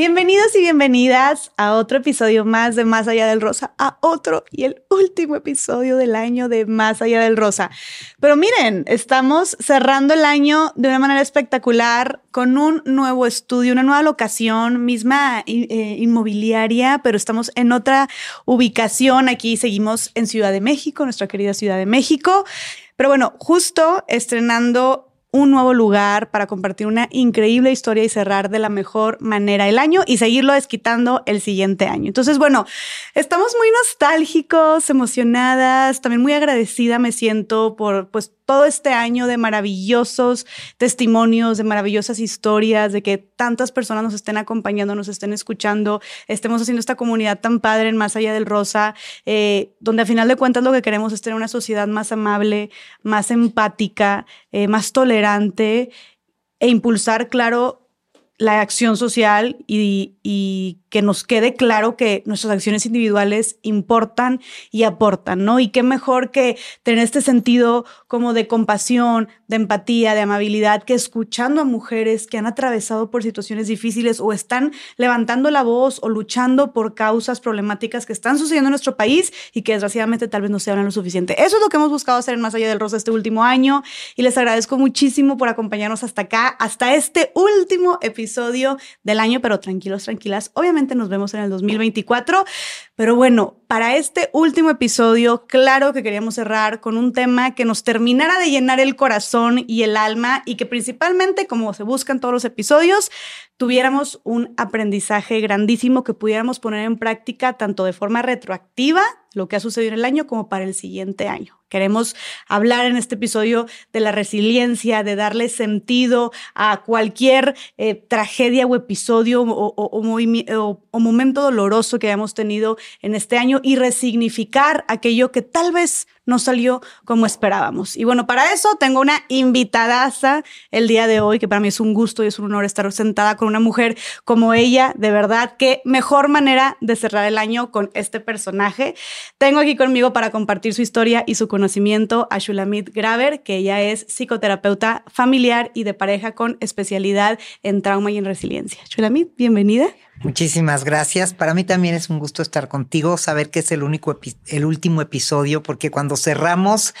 Bienvenidos y bienvenidas a otro episodio más de Más Allá del Rosa, a otro y el último episodio del año de Más Allá del Rosa. Pero miren, estamos cerrando el año de una manera espectacular con un nuevo estudio, una nueva locación, misma eh, inmobiliaria, pero estamos en otra ubicación. Aquí seguimos en Ciudad de México, nuestra querida Ciudad de México. Pero bueno, justo estrenando un nuevo lugar para compartir una increíble historia y cerrar de la mejor manera el año y seguirlo desquitando el siguiente año. Entonces, bueno, estamos muy nostálgicos, emocionadas, también muy agradecida me siento por pues todo este año de maravillosos testimonios, de maravillosas historias, de que tantas personas nos estén acompañando, nos estén escuchando, estemos haciendo esta comunidad tan padre en Más Allá del Rosa, eh, donde a final de cuentas lo que queremos es tener una sociedad más amable, más empática, eh, más tolerante e impulsar, claro, la acción social y, y que nos quede claro que nuestras acciones individuales importan y aportan, ¿no? Y qué mejor que tener este sentido como de compasión, de empatía, de amabilidad, que escuchando a mujeres que han atravesado por situaciones difíciles o están levantando la voz o luchando por causas problemáticas que están sucediendo en nuestro país y que desgraciadamente tal vez no se hablan lo suficiente. Eso es lo que hemos buscado hacer en Más Allá del Rosa este último año y les agradezco muchísimo por acompañarnos hasta acá, hasta este último episodio del año, pero tranquilos, tranquilas. Obviamente nos vemos en el 2024. Pero bueno, para este último episodio, claro que queríamos cerrar con un tema que nos terminara de llenar el corazón y el alma y que principalmente, como se busca en todos los episodios, tuviéramos un aprendizaje grandísimo que pudiéramos poner en práctica tanto de forma retroactiva, lo que ha sucedido en el año, como para el siguiente año. Queremos hablar en este episodio de la resiliencia, de darle sentido a cualquier eh, tragedia o episodio o, o, momento doloroso que hayamos tenido en este año y resignificar aquello que tal vez no salió como esperábamos. Y bueno, para eso tengo una invitadaza el día de hoy, que para mí es un gusto y es un honor estar sentada con una mujer como ella. De verdad, qué mejor manera de cerrar el año con este personaje. Tengo aquí conmigo para compartir su historia y su conocimiento a Shulamit Graver, que ella es psicoterapeuta familiar y de pareja con especialidad en trauma y en resiliencia. Shulamit, bienvenida. Muchísimas gracias. Para mí también es un gusto estar contigo, saber que es el único, el último episodio, porque cuando cerramos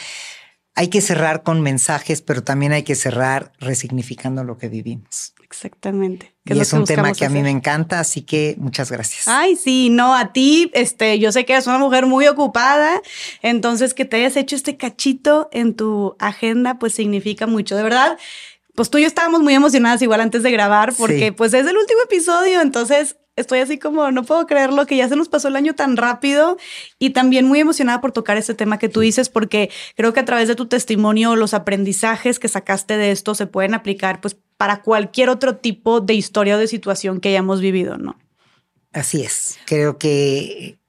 hay que cerrar con mensajes, pero también hay que cerrar resignificando lo que vivimos. Exactamente. Y es, un tema que a mí me encanta, así que muchas gracias. Ay, sí, no, a ti, este, yo sé que eres una mujer muy ocupada, entonces que te hayas hecho este cachito en tu agenda, pues significa mucho, de verdad pues tú y yo estábamos muy emocionadas igual antes de grabar porque pues es el último episodio, entonces estoy así como no puedo creerlo que ya se nos pasó el año tan rápido y también muy emocionada por tocar este tema que tú dices porque creo que a través de tu testimonio los aprendizajes que sacaste de esto se pueden aplicar pues para cualquier otro tipo de historia o de situación que hayamos vivido, ¿no? Así es. Creo que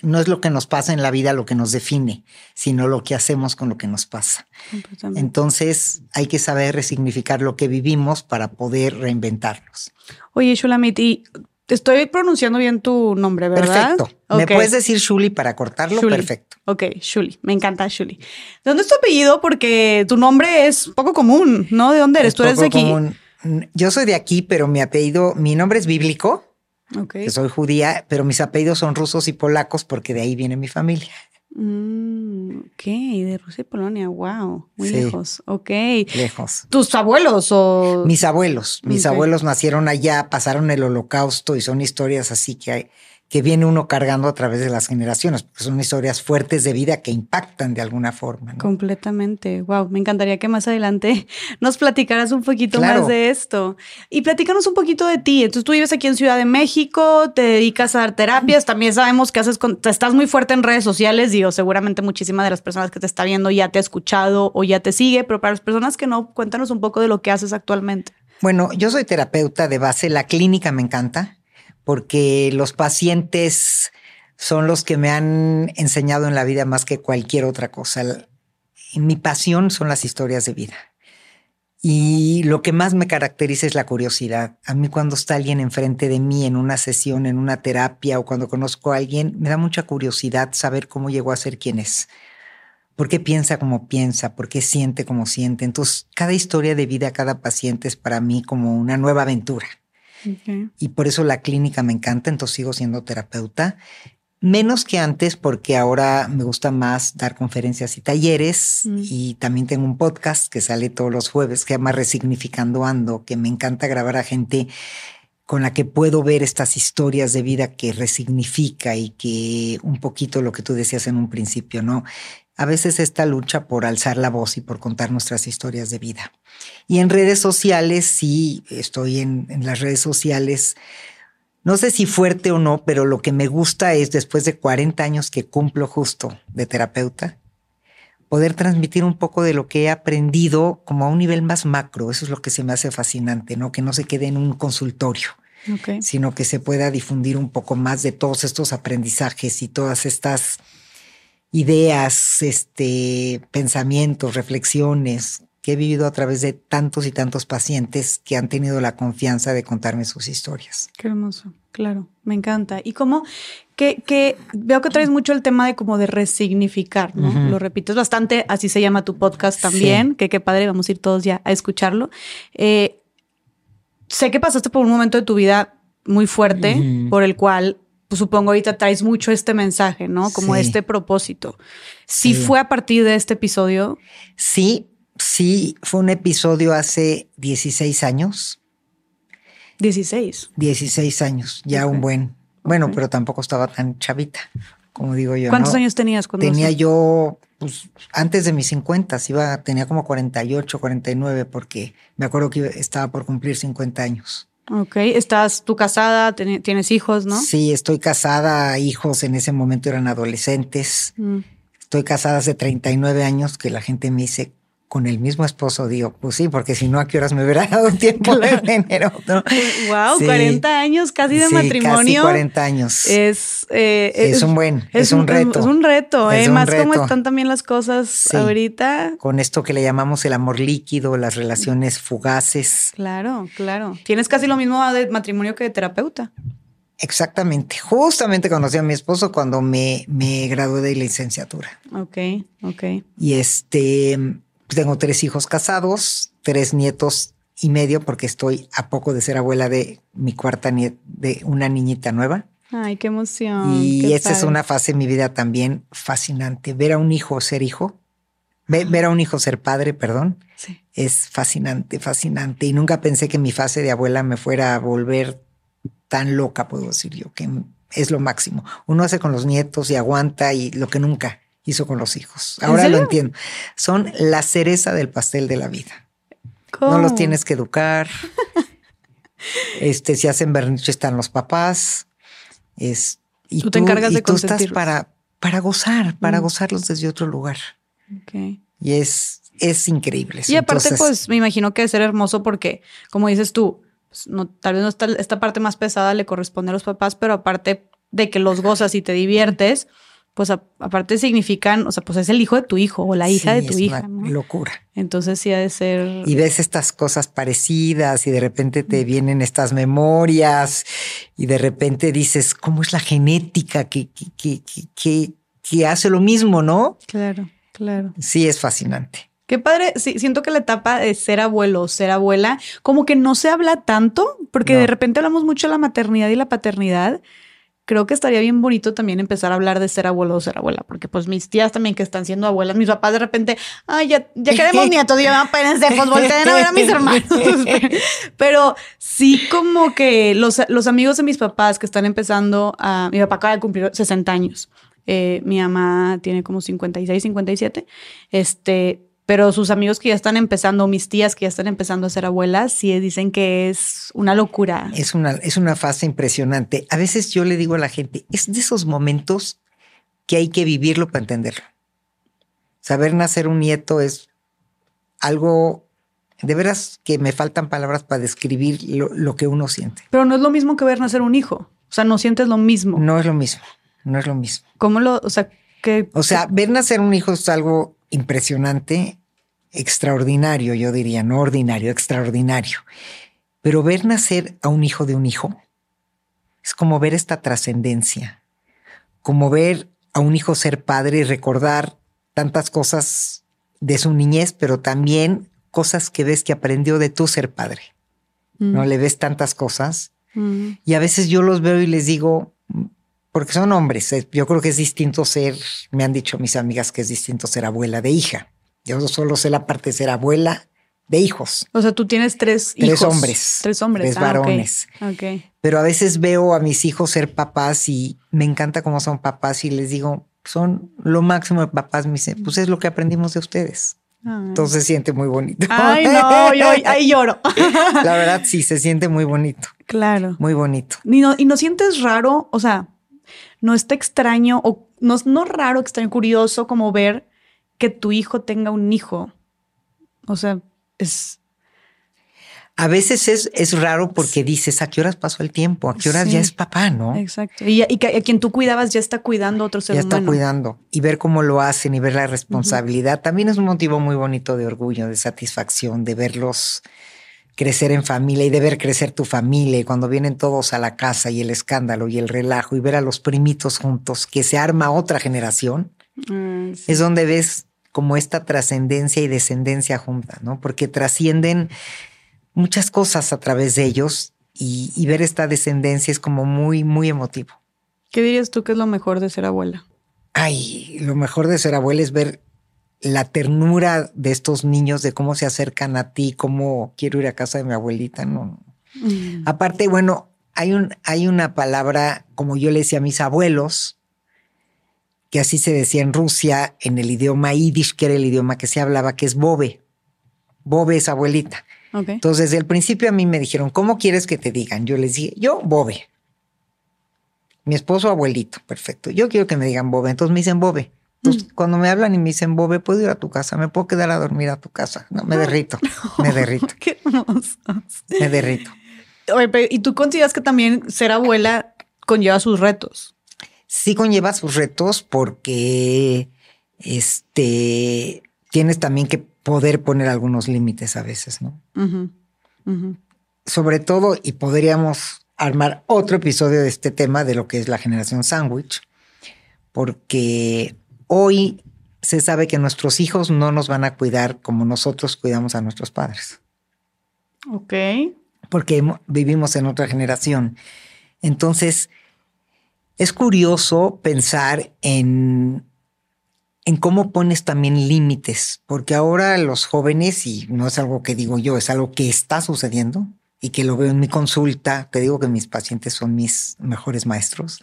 no es lo que nos pasa en la vida lo que nos define, sino lo que hacemos con lo que nos pasa. Entonces hay que saber resignificar lo que vivimos para poder reinventarnos. Oye, Shulamit, y estoy pronunciando bien tu nombre, ¿verdad? Perfecto. Me puedes decir Shuli para cortarlo. Perfecto. Ok, Shuli. Me encanta Shuli. ¿De dónde es tu apellido? Porque tu nombre es poco común, ¿no? ¿De dónde eres? ¿Tú eres de aquí? Yo soy de aquí, pero mi apellido, mi nombre es bíblico. Que soy judía, pero mis apellidos son rusos y polacos porque de ahí viene mi familia. Mm, ok, de Rusia y Polonia, wow, muy lejos. Ok. Lejos. ¿Tus abuelos o...? Mis abuelos. Mis abuelos nacieron allá, pasaron el holocausto y son historias así que hay, que viene uno cargando a través de las generaciones, porque son historias fuertes de vida que impactan de alguna forma. Completamente. Wow, me encantaría que más adelante nos platicaras un poquito más de esto. Y platícanos un poquito de ti. Entonces tú vives aquí en Ciudad de México, te dedicas a dar terapias, también sabemos que haces estás muy fuerte en redes sociales, digo, seguramente muchísimas de las personas que te está viendo ya te ha escuchado o ya te sigue, pero para las personas que no, cuéntanos un poco de lo que haces actualmente. Bueno, yo soy terapeuta de base, la clínica me encanta porque los pacientes son los que me han enseñado en la vida más que cualquier otra cosa. Mi pasión son las historias de vida. Y lo que más me caracteriza es la curiosidad. A mí cuando está alguien enfrente de mí en una sesión, en una terapia o cuando conozco a alguien, me da mucha curiosidad saber cómo llegó a ser quien es. ¿Por qué piensa como piensa? ¿Por qué siente como siente? Entonces, cada historia de vida, cada paciente es para mí como una nueva aventura. Y por eso la clínica me encanta, entonces sigo siendo terapeuta. Menos que antes, porque ahora me gusta más dar conferencias y talleres. Mm. Y también tengo un podcast que sale todos los jueves, que se llama Resignificando Ando, que me encanta grabar a gente con la que puedo ver estas historias de vida que resignifica y que un poquito lo que tú decías en un principio, ¿no? A veces esta lucha por alzar la voz y por contar nuestras historias de vida. Y en redes sociales, sí, estoy en, en las redes sociales no sé si fuerte o no, pero lo que me gusta es después de 40 años que cumplo justo de terapeuta, poder transmitir un poco de lo que he aprendido como a un nivel más macro. Eso es lo que se me hace fascinante, ¿no? Que no se quede en un consultorio, sino que se pueda difundir un poco más de todos estos aprendizajes y todas estas ideas, este, pensamientos, reflexiones que he vivido a través de tantos y tantos pacientes que han tenido la confianza de contarme sus historias. Qué hermoso, claro, me encanta. Y como que, veo que traes mucho el tema de como de resignificar, ¿no? Lo repites bastante, así se llama tu podcast también, que qué padre, vamos a ir todos ya a escucharlo. Eh, sé que pasaste por un momento de tu vida muy fuerte, por el cual pues supongo ahorita traes mucho este mensaje, ¿no? Como este propósito. ¿Sí, fue a partir de este episodio? Sí, Sí, fue un episodio hace 16 años. 16. 16 años, ya un buen. Bueno, pero tampoco estaba tan chavita, como digo yo. ¿Cuántos años tenías cuando Tenía yo, pues, antes de mis 50, iba, tenía como 48, 49, porque me acuerdo que estaba por cumplir 50 años. Ok, estás tú casada, tienes hijos, ¿no? Sí, estoy casada, hijos en ese momento eran adolescentes. Mm. Estoy casada hace 39 años, que la gente me dice, con el mismo esposo, digo, pues sí, porque si no, ¿a qué horas me hubiera dado tiempo de dinero? Wow, 40 años casi de matrimonio. Casi 40 años. Es, eh, es, un buen, es, un, reto. Es un reto, ¿eh? Más como están también las cosas ahorita. Con esto que le llamamos el amor líquido, las relaciones fugaces. Claro, claro. Tienes casi lo mismo de matrimonio que de terapeuta. Exactamente. Justamente conocí a mi esposo cuando me, me gradué de licenciatura. Ok, ok. Y este tengo tres hijos casados, tres nietos y medio, porque estoy a poco de ser abuela de mi cuarta nieta, de una niñita nueva. Ay, qué emoción. Y esa es una fase en mi vida también fascinante. Ver a un hijo ser hijo, ver, a un hijo ser padre, perdón, es fascinante, fascinante. Y nunca pensé que mi fase de abuela me fuera a volver tan loca, puedo decir yo, que es lo máximo. Uno hace con los nietos y aguanta y lo que nunca hizo con los hijos. Ahora lo entiendo. Son la cereza del pastel de la vida. No los tienes que educar. este, si hacen berniche están los papás. Es, y tú te encargas de tú estás para, para gozar, para mm. gozarlos desde otro lugar. Y es, es increíble. Y aparte, pues me imagino que debe ser hermoso porque, como dices tú, pues, no, tal vez no está, esta parte más pesada le corresponde a los papás, pero aparte de que los gozas y te diviertes, pues aparte significan, o sea, pues es el hijo de tu hijo o la hija de tu hija. locura. Entonces sí ha de ser. Y ves estas cosas parecidas y de repente te vienen estas memorias y de repente dices, ¿cómo es la genética que, que, que, que hace lo mismo, no? Claro, claro. Sí, es fascinante. Qué padre, sí, siento que la etapa de ser abuelo o ser abuela, como que no se habla tanto, porque de repente hablamos mucho de la maternidad y la paternidad, creo que estaría bien bonito también empezar a hablar de ser abuelo o ser abuela, porque pues mis tías también que están siendo abuelas, mis papás de repente, ay, ya, ya queremos nietos, ya espérense, pues volteen a ver a mis hermanos. Pero sí como que los, los amigos de mis papás que están empezando a, mi papá acaba de cumplir 60 años, eh, mi mamá tiene como 56, 57, este, pero sus amigos que ya están empezando, mis tías que ya están empezando a ser abuelas, sí dicen que es una locura. Es una, es una fase impresionante. A veces yo le digo a la gente, es de esos momentos que hay que vivirlo para entenderlo. Saber nacer un nieto es algo, de veras que me faltan palabras para describir lo, que uno siente. Pero no es lo mismo que ver nacer un hijo. O sea, no sientes lo mismo. No es lo mismo, no es lo mismo. ¿Cómo lo, o sea, que... O sea, ver nacer un hijo es algo impresionante, extraordinario, yo diría, no ordinario, extraordinario. Pero ver nacer a un hijo de un hijo es como ver esta trascendencia, como ver a un hijo ser padre y recordar tantas cosas de su niñez, pero también cosas que ves que aprendió de tu ser padre. no le ves tantas cosas. Y a veces yo los veo y les digo, porque son hombres, eh, yo creo que es distinto ser, me han dicho mis amigas que es distinto ser abuela de hija. Yo solo sé la parte de ser abuela de hijos. O sea, tú tienes tres, tres hombres. Tres hombres. Tres ah, varones. Pero a veces veo a mis hijos ser papás y me encanta cómo son papás y les digo, son lo máximo de papás. Me dicen, pues es lo que aprendimos de ustedes. Entonces se siente muy bonito. Ay, no, yo ahí lloro. La verdad, sí, se siente muy bonito. Claro. Muy bonito. Y no, y no sientes raro, o sea, no está extraño o no, no raro, extraño, curioso como ver que tu hijo tenga un hijo. O sea, es... A veces es, es raro porque dices, ¿a qué horas pasó el tiempo? ¿A qué horas ya es papá, no? Exacto. Y, y, que a quien tú cuidabas ya está cuidando a otro ser Ya está cuidando. Y ver cómo lo hacen y ver la responsabilidad también es un motivo muy bonito de orgullo, de satisfacción, de verlos crecer en familia y de ver crecer tu familia y cuando vienen todos a la casa y el escándalo y el relajo y ver a los primitos juntos, que se arma otra generación, mm, es donde ves como esta trascendencia y descendencia junta, ¿no? Porque trascienden muchas cosas a través de ellos y, ver esta descendencia es como muy, muy emotivo. ¿Qué dirías tú que es lo mejor de ser abuela? Ay, lo mejor de ser abuela es ver la ternura de estos niños, de cómo se acercan a ti, cómo quiero ir a casa de mi abuelita, no. Mm. Aparte, bueno, hay, un, hay una palabra, como yo le decía a mis abuelos, que así se decía en Rusia, en el idioma yiddish, que era el idioma que se hablaba, que es bobe. Bobe es abuelita. Entonces, desde el principio a mí me dijeron, ¿cómo quieres que te digan? Yo les dije, yo, bobe. Mi esposo, abuelito, perfecto. Yo quiero que me digan bobe. Entonces me dicen bobe. Entonces, mm. cuando me hablan y me dicen, bobe, ¿puedo ir a tu casa? ¿Me puedo quedar a dormir a tu casa? No, me derrito, me derrito. Qué. Me derrito. ¿Y tú consideras que también ser abuela conlleva sus retos? sí conlleva sus retos porque este, tienes también que poder poner algunos límites a veces, ¿no? Sobre todo, y podríamos armar otro episodio de este tema de lo que es la generación sándwich, porque hoy se sabe que nuestros hijos no nos van a cuidar como nosotros cuidamos a nuestros padres. Ok. Porque vivimos en otra generación. Entonces, es curioso pensar en, en cómo pones también límites, porque ahora los jóvenes, y no es algo que digo yo, es algo que está sucediendo y que lo veo en mi consulta, te digo que mis pacientes son mis mejores maestros,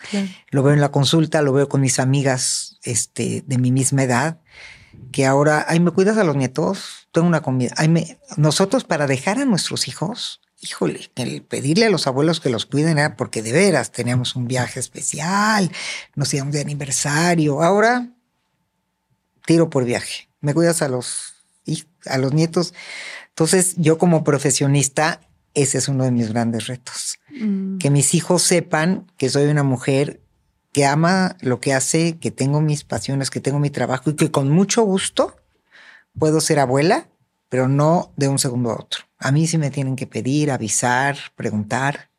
lo veo en la consulta, lo veo con mis amigas este, de mi misma edad, que ahora, ay, ¿me cuidas a los nietos? Tengo una comida. Ay, me, nosotros para dejar a nuestros hijos, híjole, el pedirle a los abuelos que los cuiden era porque de veras teníamos un viaje especial, nos íbamos de aniversario. Ahora, tiro por viaje. Me cuidas a los, a los nietos. Entonces, yo como profesionista, ese es uno de mis grandes retos. Mm. Que mis hijos sepan que soy una mujer que ama lo que hace, que tengo mis pasiones, que tengo mi trabajo y que con mucho gusto puedo ser abuela, pero no de un segundo a otro. A mí sí me tienen que pedir, avisar, preguntar.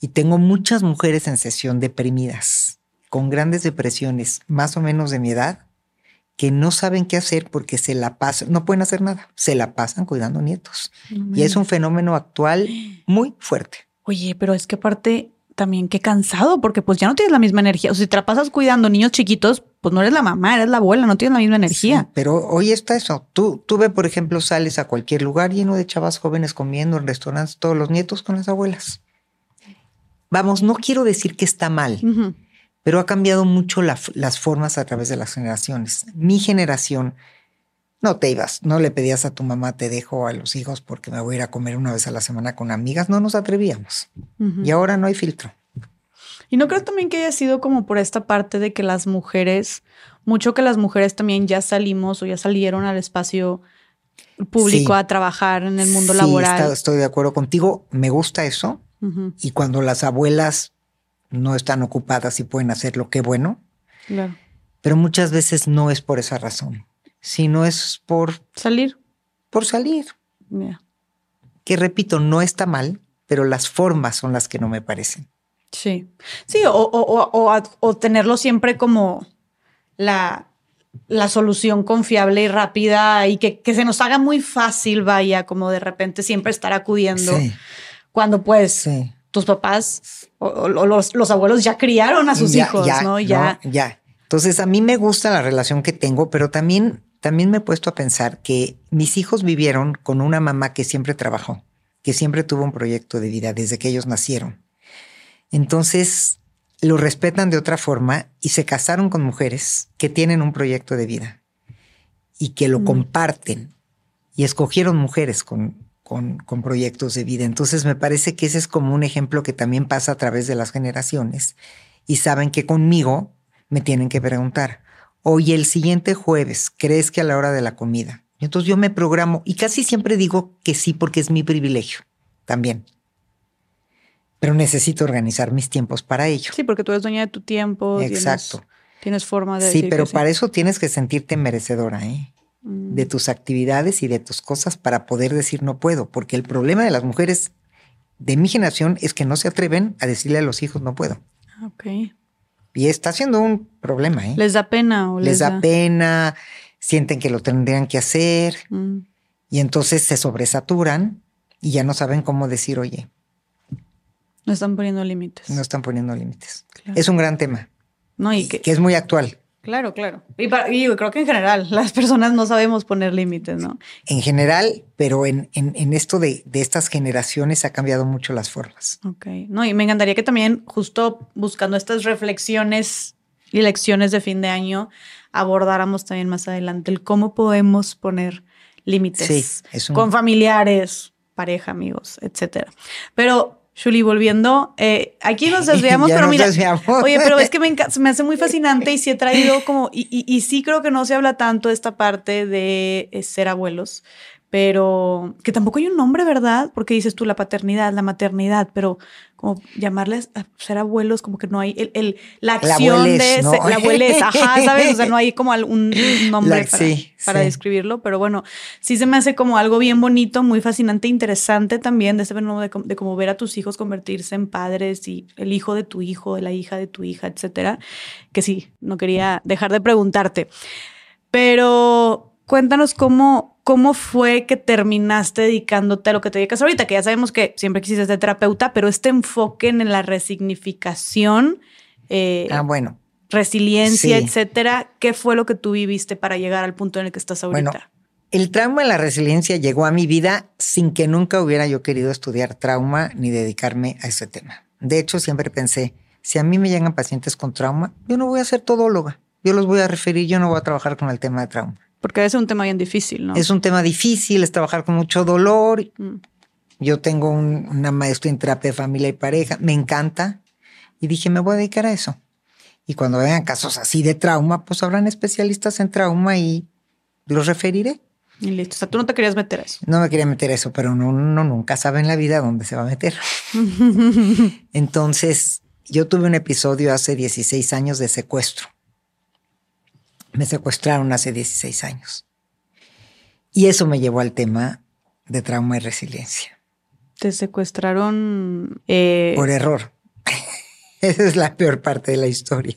Y tengo muchas mujeres en sesión deprimidas, con grandes depresiones, más o menos de mi edad, que no saben qué hacer porque se la pasan, no pueden hacer nada, se la pasan cuidando nietos. Y es un fenómeno actual muy fuerte. Oye, pero es que aparte también qué cansado, porque pues ya no tienes la misma energía. O sea, si te la pasas cuidando niños chiquitos, pues no eres la mamá, eres la abuela, no tienes la misma energía. pero hoy está eso. Tú, tú ve, por ejemplo, sales a cualquier lugar lleno de chavas jóvenes comiendo en restaurantes, todos los nietos con las abuelas. Vamos, no quiero decir que está mal, pero ha cambiado mucho las formas a través de las generaciones. Mi generación, no te ibas, no le pedías a tu mamá, te dejo a los hijos porque me voy a ir a comer una vez a la semana con amigas, no nos atrevíamos. Y ahora no hay filtro. Y no creo también que haya sido como por esta parte de que las mujeres, mucho que las mujeres también ya salimos o ya salieron al espacio público a trabajar en el mundo sí, laboral. estoy de acuerdo contigo, me gusta eso. Y cuando las abuelas no están ocupadas y pueden hacerlo, qué bueno. Claro. Pero muchas veces no es por esa razón, sino es por salir. Por salir. Que repito, no está mal, pero las formas son las que no me parecen. Sí, sí, o, o, o, o, tenerlo siempre como la, la solución confiable y rápida y que, que, se nos haga muy fácil, vaya, como de repente siempre estar acudiendo cuando pues tus papás o, los, los, abuelos ya criaron a sus hijos, ¿no? Ya. ya. Entonces a mí me gusta la relación que tengo, pero también, también me he puesto a pensar que mis hijos vivieron con una mamá que siempre trabajó, que siempre tuvo un proyecto de vida desde que ellos nacieron. Entonces, lo respetan de otra forma y se casaron con mujeres que tienen un proyecto de vida y que lo mm. comparten y escogieron mujeres con, con, con, proyectos de vida. Entonces me parece que ese es como un ejemplo que también pasa a través de las generaciones y saben que conmigo me tienen que preguntar, oye, el siguiente jueves, ¿crees que a la hora de la comida? Entonces yo me programo y casi siempre digo que sí porque es mi privilegio también pero necesito organizar mis tiempos para ello. Sí, porque tú eres dueña de tu tiempo. Exacto. Tienes, forma de... Sí, pero para eso tienes que sentirte merecedora, ¿eh? Mm. De tus actividades y de tus cosas para poder decir no puedo, porque el problema de las mujeres de mi generación es que no se atreven a decirle a los hijos no puedo. Ok. Y está siendo un problema, ¿eh? Les da pena o les, da, pena, sienten que lo tendrían que hacer mm. y entonces se sobresaturan y ya no saben cómo decir, oye, no están poniendo límites. No están poniendo límites. Es un gran tema. No, y que, es muy actual. Claro, claro. Y, creo que en general las personas no sabemos poner límites, ¿no? En general, pero en, en, esto de, de, estas generaciones ha cambiado mucho las formas. Ok. No, y me encantaría que también, justo buscando estas reflexiones y lecciones de fin de año, abordáramos también más adelante el cómo podemos poner límites con familiares, pareja, amigos, etcétera. Pero Shuli, volviendo, eh, aquí nos desviamos, pero mira, oye, pero es que me, me, hace muy fascinante y sí he traído como, y, y, y, sí creo que no se habla tanto de esta parte de eh, ser abuelos, pero que tampoco hay un nombre, ¿verdad? Porque dices tú la paternidad, la maternidad, pero como llamarles a ser abuelos, como que no hay el, la acción de la abuelez, ajá, ¿sabes? O sea, no hay como algún nombre para, describirlo, pero bueno, sí se me hace como algo bien bonito, muy fascinante, interesante también de ese de, de como ver a tus hijos convertirse en padres y el hijo de tu hijo, de la hija de tu hija, etcétera, que sí, no quería dejar de preguntarte. Pero cuéntanos cómo, cómo fue que terminaste dedicándote a lo que te dedicas ahorita, que ya sabemos que siempre quisiste ser terapeuta, pero este enfoque en la resignificación. Eh, ah, bueno. Resiliencia, etcétera. ¿Qué fue lo que tú viviste para llegar al punto en el que estás ahorita? Bueno, el trauma de la resiliencia llegó a mi vida sin que nunca hubiera yo querido estudiar trauma ni dedicarme a ese tema. De hecho, siempre pensé, si a mí me llegan pacientes con trauma, yo no voy a ser todóloga. Yo los voy a referir, yo no voy a trabajar con el tema de trauma. Porque es un tema bien difícil, ¿no? Es un tema difícil, es trabajar con mucho dolor. Mm. Yo tengo una maestra en terapia de familia y pareja, me encanta. Y dije, me voy a dedicar a eso. Y cuando vean casos así de trauma, pues habrán especialistas en trauma y los referiré. Y listo. O sea, tú no te querías meter a eso. No me quería meter a eso, pero uno, uno nunca sabe en la vida dónde se va a meter. Entonces, yo tuve un episodio hace 16 años de secuestro. Me secuestraron hace 16 años. Y eso me llevó al tema de trauma y resiliencia. ¿Te secuestraron? Eh, Por error. Esa es la peor parte de la historia.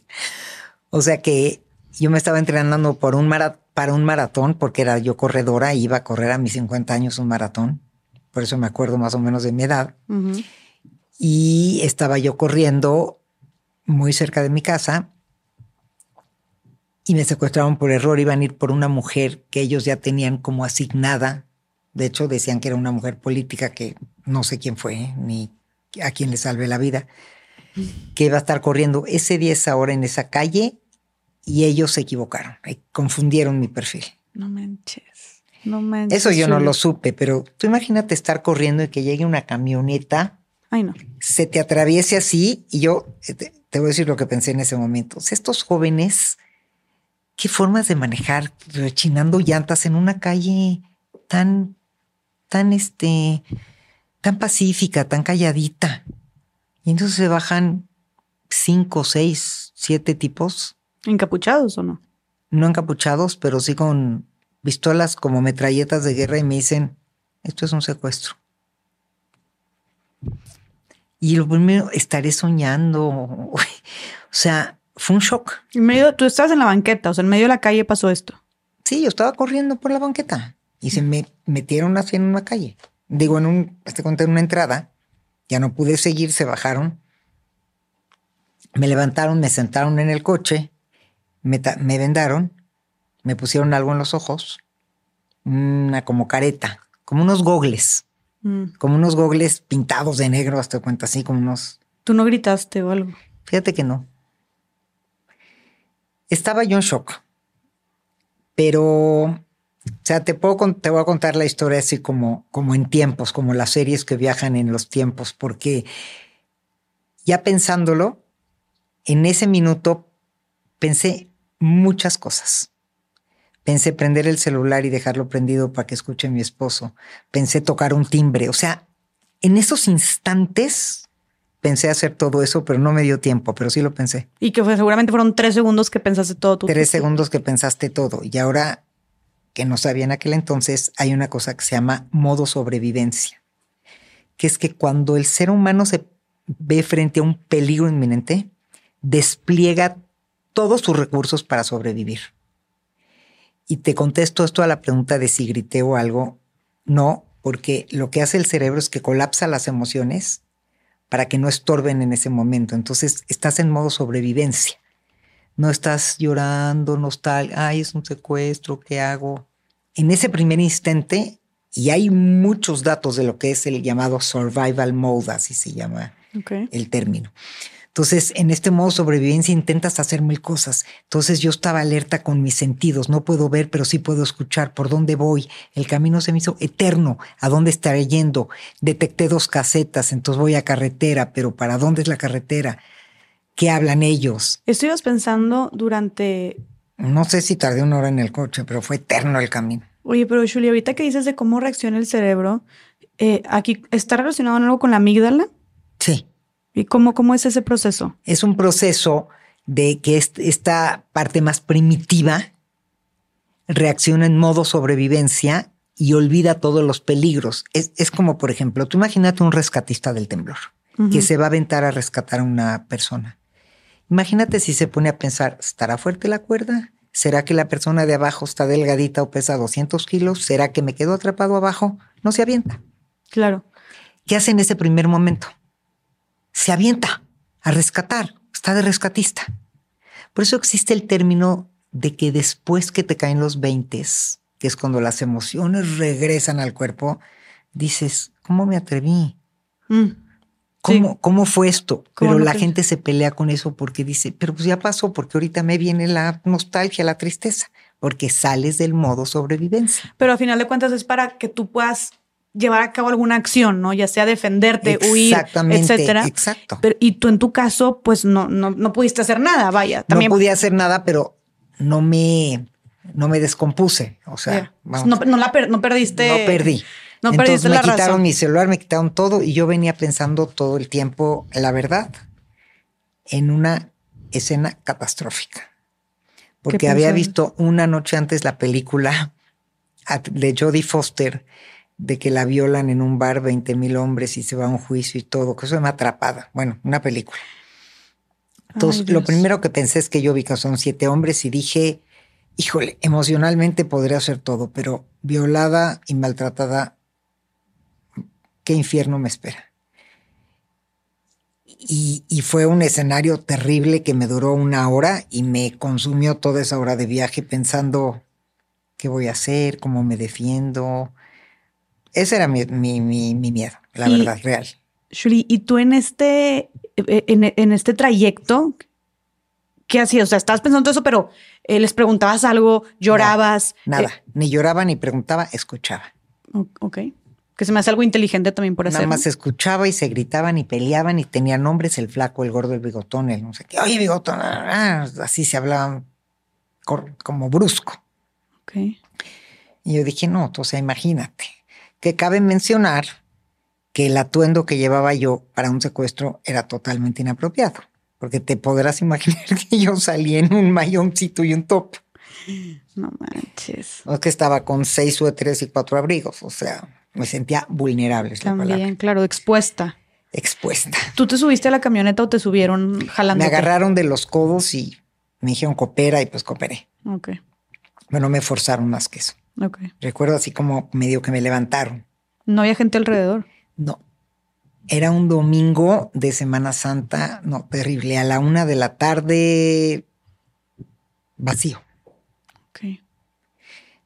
O sea que yo me estaba entrenando por un para un maratón, porque era yo corredora, iba a correr a mis 50 años un maratón. Por eso me acuerdo más o menos de mi edad. Y estaba yo corriendo muy cerca de mi casa y me secuestraron por error. Iban a ir por una mujer que ellos ya tenían como asignada. De hecho, decían que era una mujer política que no sé quién fue, ni a quién le salve la vida, que iba a estar corriendo ese día, esa hora en esa calle y ellos se equivocaron, confundieron mi perfil. No manches, no manches. Eso yo no lo supe, pero tú imagínate estar corriendo y que llegue una camioneta. Ay, no. Se te atraviese así y yo te, te voy a decir lo que pensé en ese momento. Estos jóvenes qué formas de manejar rechinando llantas en una calle tan, tan, este, tan pacífica, tan calladita. Y entonces se bajan cinco, seis, siete tipos. ¿Encapuchados o no? No encapuchados, pero sí con pistolas como metralletas de guerra y me dicen, esto es un secuestro. Y lo primero, estaré soñando. O sea, fue un shock. En medio, tú estabas en la banqueta, o sea, en medio de la calle pasó esto. Sí, yo estaba corriendo por la banqueta y se me metieron así en una calle. Digo, en un, este conté en una entrada, ya no pude seguir, se bajaron, me levantaron, me sentaron en el coche, me, me vendaron, me pusieron algo en los ojos, una como careta, como unos gogles, mm. como unos gogles pintados de negro, hasta cuenta así, como unos. ¿Tú no gritaste o algo? Fíjate que no. Estaba yo en shock. Pero, o sea, te, puedo, te voy a contar la historia así como, como en tiempos, como las series que viajan en los tiempos, porque ya pensándolo, en ese minuto pensé muchas cosas. Pensé prender el celular y dejarlo prendido para que escuche mi esposo. Pensé tocar un timbre. O sea, en esos instantes pensé hacer todo eso, pero no me dio tiempo, pero sí lo pensé. Y que fue, seguramente fueron tres segundos que pensaste todo. Tu tres segundos que pensaste todo. Y ahora que no sabía en aquel entonces, hay una cosa que se llama modo sobrevivencia, que es que cuando el ser humano se ve frente a un peligro inminente, despliega todos sus recursos para sobrevivir. Y te contesto esto a la pregunta de si grité o algo. No, porque lo que hace el cerebro es que colapsa las emociones para que no estorben en ese momento. Entonces estás en modo sobrevivencia. No estás llorando, nostalgia, ay, es un secuestro, ¿qué hago? En ese primer instante, y hay muchos datos de lo que es el llamado survival mode, así se llama el término. Entonces, en este modo sobrevivencia intentas hacer mil cosas. Entonces yo estaba alerta con mis sentidos. No puedo ver, pero sí puedo escuchar por dónde voy. El camino se me hizo eterno. ¿A dónde estaré yendo? Detecté dos casetas, entonces voy a carretera, pero ¿para dónde es la carretera? ¿Qué hablan ellos? Estuvimos pensando durante... No sé si tardé una hora en el coche, pero fue eterno el camino. Oye, pero Julia, ahorita que dices de cómo reacciona el cerebro, eh, aquí está relacionado algo con la amígdala. Sí. ¿Y cómo, cómo es ese proceso? Es un proceso de que esta parte más primitiva reacciona en modo sobrevivencia y olvida todos los peligros. Es, como, por ejemplo, tú imagínate un rescatista del temblor que se va a aventar a rescatar a una persona. Imagínate si se pone a pensar, ¿estará fuerte la cuerda? ¿Será que la persona de abajo está delgadita o pesa 200 kilos? ¿Será que me quedo atrapado abajo? No se avienta. Claro. ¿Qué hace en ese primer momento? Se avienta a rescatar, está de rescatista. Por eso existe el término de que después que te caen los 20, que es cuando las emociones regresan al cuerpo, dices, ¿cómo me atreví? Mm. ¿Cómo, ¿Cómo, fue esto? Pero la gente se pelea con eso porque dice, pero pues ya pasó, porque ahorita me viene la nostalgia, la tristeza, porque sales del modo sobrevivencia. Pero a final de cuentas es para que tú puedas llevar a cabo alguna acción, ¿no? Ya sea defenderte, huir, etcétera. Exacto. Pero, y tú en tu caso, pues no, no, no pudiste hacer nada, vaya. También... No podía hacer nada, pero no me, no me descompuse. O sea, no, no, la no perdiste. No perdí. No Entonces me quitaron mi celular, me quitaron todo y yo venía pensando todo el tiempo, la verdad, en una escena catastrófica. Porque había visto una noche antes la película de Jodie Foster de que la violan en un bar 20 mil hombres y se va a un juicio y todo, que eso me atrapada. Bueno, una película. Entonces, lo primero que pensé es que yo vi que son siete hombres y dije, híjole, emocionalmente podría ser todo, pero violada y maltratada, qué infierno me espera. Y, y, fue un escenario terrible que me duró una hora y me consumió toda esa hora de viaje pensando qué voy a hacer, cómo me defiendo, ese era mi, miedo, la verdad, real. Shuri, ¿y tú en este, eh, en, este trayecto, qué hacías? O sea, estabas pensando eso, pero eh, les preguntabas algo, llorabas. nada, eh, ni lloraba ni preguntaba, escuchaba. Ok. Que se me hace algo inteligente también por hacer. Nada más escuchaba y se gritaban y peleaban y tenían nombres, el flaco, el gordo, el bigotón, el no sé qué. Oye, bigotón, ah, así se hablaban como brusco. Ok. Y yo dije, no, o sea, imagínate que cabe mencionar que el atuendo que llevaba yo para un secuestro era totalmente inapropiado, porque te podrás imaginar que yo salí en un mayoncito y un top. No manches. No es que estaba con seis suéteres y cuatro abrigos, o sea, me sentía vulnerable. También, claro, expuesta. expuesta. ¿Tú te subiste a la camioneta o te subieron jalando? Me agarraron de los codos y me dijeron coopera y pues cooperé. Ok, Bueno, me forzaron más que eso. Recuerdo así como medio que me levantaron. No había gente alrededor. No. Era un domingo de Semana Santa, no, terrible, a la una de la tarde, vacío. Ok.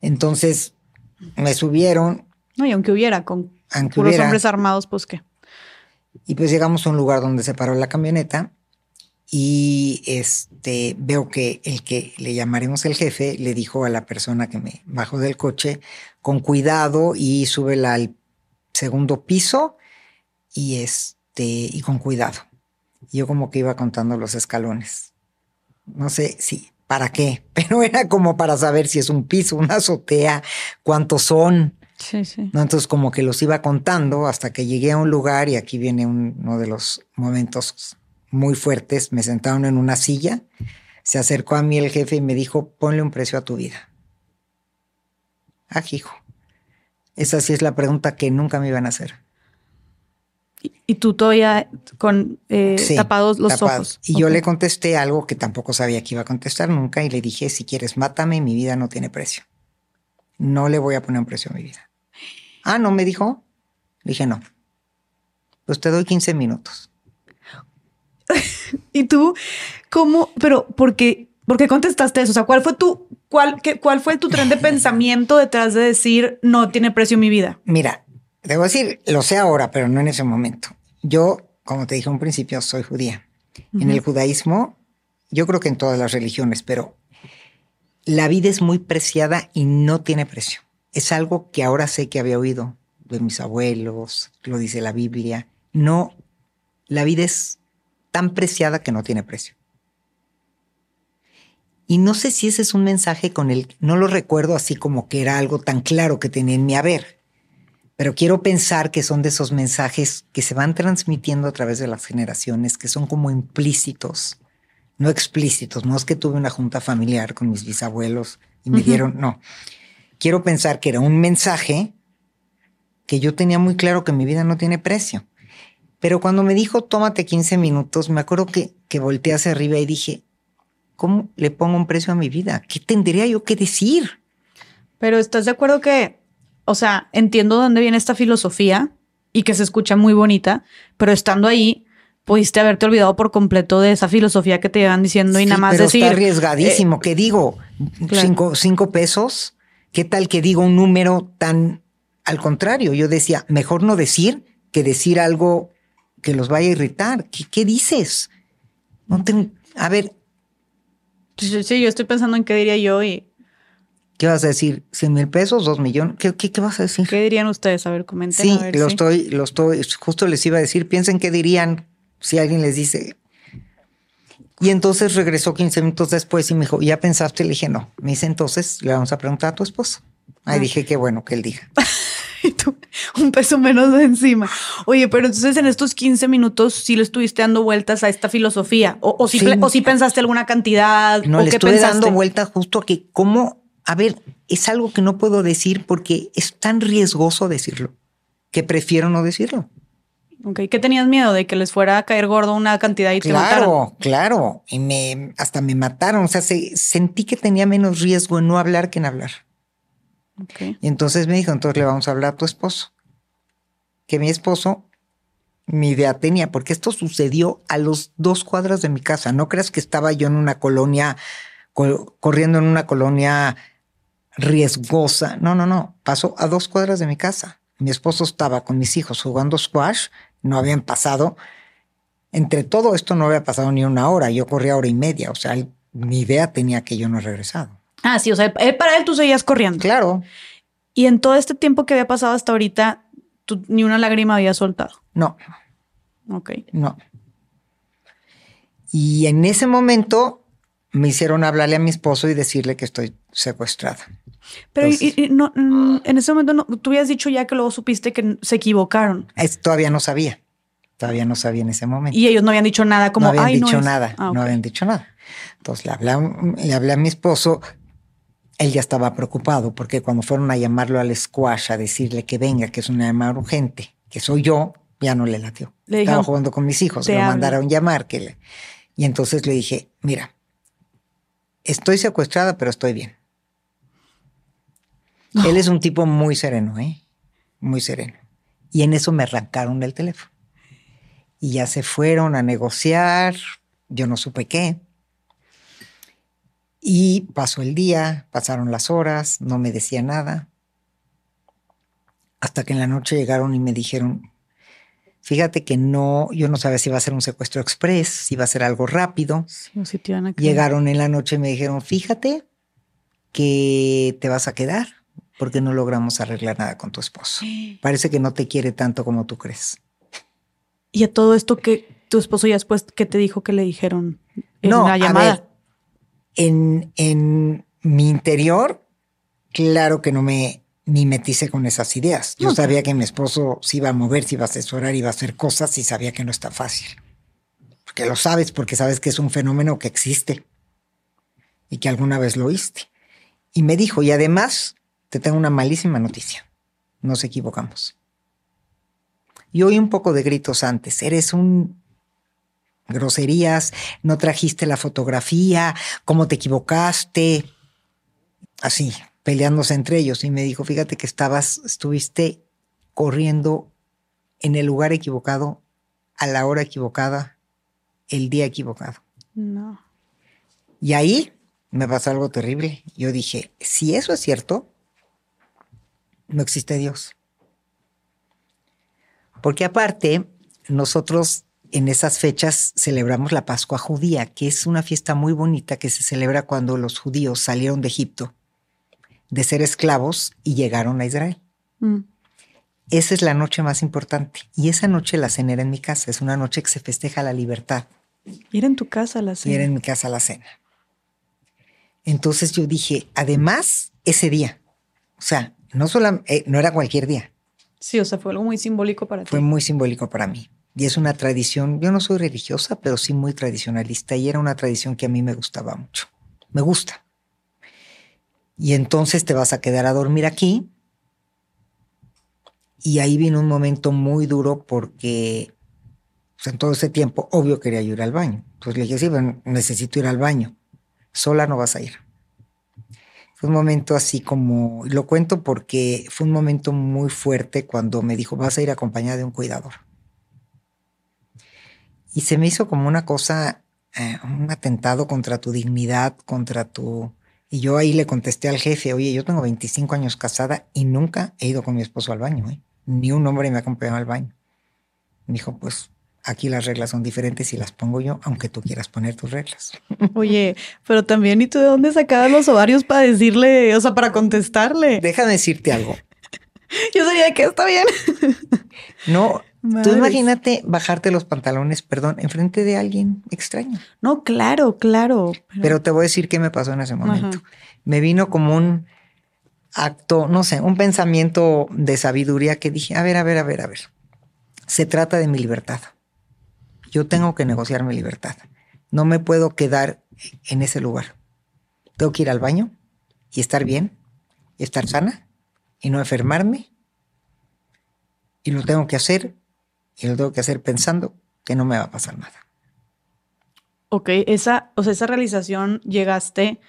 Entonces me subieron, No, y aunque hubiera con aunque puros hubiera, hombres armados, pues qué. y pues llegamos a un lugar donde se paró la camioneta y este veo que el que le llamaremos el jefe le dijo a la persona que me bajó del coche con cuidado y súbela al segundo piso y este y con cuidado. Yo como que iba contando los escalones. No sé si para qué, pero era como para saber si es un piso, una azotea, cuántos son. Sí, sí. ¿no? Entonces como que los iba contando hasta que llegué a un lugar y aquí viene un- uno de los momentos muy fuertes. Me sentaron en una silla, se acercó a mí el jefe y me dijo, ponle un precio a tu vida. Ah, hijo. Esa sí es la pregunta que nunca me iban a hacer. Y, y tú todavía con eh, Sí, tapados los ojos. Y yo le contesté algo que tampoco sabía que iba a contestar nunca y le dije, si quieres, mátame, mi vida no tiene precio. No le voy a poner un precio a mi vida. Ah, ¿no me dijo? Le dije, no. Pues te doy 15 minutos. ¿Y tú cómo? Pero ¿por qué, por qué contestaste eso? O sea, ¿cuál fue tu cuál qué- cuál fue tu tren de pensamiento detrás de decir no tiene precio mi vida? Mira, debo decir, lo sé ahora, pero no en ese momento. Yo, como te dije en un principio, soy judía. En el judaísmo, yo creo que en todas las religiones, pero la vida es muy preciada y no tiene precio. Es algo que ahora sé que había oído de mis abuelos, lo dice la Biblia. No, la vida es tan preciada que no tiene precio. Y no sé si ese es un mensaje con el, no lo recuerdo así como que era algo tan claro que tenía en mi haber, pero quiero pensar que son de esos mensajes que se van transmitiendo a través de las generaciones, que son como implícitos, no explícitos. No es que tuve una junta familiar con mis bisabuelos y me dieron, no. Quiero pensar que era un mensaje que yo tenía muy claro que mi vida no tiene precio. Pero cuando me dijo, tómate 15 minutos, me acuerdo que, que volteé hacia arriba y dije, ¿cómo le pongo un precio a mi vida? ¿Qué tendría yo que decir? Pero ¿estás de acuerdo que, o sea, entiendo dónde viene esta filosofía y que se escucha muy bonita, pero estando ahí pudiste haberte olvidado por completo de esa filosofía que te llevan diciendo y nada más pero decir está arriesgadísimo. ¿Qué digo? claro. Cinco, cinco pesos. ¿Qué tal que digo un número tan al contrario? Yo decía, mejor no decir que decir algo que los vaya a irritar. ¿Qué, qué dices? No ten- a ver, Sí, sí, yo estoy pensando en qué diría yo y ¿qué vas a decir? ¿100 mil pesos? ¿Dos millones? ¿Qué, qué, qué vas a decir? qué dirían ustedes. A ver, comenten. Sí, a ver lo estoy, lo estoy, justo les iba a decir, piensen qué dirían si alguien les dice. Y entonces regresó 15 minutos después y me dijo, ¿ya pensaste? Le dije, no. Me dice, entonces le vamos a preguntar a tu esposo. Ahí Ah. dije, qué bueno que él diga. Y tú, un peso menos de encima. Oye, pero entonces en estos 15 minutos sí le estuviste dando vueltas a esta filosofía. O, o, sí, o sí pensaste alguna cantidad. No, o le qué estuve pensaste. dando vuelta justo a que, ¿cómo? A ver, es algo que no puedo decir porque es tan riesgoso decirlo que prefiero no decirlo. Ok, ¿Qué tenías miedo de que les fuera a caer gordo una cantidad y te mataran? Claro, claro. Y me, hasta me mataron. O sea, se- sentí que tenía menos riesgo en no hablar que en hablar. Y entonces me dijo, entonces le vamos a hablar a tu esposo. Que mi esposo, mi idea tenía, porque esto sucedió a los dos cuadras de mi casa. No creas que estaba yo en una colonia, co- corriendo en una colonia riesgosa. No, no, no. Pasó a dos cuadras de mi casa. Mi esposo estaba con mis hijos jugando squash. No habían pasado. Entre todo esto no había pasado ni una hora. Yo corría hora y media. O sea, mi idea tenía que yo no he regresado. Ah, sí, o sea, él- para él tú seguías corriendo. Claro. Y en todo este tiempo que había pasado hasta ahorita, tú ni una lágrima había soltado. No, Ok. No. Y en ese momento me hicieron hablarle a mi esposo y decirle que estoy secuestrada. Pero y- Entonces- y- y no, mm, en ese momento no, tú habías dicho ya que luego supiste que se equivocaron Es- todavía no sabía. Todavía no sabía en ese momento. y ellos no habían dicho nada como, no habían ay, no dicho es". nada. Ah, ok. No habían dicho nada. Entonces le hablé, le hablé a mi esposo. Él ya estaba preocupado porque cuando fueron a llamarlo al squash a decirle que venga, que es una llamada urgente, que soy yo, ya no le latió. Le Estaba jugando con mis hijos, "Te lo hablo". mandaron llamar. Que le- y entonces le dije, mira, estoy secuestrada, pero estoy bien. Él es un tipo muy sereno, ¿eh? Muy sereno. Y en eso me arrancaron el teléfono. Y ya se fueron a negociar, yo no supe qué. Y pasó el día, pasaron las horas, no me decía nada. Hasta que en la noche llegaron y me dijeron, fíjate que no, yo no sabía si iba a ser un secuestro express, si iba a ser algo rápido. Sí, o si te iban a creer. Llegaron en la noche y me dijeron, fíjate que te vas a quedar porque no logramos arreglar nada con tu esposo. Parece que no te quiere tanto como tú crees. Y a todo esto que tu esposo ya después, ¿qué te dijo que le dijeron en no, la a llamada? ver, en, en mi interior, claro que no me mimeticé con esas ideas. Yo No, sabía que mi esposo se iba a mover, se iba a asesorar, iba a hacer cosas y sabía que no está fácil. Porque lo sabes, porque sabes que es un fenómeno que existe y que alguna vez lo oíste. Y me dijo, y además te tengo una malísima noticia. Nos equivocamos. Y oí un poco de gritos antes. Eres un groserías, no trajiste la fotografía, cómo te equivocaste. Así, peleándose entre ellos. Y me dijo, fíjate que estabas, estuviste corriendo en el lugar equivocado, a la hora equivocada, el día equivocado. No. Y ahí me pasó algo terrible. Yo dije, si eso es cierto, no existe Dios. Porque aparte, nosotros en esas fechas celebramos la Pascua judía, que es una fiesta muy bonita que se celebra cuando los judíos salieron de Egipto de ser esclavos y llegaron a Israel. Mm. Esa es la noche más importante. Y esa noche la cena era en mi casa. Es una noche que se festeja la libertad. Y era en tu casa la y cena. era en mi casa la cena. Entonces yo dije, además, ese día, o sea, no, solam- eh, no era cualquier día, Sí, o sea, fue algo muy simbólico para fue ti. muy simbólico para mí. Y es una tradición, yo no soy religiosa, pero sí muy tradicionalista, y era una tradición que a mí me gustaba mucho. Me gusta. Y entonces te vas a quedar a dormir aquí. Y ahí vino un momento muy duro porque pues, en todo ese tiempo, obvio, quería ir al baño. Entonces le dije, sí, pero necesito ir al baño. Sola no vas a ir. Fue un momento así como, lo cuento porque fue un momento muy fuerte cuando me dijo, vas a ir acompañada de un cuidador. Y se me hizo como una cosa, eh, un atentado contra tu dignidad, contra tu... Y yo ahí le contesté al jefe, oye, yo tengo 25 años casada y nunca he ido con mi esposo al baño, ¿eh? Ni un hombre me ha acompañado al baño. Me dijo, pues aquí las reglas son diferentes y las pongo yo, aunque tú quieras poner tus reglas. Oye, pero también, ¿y tú de dónde sacabas los ovarios para decirle, o sea, para contestarle? Déjame decirte algo. Yo sería que está bien. No, tú imagínate bajarte los pantalones, perdón, enfrente de alguien extraño. No, claro, claro. Pero te voy a decir qué me pasó en ese momento. Ajá. Me vino como un acto, no sé, un pensamiento de sabiduría que dije, a ver, a ver, a ver, a ver. Se trata de mi libertad. Yo tengo que negociar mi libertad. No me puedo quedar en ese lugar. Tengo que ir al baño y estar bien, y estar sana y no enfermarme. Y lo tengo que hacer y lo tengo que hacer pensando que no me va a pasar nada. Ok, esa, o sea, esa realización llegaste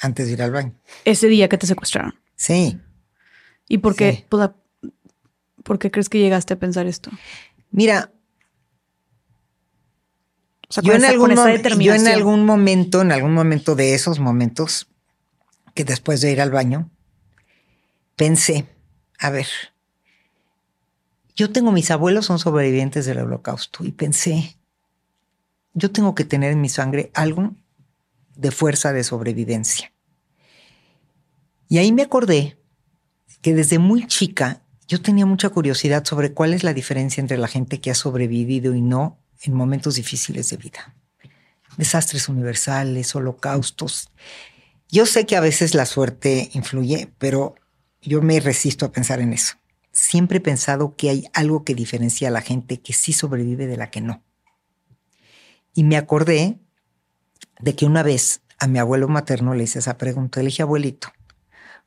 Antes de ir al baño. ese día que te secuestraron. Sí. ¿Y por qué, Sí. pues, por qué crees que llegaste a pensar esto? Mira, O sea, yo, esa- algún en algún momento, en algún momento de esos momentos, que después de ir al baño, pensé, a ver, yo tengo mis abuelos son sobrevivientes del holocausto y pensé, yo tengo que tener en mi sangre algo de fuerza de sobrevivencia. Y ahí me acordé que desde muy chica yo tenía mucha curiosidad sobre cuál es la diferencia entre la gente que ha sobrevivido y no en momentos difíciles de vida. Desastres universales, holocaustos. Yo sé que a veces la suerte influye, pero yo me resisto a pensar en eso. Siempre he pensado que hay algo que diferencia a la gente que sí sobrevive de la que no. Y me acordé de que una vez a mi abuelo materno le hice esa pregunta. Le dije, abuelito,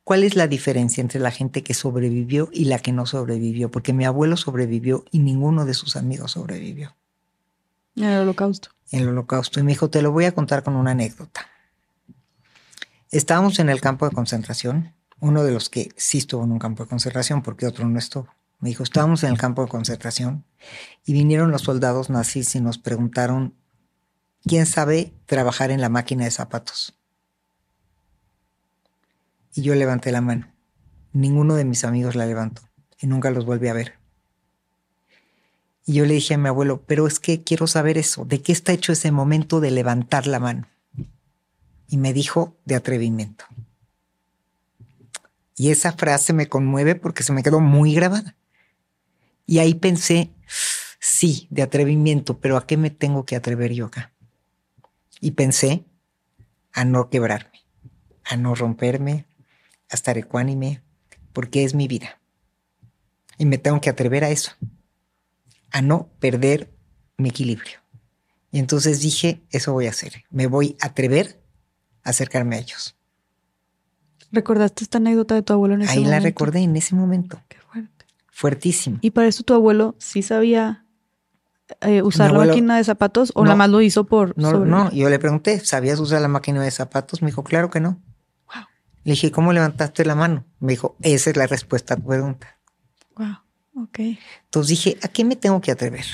¿Cuál es la diferencia entre la gente que sobrevivió y la que no sobrevivió? Porque mi abuelo sobrevivió y ninguno de sus amigos sobrevivió. En el holocausto. En el holocausto. Y me dijo, te lo voy a contar con una anécdota. Estábamos en el campo de concentración, uno de los que sí estuvo en un campo de concentración porque otro no estuvo. Me dijo, estábamos en el campo de concentración y vinieron los soldados nazis y nos preguntaron, ¿quién sabe trabajar en la máquina de zapatos? Y yo levanté la mano. Ninguno de mis amigos la levantó y nunca los volví a ver. Y yo le dije a mi abuelo, pero es que quiero saber eso, ¿de qué está hecho ese momento de levantar la mano? Y me dijo, de atrevimiento. Y esa frase me conmueve porque se me quedó muy grabada. Y ahí pensé, sí, de atrevimiento, pero ¿a qué me tengo que atrever yo acá? Y pensé a no quebrarme, a no romperme, a estar ecuánime, porque es mi vida. Y me tengo que atrever a eso, a no perder mi equilibrio. Y entonces dije, eso voy a hacer, me voy a atrever a acercarme a ellos. ¿Recordaste esta anécdota de tu abuelo en ese Ahí momento? la recordé en ese momento. Qué fuerte. Fuertísimo. ¿Y para eso tu abuelo sí sabía eh, usar la máquina de zapatos o No. nada más lo hizo por No, sobre- no, yo le pregunté, ¿sabías usar la máquina de zapatos? Me dijo, claro que no. Wow. Le dije, ¿cómo levantaste la mano? Me dijo, esa es la respuesta a tu pregunta. Wow. Ok. Entonces dije, ¿a qué me tengo que atrever?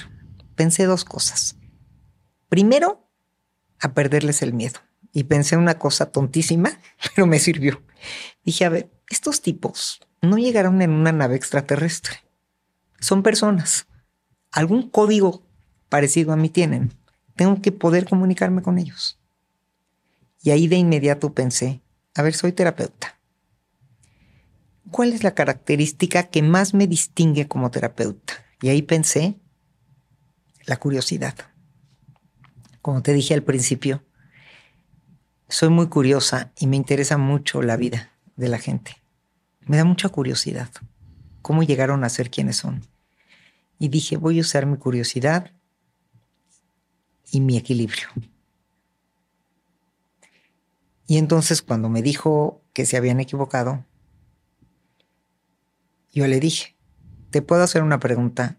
Pensé dos cosas. Primero, a perderles el miedo. Y pensé una cosa tontísima, pero me sirvió. Dije, a ver, estos tipos no llegaron en una nave extraterrestre. Son personas. Algún código parecido a mí tienen. Tengo que poder comunicarme con ellos. Y ahí de inmediato pensé, a ver, soy terapeuta. ¿Cuál es la característica que más me distingue como terapeuta? Y ahí pensé, la curiosidad. Como te dije al principio, soy muy curiosa y me interesa mucho la vida de la gente. Me da mucha curiosidad cómo llegaron a ser quienes son. Y dije, voy a usar mi curiosidad y mi equilibrio. Y entonces cuando me dijo que se habían equivocado, yo le dije, ¿te puedo hacer una pregunta?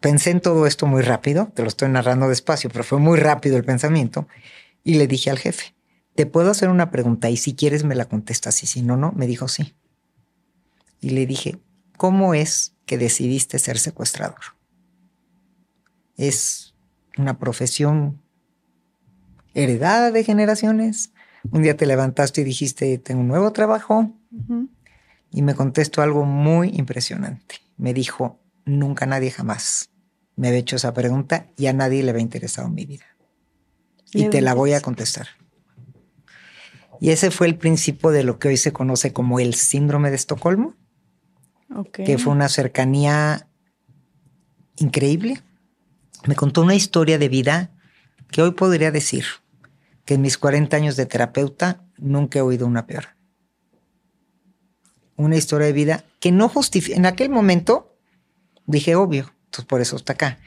Pensé en todo esto muy rápido, te lo estoy narrando despacio, pero fue muy rápido el pensamiento. Y le dije al jefe, ¿te puedo hacer una pregunta? Y si quieres me la contestas y si no, no. Me dijo sí. Y le dije, ¿cómo es que decidiste ser secuestrador? ¿Es una profesión heredada de generaciones? Un día te levantaste y dijiste, tengo un nuevo trabajo. Y me contestó algo muy impresionante. Me dijo, nunca nadie jamás me había hecho esa pregunta y a nadie le había interesado mi vida. Y te la voy a contestar. Y ese fue el principio de lo que hoy se conoce como el síndrome de Estocolmo, Ok. que fue una cercanía increíble. Me contó una historia de vida que hoy podría decir que en mis 40 años de terapeuta nunca he oído una peor. Una historia de vida que no justifica. En aquel momento dije, obvio, entonces por eso está acá.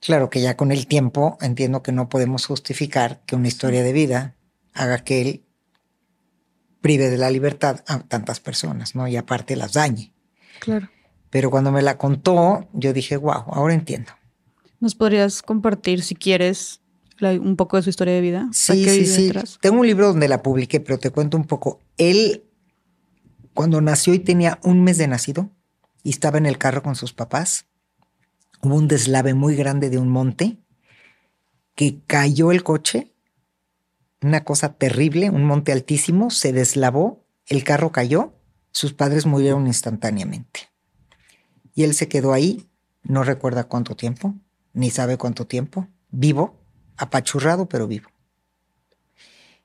Claro que ya con el tiempo entiendo que no podemos justificar que una historia de vida haga que él prive de la libertad a tantas personas, ¿no? Y aparte las dañe. Claro. Pero cuando me la contó, yo dije, wow, ahora entiendo. ¿Nos podrías compartir, si quieres, la- un poco de su historia de vida? Sí, ¿qué sí, sí. detrás? Tengo un libro donde la publiqué, pero te cuento un poco. Él, cuando nació y tenía un mes de nacido, y estaba en el carro con sus papás, hubo un deslave muy grande de un monte que cayó el coche, una cosa terrible, un monte altísimo, se deslavó, el carro cayó, sus padres murieron instantáneamente. Y él se quedó ahí, no recuerda cuánto tiempo, ni sabe cuánto tiempo, vivo, apachurrado pero vivo.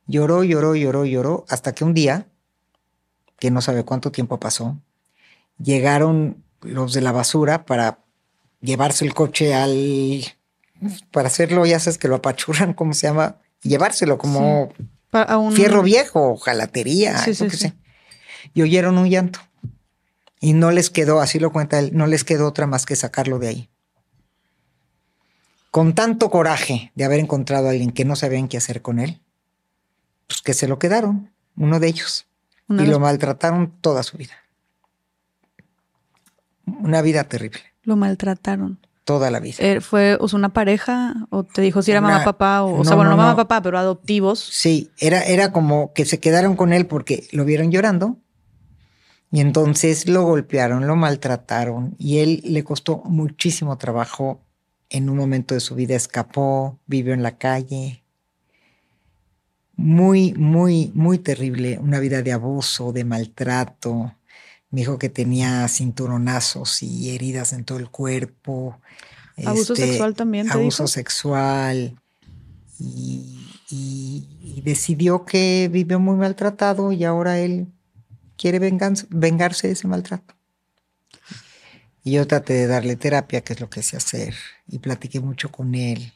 Lloró, lloró, lloró, lloró, hasta que un día, que no sabe cuánto tiempo pasó, llegaron los de la basura para llevarse el coche al... para hacerlo, ya sabes que lo apachurran, ¿cómo se llama? Llevárselo como a un- fierro viejo, jalatería, Sí, sí. sé. Y oyeron un llanto. Y no les quedó, así lo cuenta él, no les quedó otra más que sacarlo de ahí. Con tanto coraje de haber encontrado a alguien que no sabían qué hacer con él, pues que se lo quedaron, uno de ellos. y lo maltrataron toda su vida. Una vida terrible. Lo maltrataron. Toda la vida. Eh, ¿Fue una pareja o te dijo si era mamá, papá? O, sea, bueno, no, mamá, papá, pero adoptivos. Sí, era, era como que se quedaron con él porque lo vieron llorando y entonces lo golpearon, lo maltrataron y él le costó muchísimo trabajo. En un momento de su vida escapó, vivió en la calle. Muy, muy, muy terrible. Una vida de abuso, de maltrato. Me dijo que tenía cinturonazos y heridas en todo el cuerpo. Abuso este, sexual también. abuso sexual. Y, decidió que vivió muy maltratado y ahora él quiere vengarse de ese maltrato. Y yo traté de darle terapia, que es lo que sé hacer, y platiqué mucho con él.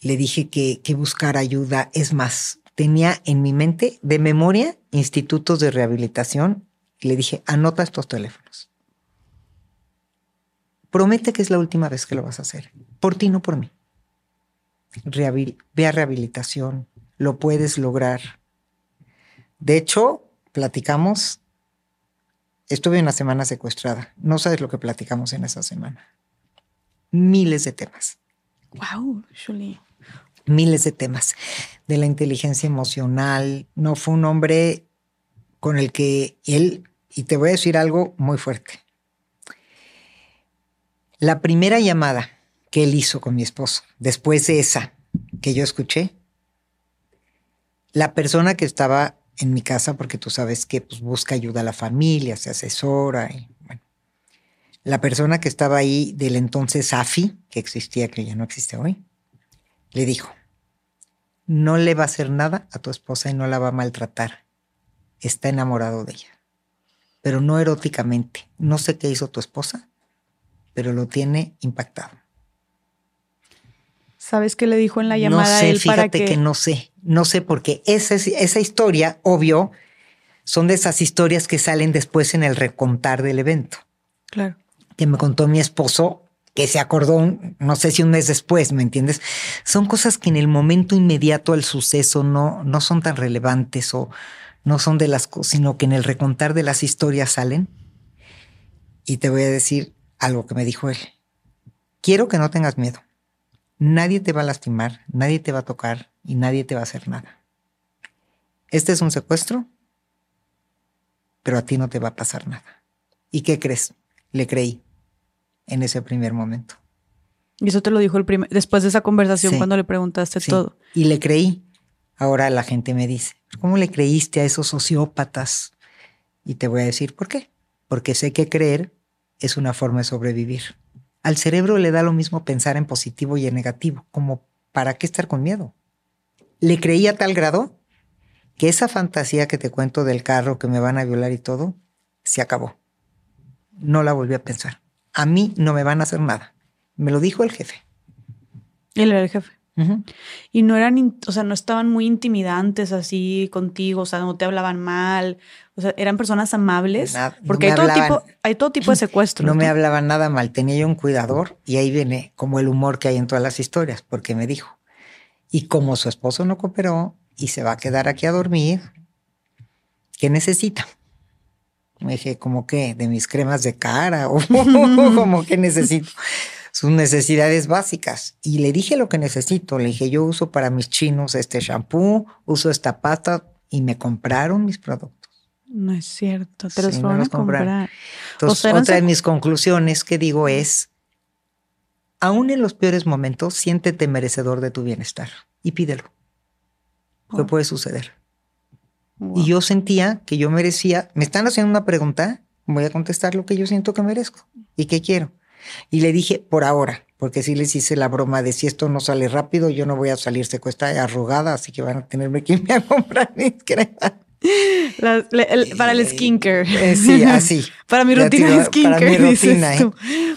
Le dije que, que buscar ayuda. Es más, tenía en mi mente de memoria institutos de rehabilitación y le dije, anota estos teléfonos. Promete que es la última vez que lo vas a hacer. Por ti, no por mí. ve a rehabilitación, lo puedes lograr. De hecho, platicamos, estuve una semana secuestrada. No sabes lo que platicamos en esa semana. Miles de temas. Wow, Julie. Miles de temas. De la inteligencia emocional. No fue un hombre con el que él, y te voy a decir algo muy fuerte. La primera llamada que él hizo con mi esposo, después de esa que yo escuché, la persona que estaba en mi casa, porque tú sabes que pues, busca ayuda a la familia, se asesora. Y, bueno. La persona que estaba ahí del entonces AFI, que existía, que ya no existe hoy, le dijo, no le va a hacer nada a tu esposa y no la va a maltratar. Está enamorado de ella. Pero no eróticamente. No sé qué hizo tu esposa, pero lo tiene impactado. ¿Sabes qué le dijo en la llamada no sé, él fíjate para que... que no sé. No sé porque esa, esa historia, obvio, son de esas historias que salen después en el recontar del evento. Claro. Que me contó mi esposo, que se acordó, no sé si un mes después, ¿me entiendes? Son cosas que en el momento inmediato al suceso no, no son tan relevantes o no son de las cosas, sino que en el recontar de las historias salen. Y te voy a decir algo que me dijo él. Quiero que no tengas miedo. Nadie te va a lastimar, nadie te va a tocar y nadie te va a hacer nada. Este es un secuestro, pero a ti no te va a pasar nada. ¿Y qué crees? Le creí en ese primer momento. Y eso te lo dijo el primer, después de esa conversación cuando le preguntaste todo. Y le creí. Ahora la gente me dice, ¿cómo le creíste a esos sociópatas? Y te voy a decir por qué. Porque sé que creer es una forma de sobrevivir. Al cerebro le da lo mismo pensar en positivo y en negativo, como ¿para qué estar con miedo? Le creí a tal grado que esa fantasía que te cuento del carro que me van a violar y todo, se acabó. No la volví a pensar. A mí no me van a hacer nada. Me lo dijo el jefe. Él era el jefe. Y no eran, o sea, no estaban muy intimidantes así contigo, o sea, no te hablaban mal, o sea, eran personas amables. porque hay, todo tipo, hay todo tipo de secuestros. No, me hablaban nada mal, tenía yo un cuidador y ahí viene como el humor que hay en todas las historias, porque me dijo, y como su esposo no cooperó y se va a quedar aquí a dormir, ¿qué necesita? Me dije, ¿cómo qué? ¿De mis cremas de cara? ¿O como que necesito? sus necesidades básicas. Y le dije lo que necesito. Le dije, yo uso para mis chinos este shampoo, uso esta pasta y me compraron mis productos. No es cierto, te los a comprar. Entonces, otra de mis conclusiones que digo es, aún en los peores momentos, siéntete merecedor de tu bienestar y pídelo. ¿Qué puede suceder? Y yo sentía que yo merecía, me están haciendo una pregunta, voy a contestar lo que yo siento que merezco y que quiero. Y le dije, por ahora, porque si les hice la broma de si esto no sale rápido, yo no voy a salir secuestrada arrugada, así que van a tenerme que irme a comprar mis cremas. para el skincare. Eh, sí, así. para mi rutina de skincare. Para mi rutina, ¿eh?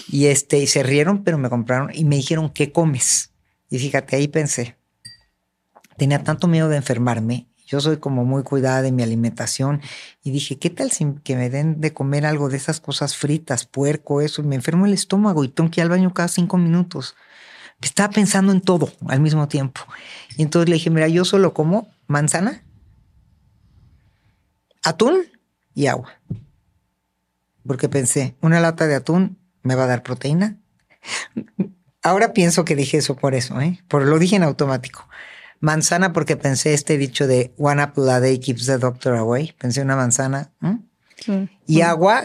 Y este, y se rieron, pero me compraron y me dijeron, ¿qué comes? Y fíjate, ahí pensé, tenía tanto miedo de enfermarme yo soy como muy cuidada de mi alimentación y dije, ¿qué tal si que me den de comer algo de esas cosas fritas, puerco, eso? Me enfermo el estómago y tengo que ir al baño cada cinco minutos. Estaba pensando en todo al mismo tiempo. Y entonces le dije, mira, yo solo como manzana, atún y agua. Porque pensé, una lata de atún me va a dar proteína. Ahora pienso que dije eso por eso, ¿eh? Por lo dije en automático. Manzana porque pensé este dicho de one apple a day keeps the doctor away. Pensé una manzana. Y agua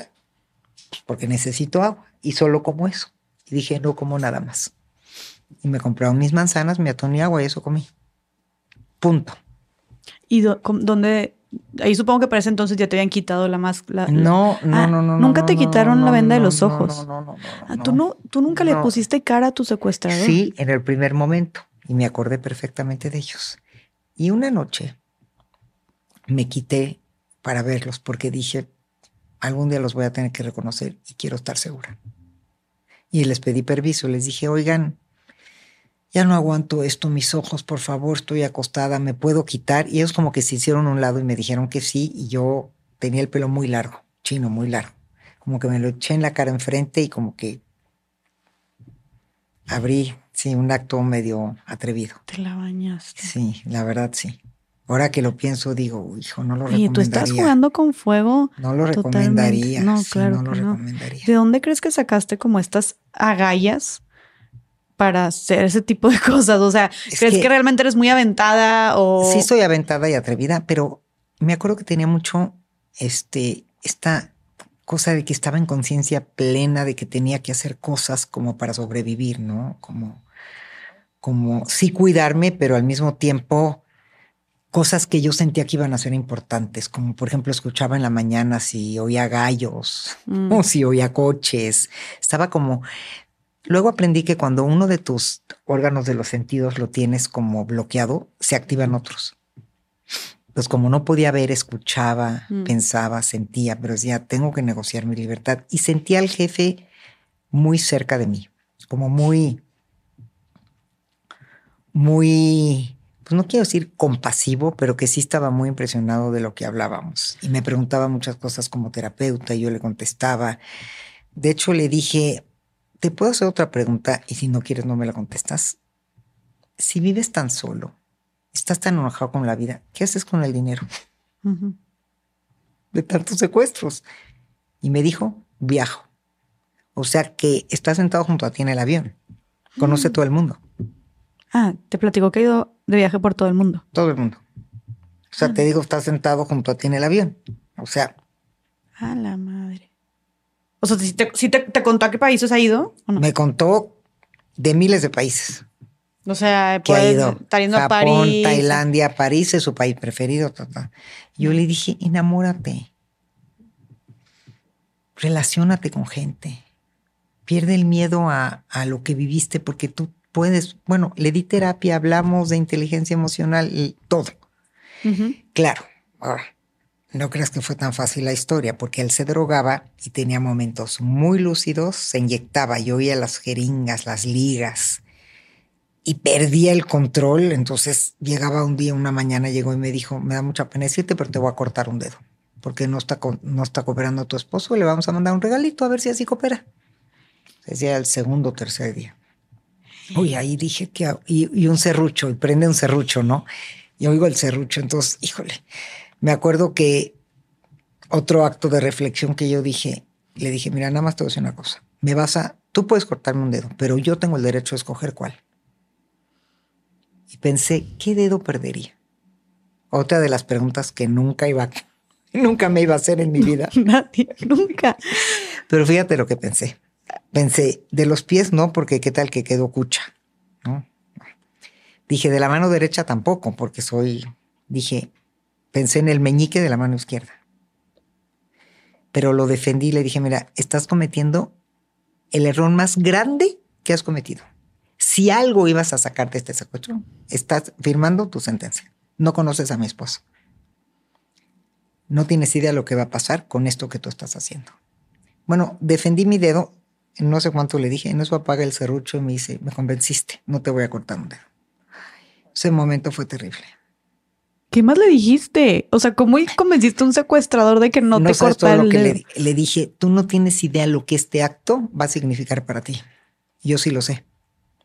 porque necesito agua y solo como eso. Y dije, no como nada más. Y me compraron mis manzanas, mi atún y agua y eso comí. Punto. ¿Y dónde? Ahí supongo que para ese entonces ya te habían quitado la más. no, no, no, no, Nunca te quitaron la venda de los ojos. No, no, no. ¿tú, no ¿Tú nunca le pusiste cara a tu secuestrador? Sí, en el primer momento. Y me acordé perfectamente de ellos. Y una noche me quité para verlos porque dije, algún día los voy a tener que reconocer y quiero estar segura. Y les pedí permiso, les dije, oigan, ya no aguanto esto, mis ojos, por favor, estoy acostada, me puedo quitar. Y ellos como que se hicieron un lado y me dijeron que sí, y yo tenía el pelo muy largo, chino, muy largo. Como que me lo eché en la cara enfrente y como que abrí, sí, un acto medio atrevido. Te la bañaste. Sí, la verdad sí. Ahora que lo pienso, digo, hijo, no lo recomendaría. Y tú estás jugando con fuego. No lo recomendaría. No, claro. no lo recomendaría. ¿De dónde crees que sacaste como estas agallas para hacer ese tipo de cosas? O sea, ¿crees que, realmente eres muy aventada o...? Sí, soy aventada y atrevida, pero me acuerdo que tenía mucho este, esta cosa de que estaba en conciencia plena de que tenía que hacer cosas como para sobrevivir, ¿no? Como, como sí cuidarme, pero al mismo tiempo cosas que yo sentía que iban a ser importantes, como por ejemplo escuchaba en la mañana si oía gallos mm. o si oía coches. Estaba como... Luego aprendí que cuando uno de tus órganos de los sentidos lo tienes como bloqueado, se activan otros. Pues como no podía ver, escuchaba, mm. pensaba, sentía, pero decía, tengo que negociar mi libertad. Y sentía al jefe muy cerca de mí, como muy, muy pues no quiero decir compasivo, pero que sí estaba muy impresionado de lo que hablábamos. Y me preguntaba muchas cosas como terapeuta y yo le contestaba. De hecho, le dije, ¿te puedo hacer otra pregunta? Y si no quieres, no me la contestas. Si vives tan solo, estás tan enojado con la vida, ¿qué haces con el dinero? De tantos secuestros. Y me dijo, viajo. O sea que está sentado junto a ti en el avión. Conoce mm. todo el mundo. Ah, te platico que ha ido de viaje por todo el mundo. Todo el mundo. O sea, te ah. digo, está sentado junto a ti en el avión. O sea. A la madre. O sea, ¿sí te, contó a qué países ha ido? Me contó de miles de países. O sea, que ha ido. estar yendo a París. Tailandia, París es su país preferido. Yo le dije, enamórate. Relaciónate con gente. Pierde el miedo a, a lo que viviste porque tú puedes, bueno, le di terapia, hablamos de inteligencia emocional y todo. Claro, ahora, no creas que fue tan fácil la historia, porque él se drogaba y tenía momentos muy lúcidos, se inyectaba, yo oía las jeringas, las ligas, y perdía el control, entonces llegaba un día, una mañana, llegó y me dijo, me da mucha pena decirte, pero te voy a cortar un dedo, porque no está, no está cooperando tu esposo, le vamos a mandar un regalito a ver si así coopera. Decía el segundo o tercer día. Uy, ahí dije que. Y, un serrucho, y prende un serrucho, ¿no? Y oigo el serrucho. Entonces, híjole, me acuerdo que otro acto de reflexión que yo dije, le dije, mira, nada más te voy a decir una cosa. Me vas a. Tú puedes cortarme un dedo, pero yo tengo el derecho a escoger cuál. Y pensé, ¿qué dedo perdería? Otra de las preguntas que nunca iba, nunca me iba a hacer en mi vida. Nadie, nunca. Pero fíjate lo que pensé pensé, de los pies no, porque qué tal que quedó cucha. Dije, de la mano derecha tampoco, porque soy, dije, pensé en el meñique de la mano izquierda. Pero lo defendí y le dije, mira, estás cometiendo el error más grande que has cometido. Si algo ibas a sacarte de este secuestro, estás firmando tu sentencia. No conoces a mi esposo. No tienes idea de lo que va a pasar con esto que tú estás haciendo. Bueno, defendí mi dedo no sé cuánto le dije, en eso apaga el serrucho y me dice, me convenciste, no te voy a cortar un dedo. Ese momento fue terrible. ¿Qué más le dijiste? O sea, ¿cómo convenciste a un secuestrador de que no, te corta lo que le, le, dije, tú no tienes idea lo que este acto va a significar para ti. Yo sí lo sé.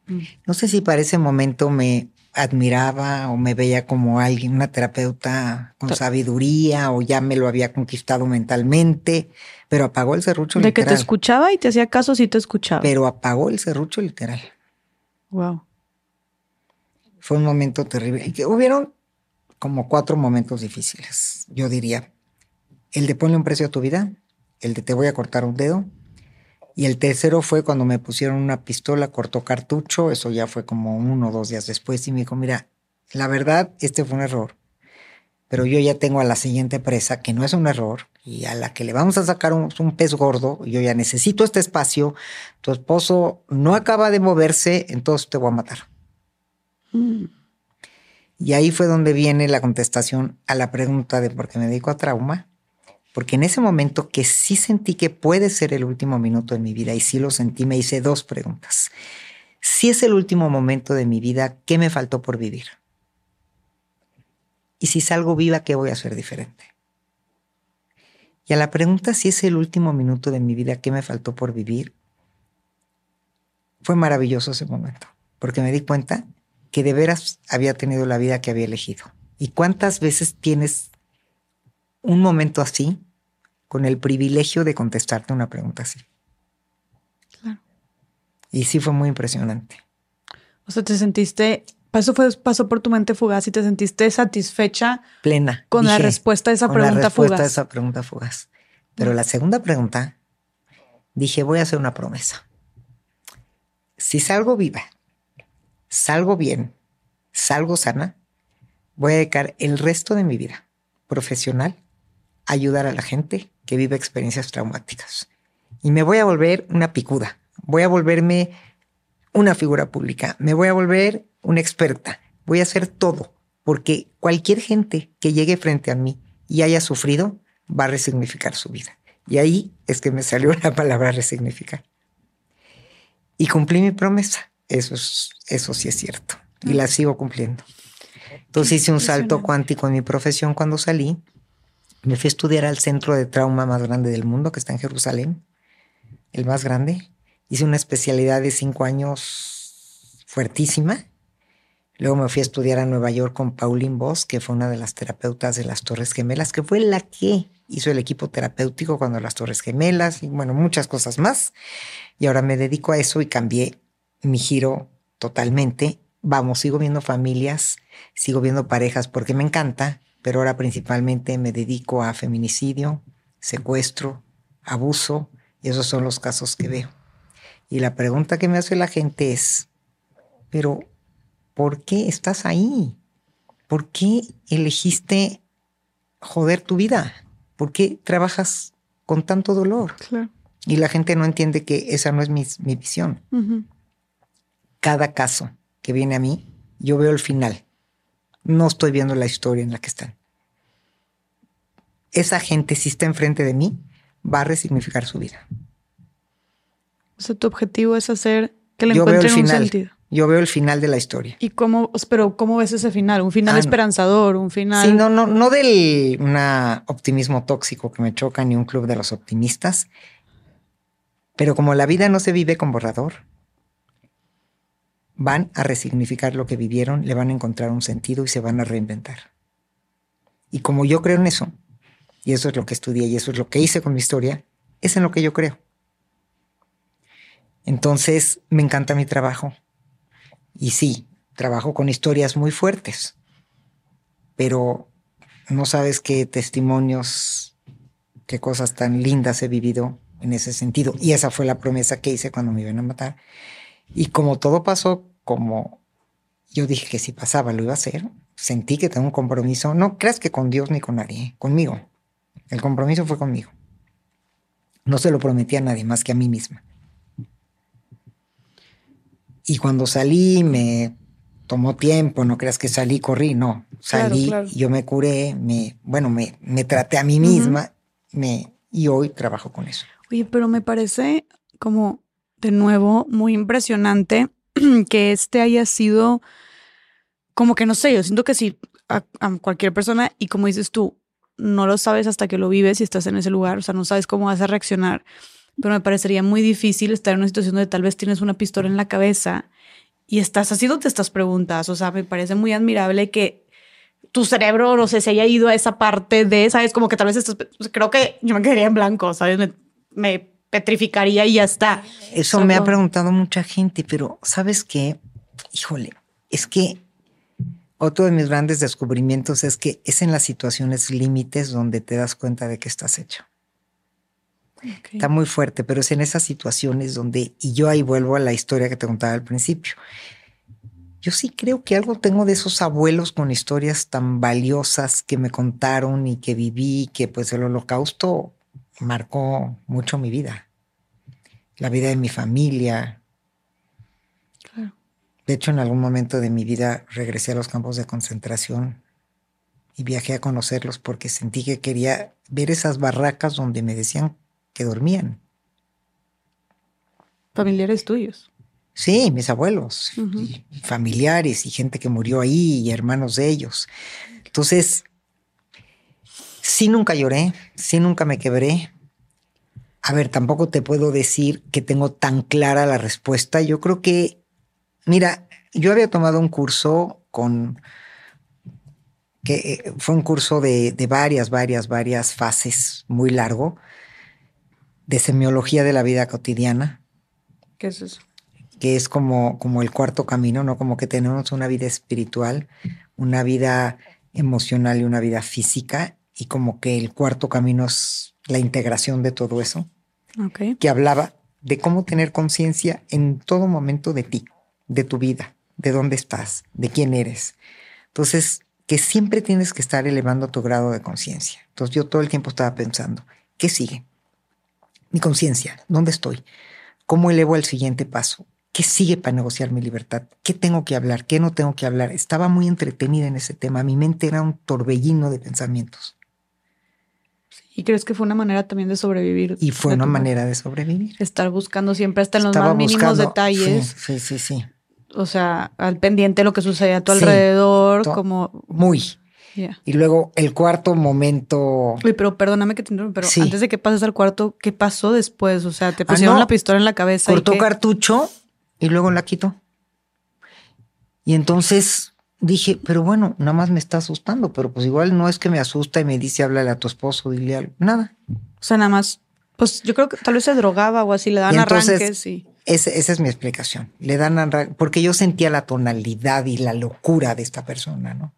Mm. No sé si para ese momento me admiraba o me veía como alguien, una terapeuta con sabiduría o ya me lo había conquistado mentalmente, pero apagó el serrucho literal. De que te escuchaba y te hacía caso, sí te escuchaba. Pero apagó el serrucho literal. Wow. Fue un momento terrible. Y que hubieron como cuatro momentos difíciles, yo diría. El de ponle un precio a tu vida, el de te voy a cortar un dedo, y el tercero fue cuando me pusieron una pistola, cortó cartucho, eso ya fue como uno o dos días después, y me dijo, mira, la verdad, este fue un error, pero yo ya tengo a la siguiente presa, que no es un error, y a la que le vamos a sacar un, pez gordo, yo ya necesito este espacio, tu esposo no acaba de moverse, entonces te voy a matar. Mm. Y ahí fue donde viene la contestación a la pregunta de por qué me dedico a trauma porque en ese momento que sí sentí que puede ser el último minuto de mi vida y sí lo sentí, me hice dos preguntas. Si es el último momento de mi vida, ¿qué me faltó por vivir? Y si salgo viva, ¿qué voy a hacer diferente? Y a la pregunta si es el último minuto de mi vida, ¿qué me faltó por vivir? Fue maravilloso ese momento, porque me di cuenta que de veras había tenido la vida que había elegido. ¿Y cuántas veces tienes un momento así con el privilegio de contestarte una pregunta así. Claro. Y sí fue muy impresionante. O sea, te sentiste, pasó, fue, pasó por tu mente fugaz y te sentiste satisfecha. Plena. Con la respuesta a esa pregunta fugaz. la respuesta a esa pregunta fugaz. Pero la segunda pregunta, dije, voy a hacer una promesa. Si salgo viva, salgo bien, salgo sana, voy a dedicar el resto de mi vida profesional ayudar a la gente que vive experiencias traumáticas. Y me voy a volver una picuda, voy a volverme una figura pública, me voy a volver una experta, voy a hacer todo, porque cualquier gente que llegue frente a mí y haya sufrido va a resignificar su vida. Y ahí es que me salió la palabra resignificar. Y cumplí mi promesa, eso, es, eso sí es cierto, y la sigo cumpliendo. Entonces hice un salto cuántico en mi profesión cuando salí me fui a estudiar al centro de trauma más grande del mundo, que está en Jerusalén, el más grande. Hice una especialidad de cinco años fuertísima. Luego me fui a estudiar a Nueva York con Pauline Voss, que fue una de las terapeutas de las Torres Gemelas, que fue la que hizo el equipo terapéutico cuando las Torres Gemelas y bueno, muchas cosas más. Y ahora me dedico a eso y cambié mi giro totalmente. Vamos, sigo viendo familias, sigo viendo parejas porque me encanta, pero ahora principalmente me dedico a feminicidio, secuestro, abuso, y esos son los casos que veo. Y la pregunta que me hace la gente es, pero ¿por qué estás ahí? ¿Por qué elegiste joder tu vida? ¿Por qué trabajas con tanto dolor? Y la gente no entiende que esa no es mi, visión. Cada caso que viene a mí, yo veo el final no estoy viendo la historia en la que están. Esa gente, si está enfrente de mí, va a resignificar su vida. O sea, tu objetivo es hacer que le encuentren un sentido. Yo veo el final de la historia. ¿Y cómo, pero cómo ves ese final? ¿Un final ah, esperanzador? ¿Un final? Sí, no, no, no del un optimismo tóxico que me choca ni un club de los optimistas. Pero como la vida no se vive con borrador, van a resignificar lo que vivieron, le van a encontrar un sentido y se van a reinventar. Y como yo creo en eso, y eso es lo que estudié y eso es lo que hice con mi historia, es en lo que yo creo. Entonces, me encanta mi trabajo. Y sí, trabajo con historias muy fuertes, pero no sabes qué testimonios, qué cosas tan lindas he vivido en ese sentido. Y esa fue la promesa que hice cuando me iban a matar. Y como todo pasó como yo dije que si pasaba lo iba a hacer, sentí que tengo un compromiso, no creas que con Dios ni con nadie, conmigo. El compromiso fue conmigo. No se lo prometí a nadie más que a mí misma. Y cuando salí me tomó tiempo, no creas que salí, corrí, no. Salí, yo me curé, me, bueno, me, me traté a mí misma me, y hoy trabajo con eso. Oye, pero me parece como de nuevo muy impresionante que este haya sido como que no sé, yo siento que si a, cualquier persona y como dices tú, no lo sabes hasta que lo vives y estás en ese lugar, o sea, no sabes cómo vas a reaccionar, pero me parecería muy difícil estar en una situación donde tal vez tienes una pistola en la cabeza y estás haciéndote estas preguntas. O sea, me parece muy admirable que tu cerebro, no sé, se haya ido a esa parte de, ¿sabes? Como que tal vez estás, creo que yo me quedaría en blanco, ¿sabes? Me, petrificaría y ya está. Eso me ha preguntado mucha gente, pero ¿sabes qué? Híjole, es que otro de mis grandes descubrimientos es que es en las situaciones límites donde te das cuenta de que estás hecho. Está muy fuerte, pero es en esas situaciones donde, y yo ahí vuelvo a la historia que te contaba al principio. Yo sí creo que algo tengo de esos abuelos con historias tan valiosas que me contaron y que viví, que pues el holocausto marcó mucho mi vida, la vida de mi familia. De hecho, en algún momento de mi vida regresé a los campos de concentración y viajé a conocerlos porque sentí que quería ver esas barracas donde me decían que dormían. Familiares tuyos. Sí, mis abuelos, familiares y gente que murió ahí y hermanos de ellos. Entonces, sí nunca lloré, sí nunca me quebré. A ver, tampoco te puedo decir que tengo tan clara la respuesta. Yo creo que, mira, yo había tomado un curso con, que eh, fue un curso de, de varias, varias, varias fases, muy largo, de semiología de la vida cotidiana. ¿Qué es eso? que es como, como el cuarto camino, ¿no? Como que tenemos una vida espiritual, una vida emocional y una vida física, y como que el cuarto camino es la integración de todo eso, okay. que hablaba de cómo tener conciencia en todo momento de ti, de tu vida, de dónde estás, de quién eres. Entonces, que siempre tienes que estar elevando tu grado de conciencia. Entonces yo todo el tiempo estaba pensando, ¿qué sigue? Mi conciencia, ¿dónde estoy? ¿Cómo elevo el siguiente paso? ¿Qué sigue para negociar mi libertad? ¿Qué tengo que hablar? ¿Qué no tengo que hablar? Estaba muy entretenida en ese tema. Mi mente era un torbellino de pensamientos. ¿Y crees que fue una manera también de sobrevivir? Y fue una manera de sobrevivir. Estar buscando siempre hasta en los más mínimos detalles. Sí, sí, sí, O sea, al pendiente de lo que sucede a tu alrededor, como... Muy. Y luego el cuarto momento. Uy, pero perdóname que te interrumpa, pero antes de que pases al cuarto, ¿qué pasó después? O sea, te ah, pusieron la pistola en la cabeza. Cortó cartucho y luego la quitó. Y entonces dije, pero bueno, nada más me está asustando, pero pues igual no es que me asusta y me dice, háblale a tu esposo, dile algo. Nada. O sea, nada más, pues yo creo que tal vez se drogaba o así, le dan arranques y. esa es mi explicación. Le dan arranques, porque yo sentía la tonalidad y la locura de esta persona, ¿no?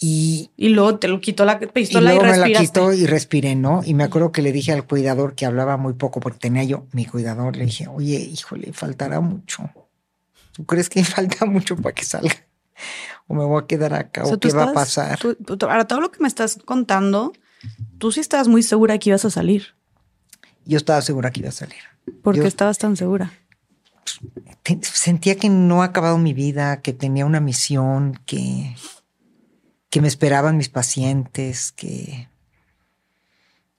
Y, y luego te lo quitó la pistola y, luego me la quitó y respiré, ¿no? Y me acuerdo que le dije al cuidador que hablaba muy poco porque tenía yo mi cuidador, le dije, oye, híjole, faltará mucho. ¿Tú crees que falta mucho para que salga? ¿O me voy a quedar acá? ¿O, qué va a pasar? ahora, todo lo que me estás contando, tú sí estabas muy segura que ibas a salir. Yo estaba segura que iba a salir. ¿Por qué estabas tan segura? Sentía que no ha acabado mi vida, que tenía una misión, que que me esperaban mis pacientes, que...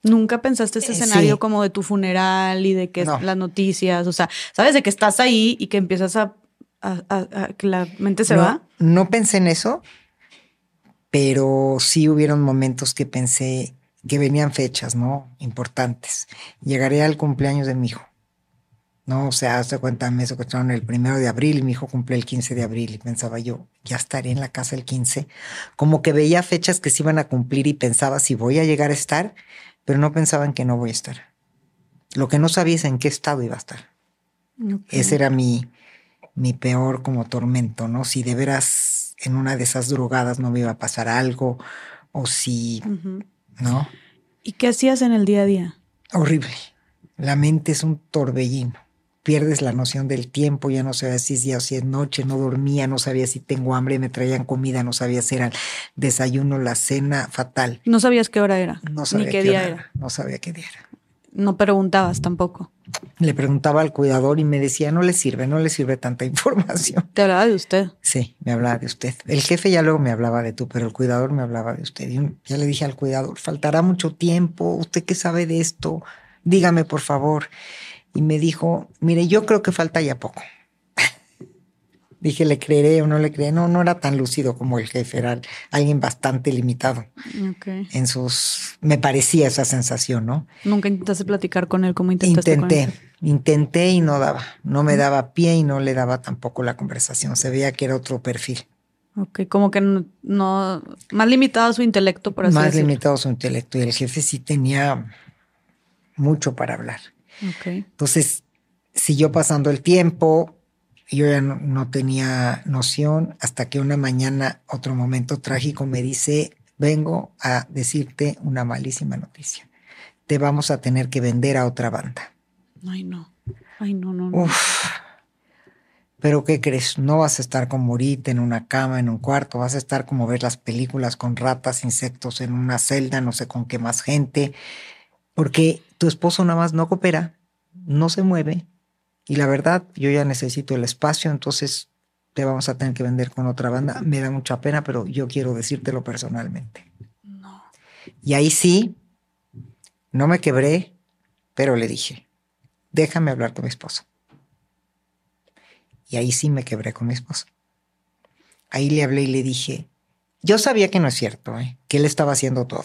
¿Nunca pensaste ese eh, escenario como de tu funeral y de que las noticias? O sea, ¿sabes de que estás ahí y que empiezas a, que la mente se va? No pensé en eso, pero sí hubieron momentos que pensé que venían fechas, ¿no? Importantes. Llegaré al cumpleaños de mi hijo. No, o sea, hace cuenta, me secuestraron el primero de abril y mi hijo cumple el 15 de abril y pensaba yo, ya estaré en la casa el 15. Como que veía fechas que se iban a cumplir y pensaba si voy a llegar a estar, pero no pensaba en que no voy a estar. Lo que no sabía es en qué estado iba a estar. Ese era mi, mi peor como tormento, ¿no? Si de veras en una de esas drogadas no me iba a pasar algo o si, ¿no? ¿Y qué hacías en el día a día? Horrible. La mente es un torbellino pierdes la noción del tiempo, ya no sabía si es día o si es noche, no dormía, no sabía si tengo hambre, me traían comida, no sabía si era el desayuno, la cena, fatal. No sabías qué hora era, no sabía ni qué, día era. No sabía qué día era. No preguntabas tampoco. Le preguntaba al cuidador y me decía, no le sirve, no le sirve tanta información. ¿Te hablaba de usted? Sí, me hablaba de usted. El jefe ya luego me hablaba de tú, pero el cuidador me hablaba de usted. Y ya le dije al cuidador, faltará mucho tiempo, usted qué sabe de esto, dígame por favor y me dijo, mire, yo creo que falta ya poco. Dije, ¿le creeré o no le creeré? No, no era tan lúcido como el jefe, era alguien bastante limitado. En sus... Me parecía esa sensación, ¿no? ¿Nunca intentaste platicar con él como intentaste Intenté, Intenté y no daba. No me daba pie y no le daba tampoco la conversación. Se veía que era otro perfil. Ok, como que no, más limitado su intelecto, por así Más limitado su intelecto. Y el jefe sí tenía mucho para hablar. Okay. Entonces, siguió pasando el tiempo, yo ya no, tenía noción hasta que una mañana, otro momento trágico, me dice, vengo a decirte una malísima noticia. Te vamos a tener que vender a otra banda. Ay, no. Ay, no, no, no. Pero ¿qué crees? No vas a estar como ahorita en una cama, en un cuarto, vas a estar como ver las películas con ratas, insectos en una celda, no sé con qué más gente, porque tu esposo nada más no coopera, no se mueve, y la verdad, yo ya necesito el espacio, entonces te vamos a tener que vender con otra banda. Me da mucha pena, pero yo quiero decírtelo personalmente. No. Y ahí sí, no me quebré, pero le dije, déjame hablar con mi esposo. Y ahí sí me quebré con mi esposo. Ahí le hablé y le dije, yo sabía que no es cierto, ¿eh? que él estaba haciendo todo.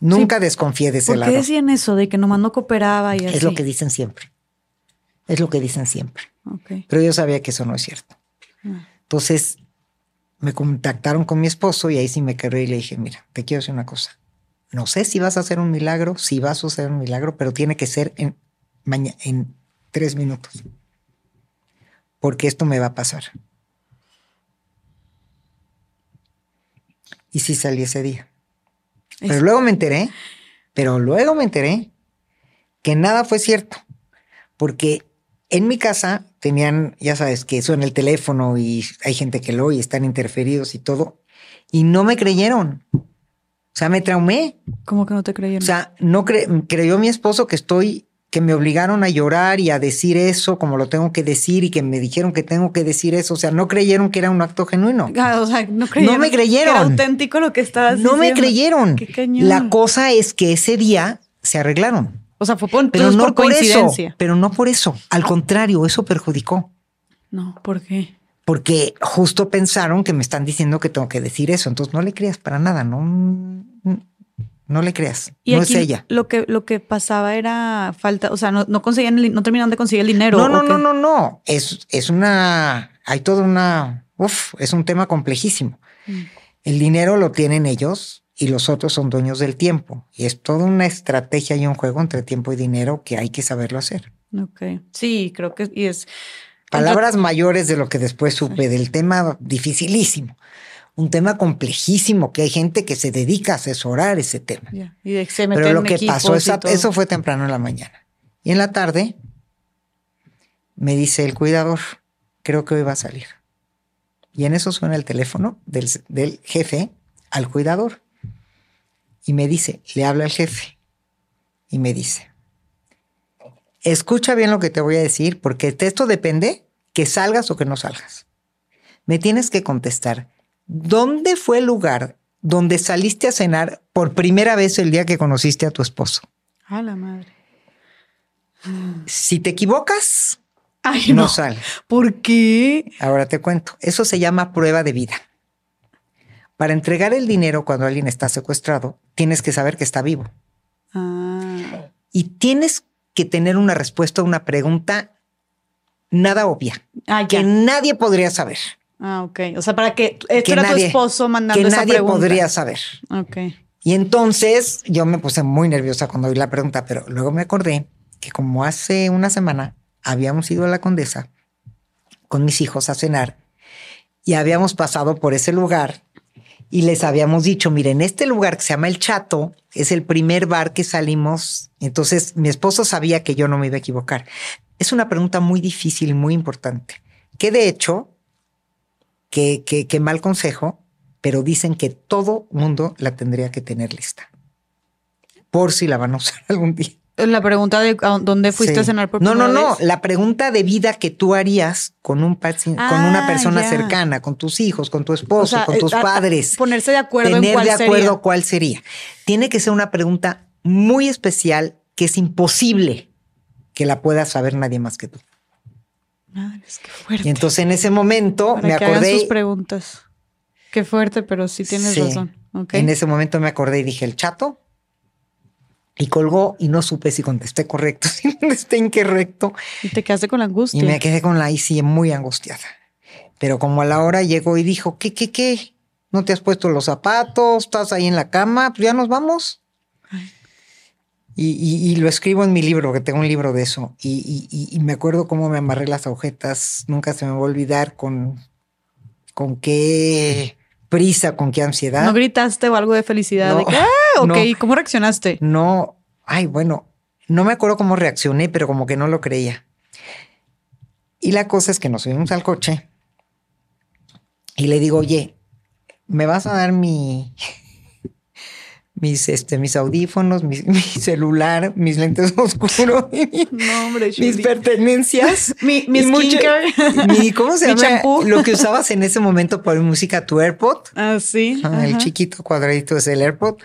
Nunca desconfié de ese lado. ¿Por qué decían eso de que nomás no cooperaba y así? Es lo que dicen siempre. Es lo que dicen siempre. Pero yo sabía que eso no es cierto. Ah. Entonces me contactaron con mi esposo y ahí sí me quedé y le dije, mira, te quiero decir una cosa. No sé si vas a hacer un milagro, si va a suceder un milagro, pero tiene que ser en, en tres minutos. Porque esto me va a pasar. Y sí salí ese día. Pero luego me enteré, pero luego me enteré que nada fue cierto. Porque en mi casa tenían, ya sabes, que suena el teléfono y hay gente que lo oye, están interferidos y todo, y no me creyeron. O sea, me traumé. ¿Cómo que no te creyeron? O sea, no creyó mi esposo que estoy, que me obligaron a llorar y a decir eso como lo tengo que decir y que me dijeron que tengo que decir eso. O sea, no creyeron que era un acto genuino. Ah, o sea, no creyeron. No me creyeron. era auténtico lo que estabas No me creyeron. La cosa es que ese día se arreglaron. O sea, fue por, pero no por, Eso, pero no por eso. Al contrario, eso perjudicó. No, ¿por qué? Porque justo pensaron que me están diciendo que tengo que decir eso. Entonces no le creas para nada. No, no le creas. ¿Y no es ella. Lo que, lo que pasaba era falta, o sea, no, no conseguían, no terminaron de conseguir el dinero. No, no, no, no, no. Es, es una, hay toda una, uf, es un tema complejísimo. Mm. El dinero lo tienen ellos y los otros son dueños del tiempo. Y es toda una estrategia y un juego entre tiempo y dinero que hay que saberlo hacer. Ok. Sí, creo que y es. Palabras mayores de lo que después supe del tema dificilísimo. Un tema complejísimo que hay gente que se dedica a asesorar ese tema. Y de se Pero lo que pasó, eso fue temprano en la mañana. Y en la tarde me dice el cuidador, creo que hoy va a salir. Y en eso suena el teléfono del, del jefe al cuidador y me dice, le habla al jefe y me dice, escucha bien lo que te voy a decir porque de esto depende que salgas o que no salgas. Me tienes que contestar, ¿dónde fue el lugar donde saliste a cenar por primera vez el día que conociste a tu esposo? A la madre. Si te equivocas, no, no sale. ¿Por qué? Ahora te cuento. Eso se llama prueba de vida. Para entregar el dinero cuando alguien está secuestrado, tienes que saber que está vivo. Ah. Y tienes que tener una respuesta a una pregunta nada obvia, ah, que nadie podría saber. Ah, ok. O sea, para que esto era tu esposo mandando que esa nadie podría saber. Ok. Y entonces yo me puse muy nerviosa cuando oí la pregunta, pero luego me acordé que como hace una semana habíamos ido a la Condesa con mis hijos a cenar y habíamos pasado por ese lugar y les habíamos dicho, miren, este lugar que se llama El Chato es el primer bar que salimos. Entonces mi esposo sabía que yo no me iba a equivocar. Es una pregunta muy difícil y muy importante, que de hecho, que, que, mal consejo, pero dicen que todo mundo la tendría que tener lista, por si la van a usar algún día. La pregunta de dónde fuiste a cenar por No, no, no. La pregunta de vida que tú harías con un con una ah, persona cercana, con tus hijos, con tu esposo, con tus padres. ponerse de acuerdo tener en cuál de acuerdo cuál sería. Tiene que ser una pregunta muy especial que es imposible que la pueda saber nadie más que tú. Madre, es que fuerte. Y entonces en ese momento me acordé. sus preguntas. Qué fuerte, pero sí tienes razón. En ese momento me acordé y dije, el chato Y colgó y no supe si contesté correcto, si contesté incorrecto. Y te quedaste con la angustia. Y me quedé con la sí muy angustiada. Pero como a la hora llegó y dijo, ¿qué, qué, qué? ¿No te has puesto los zapatos? ¿Estás ahí en la cama? Pues ya nos vamos. Y, lo escribo en mi libro, que tengo un libro de eso. Y, me acuerdo cómo me amarré las agujetas. Nunca se me va a olvidar con, con qué prisa, con qué ansiedad. ¿No gritaste o algo de felicidad? de ah, ok, ¿cómo reaccionaste? No, ay, bueno, no me acuerdo cómo reaccioné, pero como que no lo creía. Y la cosa es que nos subimos al coche y le digo, oye, ¿me vas a dar mi, mis, este, mis audífonos, mi, celular, mis lentes oscuros, mis pertenencias, mi, mi skincare, ¿cómo se llama? Lo que usabas en ese momento para música, tu AirPod. Ah, sí. Ah, el chiquito cuadradito es el AirPod.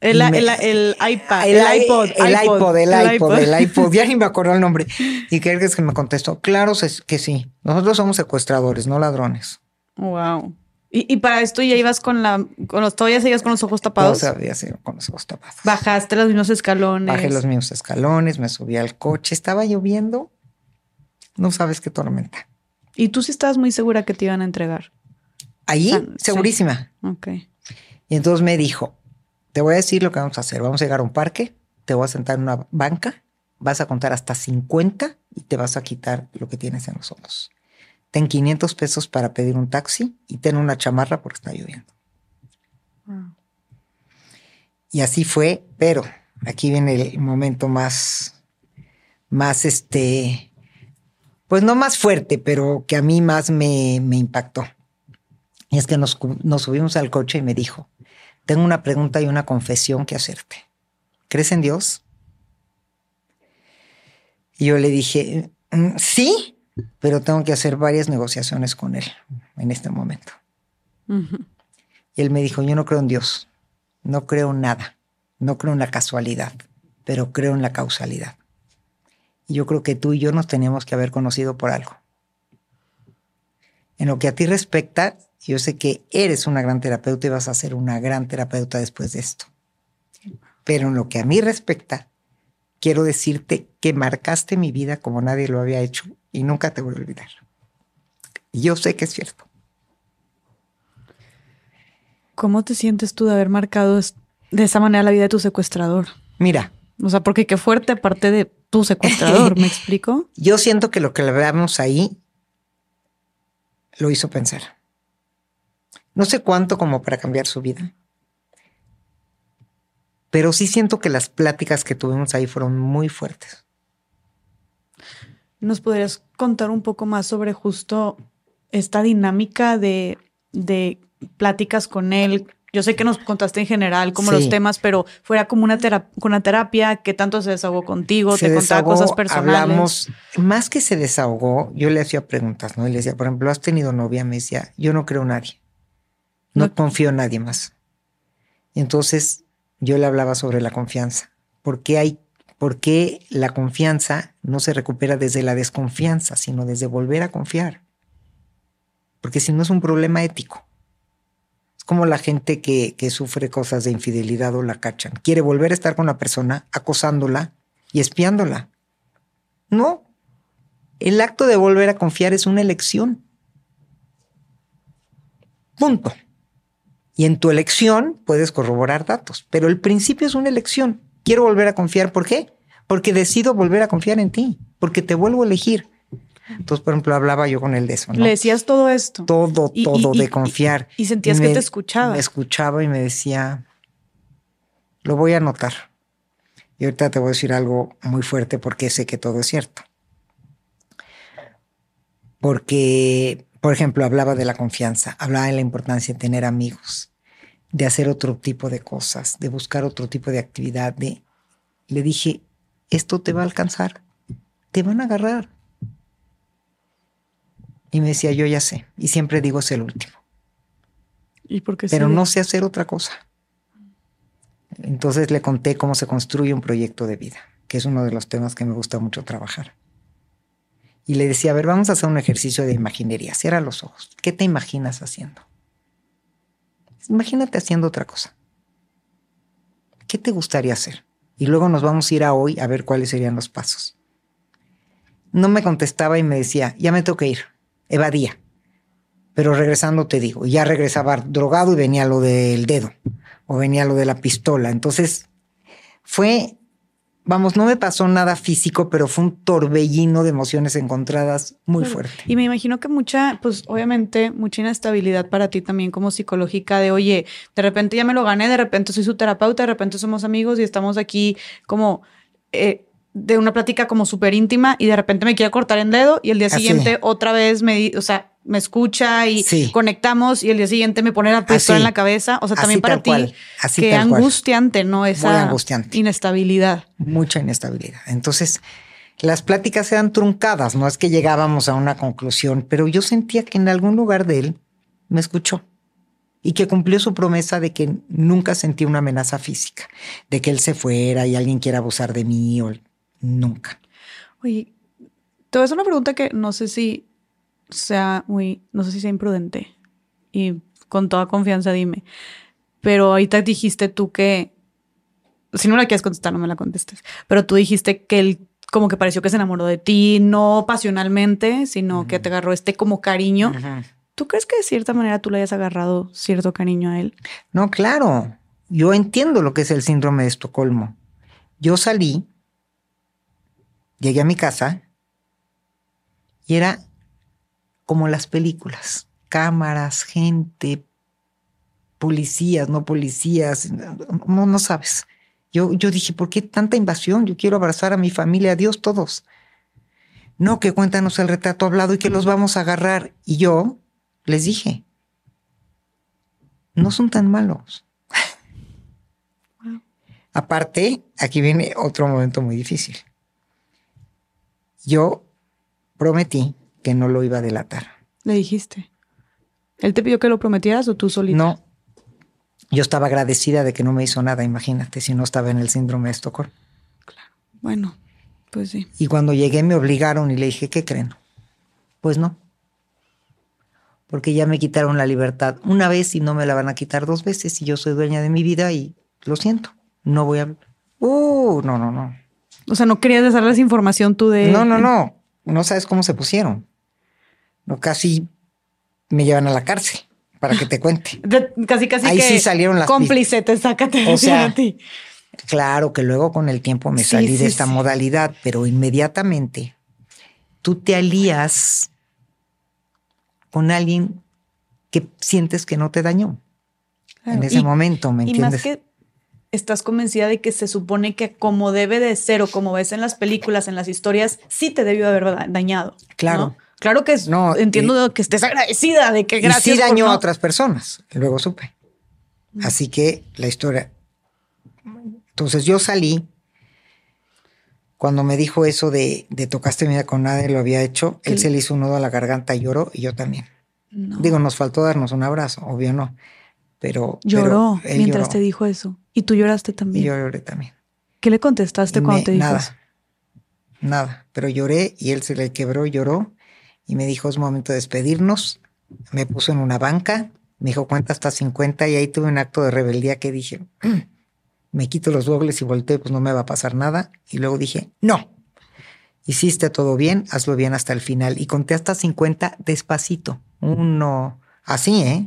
El, el, iPad, el, iPod, el iPod, el iPod, el iPod, ya ni me acuerdo el nombre. Y que es que me contestó, claro que sí, nosotros somos secuestradores, no ladrones. Wow. Y, para esto ya ibas con la, con los, todavía seguías con los ojos tapados. Todavía sigo con los ojos tapados. Bajaste los mismos escalones. Bajé los mismos escalones, me subí al coche, estaba lloviendo. No sabes qué tormenta. Y tú sí estabas muy segura que te iban a entregar. Ahí, segurísima. Ok. Y entonces me dijo, te voy a decir lo que vamos a hacer. Vamos a llegar a un parque, te voy a sentar en una banca, vas a contar hasta 50 y te vas a quitar lo que tienes en los ojos ten 500 pesos para pedir un taxi y ten una chamarra porque está lloviendo. Y así fue, pero aquí viene el momento más, más este, pues no más fuerte, pero que a mí más me, impactó. Y es que nos, nos subimos al coche y me dijo, tengo una pregunta y una confesión que hacerte. ¿Crees en Dios? Y yo le dije, mm, sí, pero tengo que hacer varias negociaciones con él en este momento. Y él me dijo, yo no creo en Dios, no creo en nada, no creo en la casualidad, pero creo en la causalidad. Y yo creo que tú y yo nos teníamos que haber conocido por algo. En lo que a ti respecta, yo sé que eres una gran terapeuta y vas a ser una gran terapeuta después de esto. Pero en lo que a mí respecta, quiero decirte que marcaste mi vida como nadie lo había hecho y nunca te voy a olvidar. Y yo sé que es cierto. ¿Cómo te sientes tú de haber marcado de esa manera la vida de tu secuestrador? Mira. O sea, porque qué fuerte parte de tu secuestrador, ¿me explico? Yo siento que lo que le veamos ahí lo hizo pensar. No sé cuánto como para cambiar su vida. Pero sí siento que las pláticas que tuvimos ahí fueron muy fuertes. ¿Nos podrías contar un poco más sobre justo esta dinámica de, pláticas con él? Yo sé que nos contaste en general como los temas, pero fuera como una, terapia, una terapia, ¿qué tanto se desahogó contigo? ¿Te contaba cosas personales? Hablamos, más que se desahogó, yo le hacía preguntas, ¿no? Y le decía, por ejemplo, ¿has tenido novia? Me decía, yo no creo en nadie. No, confío en nadie más. Y entonces yo le hablaba sobre la confianza. ¿Por qué hay ¿Por qué la confianza no se recupera desde la desconfianza, sino desde volver a confiar? Porque si no es un problema ético. Es como la gente que, que sufre cosas de infidelidad o la cachan. Quiere volver a estar con la persona, acosándola y espiándola. No. El acto de volver a confiar es una elección. Punto. Y en tu elección puedes corroborar datos, pero el principio es una elección. Quiero volver a confiar. ¿Por qué? Porque decido volver a confiar en ti, porque te vuelvo a elegir. Entonces, por ejemplo, hablaba yo con él de eso. Le decías todo esto. Todo, todo de confiar. Y, sentías que te escuchaba. Me escuchaba y me decía, lo voy a anotar. Y ahorita te voy a decir algo muy fuerte porque sé que todo es cierto. Porque, por ejemplo, hablaba de la confianza, hablaba de la importancia de tener amigos, de hacer otro tipo de cosas, de buscar otro tipo de actividad. De... Le dije, esto te va a alcanzar, te van a agarrar. Y me decía, yo ya sé, y siempre digo es el último. ¿Y por qué Pero no sé hacer otra cosa. Entonces le conté cómo se construye un proyecto de vida, que es uno de los temas que me gusta mucho trabajar. Y le decía, a ver, vamos a hacer un ejercicio de imaginería. Cierra los ojos. ¿Qué te imaginas haciendo? Imagínate haciendo otra cosa. ¿Qué te gustaría hacer? Y luego nos vamos a ir a hoy a ver cuáles serían los pasos. No me contestaba y me decía, ya me tengo que ir, evadía. Pero regresando te digo, ya regresaba drogado y venía lo del dedo o venía lo de la pistola. Entonces fue vamos, no me pasó nada físico, pero fue un torbellino de emociones encontradas muy fuerte. Y me imagino que mucha, pues obviamente, mucha inestabilidad para ti también como psicológica de, oye, de repente ya me lo gané, de repente soy su terapeuta, de repente somos amigos y estamos aquí como... Eh, de una plática como súper íntima y de repente me quiere cortar el dedo y el día siguiente otra vez me, o sea, me escucha y conectamos y el día siguiente me pone la pistola en la cabeza. O sea, también para ti, Así que angustiante, ¿no? Esa inestabilidad. Mucha inestabilidad. Entonces, las pláticas eran truncadas, no es que llegábamos a una conclusión, pero yo sentía que en algún lugar de él me escuchó y que cumplió su promesa de que nunca sentí una amenaza física, de que él se fuera y alguien quiera abusar de mí o nunca. Oye, te voy a hacer una pregunta que no sé si sea muy, no sé si sea imprudente y con toda confianza dime, pero ahorita dijiste tú que, si no la quieres contestar, no me la contestes, pero tú dijiste que él como que pareció que se enamoró de ti, no pasionalmente, sino que te agarró este como cariño. ¿Tú crees que de cierta manera tú le hayas agarrado cierto cariño a él? No, claro. Yo entiendo lo que es el síndrome de Estocolmo. Yo salí, llegué a mi casa y era como las películas, cámaras, gente, policías, no policías, no, no sabes. Yo, yo dije, ¿por qué tanta invasión? Yo quiero abrazar a mi familia, a Dios todos. No, que cuéntanos el retrato hablado y que los vamos a agarrar. Y yo les dije, no son tan malos. Aparte, aquí viene otro momento muy difícil. Yo prometí que no lo iba a delatar. Le dijiste. ¿Él te pidió que lo prometieras o tú solito? No. Yo estaba agradecida de que no me hizo nada, imagínate, si no estaba en el síndrome de Estocolmo. Claro. Bueno, pues sí. Y cuando llegué me obligaron y le dije, ¿qué creen? Pues no. Porque ya me quitaron la libertad una vez y no me la van a quitar dos veces y yo soy dueña de mi vida y lo siento. No voy a... Uh, no, no, no. O sea, no querías darles información tú de... No, no, no. No sabes cómo se pusieron. No, casi me llevan a la cárcel para que te cuente. casi, casi Ahí que sí salieron las cómplice, te sácate o sea, a ti. Claro que luego con el tiempo me salí de esta modalidad, pero inmediatamente tú te alías con alguien que sientes que no te dañó en ese momento, ¿me entiendes? Y más que estás convencida de que se supone que como debe de ser o como ves en las películas, en las historias, sí te debió haber dañado. Claro. Claro que no, entiendo que estés agradecida de que gracias. Y sí dañó a otras personas, luego supe. Mm. Así que la historia. Entonces yo salí. Cuando me dijo eso de, de tocaste mi vida con nadie lo había hecho, él se le hizo un nudo a la garganta y lloró y yo también. Digo, nos faltó darnos un abrazo, obvio no. Pero. Lloró mientras te dijo eso. Y tú lloraste también. Y yo lloré también. ¿Qué le contestaste cuando te dijo nada, Nada. Pero lloré y él se le quebró, lloró y me dijo, es momento de despedirnos. Me puso en una banca, me dijo, cuenta hasta 50 y ahí tuve un acto de rebeldía que dije, me quito los dobles y volteo, pues no me va a pasar nada. Y luego dije, no, hiciste todo bien, hazlo bien hasta el final. Y conté hasta 50 despacito, uno, así, ¿eh?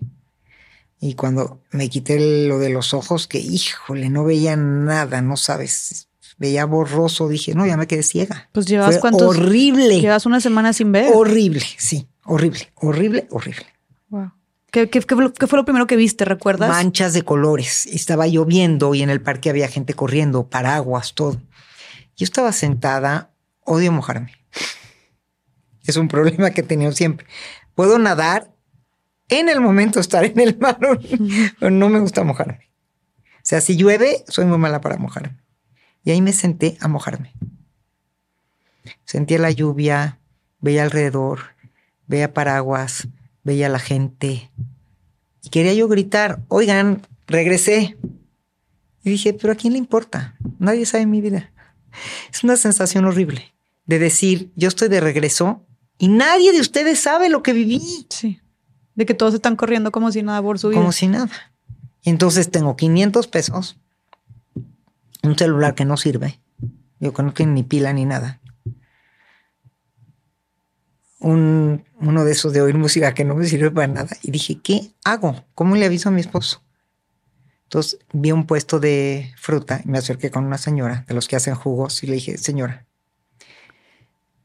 Y cuando me quité lo de los ojos, que híjole, no veía nada, no sabes, veía borroso, dije, no, ya me quedé ciega. Pues llevas cuántos. Horrible. Llevas una semana sin ver. Horrible, sí, horrible, horrible, horrible. Wow. ¿Qué, qué, fue lo primero que viste? ¿Recuerdas? Manchas de colores. Estaba lloviendo y en el parque había gente corriendo, paraguas, todo. Yo estaba sentada, odio mojarme. Es un problema que he tenido siempre. Puedo nadar en el momento de estar en el mar, pero no me gusta mojarme. O sea, si llueve, soy muy mala para mojarme. Y ahí me senté a mojarme. Sentía la lluvia, veía alrededor, veía paraguas, veía la gente. Y quería yo gritar, oigan, regresé. Y dije, pero ¿a quién le importa? Nadie sabe mi vida. Es una sensación horrible de decir, yo estoy de regreso y nadie de ustedes sabe lo que viví. Sí. De que todos están corriendo como si nada por su vida. Como si nada. Entonces tengo 500 pesos un celular que no sirve, yo que no tiene ni pila ni nada. Un, uno de esos de oír música que no me sirve para nada. Y dije, ¿qué hago? ¿Cómo le aviso a mi esposo? Entonces vi un puesto de fruta y me acerqué con una señora de los que hacen jugos y le dije, señora,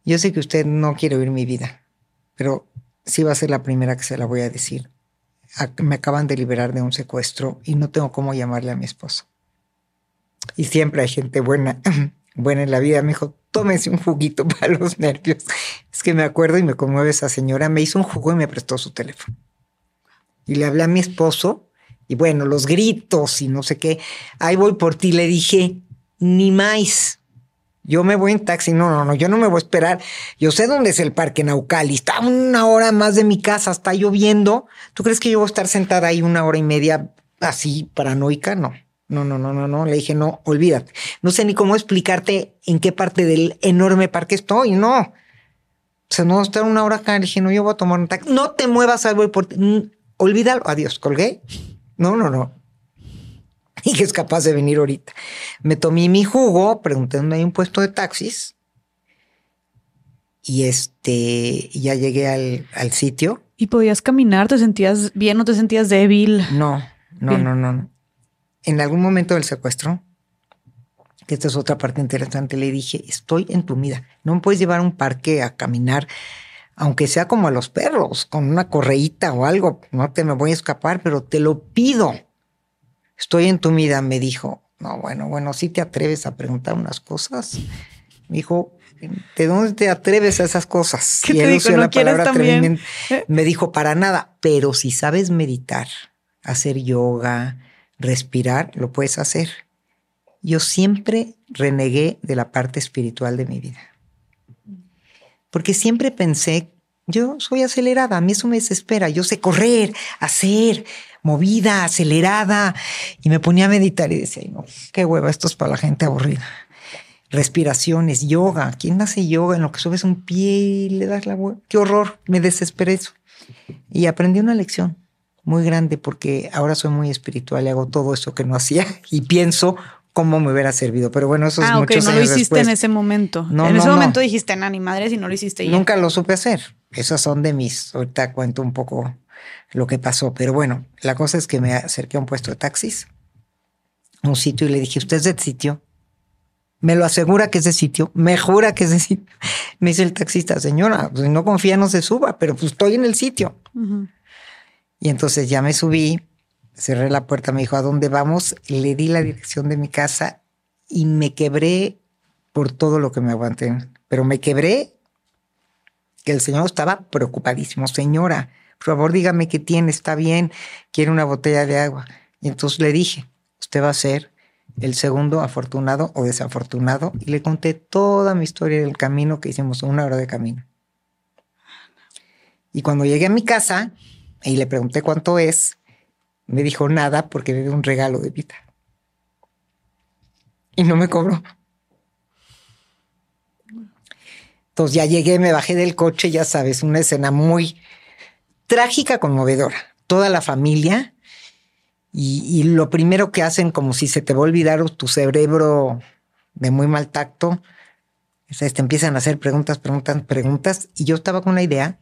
yo sé que usted no quiere oír mi vida, pero sí va a ser la primera que se la voy a decir. Me acaban de liberar de un secuestro y no tengo cómo llamarle a mi esposo. Y siempre hay gente buena, buena en la vida. Me dijo, tómese un juguito para los nervios. Es que me acuerdo y me conmueve esa señora. Me hizo un jugo y me prestó su teléfono. Y le hablé a mi esposo y bueno, los gritos y no sé qué. Ahí voy por ti. Le dije, ni más. Yo me voy en taxi. No, no, no, yo no me voy a esperar. Yo sé dónde es el parque Naucali. Está una hora más de mi casa, está lloviendo. ¿Tú crees que yo voy a estar sentada ahí una hora y media así paranoica? No. No, no, no, no, no. Le dije, no, olvídate. No sé ni cómo explicarte en qué parte del enorme parque estoy. No. O sea, no estar una hora acá. Le dije, no, yo voy a tomar un taxi. No te muevas, voy por ti. Olvídalo. Adiós. Colgué. No, no, no. Y que es capaz de venir ahorita. Me tomé mi jugo, pregunté dónde hay un puesto de taxis. Y este, ya llegué al, al sitio. ¿Y podías caminar? ¿Te sentías bien o te sentías débil? No, no, no, no. En algún momento del secuestro, que esta es otra parte interesante, le dije, estoy entumida. No me puedes llevar a un parque a caminar aunque sea como a los perros, con una correíta o algo, no te me voy a escapar, pero te lo pido. Estoy entumida, me dijo. No, bueno, bueno, si te atreves a preguntar unas cosas. Me dijo, ¿de dónde te atreves a esas cosas? ¿Qué y él usó la palabra atrevimiento. Me dijo, para nada, pero si sabes meditar, hacer yoga, respirar, lo puedes hacer. Yo siempre renegué de la parte espiritual de mi vida porque siempre pensé, yo soy acelerada, a mí eso me desespera, yo sé correr, hacer, movida, acelerada, y me ponía a meditar y decía, no, qué hueva, esto es para la gente aburrida. Respiraciones, yoga, ¿quién hace yoga en lo que subes un pie y le das la hueva? Qué horror, me desesperé eso. Y aprendí una lección muy grande porque ahora soy muy espiritual y hago todo eso que no hacía y pienso cómo me hubiera servido. Pero bueno, eso es ah, muchos no lo hiciste en ese momento. No, en ese momento dijiste, ni madre, si no lo hiciste ya. Nunca lo supe hacer. Esas son de mis. Ahorita cuento un poco lo que pasó. Pero bueno, la cosa es que me acerqué a un puesto de taxis, un sitio, y le dije, ¿usted es de sitio? Me lo asegura que es de sitio, me jura que es de sitio. Me dice el taxista, señora, pues no confía, no se suba, pero pues estoy en el sitio. Y entonces ya me subí, cerré la puerta, me dijo, ¿a dónde vamos? Le di la dirección de mi casa y me quebré por todo lo que me aguanté. Pero me quebré que el señor estaba preocupadísimo. Señora, por favor dígame qué tiene, está bien, quiere una botella de agua. Y entonces le dije, usted va a ser el segundo afortunado o desafortunado. Y le conté toda mi historia del camino que hicimos, una hora de camino. Y cuando llegué a mi casa y le pregunté cuánto es, me dijo nada porque me un regalo de vida. Y no me cobró. Entonces ya llegué, me bajé del coche, ya sabes, una escena muy trágica, conmovedora. Toda la familia y, lo primero que hacen, como si se te va a olvidar tu cerebro de muy mal tacto, es, te empiezan a hacer preguntas, preguntas, preguntas. Y yo estaba con la idea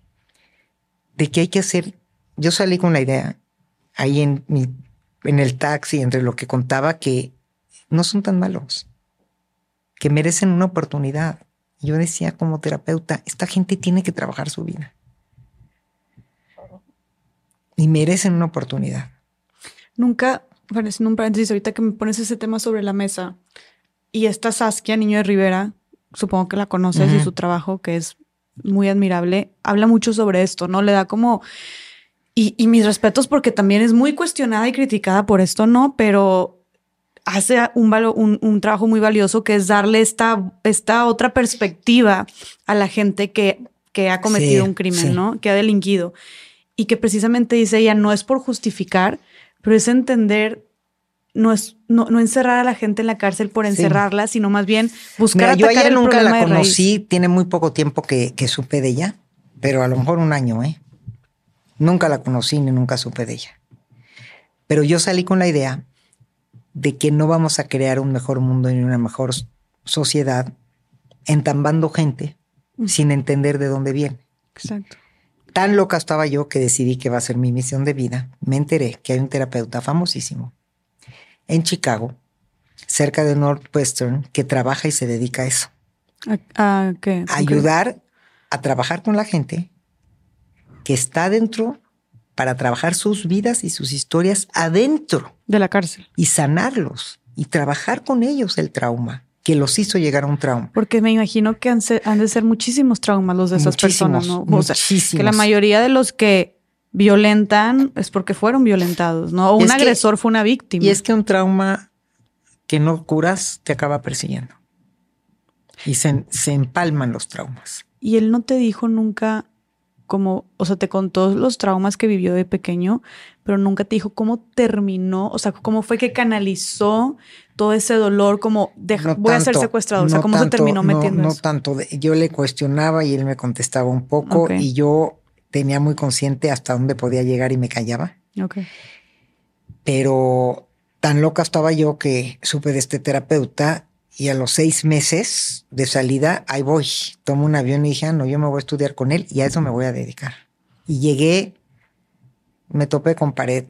de que hay que hacer, yo salí con la idea ahí en, en el taxi, entre lo que contaba, que no son tan malos, que merecen una oportunidad. Yo decía como terapeuta, esta gente tiene que trabajar su vida. Y merecen una oportunidad. Nunca, en un paréntesis, ahorita que me pones ese tema sobre la mesa, y esta Saskia, niño de Rivera, supongo que la conoces y su trabajo, que es muy admirable, habla mucho sobre esto, ¿no? Le da como y, mis respetos porque también es muy cuestionada y criticada por esto, ¿no? Pero hace un, un, trabajo muy valioso que es darle esta, esta otra perspectiva a la gente que, que ha cometido un crimen, ¿no? Que ha delinquido. Y que precisamente dice ella, no es por justificar, pero es entender, no es no, encerrar a la gente en la cárcel por encerrarla, sino más bien buscar Mira, yo ella nunca la conocí, tiene muy poco tiempo que, que supe de ella, pero a lo mejor un año, ¿eh? Nunca la conocí ni nunca supe de ella. Pero yo salí con la idea de que no vamos a crear un mejor mundo ni una mejor sociedad entambando gente sin entender de dónde viene. Exacto. Tan loca estaba yo que decidí que va a ser mi misión de vida. Me enteré que hay un terapeuta famosísimo en Chicago, cerca de Northwestern, que trabaja y se dedica a eso. ¿A, qué? Ayudar a trabajar con la gente que está dentro para trabajar sus vidas y sus historias adentro. De la cárcel. Y sanarlos y trabajar con ellos el trauma que los hizo llegar a un trauma. Porque me imagino que han, de ser muchísimos traumas los de esas personas, ¿no? muchísimos. que la mayoría de los que violentan es porque fueron violentados, ¿no? O un agresor fue una víctima. Y es que un trauma que no curas te acaba persiguiendo. Y se, se empalman los traumas. Y él no te dijo nunca como, o sea, te contó los traumas que vivió de pequeño, pero nunca te dijo cómo terminó, o sea, cómo fue que canalizó todo ese dolor, como voy a ser secuestrado, o sea, cómo se terminó metiendo. No, no tanto, yo le cuestionaba y él me contestaba un poco y yo tenía muy consciente hasta dónde podía llegar y me callaba. Ok. Pero tan loca estaba yo que supe de este terapeuta y a los seis meses de salida, ahí voy. Tomo un avión y dije, ah, no, yo me voy a estudiar con él y a eso me voy a dedicar. Y llegué, me topé con pared.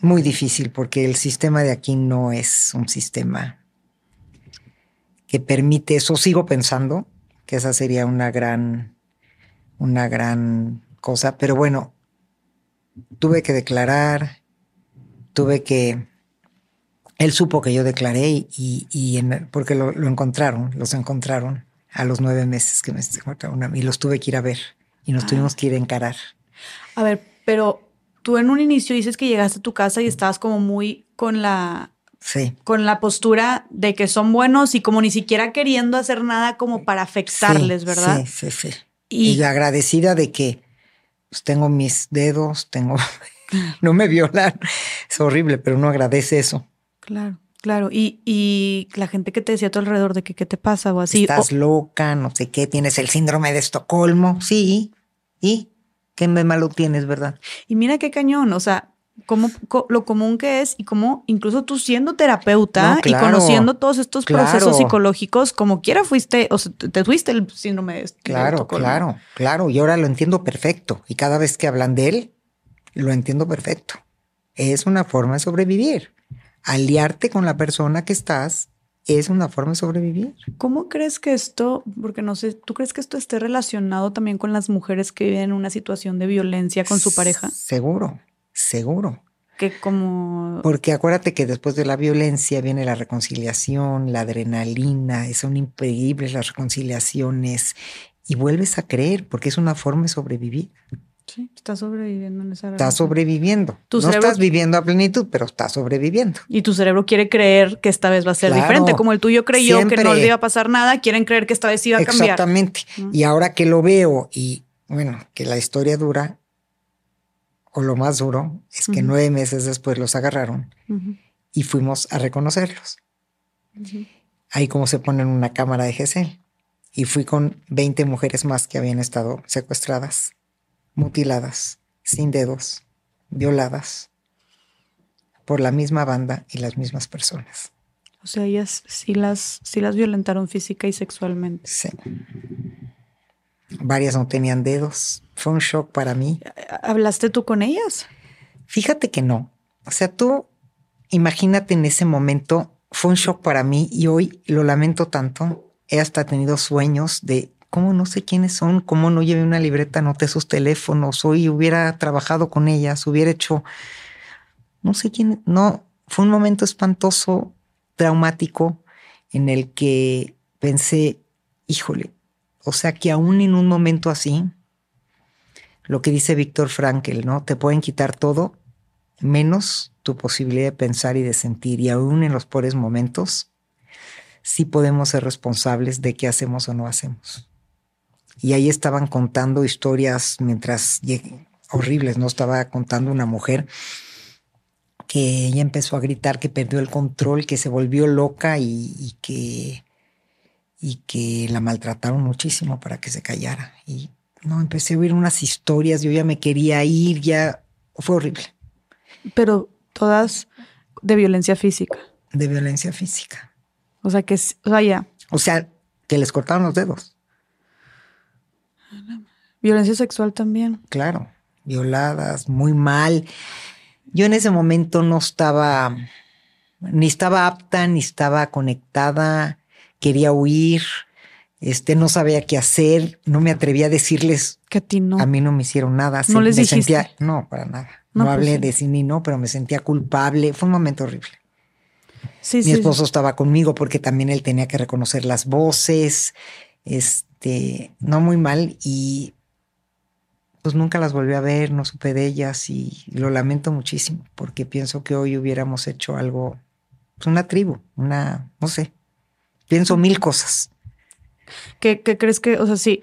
Muy difícil porque el sistema de aquí no es un sistema que permite eso. Sigo pensando que esa sería una gran, una gran cosa. Pero bueno, tuve que declarar, tuve que él supo que yo declaré y, y porque lo, encontraron, los encontraron a los nueve meses que me encontraron y los tuve que ir a ver y nos ah. tuvimos que ir a encarar. A ver, pero tú en un inicio dices que llegaste a tu casa y estabas como muy con la Sí. Con la postura de que son buenos y como ni siquiera queriendo hacer nada como para afectarles, ¿verdad? Sí, sí, sí. Y, agradecida de que pues, tengo mis dedos, tengo. no me violan. Es horrible, pero no agradece eso. Claro, claro. Y, y la gente que te decía a tu alrededor de que qué te pasa o así. Estás loca, no sé qué, tienes el síndrome de Estocolmo. Sí. ¿Y qué malo tienes, verdad? Y mira qué cañón, o sea, cómo, lo común que es y cómo incluso tú siendo terapeuta y conociendo todos estos procesos psicológicos, como quiera fuiste, o sea, te fuiste el síndrome de Claro, claro, claro. Y ahora lo entiendo perfecto. Y cada vez que hablan de él, lo entiendo perfecto. Es una forma de sobrevivir aliarte con la persona que estás es una forma de sobrevivir. ¿Cómo crees que esto, porque no sé, ¿tú crees que esto esté relacionado también con las mujeres que viven en una situación de violencia con su pareja? Seguro, seguro. Que como... Porque acuérdate que después de la violencia viene la reconciliación, la adrenalina, son increíbles las reconciliaciones y vuelves a creer porque es una forma de sobrevivir. Sí, estás sobreviviendo en esa Estás sobreviviendo. no estás viviendo a plenitud, pero estás sobreviviendo. Y tu cerebro quiere creer que esta vez va a ser diferente. Como el tuyo creyó que no le iba a pasar nada, quieren creer que esta vez iba a cambiar. Exactamente. Y ahora que lo veo y bueno, que la historia dura, o lo más duro, es que nueve meses después los agarraron y fuimos a reconocerlos. Ahí como se pone en una cámara de GC. Y fui con 20 mujeres más que habían estado secuestradas mutiladas, sin dedos, violadas por la misma banda y las mismas personas. O sea, ellas sí las, sí las violentaron física y sexualmente. Sí. Varias no tenían dedos. Fue un shock para mí. ¿Hablaste tú con ellas? Fíjate que no. O sea, tú imagínate en ese momento, fue un shock para mí y hoy lo lamento tanto. He hasta tenido sueños de ¿cómo no sé quiénes son? ¿Cómo no llevé una libreta, noté sus teléfonos? Hoy hubiera trabajado con ellas, hubiera hecho, no sé quién, no, fue un momento espantoso, traumático, en el que pensé, híjole, o sea que aún en un momento así, lo que dice Víctor Frankel, ¿no? Te pueden quitar todo menos tu posibilidad de pensar y de sentir. Y aún en los pobres momentos, sí podemos ser responsables de qué hacemos o no hacemos y ahí estaban contando historias mientras horribles, ¿no? Estaba contando una mujer que ella empezó a gritar que perdió el control, que se volvió loca y, que, y que la maltrataron muchísimo para que se callara. Y no, empecé a oír unas historias, yo ya me quería ir, ya fue horrible. Pero todas de violencia física. De violencia física. O sea que, o sea, ya. O sea, que les cortaron los dedos. Violencia sexual también. Claro, violadas, muy mal. Yo en ese momento no estaba, ni estaba apta, ni estaba conectada, quería huir, este, no sabía qué hacer, no me atrevía a decirles que a ti no. A mí no me hicieron nada. No les me dijiste. Sentía, no, para nada. No, No, pues hablé sí. de sí ni no, pero me sentía culpable. Fue un momento horrible. Sí, Mi sí. esposo estaba conmigo porque también él tenía que reconocer las voces. Este, no muy mal y pues nunca las volví a ver, no supe de ellas y lo lamento muchísimo porque pienso que hoy hubiéramos hecho algo, pues una tribu, una, no sé, pienso mil cosas. ¿Qué, qué crees que, o sea, sí,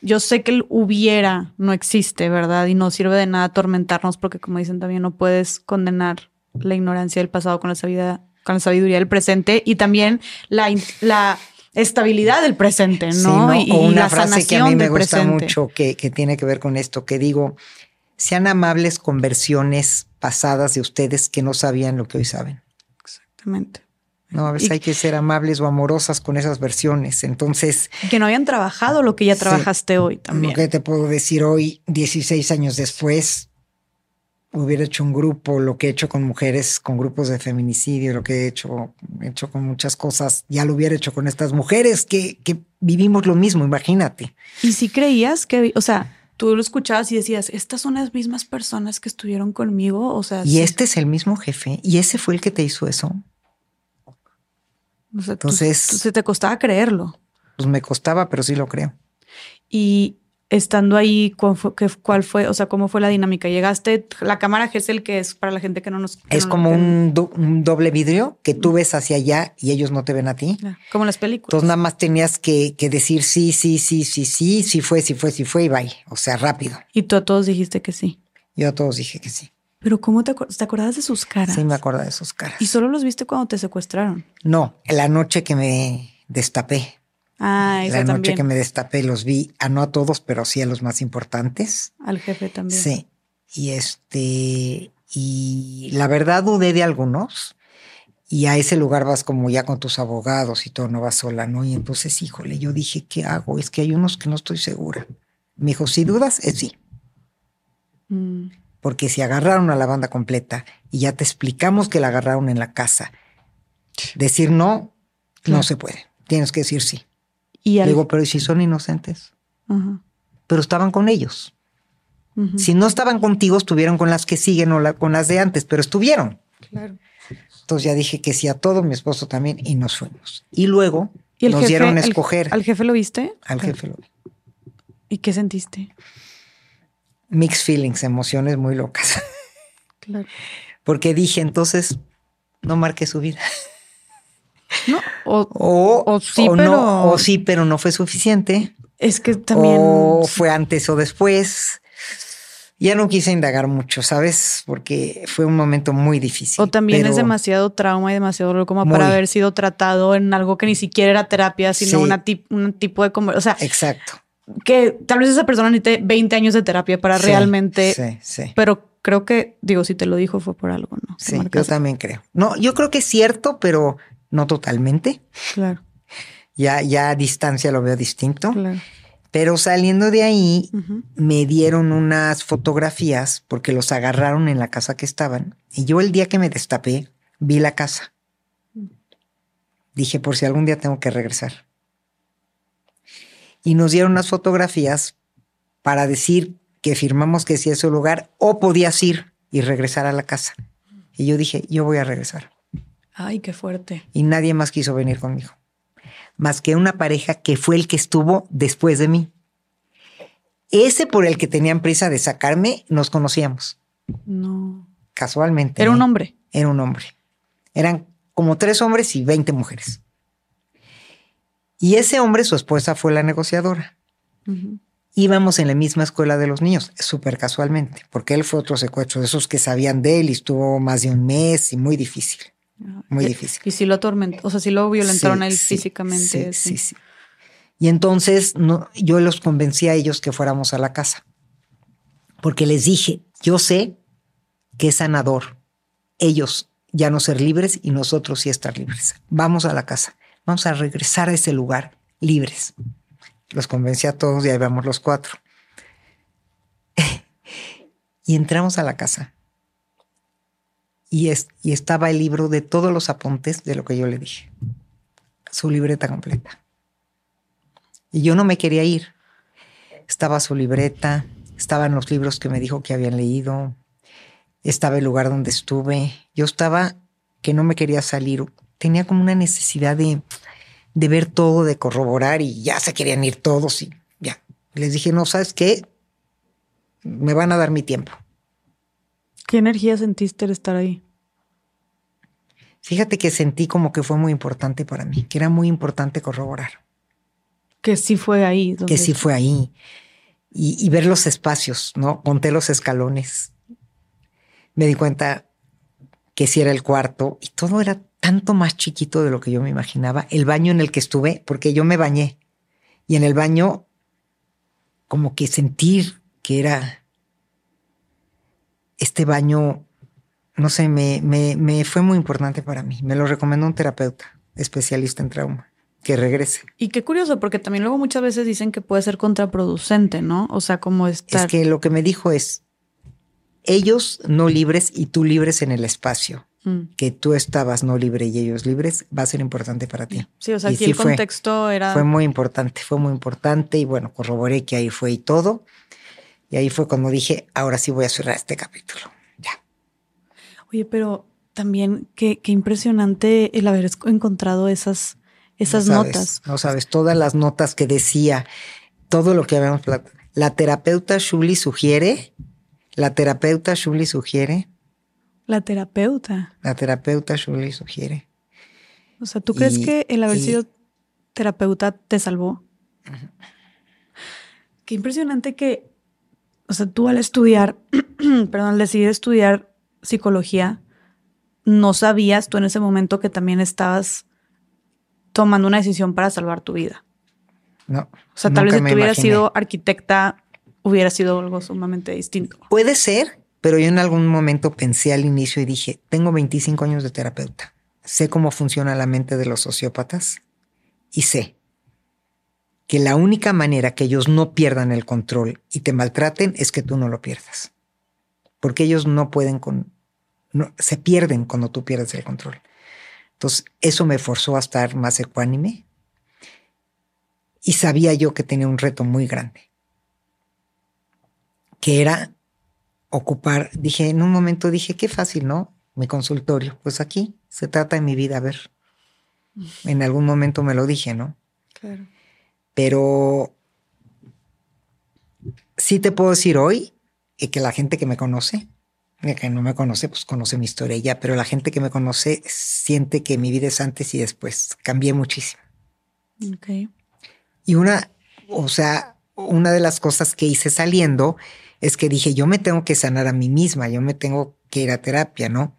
yo sé que el hubiera no existe, ¿verdad? Y no sirve de nada atormentarnos porque, como dicen también, no puedes condenar la ignorancia del pasado con la sabiduría, con la sabiduría del presente y también la, la estabilidad del presente, Sí, ¿no? Y, O y una la frase que a mí me gusta presente. mucho que, que tiene que ver con esto, que digo, sean amables con versiones pasadas de ustedes que no sabían lo que hoy saben. Exactamente. No, a veces Y- hay que ser amables o amorosas con esas versiones. Entonces, Que no habían trabajado lo que ya Sí. trabajaste hoy también. lo que te puedo decir hoy, 16 años después, hubiera hecho un grupo, lo que he hecho con mujeres, con grupos de feminicidio, lo que he hecho, he hecho con muchas cosas, ya lo hubiera hecho con estas mujeres que, que vivimos lo mismo, imagínate. Y si creías que, o sea, tú lo escuchabas y decías, estas son las mismas personas que estuvieron conmigo, o sea, Y sí, este es el mismo jefe, y ese fue el que te hizo eso. o sea, tú- entonces- tú- se te costaba creerlo. Pues me costaba, pero sí lo creo. Y estando ahí, ¿cuál fue, qué- cuál fue, o sea, cómo fue la dinámica? Llegaste, la cámara Gesell, que es para la gente que no nos... que Es no- como un, do- un doble vidrio que tú ves hacia allá y ellos no te ven a ti. Como en las películas. Entonces nada más tenías que, que decir sí, sí, sí, sí, sí, sí fue, sí fue, sí fue y bye. O sea, rápido. y tú a todos dijiste que sí. Yo a todos dije que sí. Pero ¿cómo te, te acordabas de sus caras? Sí me acuerdo de sus caras. Y solo los viste cuando te secuestraron. No, la noche que me destapé. Ah, eso la noche también. que me destapé los vi, a no a todos, pero sí a los más importantes. Al jefe también. Sí. Y este, y la verdad dudé de algunos. Y a ese lugar vas como ya con tus abogados y todo, no vas sola, ¿no? Y entonces, híjole, yo dije, ¿qué hago? Es que hay unos que no estoy segura. Me dijo, si dudas, es sí. Mm, Porque si agarraron a la banda completa y ya te explicamos que la agarraron en la casa, decir no, no se puede. Tienes que decir sí. Y al... digo, pero ¿y si son inocentes? Pero estaban con ellos. Si no estaban contigo, estuvieron con las que siguen o la- con las de antes, pero estuvieron. Claro. Entonces ya dije que sí a todo, mi esposo también, y nos fuimos. Y luego ¿Y el nos jefe, dieron a el- escoger ¿Al jefe lo viste? al jefe. lo- ¿Y qué sentiste? Mixed feelings, emociones muy locas. Claro. Porque dije, entonces, no marqué su vida. No, o O, O sí, o pero- no, o sí, pero no fue suficiente. es que también... O fue antes o después. Ya no quise indagar mucho, ¿sabes? Porque fue un momento muy difícil. O también es demasiado trauma y demasiado dolor como Muy. para haber sido tratado en algo que ni siquiera era terapia, sino Sí. una tip- un tipo de... O sea, Exacto. que tal vez esa persona necesite 20 años de terapia para Sí, realmente... Sí, sí. Pero creo que, digo, si te lo dijo fue por algo, ¿no? Sí, yo también creo. No, yo creo que es cierto, pero no totalmente. Claro, Ya, ya a distancia lo veo distinto. claro. Pero saliendo de ahí, me dieron unas fotografías porque los agarraron en la casa que estaban. Y yo el día que me destapé, vi la casa. Dije, por si algún día tengo que regresar. Y nos dieron unas fotografías para decir que firmamos que sí es su lugar o podías ir y regresar a la casa. Y yo dije, yo voy a regresar. Ay, qué fuerte. Y nadie más quiso venir conmigo. Más que una pareja que fue el que estuvo después de mí. Ese por el que tenían prisa de sacarme, nos conocíamos. No. Casualmente. Era un hombre. Era un hombre. Eran como tres hombres y 20 mujeres. Y ese hombre, su esposa fue la negociadora. Íbamos en la misma escuela de los niños, súper casualmente, porque él fue otro secuestro de esos que sabían de él y estuvo más de un mes y muy difícil, muy Y- difícil. Y si lo atormentó, o sea, si lo violentaron Sí, a él sí, físicamente. Sí, sí, sí. Y entonces no, yo los convencí a ellos que fuéramos a la casa, porque les dije, yo sé que es sanador. Ellos ya no ser libres y nosotros sí estar libres. Vamos a la casa, vamos a regresar a ese lugar libres. Los convencí a todos y ahí vamos los cuatro. y entramos a la casa. Y, es, y estaba el libro de todos los apuntes de lo que yo le dije. Su libreta completa. Y yo no me quería ir. Estaba su libreta, estaban los libros que me dijo que habían leído, estaba el lugar donde estuve. Yo estaba que no me quería salir. Tenía como una necesidad de, de ver todo, de corroborar y ya se querían ir todos y ya. Les dije, no, ¿sabes qué? Me van a dar mi tiempo. ¿Qué energía sentiste al estar ahí? Fíjate que sentí como que fue muy importante para mí, que era muy importante corroborar. Que sí fue ahí. Que sí fue ahí. Y, y, ver los espacios, ¿no? Conté los escalones. Me di cuenta que sí era el cuarto y todo era tanto más chiquito de lo que yo me imaginaba. El baño en el que estuve, porque yo me bañé y en el baño como que sentir que era este baño, no sé, me, me, me fue muy importante para mí. Me lo recomendó un terapeuta especialista en trauma que regrese. Y qué curioso, porque también luego muchas veces dicen que puede ser contraproducente, ¿no? O sea, como estar... Es que lo que me dijo es, ellos no libres y tú libres en el espacio. Mm. Que tú estabas no libre y ellos libres va a ser importante para ti. Sí, o sea, aquí el contexto era. Fue muy importante, fue muy importante y bueno, corroboré que ahí fue y todo. Y ahí fue cuando dije, ahora sí voy a cerrar este capítulo. Ya. Oye, pero también qué, qué impresionante el haber encontrado esas, esas notas. No sabes, todas las notas que decía, todo lo que habíamos La terapeuta Shuli sugiere, la terapeuta Shuli sugiere. La terapeuta. La terapeuta Shuli sugiere. O sea, ¿tú crees que el haber sido terapeuta te salvó? Qué impresionante que o sea, tú al estudiar, perdón, al decidir estudiar psicología, no sabías tú en ese momento que también estabas tomando una decisión para salvar tu vida. No. O sea, tal vez si tú hubieras sido arquitecta, hubiera sido algo sumamente distinto. Puede ser, pero yo en algún momento pensé al inicio y dije, tengo 25 años de terapeuta, sé cómo funciona la mente de los sociópatas y sé que la única manera que ellos no pierdan el control y te maltraten es que tú no lo pierdas. Porque ellos no pueden con... se pierden cuando tú pierdes el control. Entonces, eso me forzó a estar más ecuánime y sabía yo que tenía un reto muy grande, que era ocupar, dije, en un momento dije, qué fácil, ¿no? Mi consultorio, pues aquí se trata de mi vida, a ver. En algún momento me lo dije, ¿no? Claro. Pero sí te puedo decir hoy que la gente que me conoce, que no me conoce, pues conoce mi historia ya, pero la gente que me conoce siente que mi vida es antes y después. Cambié muchísimo. Okay. Y una, o sea, una de las cosas que hice saliendo es que dije, yo me tengo que sanar a mí misma, yo me tengo que ir a terapia, ¿no?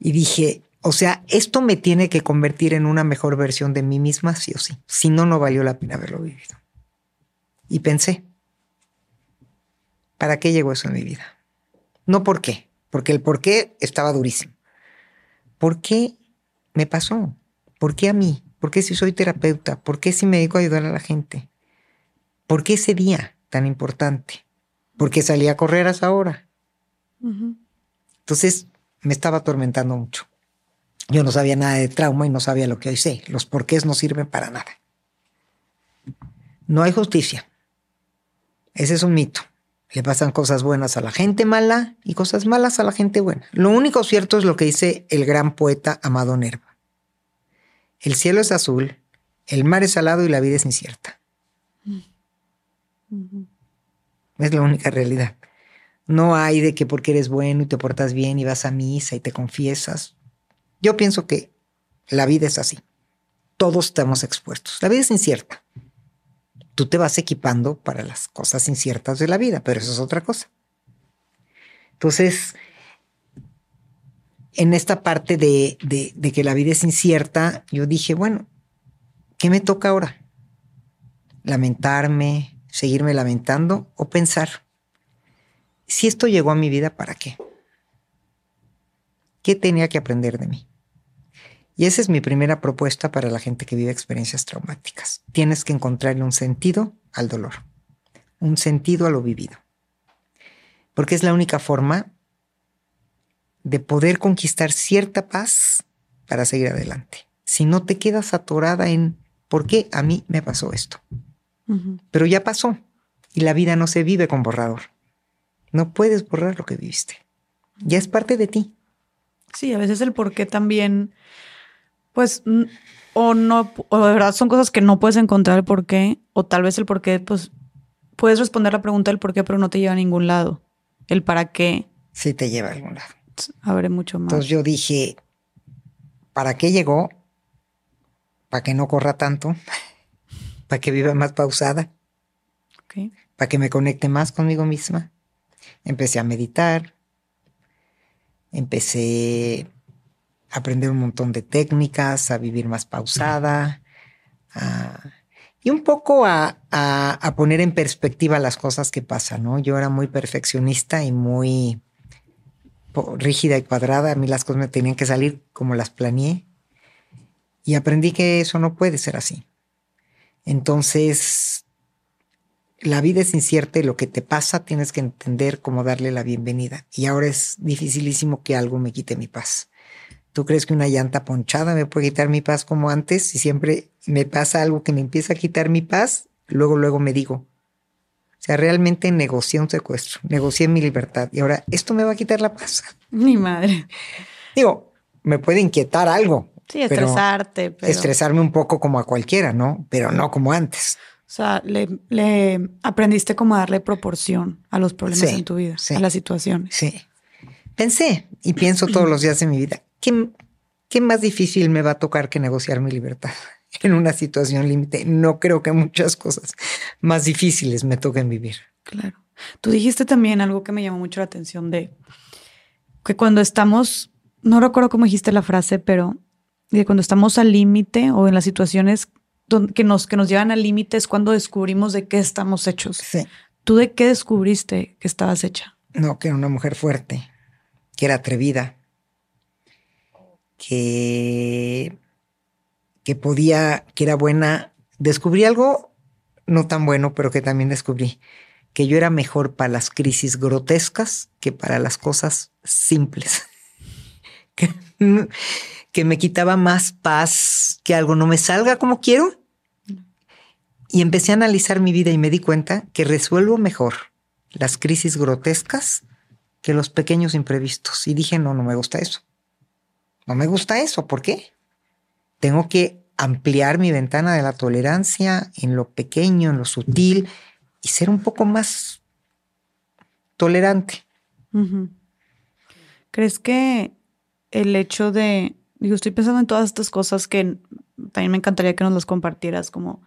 Y dije, o sea, esto me tiene que convertir en una mejor versión de mí misma, sí o sí. Si no, no valió la pena haberlo vivido. Y pensé, ¿para qué llegó eso en mi vida? No por qué, porque el por qué estaba durísimo. ¿Por qué me pasó? ¿Por qué a mí? ¿Por qué si soy terapeuta? ¿Por qué si me dedico a ayudar a la gente? ¿Por qué ese día tan importante? ¿Por qué salí a correr a esa hora? Entonces me estaba atormentando mucho. Yo no sabía nada de trauma y no sabía lo que hoy sé. Los porqués no sirven para nada. No hay justicia. Ese es un mito. Le pasan cosas buenas a la gente mala y cosas malas a la gente buena. Lo único cierto es lo que dice el gran poeta Amado Nerva. El cielo es azul, el mar es salado y la vida es incierta. Es la única realidad. No hay de que porque eres bueno y te portas bien y vas a misa y te confiesas. Yo pienso que la vida es así. Todos estamos expuestos. La vida es incierta. Tú te vas equipando para las cosas inciertas de la vida, pero eso es otra cosa. Entonces, en esta parte de, de que la vida es incierta, yo dije, bueno, ¿qué me toca ahora? ¿Lamentarme, seguirme lamentando o pensar? Si esto llegó a mi vida, ¿para qué? ¿Qué tenía que aprender de mí? Y esa es mi primera propuesta para la gente que vive experiencias traumáticas. Tienes que encontrarle un sentido al dolor, un sentido a lo vivido. Porque es la única forma de poder conquistar cierta paz para seguir adelante. Si no te quedas atorada en por qué a mí me pasó esto. Pero ya pasó y la vida no se vive con borrador. No puedes borrar lo que viviste. Ya es parte de ti. Sí, a veces el por qué también pues, o no, o de verdad son cosas que no puedes encontrar el por qué, o tal vez el por qué, pues, puedes responder la pregunta del por qué, pero no te lleva a ningún lado. El para qué. Sí te lleva a algún lado. Abre mucho más. Entonces yo dije, ¿para qué llegó? Para que no corra tanto, para que viva más pausada, para que me conecte más conmigo misma. Empecé a meditar, empecé aprender un montón de técnicas, a vivir más pausada, y un poco a, poner en perspectiva las cosas que pasan, ¿no? Yo era muy perfeccionista y muy rígida y cuadrada, a mí las cosas me tenían que salir como las planeé, y aprendí que eso no puede ser así. Entonces, la vida es incierta y lo que te pasa tienes que entender cómo darle la bienvenida. Y ahora es dificilísimo que algo me quite mi paz. ¿Tú crees que una llanta ponchada me puede quitar mi paz como antes? Si siempre me pasa algo que me empieza a quitar mi paz, luego, luego me digo. O sea, realmente negocié un secuestro, negocié mi libertad y ahora esto me va a quitar la paz. Mi madre. Digo, me puede inquietar algo. Sí, estresarte. Estresarme un poco como a cualquiera, ¿no? Pero no como antes. O sea, le, aprendiste como a darle proporción a los problemas en tu vida, a las situaciones. Sí. Pensé y pienso todos los días de mi vida, ¿qué, más difícil me va a tocar que negociar mi libertad en una situación límite? No creo que muchas cosas más difíciles me toquen vivir. Claro. Tú dijiste también algo que me llamó mucho la atención de que cuando estamos, no recuerdo cómo dijiste la frase, pero de cuando estamos al límite o en las situaciones que nos, que nos llevan al límite es cuando descubrimos de qué estamos hechos. Sí. ¿Tú de qué descubriste que estabas hecha? No, que era una mujer fuerte, que era atrevida, que, que podía, que era buena. Descubrí algo no tan bueno, pero que también descubrí que yo era mejor para las crisis grotescas que para las cosas simples. que, me quitaba más paz que algo no me salga como quiero. Y empecé a analizar mi vida y me di cuenta que resuelvo mejor las crisis grotescas que los pequeños imprevistos. Y dije, no, no me gusta eso. No me gusta eso. ¿Por qué? Tengo que ampliar mi ventana de la tolerancia en lo pequeño, en lo sutil y ser un poco más tolerante. ¿Crees que el hecho de, digo, estoy pensando en todas estas cosas que también me encantaría que nos las compartieras, como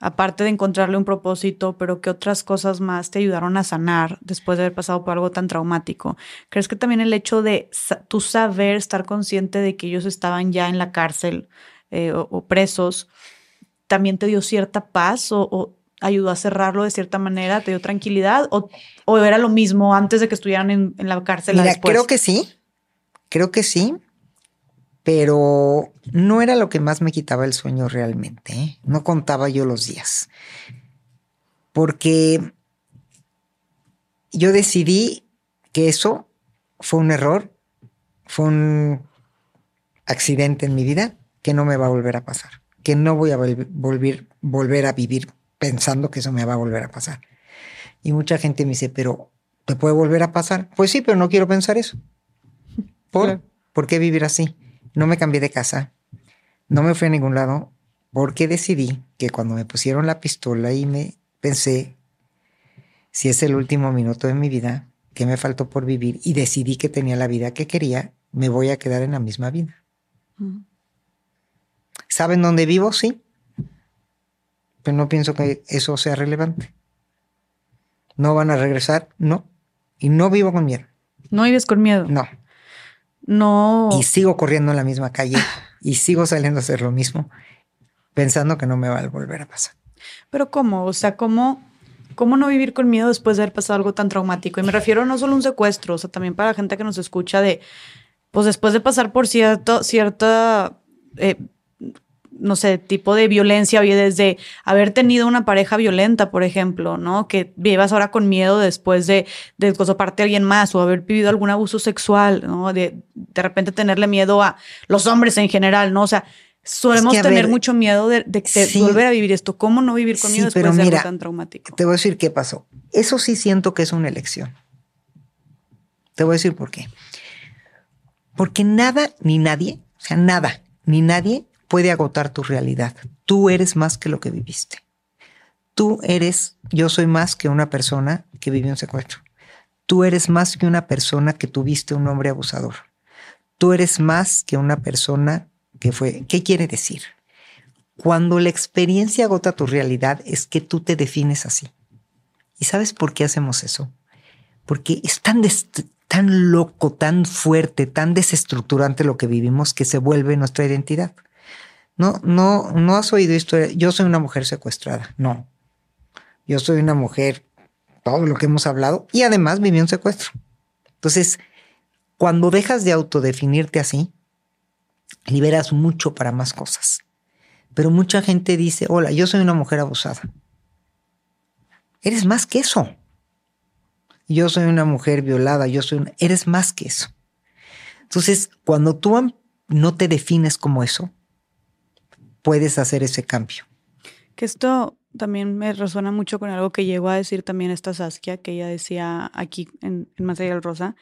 aparte de encontrarle un propósito, pero qué otras cosas más te ayudaron a sanar después de haber pasado por algo tan traumático? ¿Crees que también el hecho de tú saber, estar consciente de que ellos estaban ya en la cárcel eh, o, presos, también te dio cierta paz o, ayudó a cerrarlo de cierta manera, te dio tranquilidad o, era lo mismo antes de que estuvieran en, la cárcel? Mira, creo que sí, creo que sí pero no era lo que más me quitaba el sueño realmente. ¿eh? No contaba yo los días. Porque yo decidí que eso fue un error, fue un accidente en mi vida que no me va a volver a pasar, que no voy a volver, volver a vivir pensando que eso me va a volver a pasar. Y mucha gente me dice, pero ¿te puede volver a pasar? Pues sí, pero no quiero pensar eso. ¿Por, ¿por qué vivir así? No me cambié de casa, no me fui a ningún lado, porque decidí que cuando me pusieron la pistola y me pensé, si es el último minuto de mi vida, que me faltó por vivir, y decidí que tenía la vida que quería, me voy a quedar en la misma vida. ¿Saben dónde vivo? Sí. Pero no pienso que eso sea relevante. ¿No van a regresar? No. Y no vivo con miedo. ¿No vives con miedo? No. No. Y sigo corriendo en la misma calle y sigo saliendo a hacer lo mismo, pensando que no me va a volver a pasar. Pero ¿cómo? O sea, ¿cómo, cómo no vivir con miedo después de haber pasado algo tan traumático? Y me refiero no solo a un secuestro, o sea, también para la gente que nos escucha de pues después de pasar por cierto, cierta, eh, no sé, tipo de violencia, o desde haber tenido una pareja violenta, por ejemplo, ¿no? Que vivas ahora con miedo después de, de parte a alguien más o haber vivido algún abuso sexual, ¿no? De, de repente tenerle miedo a los hombres en general, ¿no? O sea, Solemos tener mucho miedo de, volver a vivir esto. ¿Cómo no vivir con miedo después de algo tan traumático? Te voy a decir qué pasó. Eso sí siento que es una elección. Te voy a decir por qué. Porque nada ni nadie, o sea, nada ni nadie puede agotar tu realidad. Tú eres más que lo que viviste. Tú eres, yo soy más que una persona que vivió un secuestro. Tú eres más que una persona que tuviste un hombre abusador. Tú eres más que una persona ¿Qué fue? ¿Qué quiere decir? Cuando la experiencia agota tu realidad es que tú te defines así. ¿Y sabes por qué hacemos eso? Porque es tan, tan loco, tan fuerte, tan desestructurante lo que vivimos que se vuelve nuestra identidad. No, no, no has oído historia. Yo soy una mujer secuestrada. No. Yo soy una mujer, todo lo que hemos hablado, y además viví un secuestro. Entonces, cuando dejas de autodefinirte así, liberas mucho para más cosas. Pero mucha gente dice, hola, yo soy una mujer abusada. Eres más que eso. Yo soy una mujer violada, yo soy eres más que eso. Entonces, cuando tú no te defines como eso, puedes hacer ese cambio. Que esto también me resuena mucho con algo que llegó a decir también esta Saskia, que ella decía aquí en, en Más del Rosa,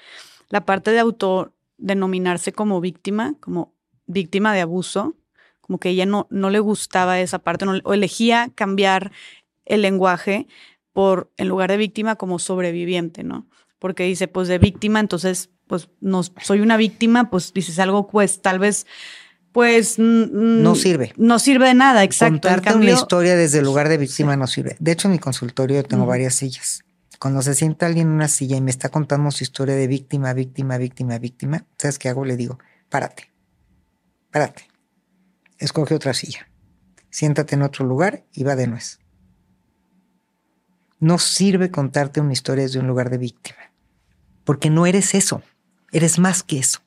la parte de autodenominarse como víctima, como víctima de abuso, como que ella no, no le gustaba esa parte, o elegía cambiar el lenguaje por, en lugar de víctima, como sobreviviente, ¿no? Porque dice, pues de víctima, entonces, pues no soy una víctima, pues dices algo, pues tal vez, pues... No sirve. No sirve de nada, exacto. Contarte una historia desde el lugar de víctima no sirve. De hecho, en mi consultorio tengo varias sillas. Cuando se sienta alguien en una silla y me está contando su historia de víctima, víctima, víctima, víctima, ¿sabes qué hago? Le digo, párate Espérate. Escoge otra silla. Siéntate en otro lugar y va de nuez. No sirve contarte una historia desde un lugar de víctima. Porque no eres eso. Eres más que eso.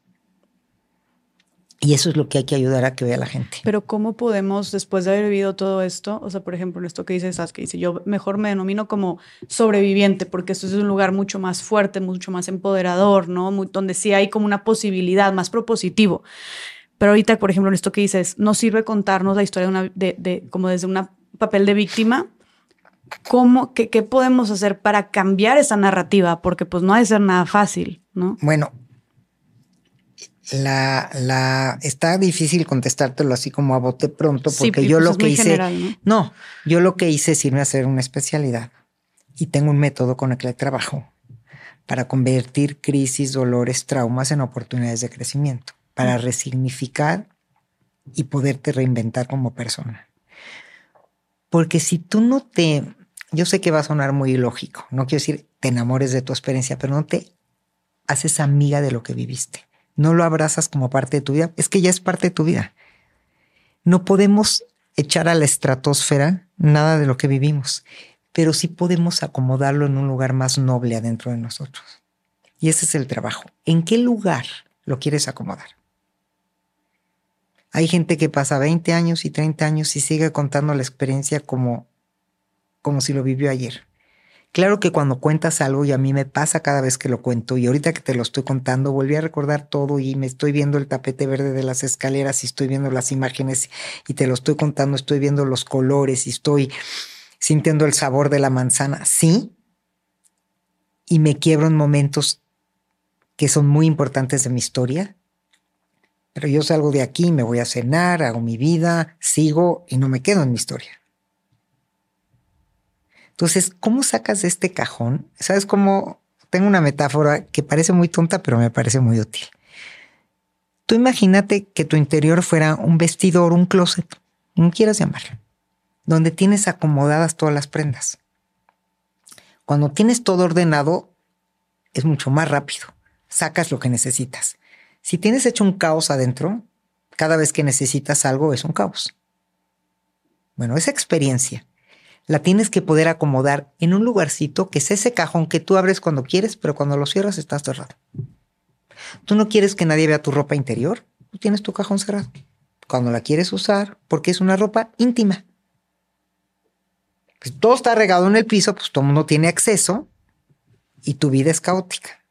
Y eso es lo que hay que ayudar a que vea la gente. Pero ¿cómo podemos, después de haber vivido todo esto, o sea, por ejemplo, esto que dice que dice, yo mejor me denomino como sobreviviente, porque esto es un lugar mucho más fuerte, mucho más empoderador, ¿no? donde sí hay como una posibilidad, más propositivo. Pero ahorita, por ejemplo, en esto que dices, no sirve contarnos la historia de, una, de, como desde un papel de víctima. ¿Cómo, qué, qué, podemos hacer para cambiar esa narrativa? Porque pues no ha de ser nada fácil, ¿no? Bueno, la, la, está difícil contestártelo así como a bote pronto, porque yo pues, lo que hice, ¿no? ¿no? yo lo que hice es irme a hacer una especialidad y tengo un método con el que trabajo para convertir crisis, dolores, traumas en oportunidades de crecimiento para resignificar y poderte reinventar como persona. Porque si tú no te, yo sé que va a sonar muy lógico, no quiero decir te enamores de tu experiencia, pero no te haces amiga de lo que viviste, no lo abrazas como parte de tu vida, es que ya es parte de tu vida. No podemos echar a la estratosfera nada de lo que vivimos, pero sí podemos acomodarlo en un lugar más noble adentro de nosotros. Y ese es el trabajo. ¿En qué lugar lo quieres acomodar? Hay gente que pasa 20 años y 30 años y sigue contando la experiencia como, como si lo vivió ayer. Claro que cuando cuentas algo, y a mí me pasa cada vez que lo cuento, y ahorita que te lo estoy contando, volví a recordar todo y me estoy viendo el tapete verde de las escaleras y estoy viendo las imágenes y te lo estoy contando, estoy viendo los colores y estoy sintiendo el sabor de la manzana. Sí, y me quiebro en momentos que son muy importantes de mi historia, pero yo salgo de aquí, me voy a cenar, hago mi vida, sigo y no me quedo en mi historia. Entonces, ¿cómo sacas de este cajón? ¿Sabes cómo? Tengo una metáfora que parece muy tonta, pero me parece muy útil. Tú imagínate que tu interior fuera un vestidor, un closet, como quieras llamarlo, donde tienes acomodadas todas las prendas. Cuando tienes todo ordenado, es mucho más rápido. Sacas lo que necesitas. Si tienes hecho un caos adentro, cada vez que necesitas algo es un caos. Bueno, esa experiencia la tienes que poder acomodar en un lugarcito que es ese cajón que tú abres cuando quieres, pero cuando lo cierras estás cerrado. Tú no quieres que nadie vea tu ropa interior, tú tienes tu cajón cerrado. Cuando la quieres usar, porque es una ropa íntima. Si todo está regado en el piso, pues todo el mundo tiene acceso y tu vida es caótica.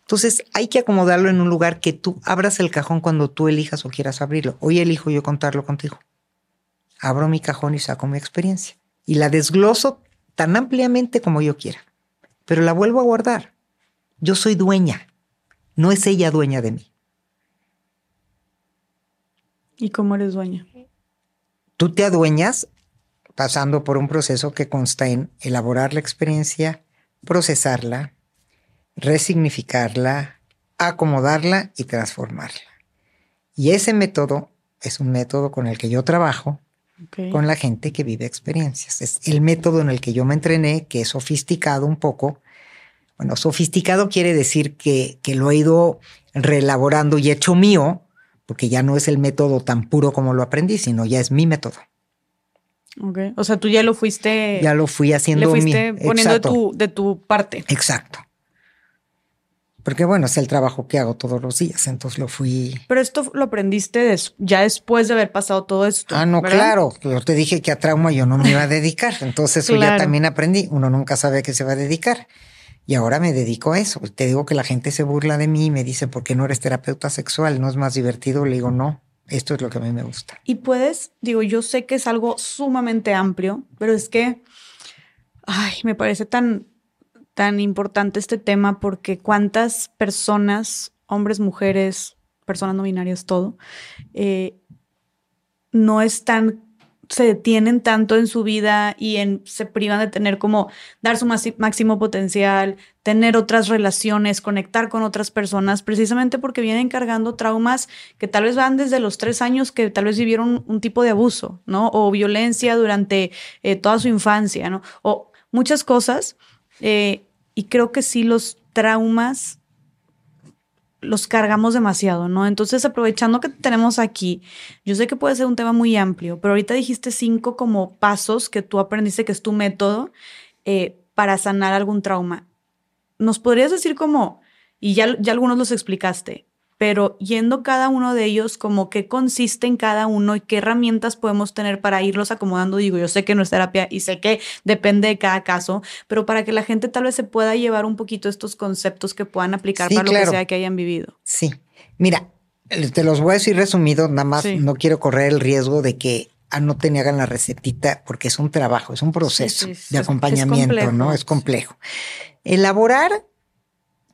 Entonces hay que acomodarlo en un lugar que tú abras el cajón cuando tú elijas o quieras abrirlo. Hoy elijo yo contarlo contigo. Abro mi cajón y saco mi experiencia. Y la desgloso tan ampliamente como yo quiera. Pero la vuelvo a guardar. Yo soy dueña. No es ella dueña de mí. ¿Y cómo eres dueña? Tú te adueñas pasando por un proceso que consta en elaborar la experiencia, procesarla, resignificarla, acomodarla y transformarla. Y ese método es un método con el que yo trabajo con la gente que vive experiencias. Es el método en el que yo me entrené, que es sofisticado un poco. Bueno, sofisticado quiere decir que, que lo he ido reelaborando y hecho mío, porque ya no es el método tan puro como lo aprendí, sino ya es mi método. Okay. O sea, tú ya lo fuiste. Ya lo fui haciendo. Le fuiste poniendo de tu, de tu parte. Exacto. Porque bueno, es el trabajo que hago todos los días, entonces lo fui. Pero esto lo aprendiste ya después de haber pasado todo esto. Ah, no, claro. Yo te dije que a trauma yo no me iba a dedicar, entonces eso ya también aprendí. Uno nunca sabe a qué se va a dedicar. Y ahora me dedico a eso. Te digo que la gente se burla de mí y me dice, ¿por qué no eres terapeuta sexual? ¿No es más divertido? Le digo, no, esto es lo que a mí me gusta. Y puedes, digo, yo sé que es algo sumamente amplio, pero es que, ay, me parece tan, tan importante este tema porque cuántas personas, hombres, mujeres, personas no binarias, todo, eh, no están se detienen tanto en su vida y se privan de tener como dar su máximo potencial, tener otras relaciones, conectar con otras personas, precisamente porque vienen cargando traumas que tal vez van desde los tres años, que tal vez vivieron un tipo de abuso, ¿no? O violencia durante eh, toda su infancia, ¿no? O muchas cosas. Eh, y creo que sí los traumas los cargamos demasiado, ¿no? Entonces, aprovechando que tenemos aquí, yo sé que puede ser un tema muy amplio, pero ahorita dijiste cinco como pasos que tú aprendiste que es tu método eh, para sanar algún trauma. ¿Nos podrías decir cómo, y ya, ya algunos los explicaste, pero yendo cada uno de ellos, como qué consiste en cada uno y qué herramientas podemos tener para irlos acomodando. Digo, yo sé que no es terapia y sé que depende de cada caso, pero para que la gente tal vez se pueda llevar un poquito estos conceptos que puedan aplicar para lo que sea que hayan vivido. Sí, mira, te los voy a decir resumidos, nada más no quiero correr el riesgo de que anoten y hagan la recetita porque es un trabajo, es un proceso de acompañamiento, ¿no? Es complejo. Elaborar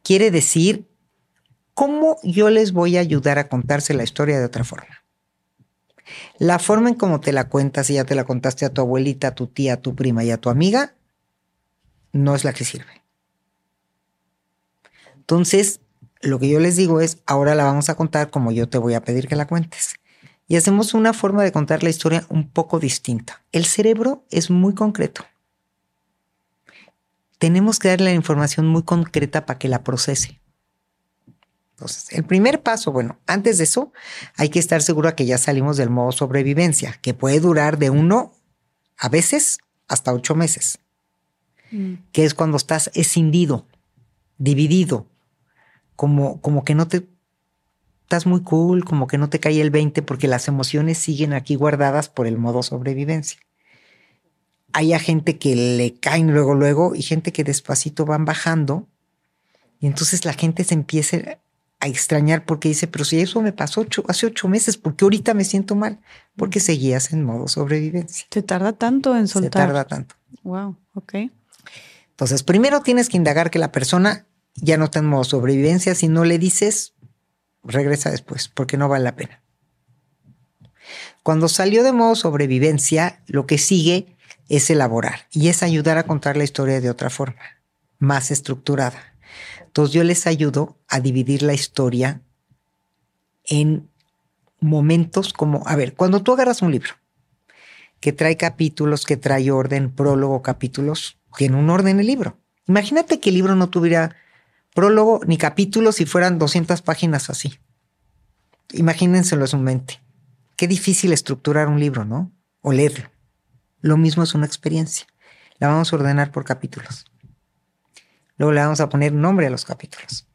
quiere decir ¿Cómo yo les voy a ayudar a contarse la historia de otra forma? La forma en cómo te la cuentas, y ya te la contaste a tu abuelita, a tu tía, a tu prima y a tu amiga, no es la que sirve. Entonces, lo que yo les digo es, ahora la vamos a contar como yo te voy a pedir que la cuentes. Y hacemos una forma de contar la historia un poco distinta. El cerebro es muy concreto. Tenemos que darle la información muy concreta para que la procese. Entonces, el primer paso, bueno, antes de eso, hay que estar seguro que ya salimos del modo sobrevivencia, que puede durar de uno a veces hasta ocho meses, mm. que es cuando estás escindido, dividido, como, como que no te estás muy cool, como que no te cae el 20 porque las emociones siguen aquí guardadas por el modo sobrevivencia. Hay a gente que le caen luego, luego y gente que despacito van bajando y entonces la gente se empieza a extrañar porque dice, pero si eso me pasó hace ocho meses, ¿por qué ahorita me siento mal? Porque seguías en modo sobrevivencia. ¿Te tarda tanto en soltar? Se tarda tanto. Wow, ok. Entonces, primero tienes que indagar que la persona ya no está en modo sobrevivencia. Si no le dices, regresa después, porque no vale la pena. Cuando salió de modo sobrevivencia, lo que sigue es elaborar y es ayudar a contar la historia de otra forma, más estructurada. Entonces yo les ayudo a dividir la historia en momentos como, a ver, cuando tú agarras un libro que trae capítulos, que trae orden, prólogo, capítulos, tiene un orden el libro. Imagínate que el libro no tuviera prólogo ni capítulos si fueran 200 páginas así. Imagínenselo en su mente. Qué difícil estructurar un libro, ¿no? O leerlo. Lo mismo es una experiencia. La vamos a ordenar por capítulos. Luego le vamos a poner nombre a los capítulos.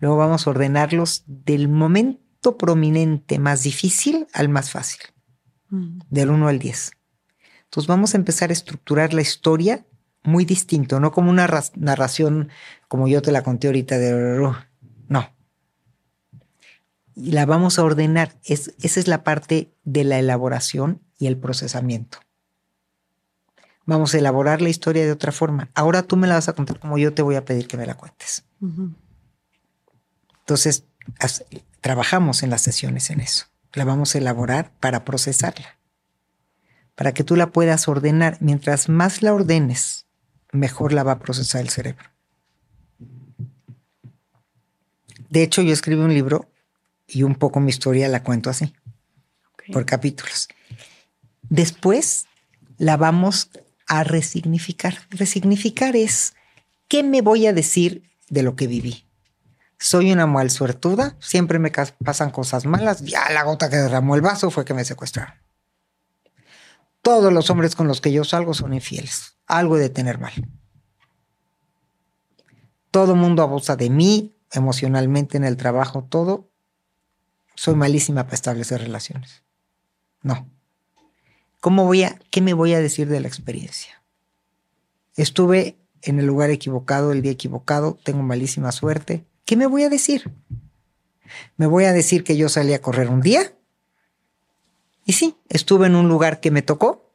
Luego vamos a ordenarlos del momento prominente más difícil al más fácil, Mm. del 1 al 10. Entonces vamos a empezar a estructurar la historia muy distinto, no como una narración como yo te la conté ahorita de... No. Y la vamos a ordenar. Es, esa es la parte de la elaboración y el procesamiento. Vamos a elaborar la historia de otra forma. Ahora tú me la vas a contar como yo te voy a pedir que me la cuentes. Entonces, as- trabajamos en las sesiones en eso. La vamos a elaborar para procesarla. Para que tú la puedas ordenar. Mientras más la ordenes, mejor la va a procesar el cerebro. De hecho, yo escribí un libro y un poco mi historia la cuento así, por capítulos. Después la vamos a resignificar. Resignificar es, ¿qué me voy a decir de lo que viví? Soy una mal suertuda, siempre me pasan cosas malas, ya la gota que derramó el vaso fue que me secuestraron. Todos los hombres con los que yo salgo son infieles, algo he de tener mal. Todo mundo abusa de mí, emocionalmente en el trabajo, todo. Soy malísima para establecer relaciones. No. ¿Cómo voy a, qué me voy a decir de la experiencia? Estuve en el lugar equivocado, el día equivocado, tengo malísima suerte. ¿Qué me voy a decir? ¿Me voy a decir que yo salí a correr un día? Y sí, estuve en un lugar que me tocó,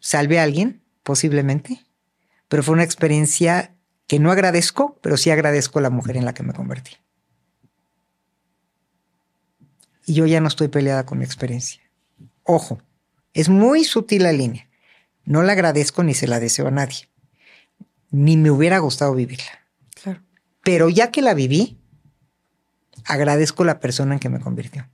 salvé a alguien, posiblemente, pero fue una experiencia que no agradezco, pero sí agradezco a la mujer en la que me convertí. Y yo ya no estoy peleada con mi experiencia. Ojo, es muy sutil la línea. No la agradezco ni se la deseo a nadie. Ni me hubiera gustado vivirla. Claro. Pero ya que la viví, agradezco la persona en que me convirtió.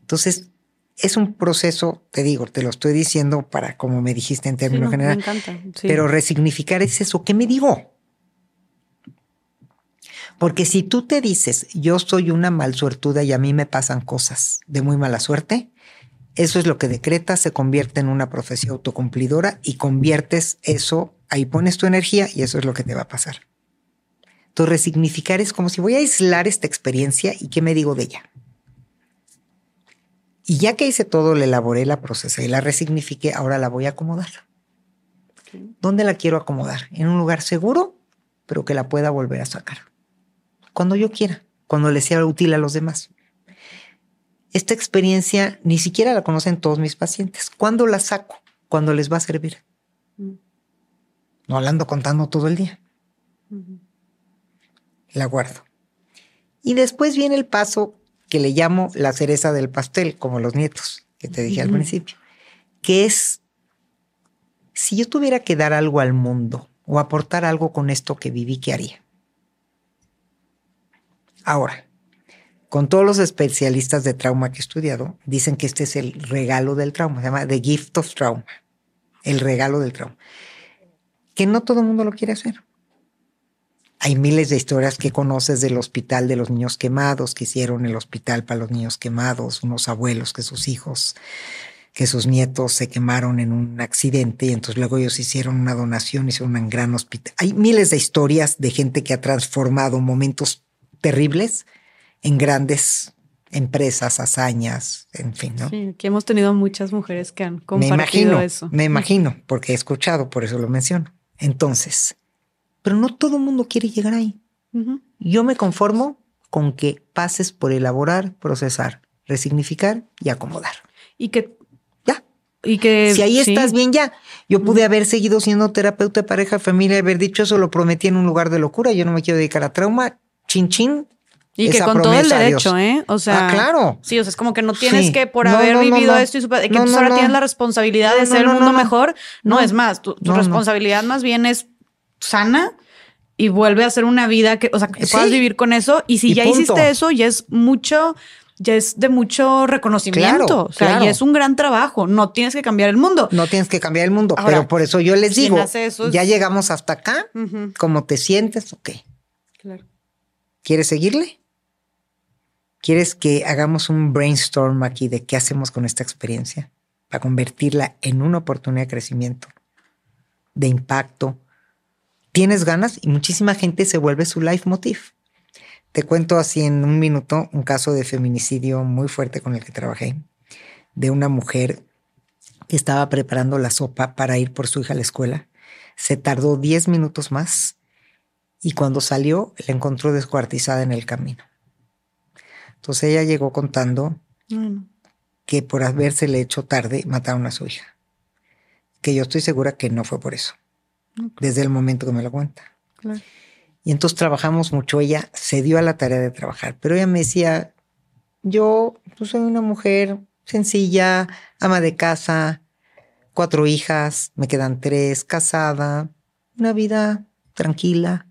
Entonces, es un proceso, te digo, te lo estoy diciendo para como me dijiste en Sí, términos no, me generales, encanta. sí. pero resignificar es eso. ¿Qué me digo? Porque si tú te dices, yo soy una malsuertuda y a mí me pasan cosas de muy mala suerte, eso es lo que decretas, se convierte en una profecía autocumplidora y conviertes eso, ahí pones tu energía y eso es lo que te va a pasar. Entonces, resignificar es como si voy a aislar esta experiencia y qué me digo de ella. Y ya que hice todo, la elaboré, la procesé y la resignifiqué, ahora la voy a acomodar. ¿Dónde la quiero acomodar? En un lugar seguro, pero que la pueda volver a sacar. Cuando yo quiera, cuando le sea útil a los demás. Esta experiencia ni siquiera la conocen todos mis pacientes. ¿Cuándo la saco? Cuando les va a servir. Mm. No la ando contando todo el día. Ujú. La guardo. Y después viene el paso que le llamo la cereza del pastel, como los nietos, que te dije al principio, que es, si yo tuviera que dar algo al mundo o aportar algo con esto que viví, ¿qué haría? Ahora, con todos los especialistas de trauma que he estudiado, dicen que este es el regalo del trauma, se llama The Gift of Trauma, el regalo del trauma, que no todo el mundo lo quiere hacer. Hay miles de historias que conoces del hospital de los niños quemados, que hicieron el hospital para los niños quemados, unos abuelos que sus hijos, que sus nietos se quemaron en un accidente y entonces luego ellos hicieron una donación, hicieron un gran hospital. Hay miles de historias de gente que ha transformado momentos terribles en grandes empresas, hazañas, en fin, ¿no? Sí, aquí hemos tenido muchas mujeres que han me compartido imagino, eso. me imagino, porque he escuchado, por eso lo menciono. Entonces, pero no todo el mundo quiere llegar ahí. Yo me conformo con que pases por elaborar, procesar, resignificar y acomodar. Y que, Ya. y que si ahí sí, estás bien, ya. Yo pude haber seguido siendo terapeuta de pareja, familia, haber dicho eso, lo prometí en un lugar de locura. Yo no me quiero dedicar a trauma. Chin, chin. Y que con todo el derecho. ¿eh? O sea, Ah, claro. Sí, o sea, es como que no tienes Sí. que por No, haber no, vivido no. esto y super- que No, tú no, ahora tienes la responsabilidad de no, el mundo mejor. No, es más, tu, responsabilidad más bien es sana y vuelve a ser una vida que, o sea, que Sí. puedas vivir con eso. Y si Y ya punto. hiciste eso, ya es mucho, ya es de mucho reconocimiento. Claro, o sea, claro. y es un gran trabajo. No tienes que cambiar el mundo. No tienes que cambiar el mundo. Ahora, pero por eso yo les digo, hace eso es- ya llegamos hasta acá. Ujú, ¿Cómo te sientes o qué? Claro. ¿Quieres seguirle? ¿Quieres que hagamos un brainstorm aquí de qué hacemos con esta experiencia para convertirla en una oportunidad de crecimiento, de impacto, tienes ganas y muchísima gente se vuelve su life motive. Te cuento así en un minuto un caso de feminicidio muy fuerte con el que trabajé, de una mujer que estaba preparando la sopa para ir por su hija a la escuela. Se tardó 10 minutos más y cuando salió la encontró descuartizada en el camino. Entonces ella llegó contando que por habérsele hecho tarde mataron a su hija. Que yo estoy segura que no fue por eso, desde el momento que me lo cuenta. Claro. Y entonces trabajamos mucho. Ella se dio a la tarea de trabajar, pero ella me decía, yo pues, soy una mujer sencilla, ama de casa, cuatro hijas, me quedan tres, casada, una vida tranquila.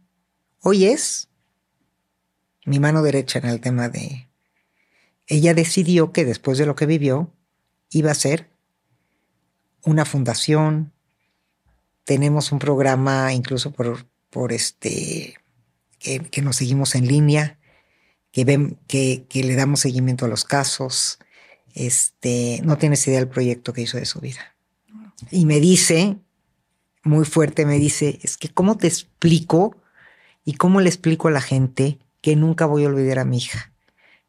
Hoy es mi mano derecha en el tema de... Ella decidió que después de lo que vivió, iba a ser una fundación. Tenemos un programa incluso por, por este que, nos seguimos en línea, que, que, que, le damos seguimiento a los casos. Este, no tienes idea del proyecto que hizo de su vida. Y me dice, muy fuerte, me dice, es que ¿cómo te explico y cómo le explico a la gente que nunca voy a olvidar a mi hija?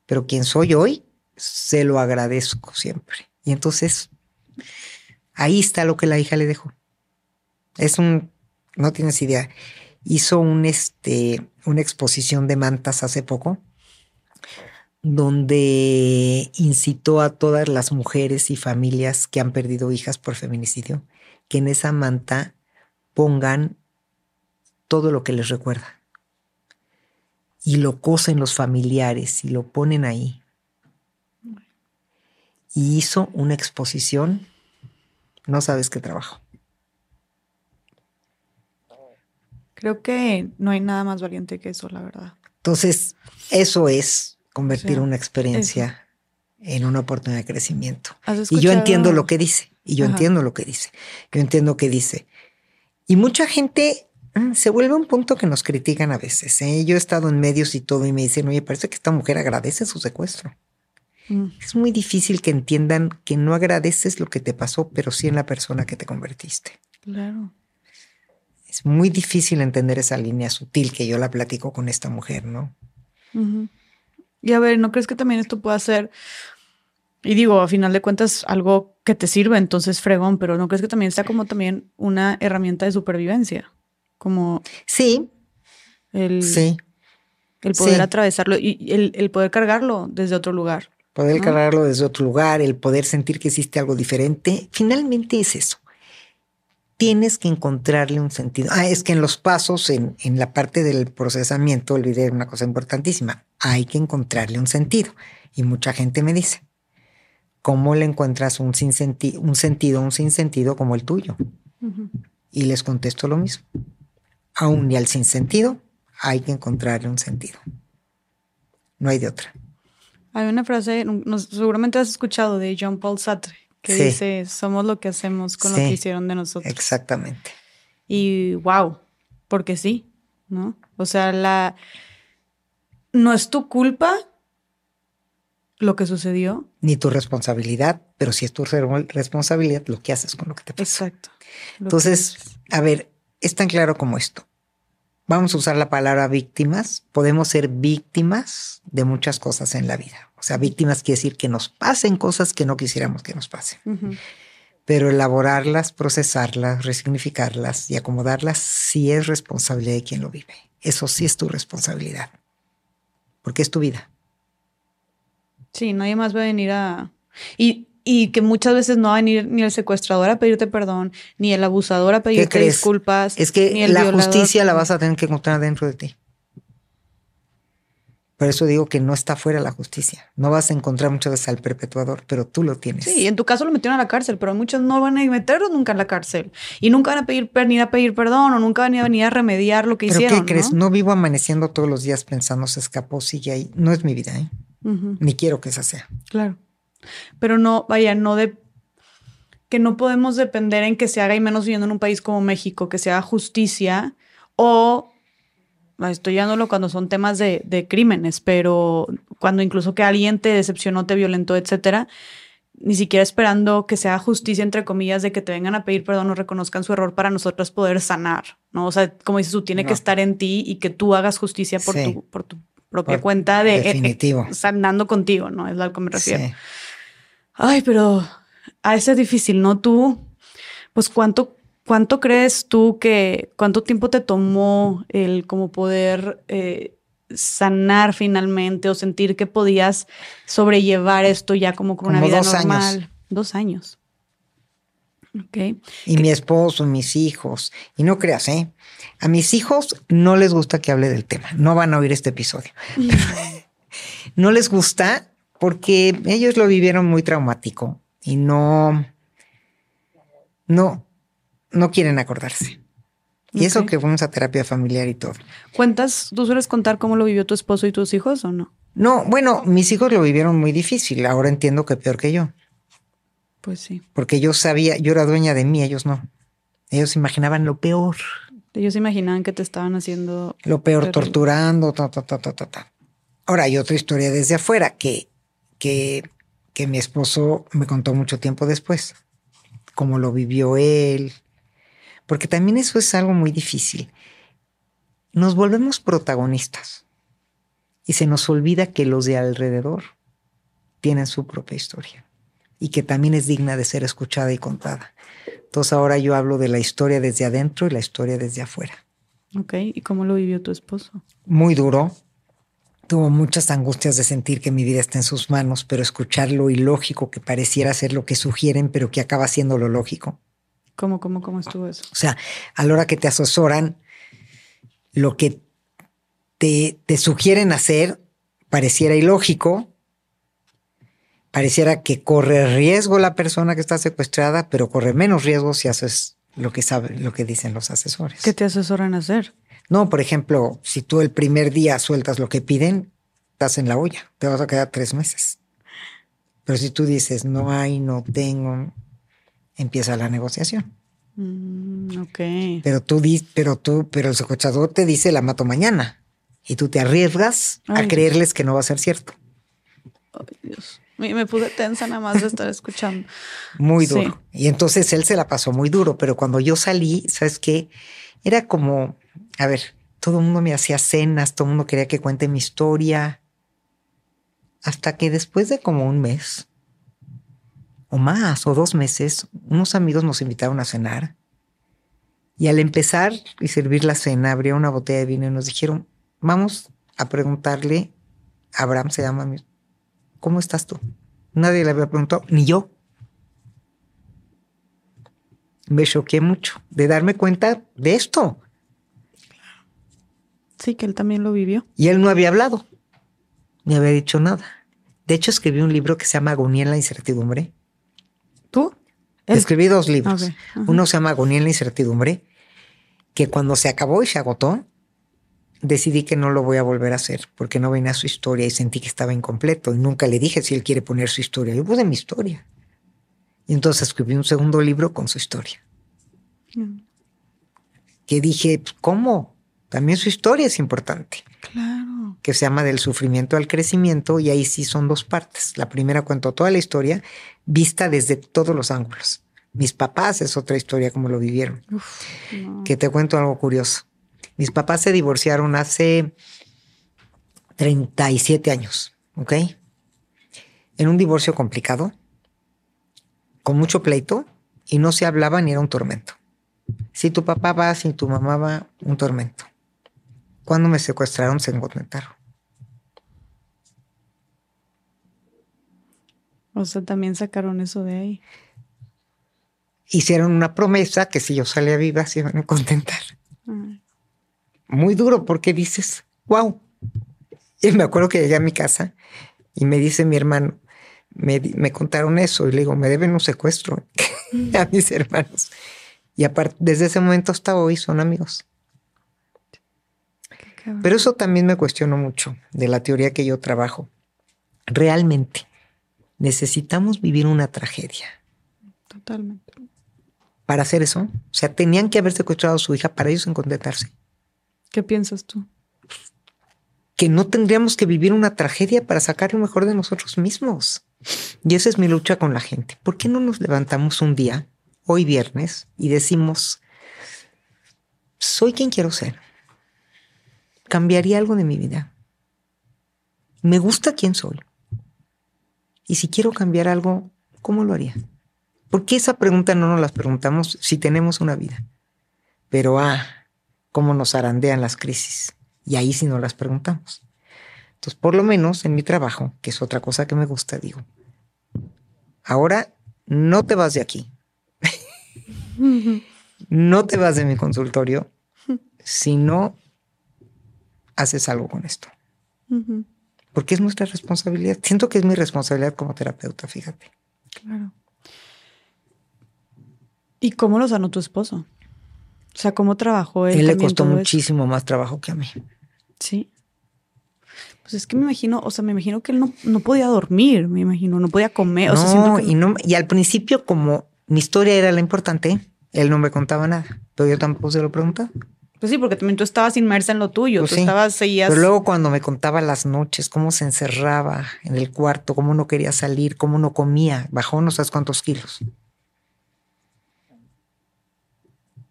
Pero quien soy hoy, se lo agradezco siempre. Y entonces, ahí está lo que la hija le dejó. Es un, no tienes idea hizo un, este, una exposición de mantas hace poco, donde incitó a todas las mujeres y familias que han perdido hijas por feminicidio que en esa manta pongan todo lo que les recuerda. Y lo cosen los familiares y lo ponen ahí. Y hizo una exposición, no sabes qué trabajo. Creo que no hay nada más valiente que eso, la verdad. Entonces, eso es convertir una experiencia en una oportunidad de crecimiento. Y yo entiendo lo que dice, y yo entiendo lo que dice, yo entiendo que dice. Y mucha gente se vuelve un punto que nos critican a veces. ¿eh? Yo he estado en medios y todo y me dicen, oye, parece que esta mujer agradece su secuestro. Mm. Es muy difícil que entiendan que no agradeces lo que te pasó, pero sí en la persona que te convertiste. Claro. Es muy difícil entender esa línea sutil que yo la platico con esta mujer, ¿no? Y a ver, ¿no crees que también esto pueda ser, y digo, a final de cuentas, algo que te sirve, entonces fregón, pero ¿no crees que también está como también una herramienta de supervivencia? Como... Sí. El, sí. El poder atravesarlo y el, poder cargarlo desde otro lugar. Poder cargarlo desde otro lugar, el poder sentir que existe algo diferente, finalmente es eso tienes que encontrarle un sentido. Ah, es que en los pasos, en, en la parte del procesamiento, olvidé una cosa importantísima. Hay que encontrarle un sentido. Y mucha gente me dice, ¿cómo le encuentras un, sin un sentido, un sinsentido como el tuyo? Y les contesto lo mismo. Aún y al sinsentido, hay que encontrarle un sentido. No hay de otra. Hay una frase, seguramente has escuchado de John Paul Sartre, que dice, somos lo que hacemos con lo que hicieron de nosotros. Exactamente. Y wow, porque sí, ¿no? O sea, la no es tu culpa lo que sucedió. Ni tu responsabilidad, pero sí es tu responsabilidad lo que haces con lo que te pasa. Exacto. Entonces, a ver, es tan claro como esto. Vamos a usar la palabra víctimas. Podemos ser víctimas de muchas cosas en la vida. O sea, víctimas quiere decir que nos pasen cosas que no quisiéramos que nos pasen. Pero elaborarlas, procesarlas, resignificarlas y acomodarlas sí es responsabilidad de quien lo vive. Eso sí es tu responsabilidad. Porque es tu vida. Sí, nadie más va a venir a... Y, y que muchas veces no va a venir ni el secuestrador a pedirte perdón, ni el abusador a pedirte disculpas. Es que la justicia la vas a tener que encontrar dentro de ti. Por eso digo que no está fuera la justicia. No vas a encontrar muchas veces al perpetuador, pero tú lo tienes. Sí, en tu caso lo metieron a la cárcel, pero muchos no van a meterlo nunca en la cárcel. Y nunca van a pedir, venir a pedir perdón o nunca van a venir a remediar lo que ¿Pero hicieron. ¿Qué crees? ¿no? vivo amaneciendo todos los días pensando se escapó, sigue ahí. No es mi vida, ¿eh? Ni quiero que esa sea. Claro. Pero no, vaya, no de que no podemos depender en que se haga y menos viviendo en un país como México, que se haga justicia o estoy llevándolo cuando son temas de, de, crímenes, pero cuando incluso que alguien te decepcionó, te violentó, etcétera, ni siquiera esperando que sea justicia, entre comillas, de que te vengan a pedir perdón o reconozcan su error para nosotros poder sanar, ¿no? O sea, como dices tú, tiene que estar en ti y que tú hagas justicia por, tu, por tu propia cuenta de... Eh, eh, definitivo. andando contigo, ¿no? Es a lo que me refiero. Ay, pero a ese es difícil, ¿no? Tú, pues, ¿cuánto, cuánto crees tú que, cuánto tiempo te tomó el como poder eh, sanar finalmente o sentir que podías sobrellevar esto ya como con una vida normal? Dos años. Y mi esposo, mis hijos. Y no creas, ¿eh? A mis hijos no les gusta que hable del tema. No van a oír este episodio. no les gusta porque ellos lo vivieron muy traumático y no, no, no quieren acordarse. Y eso que fuimos a terapia familiar y todo. ¿Cuentas, tú sueles contar cómo lo vivió tu esposo y tus hijos o no? No, bueno, mis hijos lo vivieron muy difícil. Ahora entiendo que peor que yo. Pues sí. Porque yo sabía, yo era dueña de mí, ellos no. Ellos imaginaban lo peor. Ellos imaginaban que te estaban haciendo... Lo peor, torturando, ta, ta, ta, ta, ta, Ahora hay otra historia desde afuera que, que, que mi esposo me contó mucho tiempo después, cómo lo vivió él, porque también eso es algo muy difícil. Nos volvemos protagonistas y se nos olvida que los de alrededor tienen su propia historia y que también es digna de ser escuchada y contada. Entonces ahora yo hablo de la historia desde adentro y la historia desde afuera. Ok, ¿y cómo lo vivió tu esposo? Muy duro. Tuvo muchas angustias de sentir que mi vida está en sus manos, pero escuchar lo ilógico que pareciera ser lo que sugieren, pero que acaba siendo lo lógico. ¿Cómo, cómo, cómo estuvo eso? O sea, a la hora que te asesoran, lo que te, te sugieren hacer pareciera ilógico, pareciera que corre riesgo la persona que está secuestrada, pero corre menos riesgo si haces lo que sabe, lo que dicen los asesores. ¿Qué te asesoran a hacer? No, por ejemplo, si tú el primer día sueltas lo que piden, estás en la olla, te vas a quedar tres meses. Pero si tú dices no hay, no tengo, empieza la negociación. Mm, ok. Pero tú, pero tú, pero el secuestrador te dice la mato mañana y tú te arriesgas a creerles que no va a ser cierto. Ay, Dios. Me pude tensa nada más de estar escuchando. Muy duro. Y entonces él se la pasó muy duro, pero cuando yo salí, ¿sabes qué? Era como, a ver, todo el mundo me hacía cenas, todo el mundo quería que cuente mi historia. Hasta que después de como un mes, o más, o dos meses, unos amigos nos invitaron a cenar. Y al empezar y servir la cena, abrió una botella de vino y nos dijeron, vamos a preguntarle, Abraham se llama ¿cómo estás tú? Nadie le había preguntado, ni yo. Me choqué mucho de darme cuenta de esto. Sí, que él también lo vivió. Y él no había hablado, ni había dicho nada. De hecho, escribí un libro que se llama Agonía en la incertidumbre. ¿Tú? Escribí dos libros. Uno se llama Agonía en la incertidumbre, que cuando se acabó y se agotó, decidí que no lo voy a volver a hacer porque no venía su historia y sentí que estaba incompleto y nunca le dije si él quiere poner su historia. Yo puse mi historia. Y entonces escribí un segundo libro con su historia. Mm. Que dije, pues, ¿cómo? También su historia es importante. Claro. Que se llama Del sufrimiento al crecimiento y ahí sí son dos partes. La primera cuento toda la historia vista desde todos los ángulos. Mis papás es otra historia como lo vivieron. Que te cuento algo curioso. Mis papás se divorciaron hace 37 años, ¿ok? En un divorcio complicado, con mucho pleito, y no se hablaba ni era un tormento. Si tu papá va, si tu mamá va, un tormento. Cuando me secuestraron, se encontraron. O sea, también sacaron eso de ahí. Hicieron una promesa que si yo salía viva se iban a contentar muy duro porque dices, wow. Y me acuerdo que llegué a mi casa y me dice mi hermano, me, me contaron eso y le digo, me deben un secuestro a mis hermanos. Y aparte, desde ese momento hasta hoy son amigos. Pero eso también me cuestiono mucho de la teoría que yo trabajo. Realmente necesitamos vivir una tragedia. Totalmente. Para hacer eso. O sea, tenían que haber secuestrado a su hija para ellos encontrarse. ¿Qué piensas tú? Que no tendríamos que vivir una tragedia para sacar lo mejor de nosotros mismos. Y esa es mi lucha con la gente. ¿Por qué no nos levantamos un día, hoy viernes, y decimos, soy quien quiero ser. ¿Cambiaría algo de mi vida? Me gusta quién soy. Y si quiero cambiar algo, ¿cómo lo haría? Porque esa pregunta no nos la preguntamos si tenemos una vida. Pero, ah, cómo nos arandean las crisis. Y ahí sí nos las preguntamos. Entonces, por lo menos en mi trabajo, que es otra cosa que me gusta, digo, ahora no te vas de aquí. no te vas de mi consultorio si no haces algo con esto. Porque es nuestra responsabilidad. Siento que es mi responsabilidad como terapeuta, fíjate. Claro. ¿Y cómo lo sanó tu esposo? O sea, ¿cómo trabajó él? Él le costó muchísimo más trabajo que a mí. Sí. Pues es que me imagino, o sea, me imagino que él no, no podía dormir, me imagino, no podía comer. No, o sea, y, no, y al principio, como mi historia era la importante, él no me contaba nada, pero yo tampoco se lo preguntaba. Pues sí, porque también tú estabas inmersa en lo tuyo, pues tú estabas, seguías... Pero luego cuando me contaba las noches, cómo se encerraba en el cuarto, cómo no quería salir, cómo no comía, bajó no sabes cuántos kilos.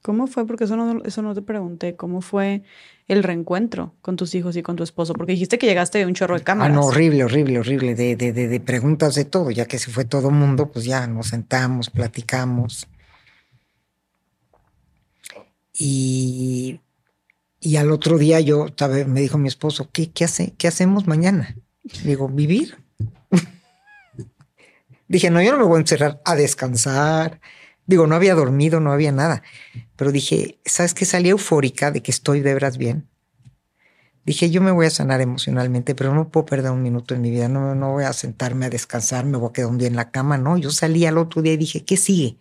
¿Cómo fue? Porque eso no, eso no te pregunté. ¿Cómo fue el reencuentro con tus hijos y con tu esposo? Porque dijiste que llegaste de un chorro de cámaras. Ah, no, horrible, horrible, horrible. De, de, de, de preguntas de todo. Ya que se fue todo mundo, pues ya nos sentamos, platicamos. Y, y al otro día yo, me dijo mi esposo, ¿qué, qué, hace, ¿qué hacemos mañana? Digo, vivir. Dije, no, yo no me voy a encerrar a descansar. Digo, no había dormido, no había nada. Pero dije, ¿sabes qué? Salí eufórica de que estoy de veras bien. Dije, yo me voy a sanar emocionalmente, pero no puedo perder un minuto en mi vida. No, no voy a sentarme a descansar, me voy a quedar un día en la cama. No, yo salí al otro día y dije, ¿qué sigue?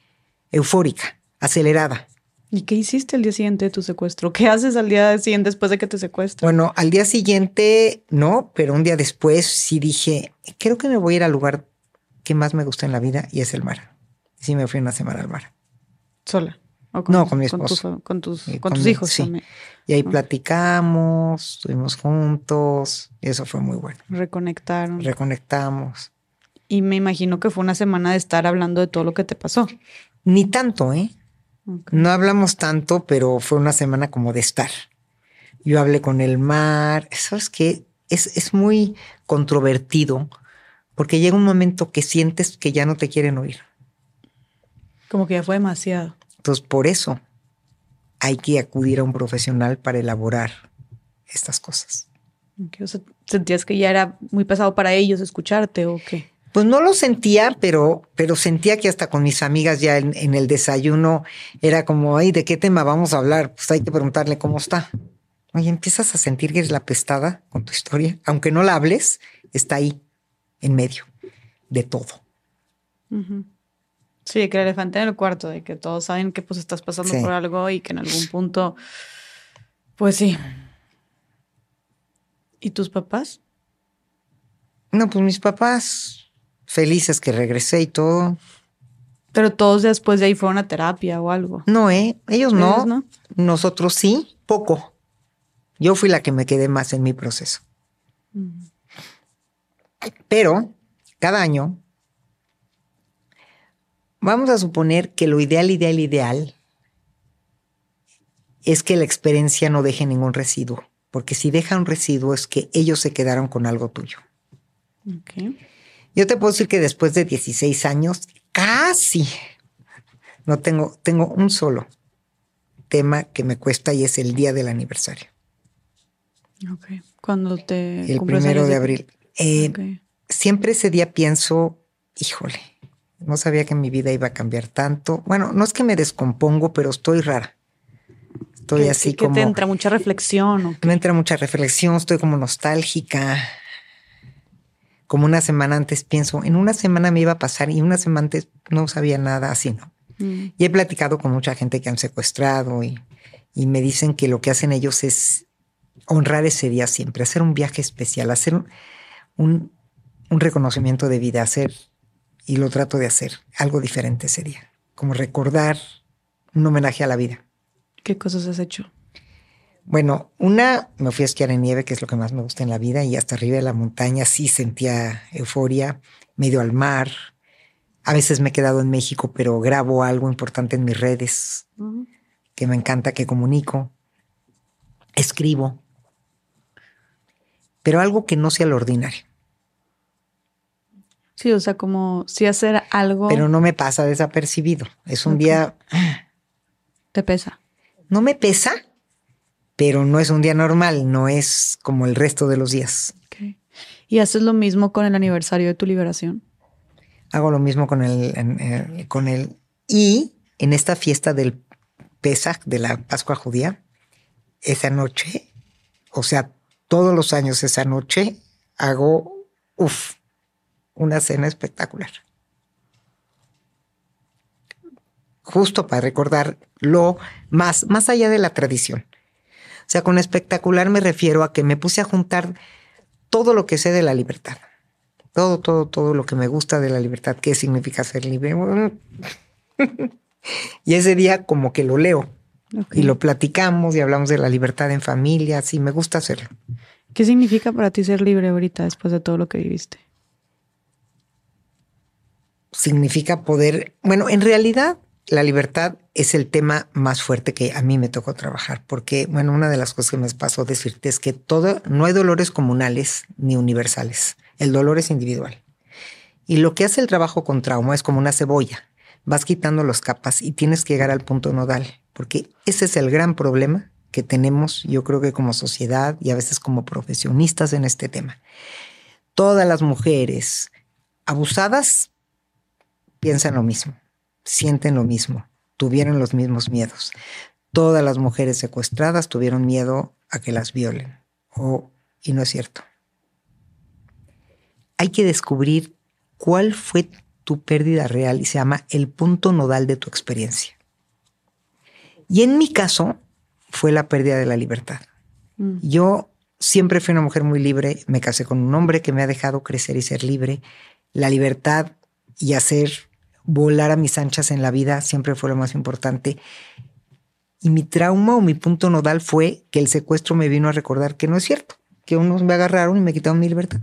Eufórica, acelerada. ¿Y qué hiciste el día siguiente de tu secuestro? ¿Qué haces al día siguiente después de que te secuestran? Bueno, al día siguiente no, pero un día después sí dije, creo que me voy a ir al lugar que más me gusta en la vida y es el mar. Y sí me fui una semana al mar. ¿Sola? no, con mi esposo. Con tus, con tus, hijos. Sí. Y ahí platicamos, estuvimos juntos y eso fue muy bueno. Reconectaron. Reconectamos. Y me imagino que fue una semana de estar hablando de todo lo que te pasó. Ni tanto, ¿eh? No hablamos tanto, pero fue una semana como de estar. Yo hablé con el mar. ¿Sabes qué? Es, es muy controvertido porque llega un momento que sientes que ya no te quieren oír. Como que ya fue demasiado. Entonces, por eso hay que acudir a un profesional para elaborar estas cosas. ¿Sentías que ya era muy pesado para ellos escucharte o qué? Pues no lo sentía, pero, pero sentía que hasta con mis amigas ya en, el desayuno era como, ay, ¿de qué tema vamos a hablar? Pues hay que preguntarle cómo está. Oye, empiezas a sentir que eres la pestada con tu historia, aunque no la hables, está ahí, en medio de todo. Sí, que el elefante en el cuarto, de que todos saben que pues estás pasando por algo y que en algún punto, pues sí. ¿Y tus papás? No, pues mis papás felices que regresé y todo. Pero todos después de ahí fueron a terapia o algo. No, ¿eh? Ellos no. Nosotros sí, poco. Yo fui la que me quedé más en mi proceso. Mm. Pero cada año, vamos a suponer que lo ideal, ideal, ideal es que la experiencia no deje ningún residuo. Porque si deja un residuo es que ellos se quedaron con algo tuyo. Okay. Yo te puedo decir que después de 16 años, casi no tengo, tengo un solo tema que me cuesta y es el día del aniversario. Ok. Cuando te. El primero de abril. Eh, siempre ese día pienso, híjole, no sabía que mi vida iba a cambiar tanto. Bueno, no es que me descompongo, pero estoy rara. Estoy así como. Que te entra mucha reflexión. Me entra mucha reflexión, estoy como nostálgica como una semana antes pienso, en una semana me iba a pasar y una semana antes no sabía nada así, ¿no? Mm. Y he platicado con mucha gente que han secuestrado y, me dicen que lo que hacen ellos es honrar ese día siempre, hacer un viaje especial, hacer un, un reconocimiento de vida, hacer, y lo trato de hacer, algo diferente ese día, como recordar un homenaje a la vida. ¿Qué cosas has hecho? Bueno, una, me fui a esquiar en nieve, que es lo que más me gusta en la vida, y hasta arriba de la montaña sí sentía euforia, medio al mar. A veces me he quedado en México, pero grabo algo importante en mis redes, que me encanta, que comunico. escribo, pero algo que no sea lo ordinario. Sí, o sea, como si hacer algo. Pero no me pasa desapercibido. Es un día. ¿Te pesa? No me pesa, pero no es un día normal, no es como el resto de los días. ¿Y haces lo mismo con el aniversario de tu liberación? Hago lo mismo con el, con el y en esta fiesta del Pesach, de la Pascua judía, esa noche, o sea, todos los años esa noche, hago, uff, una cena espectacular. Justo para recordar lo más, más allá de la tradición. O sea, con espectacular me refiero a que me puse a juntar todo lo que sé de la libertad. Todo, todo, todo lo que me gusta de la libertad. ¿Qué significa ser libre? y ese día como que lo leo y lo platicamos y hablamos de la libertad en familia. Sí, me gusta hacerlo. ¿Qué significa para ti ser libre ahorita después de todo lo que viviste? Significa poder, bueno, en realidad la libertad es el tema más fuerte que a mí me tocó trabajar, porque, bueno, una de las cosas que me pasó decirte es que todo, no hay dolores comunales ni universales, el dolor es individual. Y lo que hace el trabajo con trauma es como una cebolla, vas quitando las capas y tienes que llegar al punto nodal, porque ese es el gran problema que tenemos, yo creo que como sociedad y a veces como profesionistas en este tema. Todas las mujeres abusadas piensan lo mismo sienten lo mismo, tuvieron los mismos miedos. Todas las mujeres secuestradas tuvieron miedo a que las violen. Oh, y no es cierto. Hay que descubrir cuál fue tu pérdida real y se llama el punto nodal de tu experiencia. Y en mi caso fue la pérdida de la libertad. Mm. Yo siempre fui una mujer muy libre, me casé con un hombre que me ha dejado crecer y ser libre. La libertad y hacer volar a mis anchas en la vida siempre fue lo más importante. Y mi trauma o mi punto nodal fue que el secuestro me vino a recordar que no es cierto, que unos me agarraron y me quitaron mi libertad.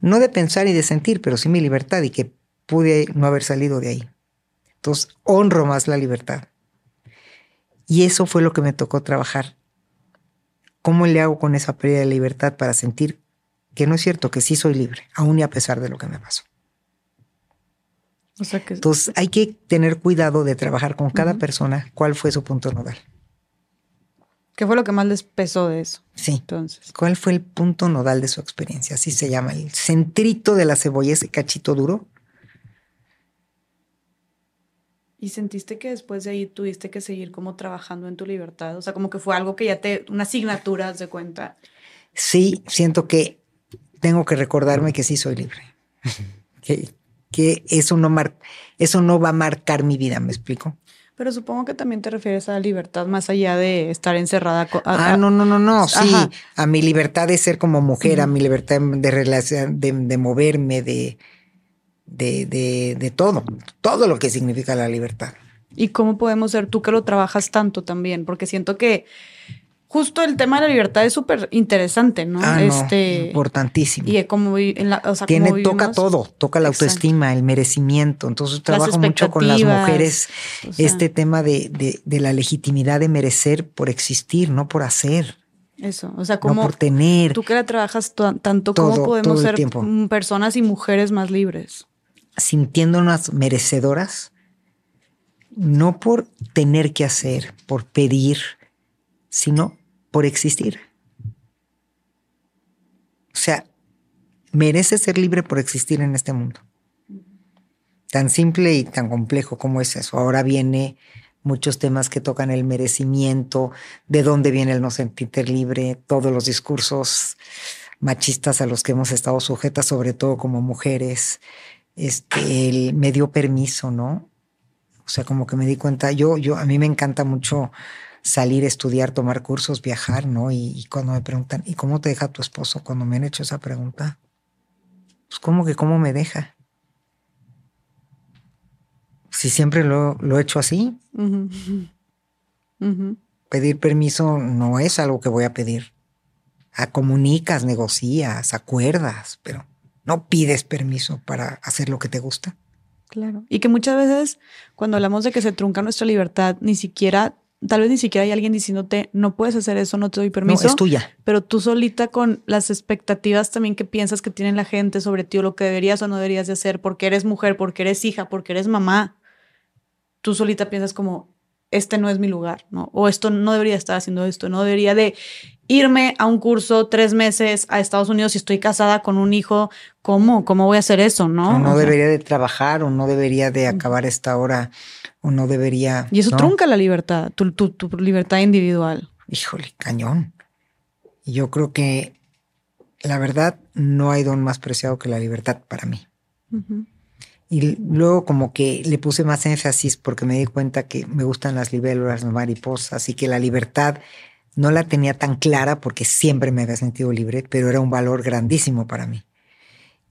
No de pensar y de sentir, pero sí mi libertad y que pude no haber salido de ahí. Entonces, honro más la libertad. Y eso fue lo que me tocó trabajar. ¿Cómo le hago con esa pérdida de libertad para sentir que no es cierto, que sí soy libre, aún y a pesar de lo que me pasó? Entonces hay que tener cuidado de trabajar con cada persona cuál fue su punto nodal. ¿Qué fue lo que más les pesó de eso? Sí. Entonces. ¿Cuál fue el punto nodal de su experiencia? Así se llama, el centrito de la cebolla, ese cachito duro. ¿Y sentiste que después de ahí tuviste que seguir como trabajando en tu libertad? O sea, como que fue algo que ya te, una asignatura, de cuenta. Sí, siento que tengo que recordarme que sí soy libre. que, que eso no, mar eso no va a marcar mi vida, ¿me explico? Pero supongo que también te refieres a la libertad más allá de estar encerrada. ah, no, no, no, no, sí, a mi libertad de ser como mujer, a mi libertad de relación, de, de moverme, de, de, de, de todo, todo lo que significa la libertad. ¿Y cómo podemos ser tú que lo trabajas tanto también? Porque siento que justo el tema de la libertad es súper interesante, ¿no? Ah, este, importantísimo. Y como en la, o sea, Tiene, toca todo, toca la autoestima, el merecimiento. Entonces trabajo mucho con las mujeres este tema de, de, la legitimidad de merecer por existir, no por hacer. Eso, o sea, como no por tener. Tú que la trabajas tanto, ¿cómo podemos ser personas y mujeres más libres? Sintiéndonos merecedoras, no por tener que hacer, por pedir, sino por existir. O sea, merece ser libre por existir en este mundo. Tan simple y tan complejo como es eso. Ahora viene muchos temas que tocan el merecimiento, de dónde viene el no sentirte libre, todos los discursos machistas a los que hemos estado sujetas, sobre todo como mujeres. Este, el me dio permiso, ¿no? O sea, como que me di cuenta, yo, yo, a mí me encanta mucho salir, estudiar, tomar cursos, viajar, ¿no? Y, cuando me preguntan, ¿y cómo te deja tu esposo? Cuando me han hecho esa pregunta, pues ¿cómo que cómo me deja? Si siempre lo, he hecho así. Pedir permiso no es algo que voy a pedir. A comunicas, negocias, acuerdas, pero no pides permiso para hacer lo que te gusta. Claro. Y que muchas veces cuando hablamos de que se trunca nuestra libertad, ni siquiera tal vez ni siquiera hay alguien diciéndote, no puedes hacer eso, no te doy permiso. No, es tuya. Pero tú solita con las expectativas también que piensas que tiene la gente sobre ti o lo que deberías o no deberías de hacer, porque eres mujer, porque eres hija, porque eres mamá, tú solita piensas como, este no es mi lugar, ¿no? O esto no debería estar haciendo esto, no debería de irme a un curso tres meses a Estados Unidos si estoy casada con un hijo, ¿cómo? ¿Cómo voy a hacer eso, no? O no debería de trabajar o no debería de acabar esta hora o no debería... Y eso trunca la libertad, tu, tu, libertad individual. Híjole, cañón. Yo creo que la verdad no hay don más preciado que la libertad para mí. Y luego como que le puse más énfasis porque me di cuenta que me gustan las libélulas, las mariposas y que la libertad no la tenía tan clara porque siempre me había sentido libre, pero era un valor grandísimo para mí.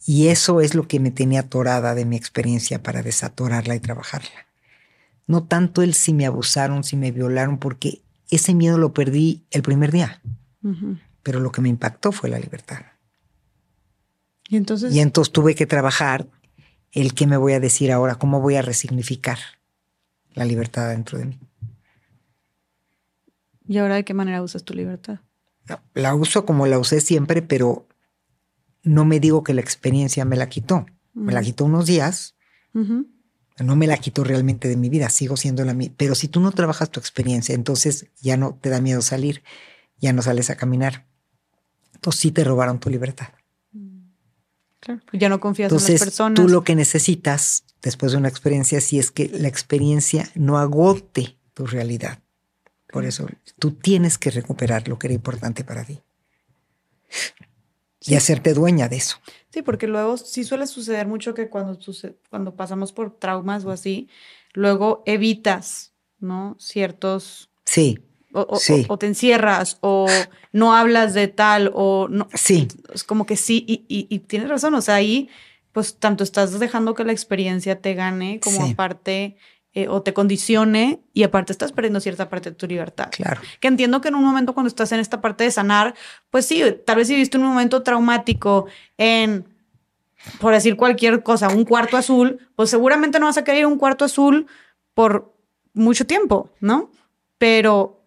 Y eso es lo que me tenía atorada de mi experiencia para desatorarla y trabajarla. No tanto el si me abusaron, si me violaron, porque ese miedo lo perdí el primer día. Pero lo que me impactó fue la libertad. Y entonces... Y entonces tuve que trabajar el qué me voy a decir ahora, cómo voy a resignificar la libertad dentro de mí. ¿Y ahora de qué manera usas tu libertad? la uso como la usé siempre, pero no me digo que la experiencia me la quitó. Me la quitó unos días. No me la quitó realmente de mi vida, sigo siendo la misma. Pero si tú no trabajas tu experiencia, entonces ya no te da miedo salir, ya no sales a caminar. Entonces sí te robaron tu libertad. Claro, ya no confías en las personas. Tú lo que necesitas después de una experiencia, sí es que la experiencia no agote tu realidad. Por eso tú tienes que recuperar lo que era importante para ti. Y hacerte dueña de eso. Sí, porque luego sí suele suceder mucho que cuando, cuando pasamos por traumas o así, luego evitas, ¿no? Ciertos... Sí. O, o, te encierras o no hablas de tal o no. Sí. Es como que sí, y, y, tienes razón, o sea, ahí pues tanto estás dejando que la experiencia te gane como aparte eh, o te condicione y aparte estás perdiendo cierta parte de tu libertad. Claro. Que entiendo que en un momento cuando estás en esta parte de sanar, pues sí, tal vez si viste un momento traumático en, por decir cualquier cosa, un cuarto azul, pues seguramente no vas a querer un cuarto azul por mucho tiempo, ¿no? Pero...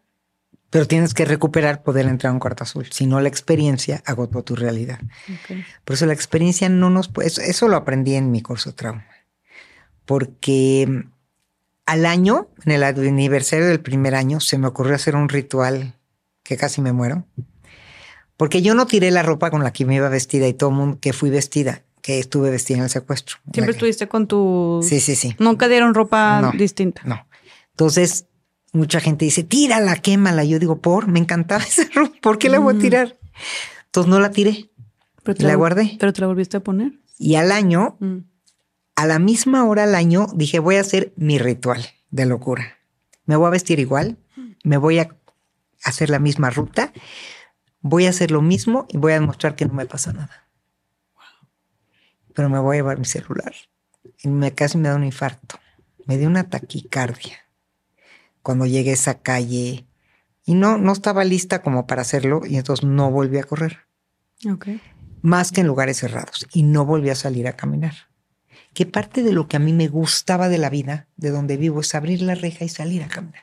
Pero tienes que recuperar poder entrar a un cuarto azul, si no la experiencia agotó tu realidad. Por eso la experiencia no nos puede... Eso, lo aprendí en mi curso trauma. Porque al año, en el aniversario del primer año, se me ocurrió hacer un ritual que casi me muero. Porque yo no tiré la ropa con la que me iba vestida y todo el mundo que fui vestida, que estuve vestida en el secuestro. Siempre estuviste con tu. Sí, sí, sí. Nunca dieron ropa distinta. No. Entonces, mucha gente dice, tírala, quémala. Yo digo, por, me encantaba esa ropa, ¿por qué la voy a mm. tirar? Entonces no la tiré. Pero la, guardé. Pero te la volviste a poner. Y al año mm a la misma hora al año dije, voy a hacer mi ritual de locura. Me voy a vestir igual, me voy a hacer la misma ruta, voy a hacer lo mismo y voy a demostrar que no me pasa nada. Pero me voy a llevar mi celular. Y me, casi me da un infarto. Me dio una taquicardia cuando llegué a esa calle y no, no estaba lista como para hacerlo y entonces no volví a correr. Más que en lugares cerrados y no volví a salir a caminar que parte de lo que a mí me gustaba de la vida, de donde vivo, es abrir la reja y salir a caminar.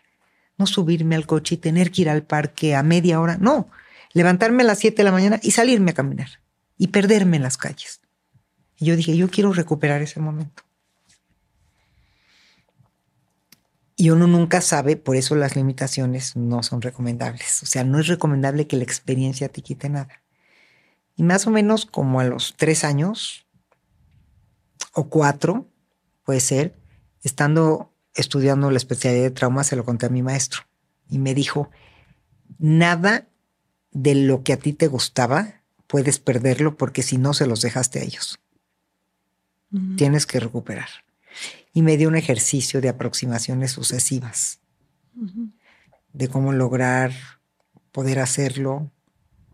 No subirme al coche y tener que ir al parque a media hora. No, levantarme a las 7 de la mañana y salirme a caminar y perderme en las calles. Y yo dije, yo quiero recuperar ese momento. Y uno nunca sabe, por eso las limitaciones no son recomendables. O sea, no es recomendable que la experiencia te quite nada. Y más o menos como a los tres años, o cuatro, puede ser, estando estudiando la especialidad de trauma, se lo conté a mi maestro y me dijo, nada de lo que a ti te gustaba puedes perderlo porque si no se los dejaste a ellos. Tienes que recuperar. Y me dio un ejercicio de aproximaciones sucesivas, de cómo lograr poder hacerlo,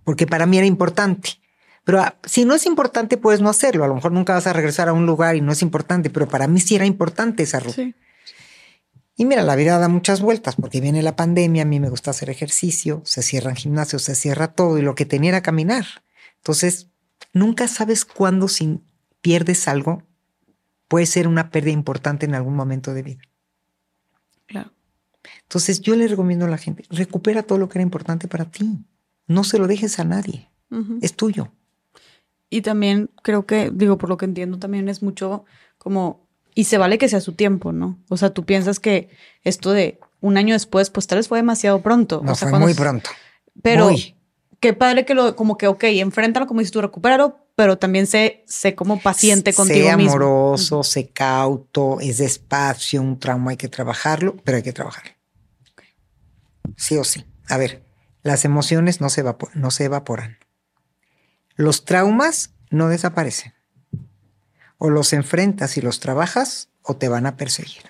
porque para mí era importante. Pero ah, si no es importante, puedes no hacerlo. A lo mejor nunca vas a regresar a un lugar y no es importante, pero para mí sí era importante esa ruta. Y mira, la vida da muchas vueltas porque viene la pandemia, a mí me gusta hacer ejercicio, se cierran gimnasios, se cierra todo y lo que tenía era caminar. Entonces, nunca sabes cuándo si pierdes algo puede ser una pérdida importante en algún momento de vida. Claro. Entonces yo le recomiendo a la gente, recupera todo lo que era importante para ti. No se lo dejes a nadie. Es tuyo. Y también creo que, digo, por lo que entiendo, también es mucho como, y se vale que sea su tiempo, ¿no? O sea, tú piensas que esto de un año después, pues tal vez fue demasiado pronto. No, o sea, fue muy pronto. Pero qué padre que lo, como que, ok, enfréntalo como dices tú, recupéralo, pero también sé, sé como paciente contigo sé mismo. amoroso, sé cauto, es despacio, un trauma hay que trabajarlo, pero hay que trabajarlo. Sí o sí. A ver, las emociones no se, no se evaporan. Los traumas no desaparecen. O los enfrentas y los trabajas o te van a perseguir.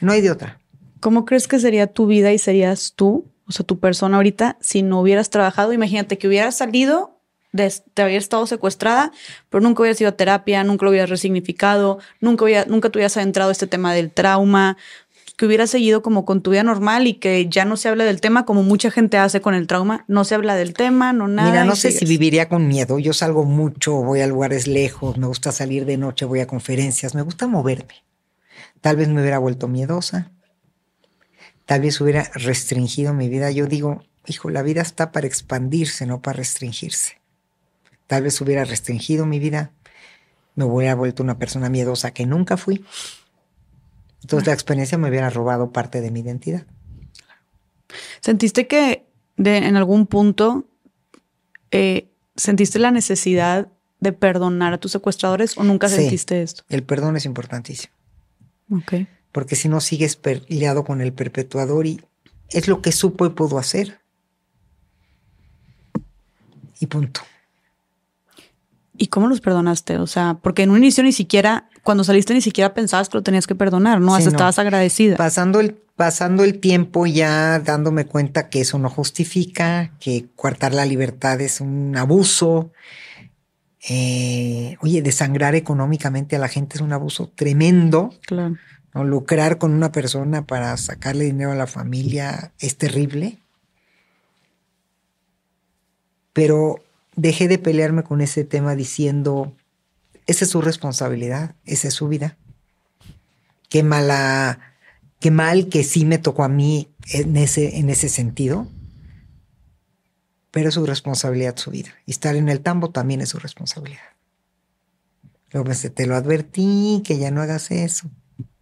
No hay de otra. ¿Cómo crees que sería tu vida y serías tú, o sea, tu persona ahorita, si no hubieras trabajado? Imagínate que hubieras salido, de, te habías estado secuestrada, pero nunca hubieras ido a terapia, nunca lo hubieras resignificado, nunca, nunca te hubieras adentrado este tema del trauma, que hubiera seguido como con tu vida normal y que ya no se habla del tema como mucha gente hace con el trauma. No se habla del tema, no nada. Mira, no sé si viviría con miedo. Yo salgo mucho, voy a lugares lejos, me gusta salir de noche, voy a conferencias, me gusta moverme. Tal vez me hubiera vuelto miedosa. Tal vez hubiera restringido mi vida. Yo digo, hijo, la vida está para expandirse, no para restringirse. Tal vez hubiera restringido mi vida. Me hubiera vuelto una persona miedosa que nunca fui. Entonces la experiencia me hubiera robado parte de mi identidad. ¿Sentiste que de, en algún punto eh, sentiste la necesidad de perdonar a tus secuestradores o nunca sentiste esto? El perdón es importantísimo. Ok. Porque si no sigues peleado con el perpetuador y es lo que supo y pudo hacer. Y punto. ¿Y cómo los perdonaste? O sea, porque en un inicio ni siquiera cuando saliste ni siquiera pensabas que lo tenías que perdonar, ¿no? Hasta estabas agradecida. Pasando el, pasando el tiempo ya dándome cuenta que eso no justifica, que coartar la libertad es un abuso. Eh, oye, desangrar económicamente a la gente es un abuso tremendo. Claro. ¿no? Lucrar con una persona para sacarle dinero a la familia es terrible. Pero dejé de pelearme con ese tema diciendo, esa es su responsabilidad, esa es su vida. Qué mala, qué mal que sí me tocó a mí en ese, en ese sentido. Pero es su responsabilidad, su vida. Y estar en el tambo también es su responsabilidad. Luego te lo advertí, que ya no hagas eso.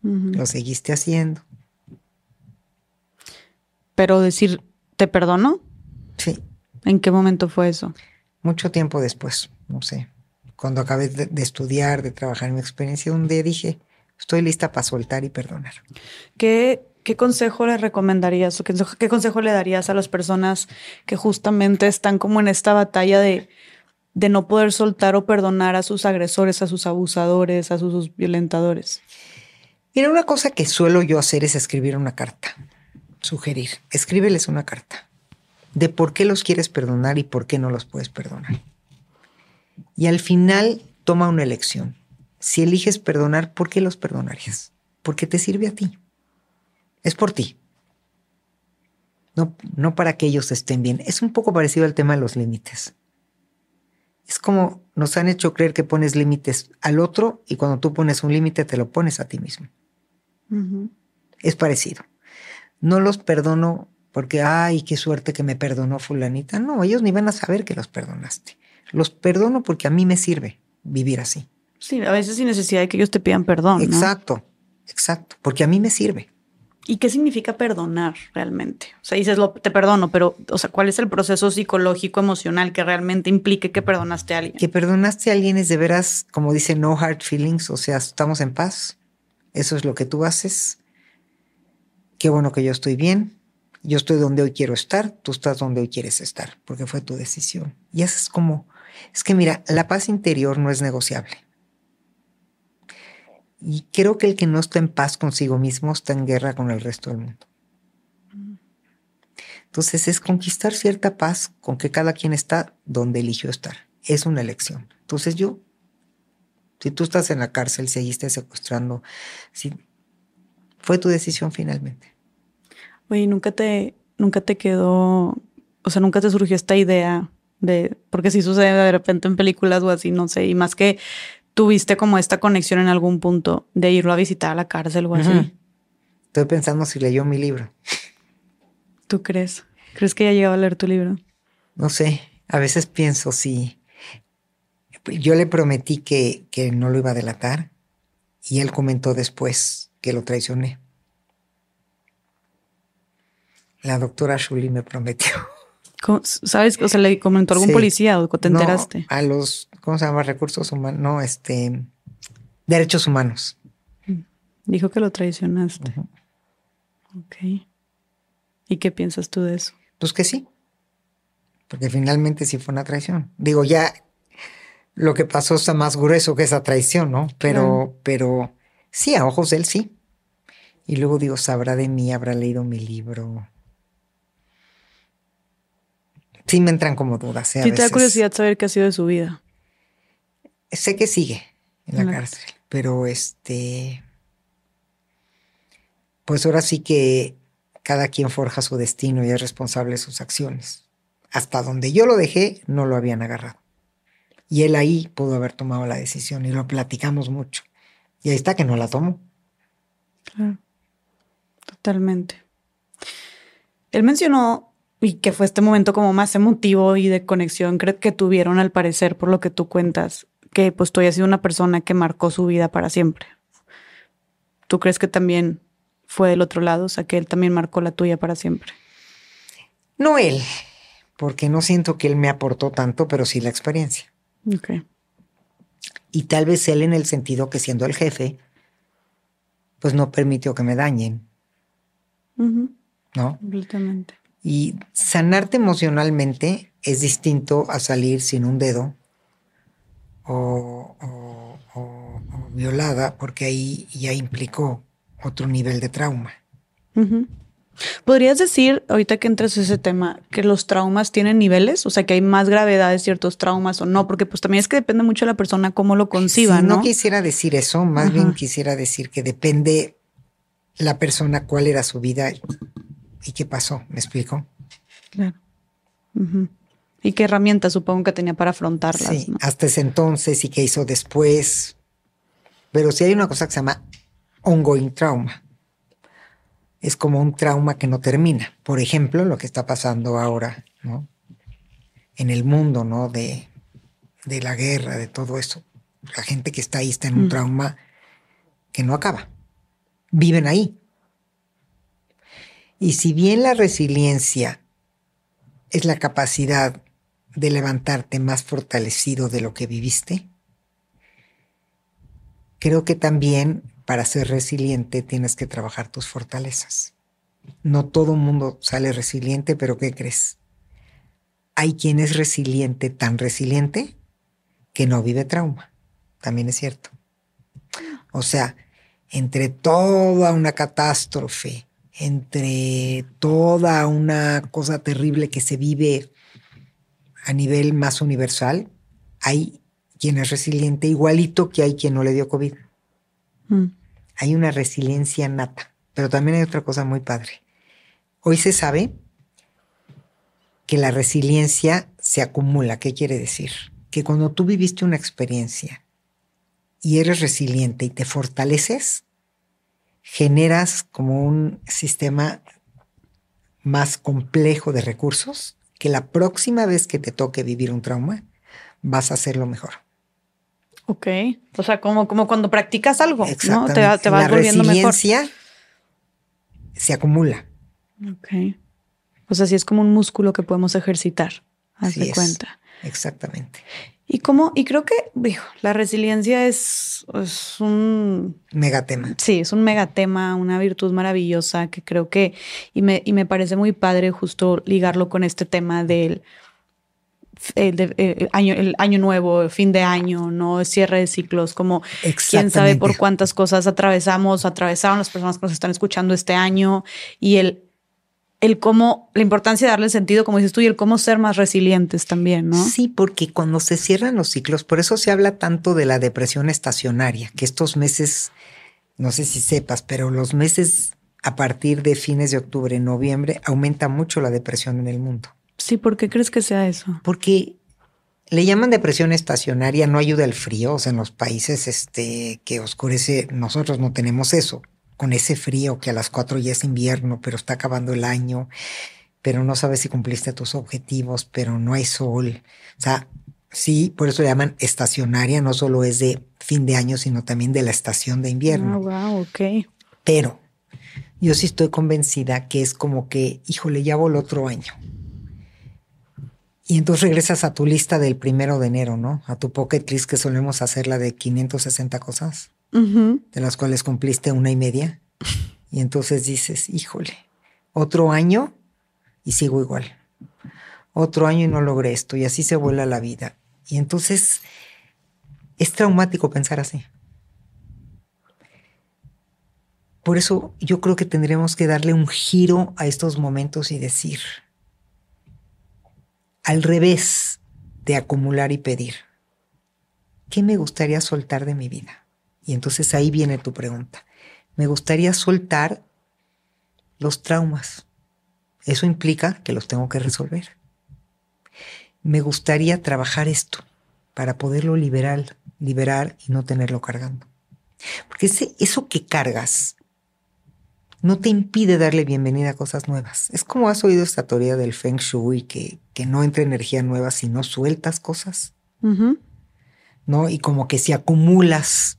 Lo seguiste haciendo. Pero decir, ¿te perdono? Sí. ¿En qué momento fue eso? Mucho tiempo después, no sé, cuando acabé de, estudiar, de trabajar en mi experiencia, un día dije, estoy lista para soltar y perdonar. ¿Qué, qué consejo le recomendarías o qué, qué, consejo le darías a las personas que justamente están como en esta batalla de, de no poder soltar o perdonar a sus agresores, a sus abusadores, a sus violentadores? Mira, una cosa que suelo yo hacer es escribir una carta, sugerir, escríbeles una carta de por qué los quieres perdonar y por qué no los puedes perdonar. Y al final toma una elección. Si eliges perdonar, ¿por qué los perdonarías? Porque te sirve a ti. Es por ti. No, no para que ellos estén bien. Es un poco parecido al tema de los límites. Es como nos han hecho creer que pones límites al otro y cuando tú pones un límite te lo pones a ti mismo. Es parecido. No los perdono porque, ay, qué suerte que me perdonó fulanita. No, ellos ni van a saber que los perdonaste. Los perdono porque a mí me sirve vivir así. Sí, a veces sin necesidad de que ellos te pidan perdón. Exacto, exacto, porque a mí me sirve. ¿Y qué significa perdonar realmente? O sea, dices, lo, te perdono, pero, o sea, ¿cuál es el proceso psicológico, emocional que realmente implique que perdonaste a alguien? Que perdonaste a alguien es de veras, como dice, no hard feelings, o sea, estamos en paz. Eso es lo que tú haces. Qué bueno que yo estoy bien. Yo estoy donde hoy quiero estar, tú estás donde hoy quieres estar, porque fue tu decisión. Y eso es como es que mira, la paz interior no es negociable. Y creo que el que no está en paz consigo mismo está en guerra con el resto del mundo. Entonces es conquistar cierta paz con que cada quien está donde eligió estar. Es una elección. Entonces yo, si tú estás en la cárcel, seguiste secuestrando, si fue tu decisión finalmente. Oye, nunca te, nunca te quedó, o sea, nunca te surgió esta idea de, porque si sucede de repente en películas o así, no sé, y más que tuviste como esta conexión en algún punto de irlo a visitar a la cárcel o así. Estoy pensando si leyó mi libro. ¿Tú crees? ¿Crees que ya llegado a leer tu libro? No sé, a veces pienso si yo le prometí que, que no lo iba a delatar y él comentó después que lo traicioné. La doctora Shuli me prometió. ¿Sabes? O sea, le comentó algún policía o te enteraste. a los, ¿cómo se llama? Recursos humanos. No, este. Derechos humanos. Dijo que lo traicionaste. Ok. ¿Y qué piensas tú de eso? Pues que sí. Porque finalmente sí fue una traición. Digo, ya lo que pasó está más grueso que esa traición, ¿no? Pero, pero sí, a ojos de él sí. Y luego digo, sabrá de mí, habrá leído mi libro. Sí me entran como dudas. ¿eh? Sí, te da curiosidad saber qué ha sido de su vida. Sé que sigue en la cárcel, pero este... Pues ahora sí que cada quien forja su destino y es responsable de sus acciones. Hasta donde yo lo dejé, no lo habían agarrado. Y él ahí pudo haber tomado la decisión y lo platicamos mucho. Y ahí está que no la tomó. Claro, totalmente. Él mencionó, y que fue este momento como más emotivo y de conexión creo que tuvieron al parecer por lo que tú cuentas, que pues tú hayas sido una persona que marcó su vida para siempre. ¿Tú crees que también fue del otro lado, o sea, que él también marcó la tuya para siempre. No él, porque no siento que él me aportó tanto, pero sí la experiencia. Ok. Y tal vez él en el sentido que siendo el jefe, pues no permitió que me dañen. ¿No? Completamente. Y sanarte emocionalmente es distinto a salir sin un dedo o violada, porque ahí ya implicó otro nivel de trauma. ¿Podrías decir, ahorita que entras en ese tema, que los traumas tienen niveles? O sea, que hay más gravedad de ciertos traumas o no, porque pues también es que depende mucho de la persona cómo lo conciba, ¿no? No quisiera decir eso, más bien quisiera decir que depende la persona cuál era su vida y qué pasó, ¿me explico? Claro. Y qué herramientas supongo que tenía para afrontarlas. Sí, hasta ese entonces y qué hizo después. Pero sí hay una cosa que se llama ongoing trauma. Es como un trauma que no termina. Por ejemplo, lo que está pasando ahora, ¿no? En el mundo, ¿no? De, de la guerra, de todo eso. La gente que está ahí está en un mm. trauma que no acaba. Viven ahí. Y si bien la resiliencia es la capacidad de levantarte más fortalecido de lo que viviste, creo que también para ser resiliente tienes que trabajar tus fortalezas. No todo el mundo sale resiliente, pero ¿qué crees? Hay quien es resiliente, tan resiliente, que no vive trauma. También es cierto. O sea, entre toda una catástrofe, entre toda una cosa terrible que se vive a nivel más universal, hay quien es resiliente igualito que hay quien no le dio COVID. Mm hay una resiliencia nata, pero también hay otra cosa muy padre. Hoy se sabe que la resiliencia se acumula. ¿Qué quiere decir? Que cuando tú viviste una experiencia y eres resiliente y te fortaleces, generas como un sistema más complejo de recursos que la próxima vez que te toque vivir un trauma, vas a hacerlo mejor. Ok. O sea, como, como cuando practicas algo, ¿no? Te, te vas La volviendo resiliencia se acumula. Ok. O sea, sí es como un músculo que podemos ejercitar. Haz de cuenta. Exactamente. Y como, y creo que, la resiliencia es, es un megatema. Sí, es un megatema, una virtud maravillosa que creo que, y me, y me parece muy padre justo ligarlo con este tema del el, eh, año, el año nuevo, fin de año, no cierre de ciclos, como quién sabe por cuántas cosas atravesamos, atravesaron las personas que nos están escuchando este año y el, el cómo, la importancia de darle sentido, como dices tú, y el cómo ser más resilientes también, ¿no? Sí, porque cuando se cierran los ciclos, por eso se habla tanto de la depresión estacionaria, que estos meses, no sé si sepas, pero los meses a partir de fines de octubre, noviembre, aumenta mucho la depresión en el mundo. Sí, ¿por qué crees que sea eso? Porque le llaman depresión estacionaria, no ayuda el frío, o sea, en los países este, que oscurece, nosotros no tenemos eso. Con ese frío que a las cuatro ya es invierno, pero está acabando el año, pero no sabes si cumpliste tus objetivos, pero no hay sol. O sea, sí, por eso le llaman estacionaria, no solo es de fin de año, sino también de la estación de invierno. Ah, wow, ok. Pero yo sí estoy convencida que es como que, híjole, ya voló otro año. Y entonces regresas a tu lista del primero de enero, ¿no? A tu pocket list que solemos hacer la de 560 cosas, de las cuales cumpliste una y media. Y entonces dices, híjole, otro año y sigo igual. Otro año y no logré esto. Y así se vuela la vida. Y entonces es traumático pensar así. Por eso yo creo que tendremos que darle un giro a estos momentos y decir, al revés de acumular y pedir. ¿Qué me gustaría soltar de mi vida? Y entonces ahí viene tu pregunta. Me gustaría soltar los traumas. Eso implica que los tengo que resolver. Me gustaría trabajar esto para poderlo liberar, liberar y no tenerlo cargando. Porque ese, eso que cargas no te impide darle bienvenida a cosas nuevas. Es como has oído esta teoría del Feng Shui, que, que no entra energía nueva si no sueltas cosas. ¿No? Y como que si acumulas,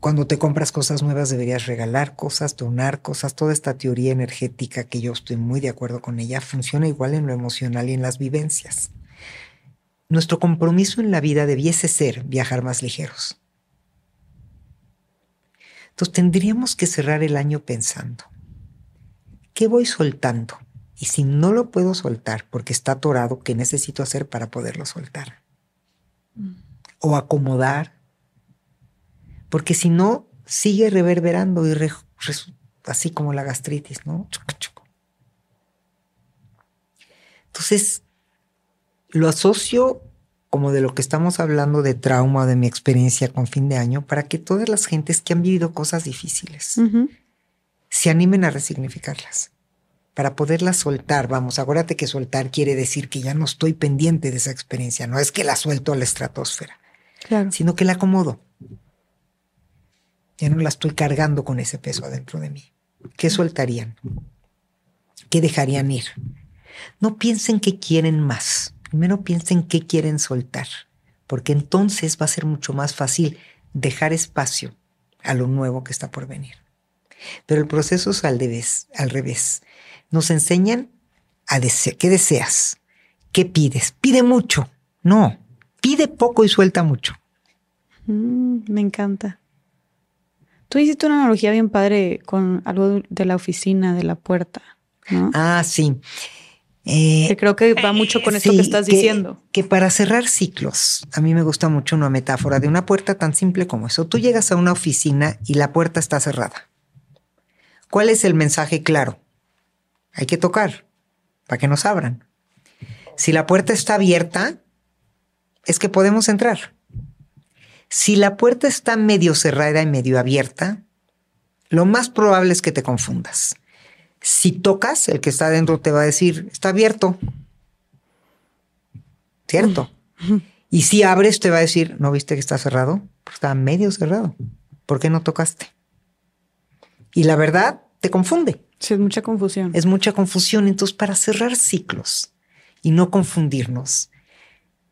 cuando te compras cosas nuevas deberías regalar cosas, donar cosas. Toda esta teoría energética que yo estoy muy de acuerdo con ella funciona igual en lo emocional y en las vivencias. Nuestro compromiso en la vida debiese ser viajar más ligeros entonces tendríamos que cerrar el año pensando, ¿qué voy soltando? Y si no lo puedo soltar porque está atorado, ¿qué necesito hacer para poderlo soltar? O acomodar. Porque si no, sigue reverberando y así como la gastritis, ¿no? Entonces, lo asocio como de lo que estamos hablando de trauma, de mi experiencia con fin de año, para que todas las gentes que han vivido cosas difíciles se animen a resignificarlas, para poderlas soltar. Vamos, acuérdate que soltar quiere decir que ya no estoy pendiente de esa experiencia, no es que la suelto a la estratosfera, sino que la acomodo. Ya no la estoy cargando con ese peso adentro de mí. ¿Qué soltarían? ¿Qué dejarían ir? No piensen que quieren más primero piensen qué quieren soltar, porque entonces va a ser mucho más fácil dejar espacio a lo nuevo que está por venir. Pero el proceso es al revés. Nos enseñan a desear. ¿Qué deseas? ¿Qué pides? Pide mucho. No, pide poco y suelta mucho. Mm, me encanta. Tú hiciste una analogía bien padre con algo de la oficina, de la puerta. ¿no? Ah, sí. Eh, creo que va mucho con esto que estás diciendo. Que para cerrar ciclos, a mí me gusta mucho una metáfora de una puerta tan simple como eso. Tú llegas a una oficina y la puerta está cerrada. ¿Cuál es el mensaje claro? Hay que tocar para que nos abran. Si la puerta está abierta, es que podemos entrar. Si la puerta está medio cerrada y medio abierta, lo más probable es que te confundas. Si tocas, el que está adentro te va a decir, está abierto. ¿Cierto? Y si abres, te va a decir, ¿no viste que está cerrado? Pues está medio cerrado. ¿Por qué no tocaste? Y la verdad te confunde. Sí, es mucha confusión. Es mucha confusión. Entonces, para cerrar ciclos y no confundirnos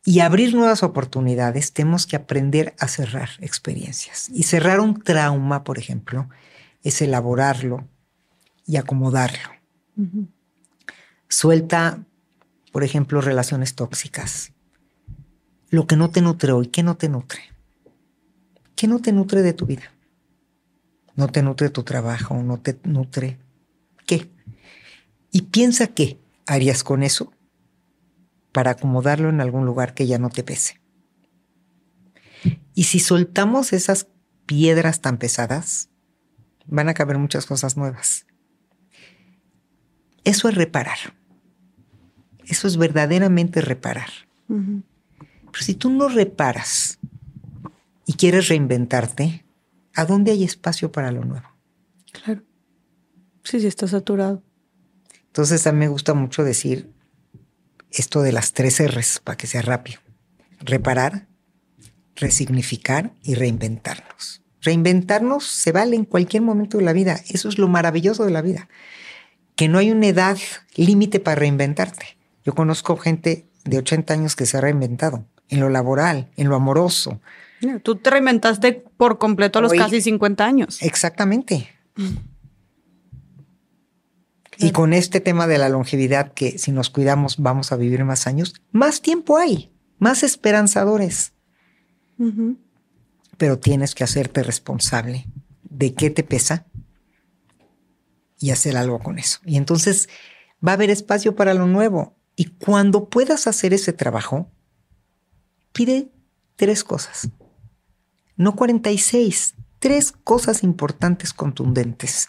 y abrir nuevas oportunidades, tenemos que aprender a cerrar experiencias. Y cerrar un trauma, por ejemplo, es elaborarlo, y acomodarlo. Suelta, por ejemplo, relaciones tóxicas. Lo que no te nutre hoy, ¿qué no te nutre? ¿Qué no te nutre de tu vida? No te nutre tu trabajo, no te nutre qué. Y piensa qué harías con eso para acomodarlo en algún lugar que ya no te pese. Y si soltamos esas piedras tan pesadas, van a caber muchas cosas nuevas. Eso es reparar. Eso es verdaderamente reparar. Pero si tú no reparas y quieres reinventarte, ¿a dónde hay espacio para lo nuevo? Claro. Sí, sí, está saturado. Entonces a mí me gusta mucho decir esto de las tres R's para que sea rápido. Reparar, resignificar y reinventarnos. Reinventarnos se vale en cualquier momento de la vida. Eso es lo maravilloso de la vida. Que no hay una edad límite para reinventarte. Yo conozco gente de 80 años que se ha reinventado en lo laboral, en lo amoroso. Tú te reinventaste por completo a los casi 50 años. Exactamente. Y con este tema de la longevidad, que si nos cuidamos vamos a vivir más años, más tiempo hay, más esperanzadores. Pero tienes que hacerte responsable de qué te pesa y hacer algo con eso. Y entonces va a haber espacio para lo nuevo. Y cuando puedas hacer ese trabajo, pide tres cosas, no 46, tres cosas importantes, contundentes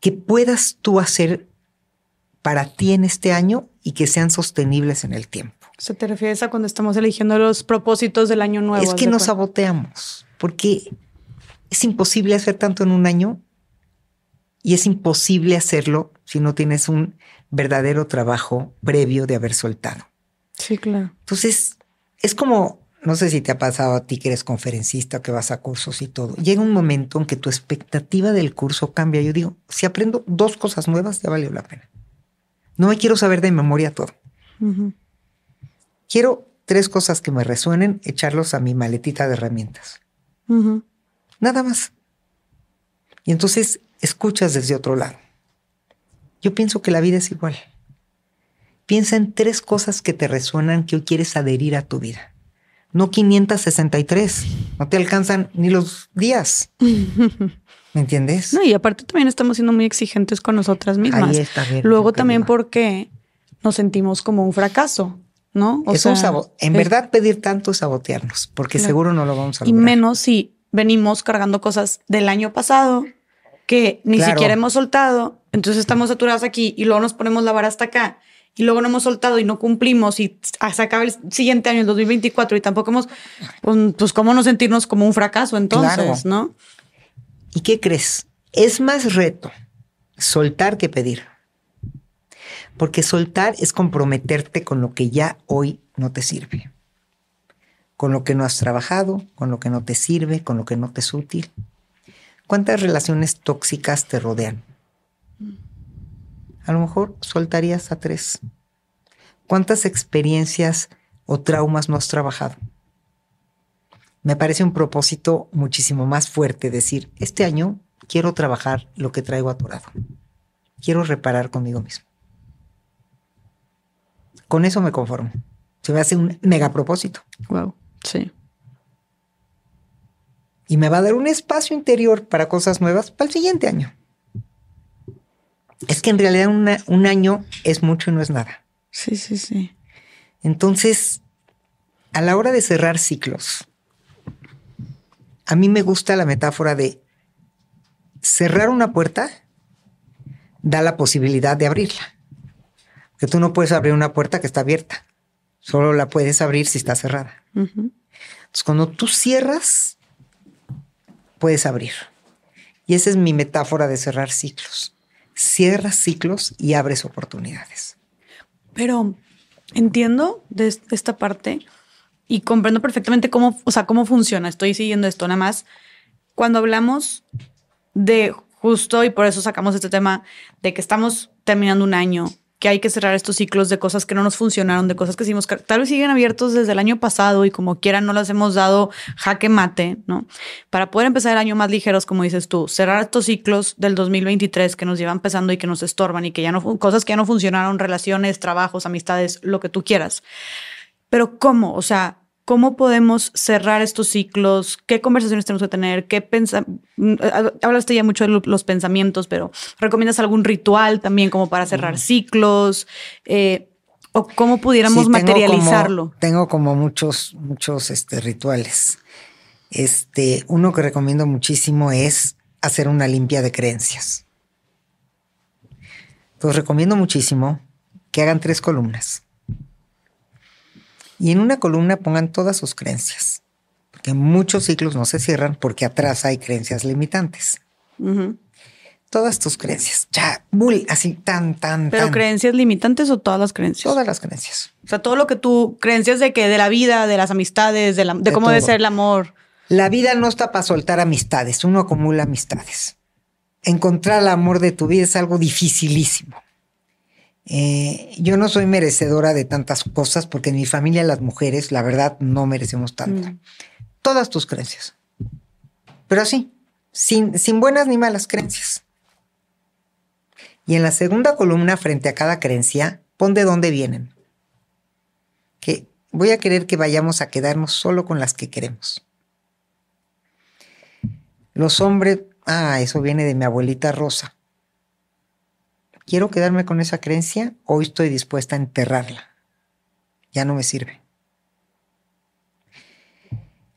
que puedas tú hacer para ti en este año y que sean sostenibles en el tiempo. ¿Se te refieres a cuando estamos eligiendo los propósitos del año nuevo? Es que nos saboteamos, porque es imposible hacer tanto en un año y es imposible hacerlo si no tienes un verdadero trabajo previo de haber soltado. Sí, claro. Entonces, es como no sé si te ha pasado a ti que eres conferencista, que vas a cursos y todo. Llega un momento en que tu expectativa del curso cambia. Yo digo, si aprendo dos cosas nuevas, ya valió la pena. No me quiero saber de memoria todo. Quiero tres cosas que me resuenen, echarlos a mi maletita de herramientas. Nada más. Y entonces escuchas desde otro lado. Yo pienso que la vida es igual. Piensa en tres cosas que te resuenan que hoy quieres adherir a tu vida no 563. No te alcanzan ni los días. ¿Me entiendes? No, y aparte también estamos siendo muy exigentes con nosotras mismas. Ahí está, Luego también porque nos sentimos como un fracaso, ¿no? O sea, en verdad pedir tanto es sabotearnos, porque seguro no lo vamos a lograr. Y menos si venimos cargando cosas del año pasado que ni siquiera hemos soltado, entonces estamos saturados aquí y luego nos ponemos la vara hasta acá y luego no hemos soltado y no cumplimos y se acaba el siguiente año, el 2024, y tampoco hemos, pues, pues, cómo no sentirnos como un fracaso entonces, ¿no? ¿Y qué crees? Es más reto soltar que pedir. Porque soltar es comprometerte con lo que ya hoy no te sirve. Con lo que no has trabajado, con lo que no te sirve, con lo que no te es útil. ¿Cuántas relaciones tóxicas te rodean? A lo mejor soltarías a tres. ¿Cuántas experiencias o traumas no has trabajado? Me parece un propósito muchísimo más fuerte decir, este año quiero trabajar lo que traigo atorado. Quiero reparar conmigo mismo. Con eso me conformo. Se me hace un mega propósito. Wow, sí. Y me va a dar un espacio interior para cosas nuevas para el siguiente año. Es que en realidad un año es mucho y no es nada. Sí, sí, sí. Entonces, a la hora de cerrar ciclos, a mí me gusta la metáfora de cerrar una puerta da la posibilidad de abrirla. Que tú no puedes abrir una puerta que está abierta. Solo la puedes abrir si está cerrada. Entonces, cuando tú cierras, puedes abrir. Y esa es mi metáfora de cerrar ciclos cierras ciclos y abres oportunidades. Pero entiendo de esta parte y comprendo perfectamente cómo, o sea, cómo funciona. Estoy siguiendo esto nada más. Cuando hablamos de justo, y por eso sacamos este tema, de que estamos terminando un año, que hay que cerrar estos ciclos de cosas que no nos funcionaron, de cosas que hicimos, tal vez siguen abiertos desde el año pasado y como quieran no las hemos dado jaque mate, ¿no? Para poder empezar el año más ligeros, como dices tú, cerrar estos ciclos del 2023 que nos llevan pesando y que nos estorban y que ya no, cosas que ya no funcionaron, relaciones, trabajos, amistades, lo que tú quieras. Pero ¿cómo? O sea, ¿Cómo podemos cerrar estos ciclos? ¿Qué conversaciones tenemos que tener? ¿Qué mm, Hablaste ya mucho de los pensamientos, pero ¿recomiendas algún ritual también como para cerrar mm. ciclos? Eh, ¿O cómo pudiéramos materializarlo? Tengo como, muchos, muchos este, rituales. Este, uno que recomiendo muchísimo es hacer una limpia de creencias. Entonces recomiendo muchísimo que hagan tres columnas y en una columna pongan todas sus creencias. Porque muchos ciclos no se cierran porque atrás hay creencias limitantes. Todas tus creencias. Ya, muy así, tan, tan, ¿Pero creencias limitantes o todas las creencias? Todas las creencias. O sea, todo lo que tú, creencias de que de la vida, de las amistades, de, la, de, cómo debe ser el amor. La vida no está para soltar amistades, uno acumula amistades. Encontrar el amor de tu vida es algo dificilísimo. Eh, yo no soy merecedora de tantas cosas porque en mi familia las mujeres, la verdad, no merecemos tanto. Mm. Todas tus creencias. Pero así, sin, sin buenas ni malas creencias. Y en la segunda columna, frente a cada creencia, pon de dónde vienen. Que voy a querer que vayamos a quedarnos solo con las que queremos. Los hombres, ah, eso viene de mi abuelita Rosa. ¿Quiero quedarme con esa creencia? Hoy estoy dispuesta a enterrarla. Ya no me sirve.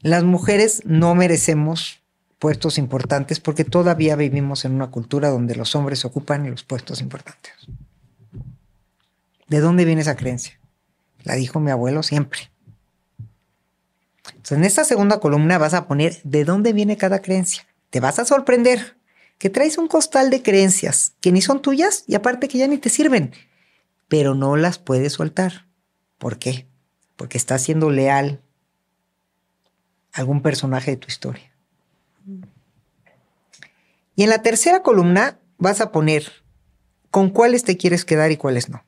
Las mujeres no merecemos puestos importantes porque todavía vivimos en una cultura donde los hombres ocupan los puestos importantes. ¿De dónde viene esa creencia? La dijo mi abuelo siempre. Entonces, en esta segunda columna vas a poner de dónde viene cada creencia. Te vas a sorprender que traes un costal de creencias que ni son tuyas y aparte que ya ni te sirven, pero no las puedes soltar. ¿Por qué? Porque estás siendo leal a algún personaje de tu historia. Y en la tercera columna vas a poner con cuáles te quieres quedar y cuáles no.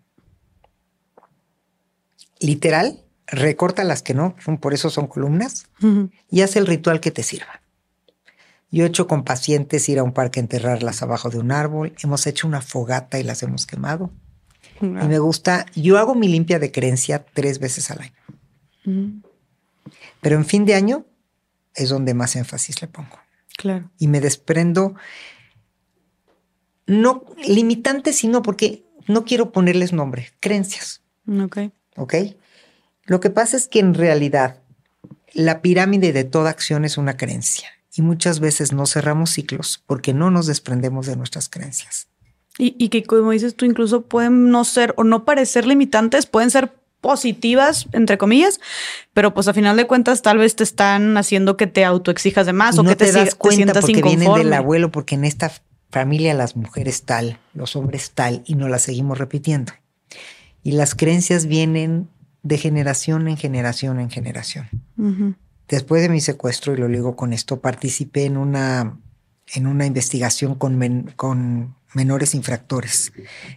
Literal, recorta las que no, por eso son columnas, y haz el ritual que te sirva. Yo he hecho con pacientes ir a un parque a enterrarlas abajo de un árbol, hemos hecho una fogata y las hemos quemado. Y me gusta, yo hago mi limpia de creencia tres veces al año. Pero en fin de año es donde más énfasis le pongo. Claro. Y me desprendo, no limitantes, sino porque no quiero ponerles nombre, creencias. Ok. Ok. Lo que pasa es que en realidad la pirámide de toda acción es una creencia y muchas veces no cerramos ciclos porque no nos desprendemos de nuestras creencias. Y, y, que como dices tú, incluso pueden no ser o no parecer limitantes, pueden ser positivas, entre comillas, pero pues a final de cuentas tal vez te están haciendo que te autoexijas de más o que te, das cuenta te porque vienen del abuelo, porque en esta familia las mujeres tal, los hombres tal, y no las seguimos repitiendo. Y las creencias vienen de generación en generación en generación. Después de mi secuestro, y lo digo con esto, participé en una, en una investigación con, con menores infractores,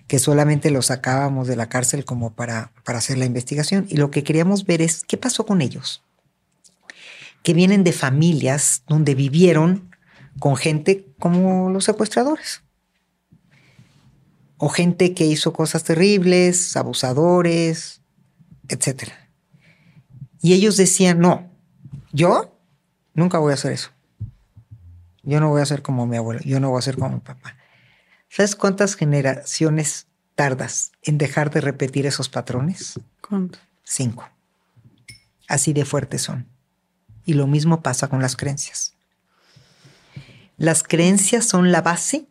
que solamente los sacábamos de la cárcel como para, para hacer la investigación. Y lo que queríamos ver es qué pasó con ellos, que vienen de familias donde vivieron con gente como los secuestradores. O gente que hizo cosas terribles, abusadores, etc. Y ellos decían, no, yo nunca voy a hacer eso. Yo no voy a ser como mi abuelo, yo no voy a ser como mi papá. ¿Sabes cuántas generaciones tardas en dejar de repetir esos patrones? ¿Cuánto? Cinco. Así de fuertes son. Y lo mismo pasa con las creencias. Las creencias son la base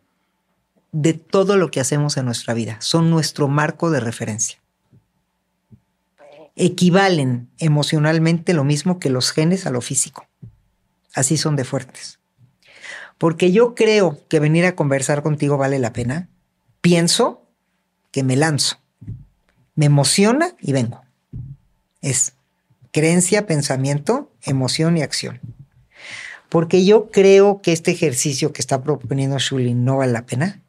de todo lo que hacemos en nuestra vida. Son nuestro marco de referencia. Equivalen emocionalmente lo mismo que los genes a lo físico. Así son de fuertes porque yo creo que venir a conversar contigo vale la pena, pienso que me lanzo. Me emociona y vengo. Es creencia, pensamiento, emoción y acción. Porque yo creo que este ejercicio que está proponiendo Shulin no vale la pena.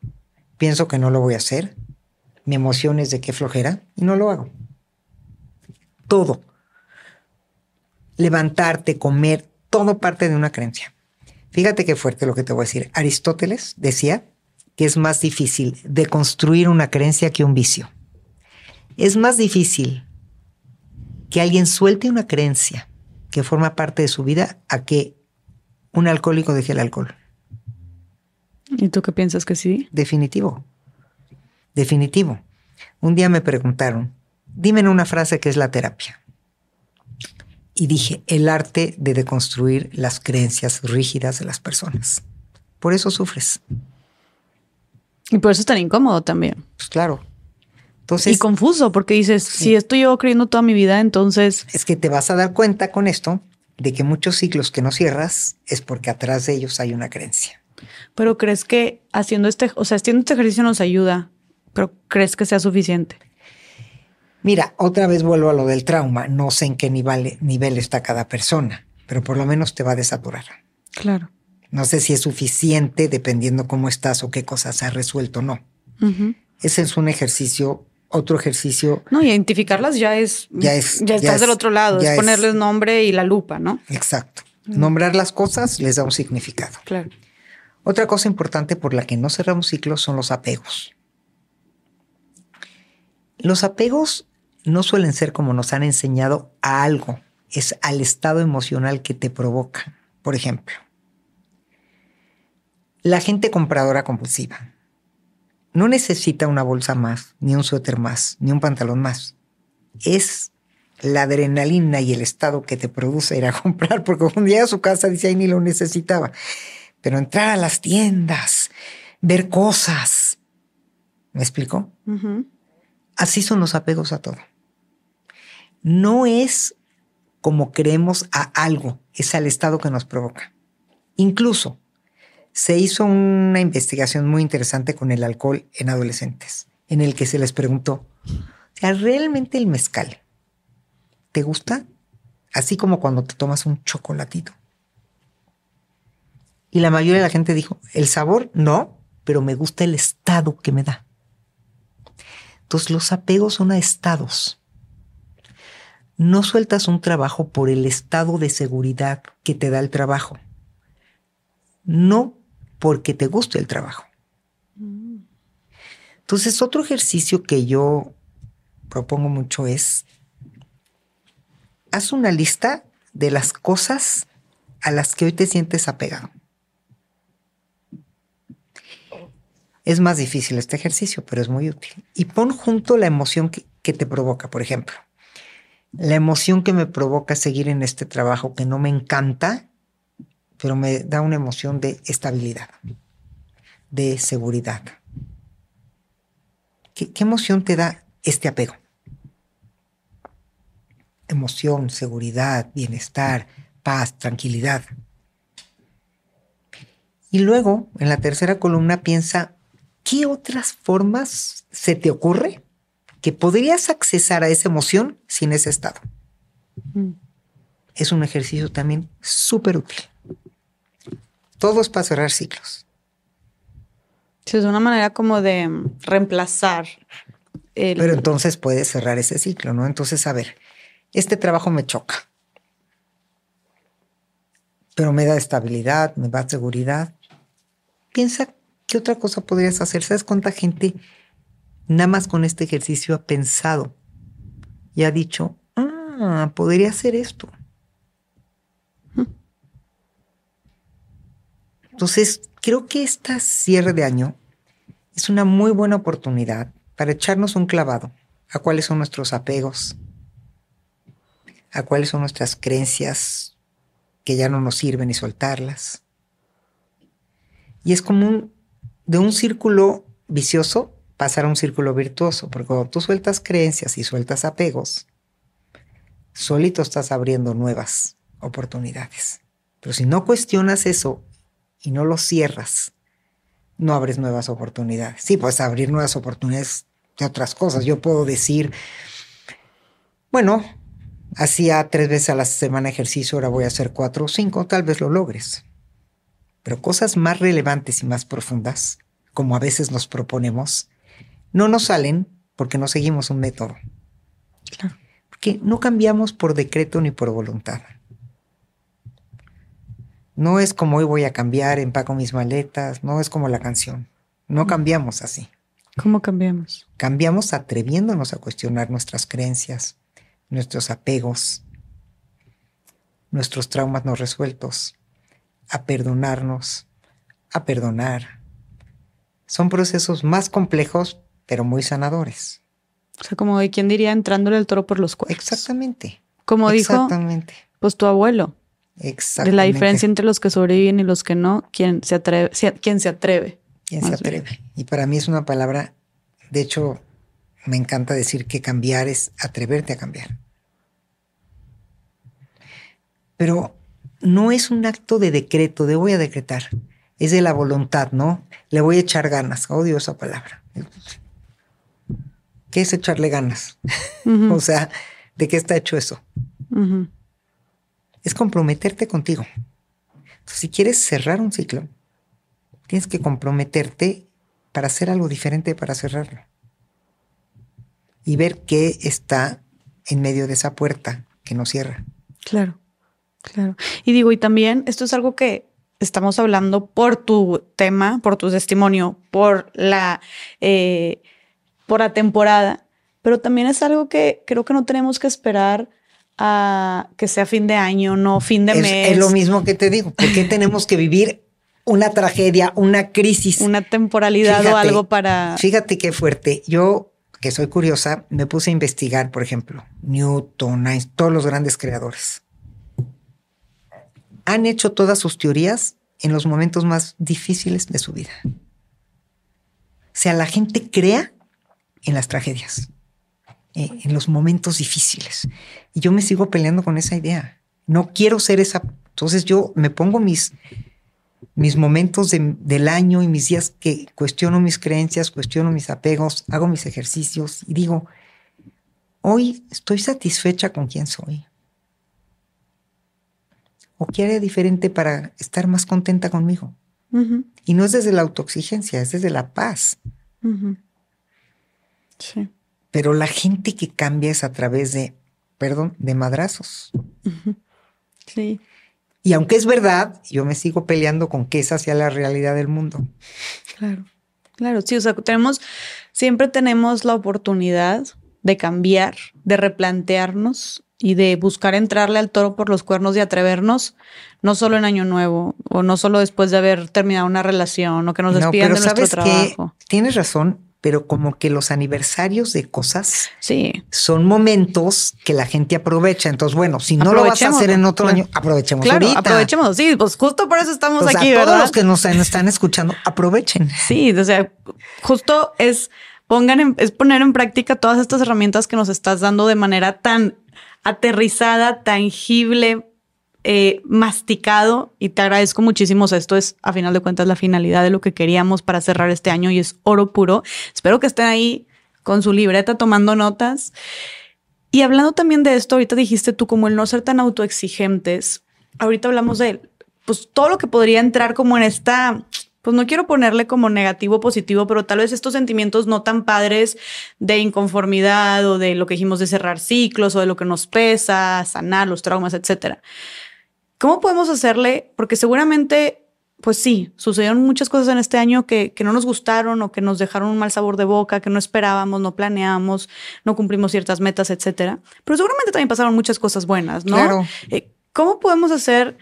Pienso que no lo voy a hacer. Mi emoción es de qué flojera y no lo hago. Todo. Levantarte, comer, todo parte de una creencia. Fíjate qué fuerte lo que te voy a decir. Aristóteles decía que es más difícil de construir una creencia que un vicio. Es más difícil que alguien suelte una creencia que forma parte de su vida a que un alcohólico deje el alcohol. ¿Y tú qué piensas que sí? Definitivo. Definitivo. Un día me preguntaron, dime una frase que es la terapia y dije, el arte de deconstruir las creencias rígidas de las personas. Por eso sufres. Y por eso es tan incómodo también. Pues claro. Entonces, y confuso, porque dices, si estoy yo creyendo toda mi vida, entonces... Es que te vas a dar cuenta con esto de que muchos ciclos que no cierras es porque atrás de ellos hay una creencia. Pero crees que haciendo este, o sea, haciendo este ejercicio nos ayuda, pero crees que sea suficiente. Mira, otra vez vuelvo a lo del trauma. No sé en qué nivel, nivel está cada persona. pero por lo menos te va a desaturar. Claro. No sé si es suficiente dependiendo cómo estás o qué cosas has resuelto o no. Ese es un ejercicio, otro ejercicio. No, identificarlas ya es. Ya es. Ya estás del otro lado, es ponerles nombre y la lupa, ¿no? Exacto. Nombrar las cosas les da un significado. Claro. Otra cosa importante por la que no cerramos ciclos son los apegos. Los apegos no suelen ser como nos han enseñado a algo, es al estado emocional que te provoca. Por ejemplo, la gente compradora compulsiva no necesita una bolsa más, ni un suéter más, ni un pantalón más. Es la adrenalina y el estado que te produce ir a comprar, porque un día a su casa dice, ahí ni lo necesitaba. Pero entrar a las tiendas, ver cosas. ¿Me explico? Así son los apegos a todo. No es como creemos a algo, es al estado que nos provoca. Incluso se hizo una investigación muy interesante con el alcohol en adolescentes, en el que se les preguntó, ¿realmente el mezcal te gusta? Así como cuando te tomas un chocolatito. Y la mayoría de la gente dijo, el sabor no, pero me gusta el estado que me da. Entonces los apegos son a estados. No sueltas un trabajo por el estado de seguridad que te da el trabajo. No porque te guste el trabajo. Entonces, otro ejercicio que yo propongo mucho es, haz una lista de las cosas a las que hoy te sientes apegado. Es más difícil este ejercicio, pero es muy útil. Y pon junto la emoción que, que te provoca, por ejemplo. La emoción que me provoca seguir en este trabajo que no me encanta pero me da una emoción de estabilidad, de seguridad. ¿Qué, emoción te da este apego? Emoción, seguridad, bienestar, paz, tranquilidad. Y luego, en la tercera columna, piensa, ¿qué otras formas se te ocurre que podrías accesar a esa emoción sin ese estado? Mm. Es un ejercicio también súper útil. Todo es para cerrar ciclos. Sí, es una manera como de reemplazar. El... Pero entonces puedes cerrar ese ciclo, ¿no? Entonces, a ver, este trabajo me choca, pero me da estabilidad, me da seguridad. Piensa qué otra cosa podrías hacer. ¿Sabes cuánta gente nada más con este ejercicio ha pensado y ha dicho, ah, podría hacer esto? Entonces, creo que esta cierre de año es una muy buena oportunidad para echarnos un clavado a cuáles son nuestros apegos, a cuáles son nuestras creencias que ya no nos sirven y soltarlas. Y es como de un círculo vicioso pasar a un círculo virtuoso, porque cuando tú sueltas creencias y sueltas apegos, solito estás abriendo nuevas oportunidades. Pero si no cuestionas eso y no lo cierras, no abres nuevas oportunidades. Sí, puedes abrir nuevas oportunidades de otras cosas. Yo puedo decir, bueno, hacía tres veces a la semana ejercicio, ahora voy a hacer cuatro o cinco, tal vez lo logres. Pero cosas más relevantes y más profundas, como a veces nos proponemos, no nos salen porque no seguimos un método. Claro. Porque no cambiamos por decreto ni por voluntad. No es como hoy voy a cambiar, empaco mis maletas, no es como la canción. No cambiamos así. ¿Cómo cambiamos? Cambiamos atreviéndonos a cuestionar nuestras creencias, nuestros apegos, nuestros traumas no resueltos, a perdonarnos, a perdonar. Son procesos más complejos, pero muy sanadores. O sea, como de quien diría entrándole el toro por los cuernos. Exactamente. Como dijo, pues tu abuelo, Exactamente. De la diferencia entre los que sobreviven y los que no, ¿quién se atreve? ¿Quién se atreve? ¿Quién se atreve? Y para mí es una palabra, de hecho, me encanta decir que cambiar es atreverte a cambiar. Pero no es un acto de decreto, de voy a decretar. Es de la voluntad, ¿no? Le voy a echar ganas. Odio esa palabra. ¿Qué es echarle ganas? o sea, ¿de qué está hecho eso? es comprometerte contigo. si quieres cerrar un ciclo, tienes que comprometerte para hacer algo diferente para cerrarlo. Y ver qué está en medio de esa puerta que no cierra. Claro, claro. Y digo, y también esto es algo que estamos hablando por tu tema, por tu testimonio, por la, eh, por la temporada, pero también es algo que creo que no tenemos que esperar a que sea fin de año, no fin de mes. Es lo mismo que te digo, ¿por qué tenemos que vivir una tragedia, una crisis? Una temporalidad o algo para... Fíjate qué fuerte. Yo, que soy curiosa, me puse a investigar, por ejemplo, Newton, Einstein, todos los grandes creadores. Han hecho todas sus teorías en los momentos más difíciles de su vida. O sea, la gente crea en las tragedias. Eh, en los momentos difíciles. Y yo me sigo peleando con esa idea. No quiero ser esa. Entonces yo me pongo mis, mis momentos del año y mis días que cuestiono mis creencias, cuestiono mis apegos, hago mis ejercicios y digo, hoy estoy satisfecha con quién soy. ¿O qué haré diferente para estar más contenta conmigo? Y no es desde la autoexigencia, es desde la paz. Sí. Pero la gente que cambia es a través de, perdón, de madrazos. Sí. Y aunque es verdad, yo me sigo peleando con que esa sea la realidad del mundo. Claro, claro, sí, o sea, tenemos, siempre tenemos la oportunidad de cambiar, de replantearnos y de buscar entrarle al toro por los cuernos y atrevernos, no solo en Año Nuevo o no solo después de haber terminado una relación o que nos despidan de nuestro trabajo. tienes razón, pero como que los aniversarios de cosas sí. son momentos que la gente aprovecha. Entonces, bueno, si no lo vas a hacer en otro año, aprovechemos claro, ahorita. Aprovechemos, sí, pues justo por eso estamos aquí, a Todos los que nos están escuchando, aprovechen. Sí, o sea, justo es pongan es poner en práctica todas estas herramientas que nos estás dando de manera tan aterrizada, tangible, eh, masticado y te agradezco muchísimo. esto es, a final de cuentas, la finalidad de lo que queríamos para cerrar este año y es oro puro. Espero que estén ahí con su libreta tomando notas. Y hablando también de esto, ahorita dijiste tú como el no ser tan autoexigentes. Ahorita hablamos de pues todo lo que podría entrar como en esta pues no quiero ponerle como negativo positivo, pero tal vez estos sentimientos no tan padres de inconformidad o de lo que dijimos de cerrar ciclos o de lo que nos pesa, sanar los traumas, etcétera. ¿Cómo podemos hacerle? Porque seguramente, pues sí, sucedieron muchas cosas en este año que, que, no nos gustaron o que nos dejaron un mal sabor de boca, que no esperábamos, no planeamos, no cumplimos ciertas metas, etcétera. Pero seguramente también pasaron muchas cosas buenas, ¿no? Claro. Eh, ¿Cómo podemos hacer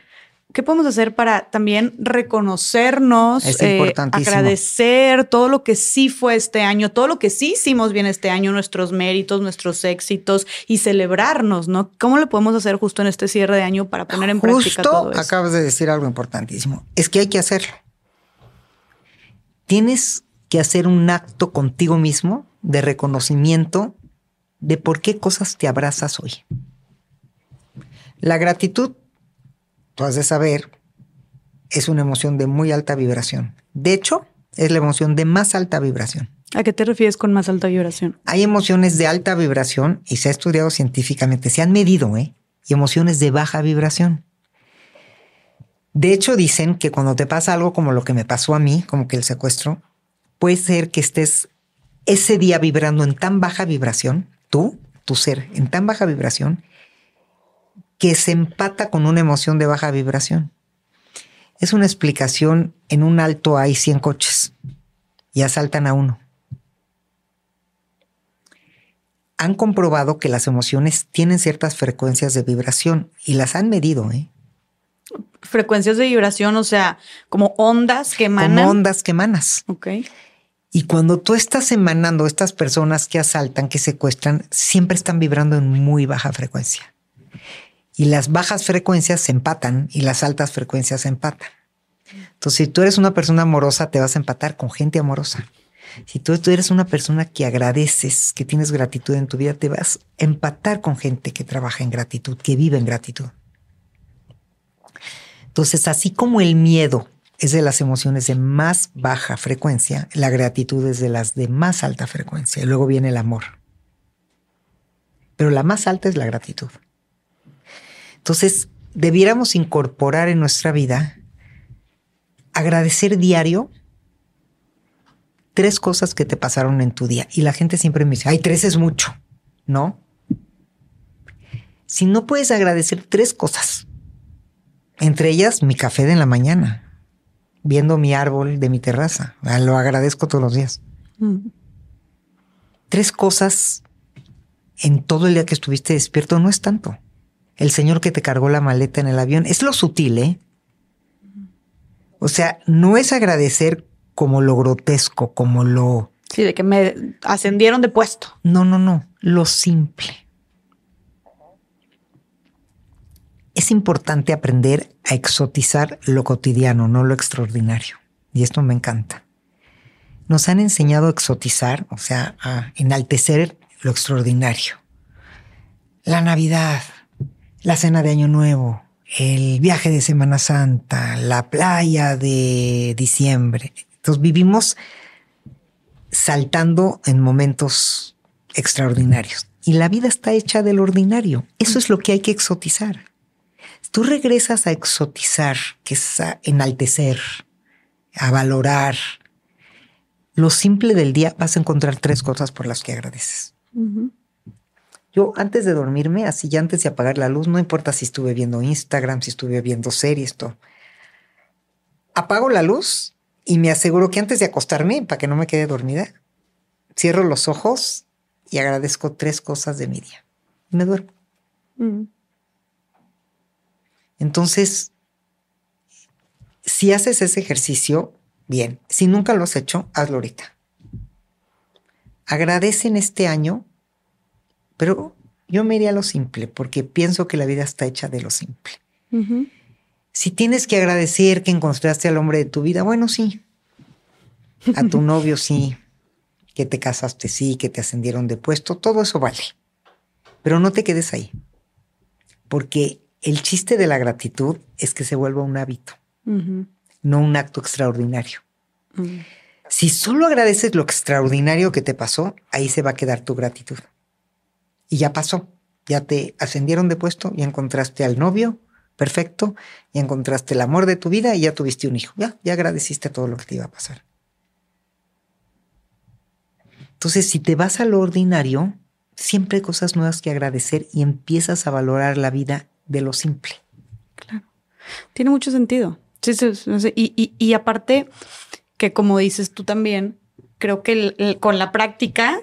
¿Qué podemos hacer para también reconocernos, eh, agradecer todo lo que sí fue este año, todo lo que sí hicimos bien este año, nuestros méritos, nuestros éxitos y celebrarnos, ¿no? ¿Cómo le podemos hacer justo en este cierre de año para poner en práctica todo eso? Acabas de decir algo importantísimo. Es que hay que hacerlo. Tienes que hacer un acto contigo mismo de reconocimiento de por qué cosas te abrazas hoy. La gratitud tú has de saber, es una emoción de muy alta vibración. De hecho, es la emoción de más alta vibración. ¿A qué te refieres con más alta vibración? Hay emociones de alta vibración y se ha estudiado científicamente, se han medido, ¿eh? Y emociones de baja vibración. De hecho, dicen que cuando te pasa algo como lo que me pasó a mí, como que el secuestro, puede ser que estés ese día vibrando en tan baja vibración, tú, tu ser, en tan baja vibración, que se empata con una emoción de baja vibración. Es una explicación, en un alto hay 100 coches y asaltan a uno. Han comprobado que las emociones tienen ciertas frecuencias de vibración y las han medido, ¿eh? Frecuencias de vibración, o sea, como ondas que emanan. Como ondas que emanas. Ok. Y cuando tú estás emanando, estas personas que asaltan, que secuestran, siempre están vibrando en muy baja frecuencia y las bajas frecuencias se empatan y las altas frecuencias se empatan. Entonces, si tú eres una persona amorosa, te vas a empatar con gente amorosa. Si tú, eres una persona que agradeces, que tienes gratitud en tu vida, te vas a empatar con gente que trabaja en gratitud, que vive en gratitud. Entonces, así como el miedo es de las emociones de más baja frecuencia, la gratitud es de las de más alta frecuencia. Y luego viene el amor. Pero la más alta es la gratitud. Entonces, debiéramos incorporar en nuestra vida agradecer diario tres cosas que te pasaron en tu día. Y la gente siempre me dice, ay, tres es mucho, ¿no? Si no puedes agradecer tres cosas, entre ellas mi café de la mañana, viendo mi árbol de mi terraza, lo agradezco todos los días. Mm. Tres cosas en todo el día que estuviste despierto no es tanto. El señor que te cargó la maleta en el avión es lo sutil, ¿eh? O sea, no es agradecer como lo grotesco, como lo... Sí, de que me ascendieron de puesto. No, no, no, lo simple. Es importante aprender a exotizar lo cotidiano, no lo extraordinario. Y esto me encanta. Nos han enseñado a exotizar, o sea, a enaltecer lo extraordinario. La Navidad, la cena de Año Nuevo, el viaje de Semana Santa, la playa de diciembre. Entonces vivimos saltando en momentos extraordinarios. Y la vida está hecha del ordinario. Eso es lo que hay que exotizar. Tú regresas a exotizar, que es enaltecer, a valorar. Lo simple del día vas a encontrar tres cosas por las que agradeces. Yo antes de dormirme, así ya antes de apagar la luz, no importa si estuve viendo Instagram, si estuve viendo series, todo. Apago la luz y me aseguro que antes de acostarme, para que no me quede dormida, cierro los ojos y agradezco tres cosas de mi día. Y me duermo. Mm. Entonces, si haces ese ejercicio, bien. Si nunca lo has hecho, hazlo ahorita. Agradece en este año pero yo me iría a lo simple, porque pienso que la vida está hecha de lo simple. Si tienes que agradecer que encontraste al hombre de tu vida, bueno, sí. A tu novio, sí. Que te casaste, sí. Que te ascendieron de puesto, todo eso vale. Pero no te quedes ahí. Porque el chiste de la gratitud es que se vuelva un hábito, no un acto extraordinario. Si solo agradeces lo extraordinario que te pasó, ahí se va a quedar tu gratitud y ya pasó. Ya te ascendieron de puesto, ya encontraste al novio, perfecto, ya encontraste el amor de tu vida y ya tuviste un hijo. Ya, ya agradeciste todo lo que te iba a pasar. Entonces, si te vas a lo ordinario, siempre hay cosas nuevas que agradecer y empiezas a valorar la vida de lo simple. Claro. Tiene mucho sentido. Sí, sí. Y, y, aparte, que como dices tú también, creo que con la práctica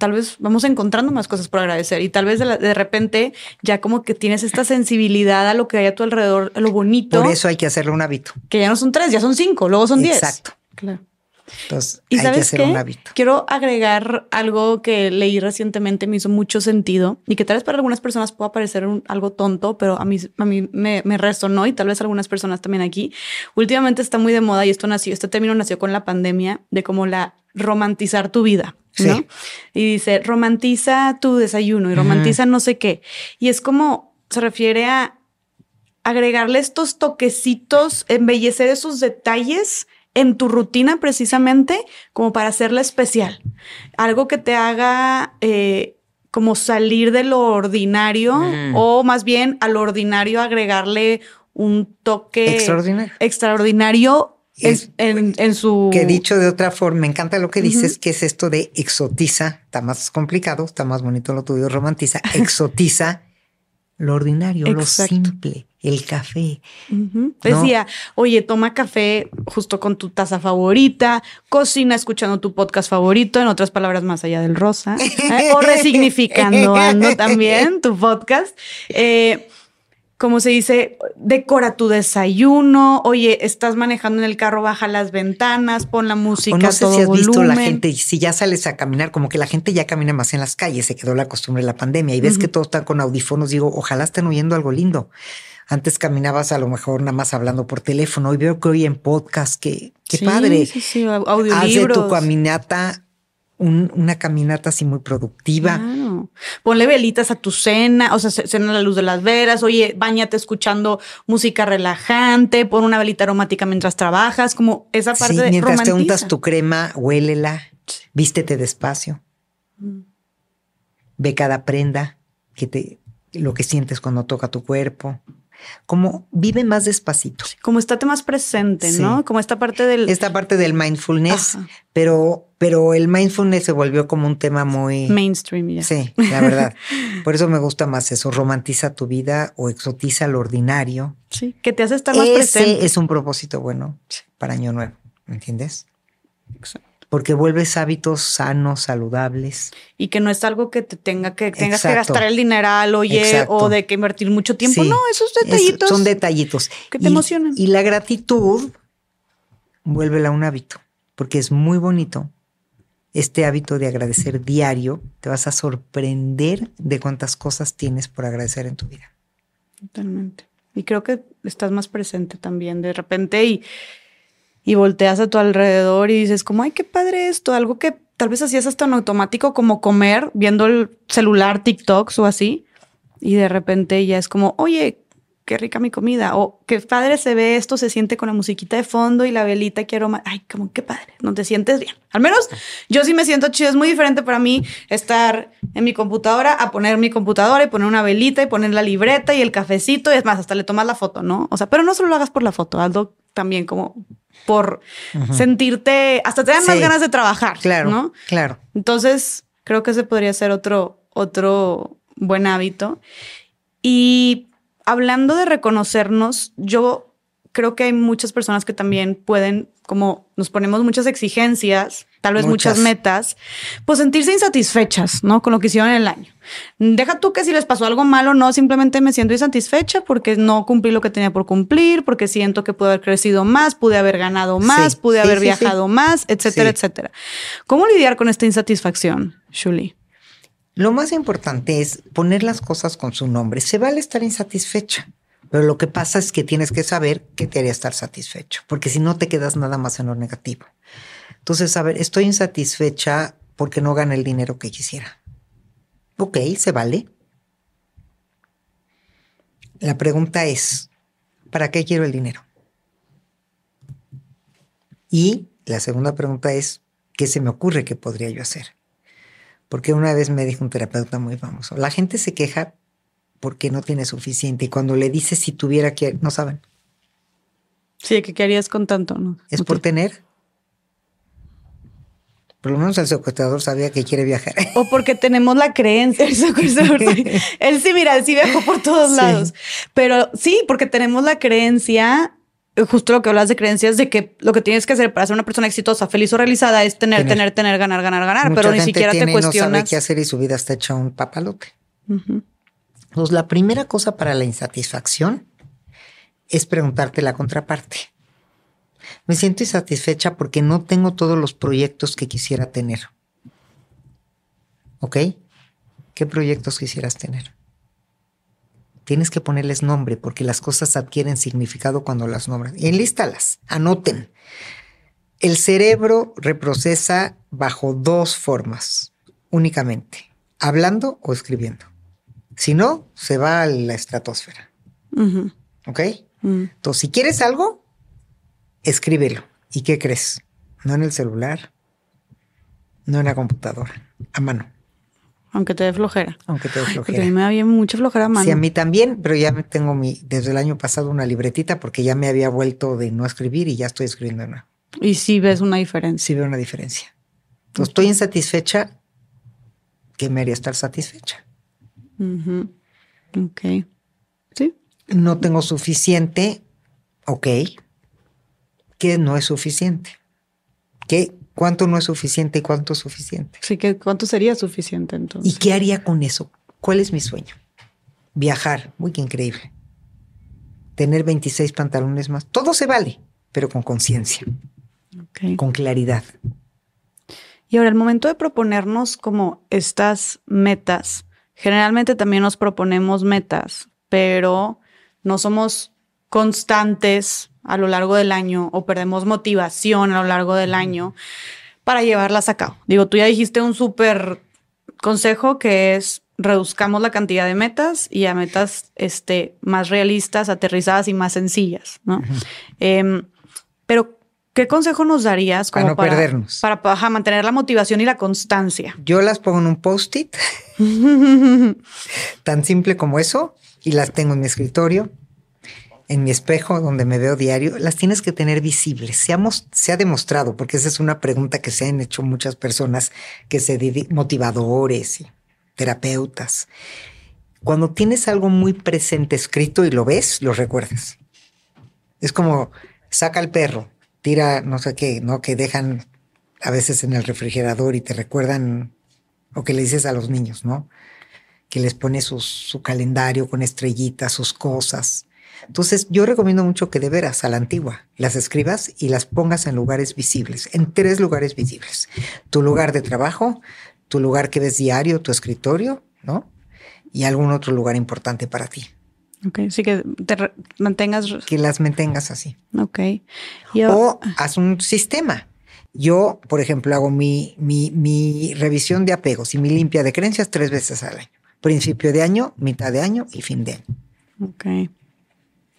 tal vez vamos encontrando más cosas por agradecer y tal vez de, repente ya como que tienes esta sensibilidad a lo que hay a tu alrededor, a lo bonito. Por eso hay que hacerle un hábito. Que ya no son tres, ya son cinco, luego son diez. Exacto. Claro. Entonces, ¿Y hay sabes que hacer un hábito. Quiero agregar algo que leí recientemente, me hizo mucho sentido y que tal vez para algunas personas pueda parecer algo tonto, pero a mí, a mí me, me, resonó y tal vez algunas personas también aquí. Últimamente está muy de moda y esto nació, este término nació con la pandemia de cómo la romantizar tu vida. ¿no? Y dice, romantiza tu desayuno y romantiza no sé qué. Y es como, se refiere a agregarle estos toquecitos, embellecer esos detalles en tu rutina precisamente como para hacerla especial. Algo que te haga eh, como salir de lo ordinario o más bien al ordinario agregarle un toque extraordinario, extraordinario es, en, su... Que dicho de otra forma, me encanta lo que dices, que es esto de exotiza, está más complicado, está más bonito lo tuyo, romantiza, exotiza lo ordinario, lo simple, el café. Decía, oye, toma café justo con tu taza favorita, cocina escuchando tu podcast favorito, en otras palabras, más allá del rosa, ¿eh? o resignificando ando también tu podcast. Eh, como se dice, decora tu desayuno, oye, estás manejando en el carro, baja las ventanas, pon la música. O no sé si has visto la gente, si ya sales a caminar, como que la gente ya camina más en las calles, se quedó la costumbre de la pandemia y ves que todos están con audífonos, digo, ojalá estén oyendo algo lindo. Antes caminabas a lo mejor nada más hablando por teléfono, y veo que hoy en podcast, que qué padre. Sí, sí, audiolibros. Haz tu caminata una caminata así muy productiva. Ponle velitas a tu cena, o sea, cena a la luz de las veras, oye, bañate escuchando música relajante, pon una velita aromática mientras trabajas, como esa parte sí, mientras te untas tu crema, huélela, vístete despacio. Mm. Ve cada prenda que te lo que sientes cuando toca tu cuerpo. Como vive más despacito. Como estate más presente, ¿no? Como esta parte del... Esta parte del mindfulness, pero, pero el mindfulness se volvió como un tema muy... Mainstream, ya. Sí, la verdad. Por eso me gusta más eso, romantiza tu vida o exotiza lo ordinario. Sí, que te hace estar más presente. Ese es un propósito bueno para Año Nuevo, ¿me entiendes? Exacto porque vuelves hábitos sanos, saludables. Y que no es algo que te tenga que tengas que gastar el dineral, oye, o de que invertir mucho tiempo. no, esos detallitos. son detallitos. Que te emocionan. Y la gratitud, vuélvela un hábito, porque es muy bonito. Este hábito de agradecer diario, te vas a sorprender de cuántas cosas tienes por agradecer en tu vida. Totalmente. Y creo que estás más presente también de repente y y volteas a tu alrededor y dices como, ay, qué padre esto, algo que tal vez hacías hasta en automático como comer, viendo el celular, TikToks o así, y de repente ya es como, oye, qué rica mi comida, o qué padre se ve esto, se siente con la musiquita de fondo y la velita quiero más, ay, como qué padre, no te sientes bien. Al menos yo sí me siento chido, es muy diferente para mí estar en mi computadora a poner mi computadora y poner una velita y poner la libreta y el cafecito, y es más, hasta le tomas la foto, ¿no? O sea, pero no solo lo hagas por la foto, algo también como por sentirte, hasta te dan más ganas de trabajar. Claro, ¿no? claro. Entonces, creo que ese podría ser otro, otro buen hábito. Y hablando de reconocernos, yo creo que hay muchas personas que también pueden, como nos ponemos muchas exigencias, tal vez muchas, metas, pues sentirse insatisfechas, ¿no? Con lo que hicieron en el año. Deja tú que si les pasó algo malo, no, simplemente me siento insatisfecha porque no cumplí lo que tenía por cumplir, porque siento que pude haber crecido más, pude haber ganado más, pude haber viajado más, etcétera, etcétera. ¿Cómo lidiar con esta insatisfacción, Shuli? Lo más importante es poner las cosas con su nombre. Se vale estar insatisfecha. Pero lo que pasa es que tienes que saber qué te haría estar satisfecho, porque si no te quedas nada más en lo negativo. Entonces, a ver, estoy insatisfecha porque no gana el dinero que quisiera. Ok, se vale. La pregunta es, ¿para qué quiero el dinero? Y la segunda pregunta es, ¿qué se me ocurre que podría yo hacer? Porque una vez me dijo un terapeuta muy famoso, la gente se queja porque no tiene suficiente. Y cuando le dices si tuviera que, no saben. Sí, ¿qué harías con tanto? No, es por tener. Por lo menos el secuestrador sabía que quiere viajar. O porque tenemos la creencia, el secuestrador. él sí, mira, él sí viajó por todos lados. Pero sí, porque tenemos la creencia, justo lo que hablas de creencias, de que lo que tienes que hacer para ser una persona exitosa, feliz o realizada es tener, tener, tener, ganar, ganar, ganar. pero ni siquiera te cuestionas. No sabe qué hacer y su vida está hecha un papalote. Entonces, la primera cosa para la insatisfacción es preguntarte la contraparte. Me siento insatisfecha porque no tengo todos los proyectos que quisiera tener. ¿Ok? ¿Qué proyectos quisieras tener? Tienes que ponerles nombre porque las cosas adquieren significado cuando las nombras. Enlístalas, anoten. El cerebro reprocesa bajo dos formas únicamente, hablando o escribiendo. Si no, se va a la estratosfera. ¿Ok? Entonces, si quieres algo, escríbelo. ¿Y qué crees? No en el celular, no en la computadora, a mano. Aunque te dé flojera. Aunque te dé flojera. Porque a mí me había mucha flojera a mano. Sí, a mí también, pero ya tengo mi, desde el año pasado una libretita porque ya me había vuelto de no escribir y ya estoy escribiendo. Y sí ves una diferencia. Sí veo una diferencia. Entonces, estoy insatisfecha. ¿Qué me haría estar satisfecha? Ok. Sí. No tengo suficiente. Ok. ¿Qué no es suficiente? ¿Qué? ¿Cuánto no es suficiente y cuánto es suficiente? Sí, que ¿cuánto sería suficiente entonces? ¿Y qué haría con eso? ¿Cuál es mi sueño? Viajar. Uy, qué increíble. Tener 26 pantalones más. Todo se vale, pero con conciencia. Con claridad. Y ahora, el momento de proponernos como estas metas, Generalmente también nos proponemos metas, pero no somos constantes a lo largo del año o perdemos motivación a lo largo del año para llevarlas a cabo. Digo, tú ya dijiste un súper consejo que es reduzcamos la cantidad de metas y a metas este, más realistas, aterrizadas y más sencillas, ¿no? Em, pero ¿Qué consejo nos darías para no perdernos? Para, mantener la motivación y la constancia. Yo las pongo en un post-it, tan simple como eso, y las tengo en mi escritorio. En mi espejo donde me veo diario, las tienes que tener visibles. Seamos, se ha demostrado, porque esa es una pregunta que se han hecho muchas personas que se motivadores y terapeutas. Cuando tienes algo muy presente escrito y lo ves, lo recuerdas. Es como saca el perro, tira no sé qué, ¿no? Que dejan a veces en el refrigerador y te recuerdan, o que le dices a los niños, ¿no? Que les pones su calendario con estrellitas, sus cosas. Entonces, yo recomiendo mucho que de veras a la antigua las escribas y las pongas en lugares visibles, en tres lugares visibles. Tu lugar de trabajo, tu lugar que ves diario, tu escritorio, ¿no? Y algún otro lugar importante para ti. Ok, sí que te mantengas. Que las mantengas así. Ok. O haz un sistema. Yo, por ejemplo, hago mi, mi, mi revisión de apegos y mi limpia de creencias tres veces al año. Principio de año, mitad de año y fin de año. Ok.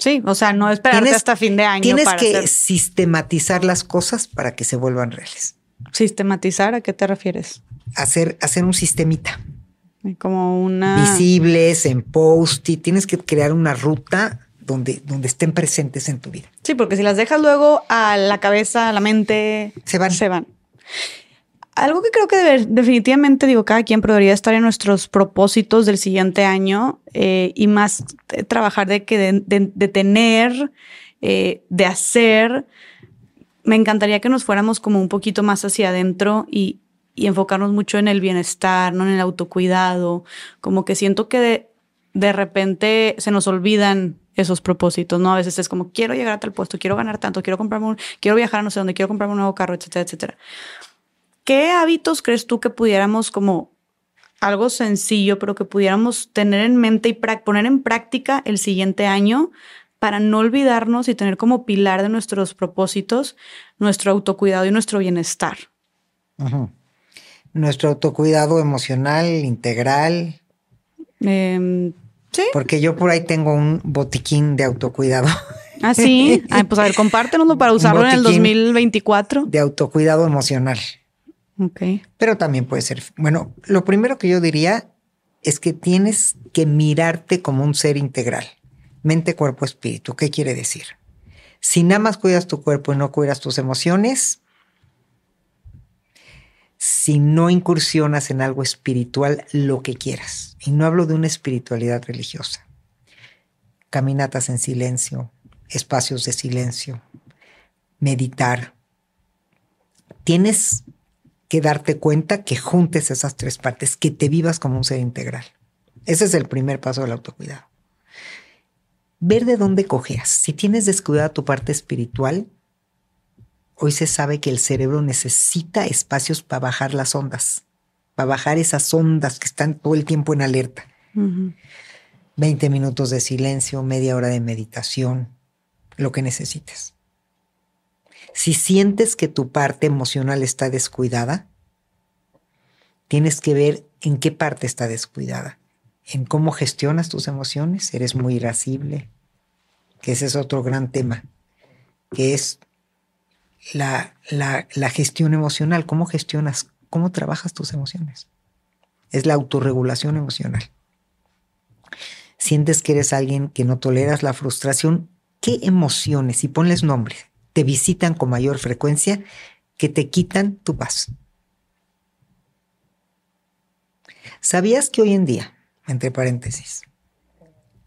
Sí, o sea, no esperarte hasta fin de año. Tienes que sistematizar las cosas para que se vuelvan reales. ¿Sistematizar? ¿A qué te refieres? Hacer, hacer un sistemita. Como una... Visibles, en post-it. Tienes que crear una ruta donde, donde estén presentes en tu vida. Sí, porque si las dejas luego a la cabeza, a la mente... Se van. Se van. Algo que creo que definitivamente, digo, cada quien podría estar en nuestros propósitos del siguiente año eh, y más eh, trabajar de que de, tener, eh, de hacer. Me encantaría que nos fuéramos como un poquito más hacia adentro y, enfocarnos mucho en el bienestar, no en el autocuidado. Como que siento que de, de repente se nos olvidan esos propósitos, ¿no? A veces es como, quiero llegar a tal puesto, quiero ganar tanto, quiero comprarme un, quiero viajar a no sé dónde, quiero comprarme un nuevo carro, etcétera, etcétera. ¿Qué hábitos crees tú que pudiéramos como algo sencillo, pero que pudiéramos tener en mente y poner en práctica el siguiente año para no olvidarnos y tener como pilar de nuestros propósitos nuestro autocuidado y nuestro bienestar? Nuestro autocuidado emocional, integral. Em, sí. Porque yo por ahí tengo un botiquín de autocuidado. Ah, sí. pues a ver, compártenoslo para usarlo en el 2024. De autocuidado emocional. Pero también puede ser, bueno, lo primero que yo diría es que tienes que mirarte como un ser integral, mente, cuerpo, espíritu. ¿Qué quiere decir? Si nada más cuidas tu cuerpo y no cuidas tus emociones, si no incursionas en algo espiritual, lo que quieras. Y no hablo de una espiritualidad religiosa. Caminatas en silencio, espacios de silencio, meditar. Tienes que darte cuenta que juntes esas tres partes, que te vivas como un ser integral. Ese es el primer paso del autocuidado. Ver de dónde cojeas. Si tienes descuidada tu parte espiritual, hoy se sabe que el cerebro necesita espacios para bajar las ondas, para bajar esas ondas que están todo el tiempo en alerta. 20 minutos de silencio, media hora de meditación, lo que necesites. Si sientes que tu parte emocional está descuidada, tienes que ver en qué parte está descuidada, en cómo gestionas tus emociones, eres muy irascible, que ese es otro gran tema, que es la, la, la gestión emocional, cómo gestionas, cómo trabajas tus emociones. Es la autorregulación emocional. Sientes que eres alguien que no toleras la frustración, ¿qué emociones? Y ponles nombres te visitan con mayor frecuencia que te quitan tu paz. ¿Sabías que hoy en día, entre paréntesis,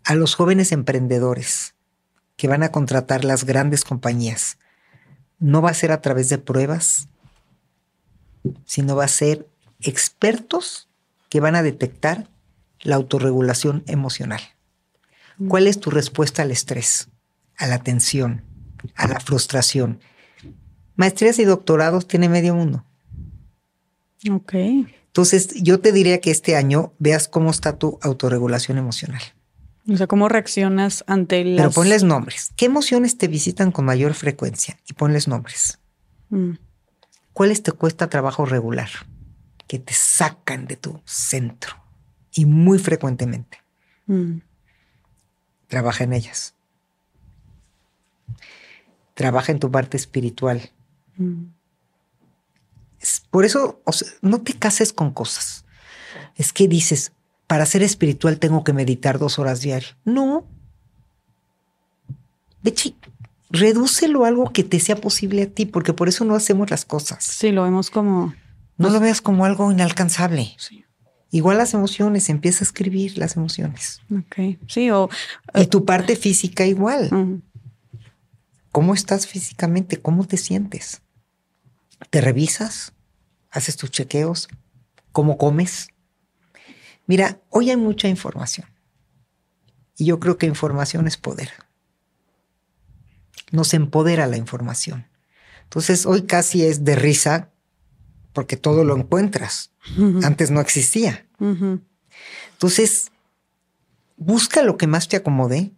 a los jóvenes emprendedores que van a contratar las grandes compañías, no va a ser a través de pruebas, sino va a ser expertos que van a detectar la autorregulación emocional. ¿Cuál es tu respuesta al estrés, a la tensión, a la frustración. Maestrías y doctorados tiene medio mundo. Ok. Entonces, yo te diría que este año veas cómo está tu autorregulación emocional. O sea, cómo reaccionas ante las... Pero ponles nombres. ¿Qué emociones te visitan con mayor frecuencia? Y ponles nombres. Mm. ¿Cuáles te cuesta trabajo regular? Que te sacan de tu centro. Y muy frecuentemente. Mm. Trabaja en ellas trabaja en tu parte espiritual. Mm. por eso no te cases con cosas. Es que dices, para ser espiritual tengo que meditar dos horas diarias. No. Bechi, redúcelo a algo que te sea posible a ti, porque por eso no hacemos las cosas. Sí, lo vemos como... No lo veas como algo inalcanzable. Sí. Igual las emociones, empieza a escribir las emociones. Ok, sí, o... Y tu parte física igual. ¿Cómo estás físicamente? ¿Cómo te sientes? ¿Te revisas? ¿Haces tus chequeos? ¿Cómo comes? Mira, hoy hay mucha información. Y yo creo que información es poder. Nos empodera la información. Entonces, hoy casi es de risa porque todo lo encuentras. Antes no existía. Entonces, busca lo que más te acomode,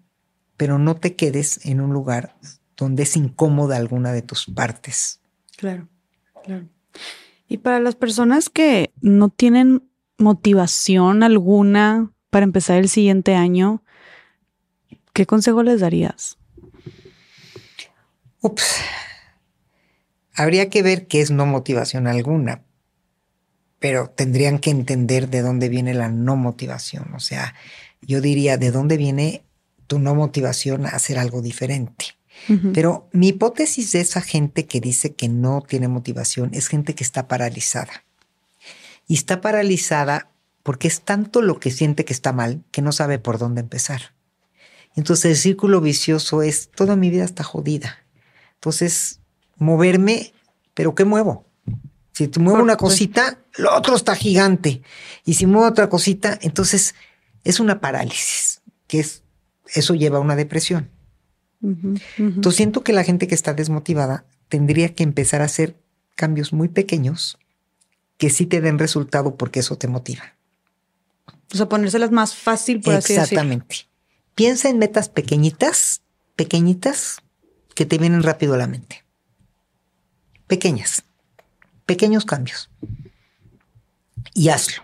pero no te quedes en un lugar donde es incómoda alguna de tus partes. Claro, claro. Y para las personas que no tienen motivación alguna para empezar el siguiente año, ¿qué consejo les darías? Ups. Habría que ver qué es no motivación alguna, pero tendrían que entender de dónde viene la no motivación. O sea, yo diría, ¿de dónde viene tu no motivación a hacer algo diferente? Pero mi hipótesis de esa gente que dice que no tiene motivación es gente que está paralizada. Y está paralizada porque es tanto lo que siente que está mal que no sabe por dónde empezar. Entonces el círculo vicioso es, toda mi vida está jodida. Entonces, moverme, pero ¿qué muevo? Si te muevo una cosita, lo otro está gigante. Y si muevo otra cosita, entonces es una parálisis, que es, eso lleva a una depresión. Entonces siento que la gente que está desmotivada tendría que empezar a hacer cambios muy pequeños que sí te den resultado porque eso te motiva. O sea, ponérselas más fácil, por así decirlo. Exactamente. Piensa en metas pequeñitas, pequeñitas, que te vienen rápido a la mente. Pequeñas, pequeños cambios. Y hazlo.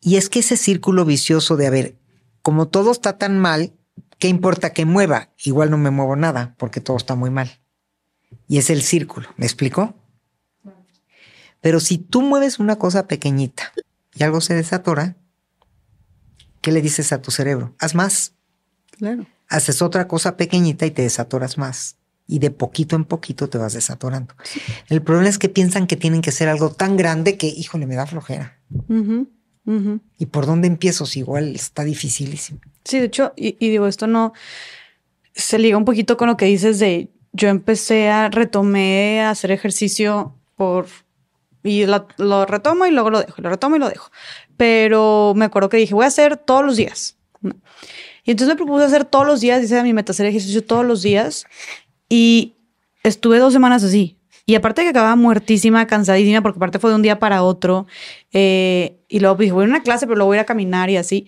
Y es que ese círculo vicioso de, a ver, como todo está tan mal, ¿qué importa que mueva? Igual no me muevo nada porque todo está muy mal. Y es el círculo, ¿me explico? Pero si tú mueves una cosa pequeñita y algo se desatora, ¿qué le dices a tu cerebro? Haz más. Claro. Haces otra cosa pequeñita y te desatoras más. Y de poquito en poquito te vas desatorando. El problema es que piensan que tienen que ser algo tan grande que, híjole, me da flojera. ¿Y por dónde empiezo? Si igual está dificilísimo. Sí, de hecho, y, y digo, esto no se liga un poquito con lo que dices de yo empecé a retomé a hacer ejercicio por y lo, retomo y luego lo dejo, lo retomo y lo dejo. Pero me acuerdo que dije, voy a hacer todos los días. Y entonces me propuse hacer todos los días, dice mi meta, hacer ejercicio todos los días. Y estuve dos semanas así. Y aparte que acababa muertísima, cansadísima, porque aparte fue de un día para otro. eh, y luego dije, voy a una clase, pero luego voy a ir a caminar y así.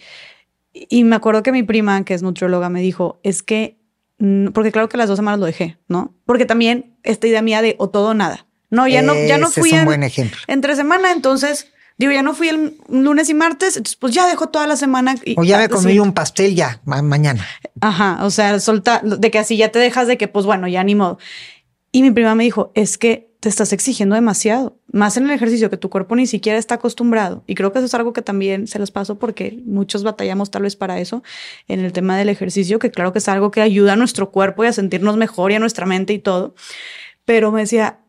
Y me acuerdo que mi prima, que es nutrióloga, me dijo, es que, mm, porque claro que las dos semanas lo dejé, ¿no? Porque también esta idea mía de o todo o nada. No, ya no, ya no Ese fui es un en- buen ejemplo. entre semana, entonces, digo, ya no fui el lunes y martes, entonces pues ya dejo toda la semana. y- O ya me ah, comí sí. un pastel ya, ma- mañana. Ajá, o sea, solta, de que así ya te dejas de que, pues bueno, ya ni modo. Y mi prima me dijo, es que te estás exigiendo demasiado, más en el ejercicio que tu cuerpo ni siquiera está acostumbrado. Y creo que eso es algo que también se los paso porque muchos batallamos tal vez para eso en el tema del ejercicio, que claro que es algo que ayuda a nuestro cuerpo y a sentirnos mejor y a nuestra mente y todo. Pero me decía,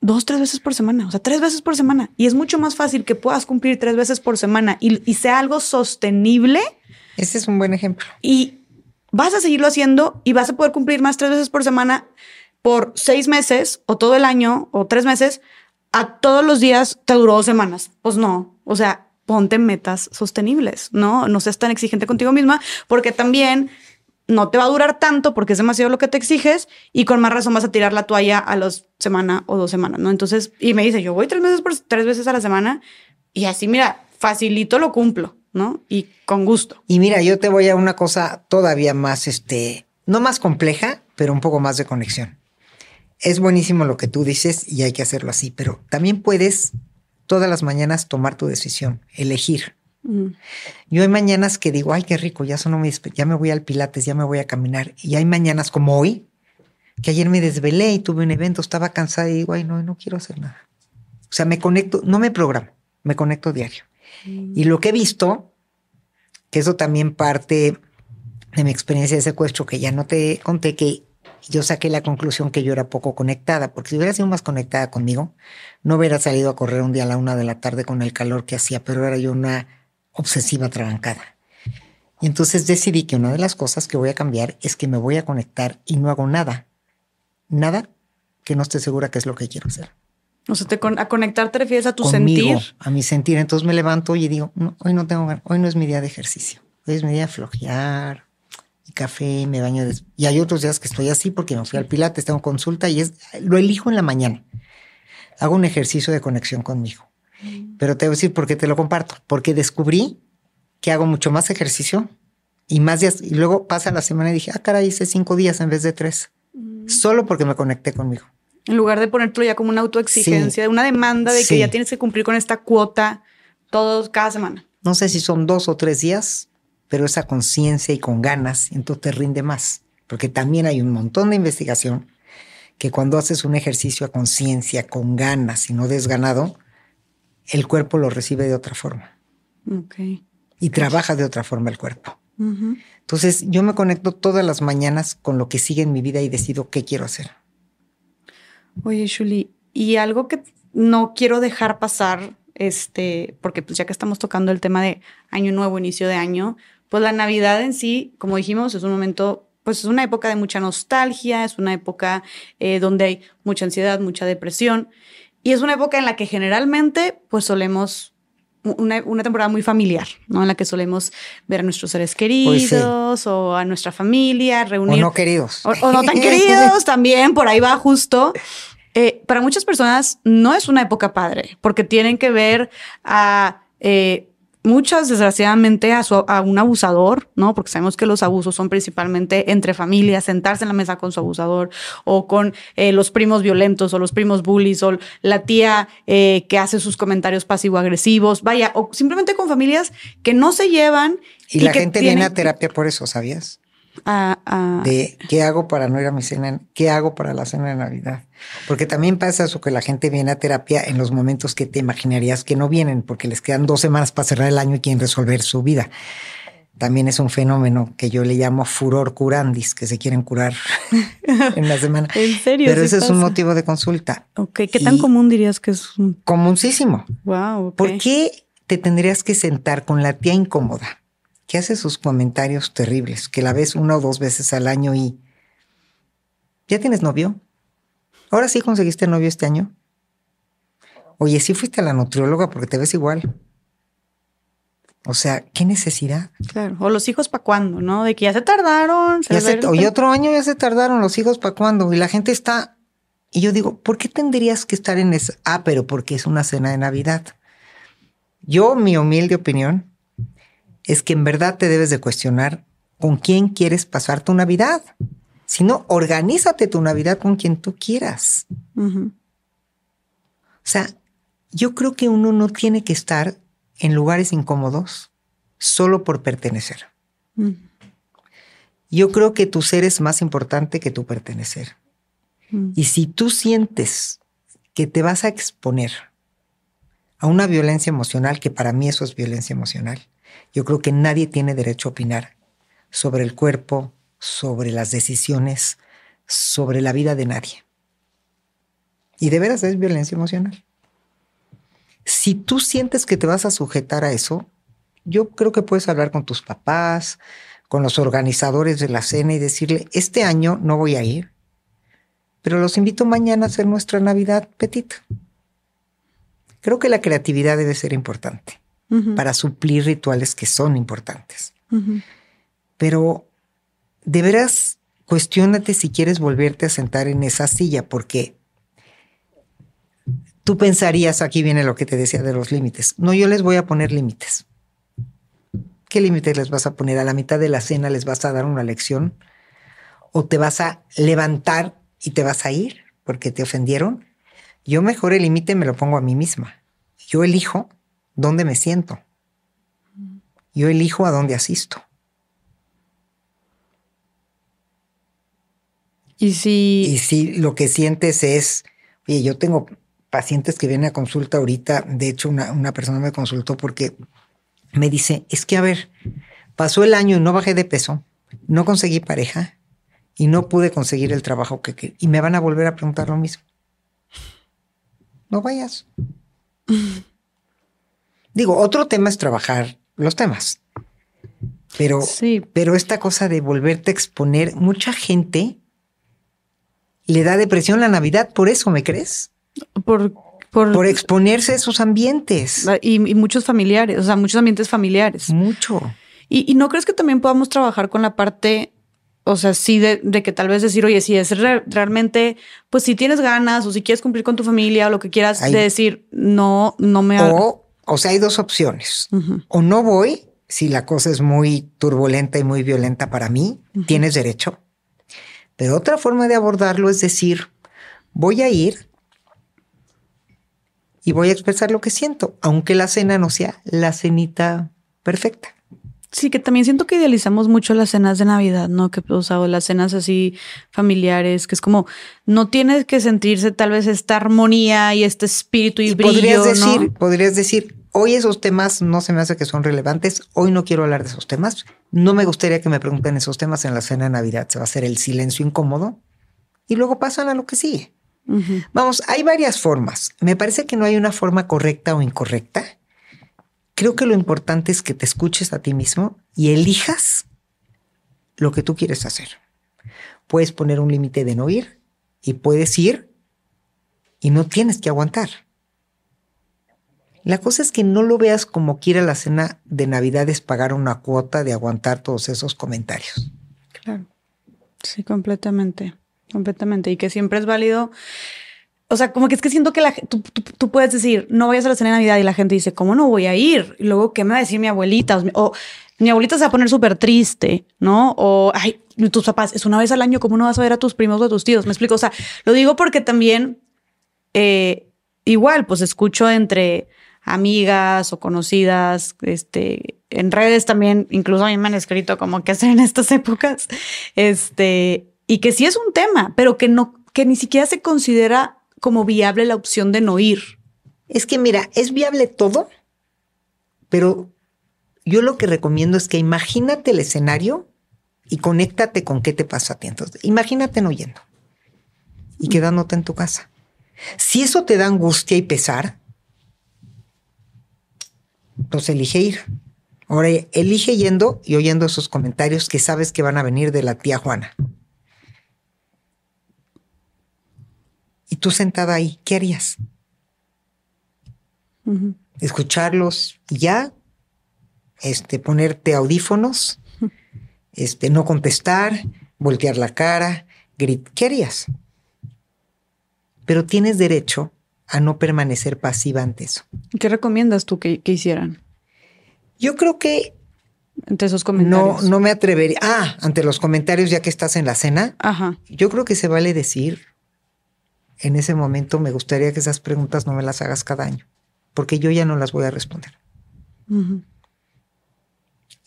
dos, tres veces por semana, o sea, tres veces por semana. Y es mucho más fácil que puedas cumplir tres veces por semana y, y sea algo sostenible Ese es un buen ejemplo. y vas a seguirlo haciendo y vas a poder cumplir más tres veces por semana por seis meses o todo el año o tres meses. A todos los días te duró dos semanas. Pues no. O sea, ponte metas sostenibles, ¿no? No seas tan exigente contigo misma porque también no te va a durar tanto porque es demasiado lo que te exiges y con más razón vas a tirar la toalla a las semana o dos semanas, ¿no? Entonces, y me dice, yo voy tres veces por tres veces a la semana y así, mira, facilito lo cumplo, ¿no? Y con gusto. Y mira, yo te voy a una cosa todavía más, este, no más compleja, pero un poco más de conexión. Es buenísimo lo que tú dices y hay que hacerlo así, pero también puedes todas las mañanas tomar tu decisión, elegir. Mm. Yo hay mañanas que digo, ay, qué rico, ya despe- ya me voy al pilates, ya me voy a caminar. Y hay mañanas como hoy, que ayer me desvelé y tuve un evento, estaba cansada y digo, ay, no, no quiero hacer nada. O sea, me conecto, no me programo, me conecto diario. Y lo que he visto, que eso también parte de mi experiencia de secuestro, que ya no te conté, que yo saqué la conclusión que yo era poco conectada, porque si hubiera sido más conectada conmigo, no hubiera salido a correr un día a la una de la tarde con el calor que hacía, pero era yo una obsesiva trabancada. Y entonces decidí que una de las cosas que voy a cambiar es que me voy a conectar y no hago nada. Nada que no esté segura que es lo que quiero hacer. O sea, te a conectar te refieres a tu Conmigo, sentir. A mi sentir. Entonces me levanto y digo, hoy no tengo hoy no es mi día de ejercicio. Hoy es mi día de flojear, y café, me baño. Y hay otros días que estoy así porque me fui al pilates, tengo consulta y es, lo elijo en la mañana. Hago un ejercicio de conexión conmigo. Mm. Pero te voy a decir por qué te lo comparto. Porque descubrí que hago mucho más ejercicio y más días. Y luego pasa la semana y dije, ah, caray, hice cinco días en vez de tres. Mm. Solo porque me conecté conmigo. En lugar de ponértelo ya como una autoexigencia, una demanda de que ya tienes que cumplir con esta cuota todos cada semana. No sé si son dos o tres días, pero esa conciencia y con ganas, entonces te rinde más. Porque también hay un montón de investigación que cuando haces un ejercicio a conciencia, con ganas y no desganado, el cuerpo lo recibe de otra forma. Okay y trabaja de otra forma el cuerpo. Entonces yo me conecto todas las mañanas con lo que sigue en mi vida y decido qué quiero hacer. Oye, Shuli, y algo que no quiero dejar pasar, este, porque pues ya que estamos tocando el tema de año nuevo, inicio de año, pues la Navidad en sí, como dijimos, es un momento, pues es una época de mucha nostalgia, es una época eh, donde hay mucha ansiedad, mucha depresión, y es una época en la que generalmente pues solemos una, temporada muy familiar, ¿no? En la que solemos ver a nuestros seres queridos o a nuestra familia, reunir. O no queridos. O, no tan queridos también, por ahí va justo. Eh, para muchas personas no es una época padre, porque tienen que ver a eh, muchas desgraciadamente a, a, un abusador, ¿no? Porque sabemos que los abusos son principalmente entre familias, sentarse en la mesa con su abusador o con eh, los primos violentos o los primos bullies o la tía eh, que hace sus comentarios pasivo-agresivos, vaya, o simplemente con familias que no se llevan. Y, la gente viene a terapia por eso, ¿sabías? De qué hago para no ir a mi cena, qué hago para la cena de Navidad. Porque también pasa eso que la gente viene a terapia en los momentos que te imaginarías que no vienen, porque les quedan dos semanas para cerrar el año y quieren resolver su vida. También es un fenómeno que yo le llamo furor curandis, que se quieren curar en la semana. ¿En serio? Pero ese es un motivo de consulta. Ok, ¿qué tan común dirías que es? Un... Comuncísimo. Wow. ¿Por qué te tendrías que sentar con la tía incómoda? Que hace sus comentarios terribles, que la ves una o dos veces al año y... ¿Ya tienes novio? ¿Ahora sí conseguiste novio este año? Oye, sí fuiste a la nutrióloga porque te ves igual. O sea, ¿qué necesidad? Claro. O los hijos para cuándo, ¿no? De que ya se tardaron. Se oye, otro año ya se tardaron los hijos para cuándo. Y la gente está. Y yo digo, ¿por qué tendrías que estar en eso? Ah, pero porque es una cena de Navidad. Yo, mi humilde opinión, es que en verdad te debes de cuestionar con quién quieres pasar tu Navidad. Si no, organízate tu Navidad con quien tú quieras. O sea, yo creo que uno no tiene que estar en lugares incómodos solo por pertenecer. Yo creo que tu ser es más importante que tu pertenecer. Y si tú sientes que te vas a exponer a una violencia emocional, que para mí eso es violencia emocional, yo creo que nadie tiene derecho a opinar sobre el cuerpo, sobre las decisiones, sobre la vida de nadie. Y de veras es violencia emocional. Si tú sientes que te vas a sujetar a eso, yo creo que puedes hablar con tus papás, con los organizadores de la cena y decirle, este año no voy a ir, pero los invito mañana a hacer nuestra Navidad petita. Creo que la creatividad debe ser importante para suplir rituales que son importantes. Pero de veras, cuestionate si quieres volverte a sentar en esa silla, porque tú pensarías, aquí viene lo que te decía de los límites. No, yo les voy a poner límites. ¿Qué límites les vas a poner? A la mitad de la cena les vas a dar una lección o te vas a levantar y te vas a ir porque te ofendieron. Yo mejor el límite me lo pongo a mí misma. Yo elijo dónde me siento. Yo elijo a dónde asisto. Y si... Y si lo que sientes es, oye, yo tengo pacientes que vienen a consulta ahorita, de hecho una, una persona me consultó porque me dice, es que a ver, pasó el año y no bajé de peso, no conseguí pareja y no pude conseguir el trabajo que quería. Y me van a volver a preguntar lo mismo. No vayas. Digo, otro tema es trabajar los temas. Pero, Sí. pero esta cosa de volverte a exponer, mucha gente le da depresión la Navidad, por eso, ¿me crees? Por, por, Por exponerse a esos ambientes. y, y muchos familiares, o sea, muchos ambientes familiares. Mucho. Y, y no crees que también podamos trabajar con la parte, o sea, sí, de, de que tal vez decir, oye, si es re- realmente, pues si tienes ganas o si quieres cumplir con tu familia o lo que quieras, de decir, no, no me O, o sea, hay dos opciones. O no voy, si la cosa es muy turbulenta y muy violenta para mí, tienes derecho. Pero otra forma de abordarlo es decir, voy a ir y voy a expresar lo que siento, aunque la cena no sea la cenita perfecta. Sí, que también siento que idealizamos mucho las cenas de Navidad, ¿no? Que, o sea, o las cenas así familiares, que es como, no tienes que sentirse tal vez esta armonía y este espíritu y, Y brillo, podrías ¿no? decir, podrías decir, hoy esos temas no se me hace que son relevantes, hoy no quiero hablar de esos temas, no me gustaría que me pregunten esos temas en la cena de Navidad, se va a hacer el silencio incómodo y luego pasan a lo que sigue. Vamos, hay varias formas. Me parece que no hay una forma correcta o incorrecta. Creo que lo importante es que te escuches a ti mismo y elijas lo que tú quieres hacer. Puedes poner un límite de no ir y puedes ir y no tienes que aguantar. La cosa es que no lo veas como quiera la cena de Navidad es pagar una cuota de aguantar todos esos comentarios. Claro. Sí, completamente. Completamente. Y que siempre es válido. O sea, como que es que siento que la, tú, tú- puedes decir, no vayas a la cena de Navidad y la gente dice, ¿cómo no voy a ir? Y luego, ¿qué me va a decir mi abuelita? O mi abuelita se va a poner súper triste, ¿no? O, ay, tus papás, es una vez al año, ¿cómo no vas a ver a tus primos o a tus tíos? Me explico. O sea, lo digo porque también, eh, igual, pues escucho entre amigas o conocidas, este, en redes también, incluso a mí me han escrito como qué hacer en estas épocas, este, y que sí es un tema, pero que no, que ni siquiera se considera como viable la opción de no ir. Es que mira, es viable todo, pero yo lo que recomiendo es que imagínate el escenario y conéctate con qué te pasa a ti. Entonces, imagínate no yendo y quedándote en tu casa. Si eso te da angustia y pesar, pues elige ir. Ahora, elige yendo y oyendo esos comentarios que sabes que van a venir de la tía Juana. Tú sentada ahí, ¿qué harías? Ujú. escucharlos y ya, este, ponerte audífonos, este, no contestar, voltear la cara, grit ¿qué harías? Pero tienes derecho a no permanecer pasiva ante eso. ¿Qué recomiendas tú que, que hicieran Yo creo que entre esos no, comentarios? no me atrevería. Ah, ante los comentarios ya que estás en la cena, Ajá. yo creo que se vale decir, en ese momento me gustaría que esas preguntas no me las hagas cada año, porque yo ya no las voy a responder.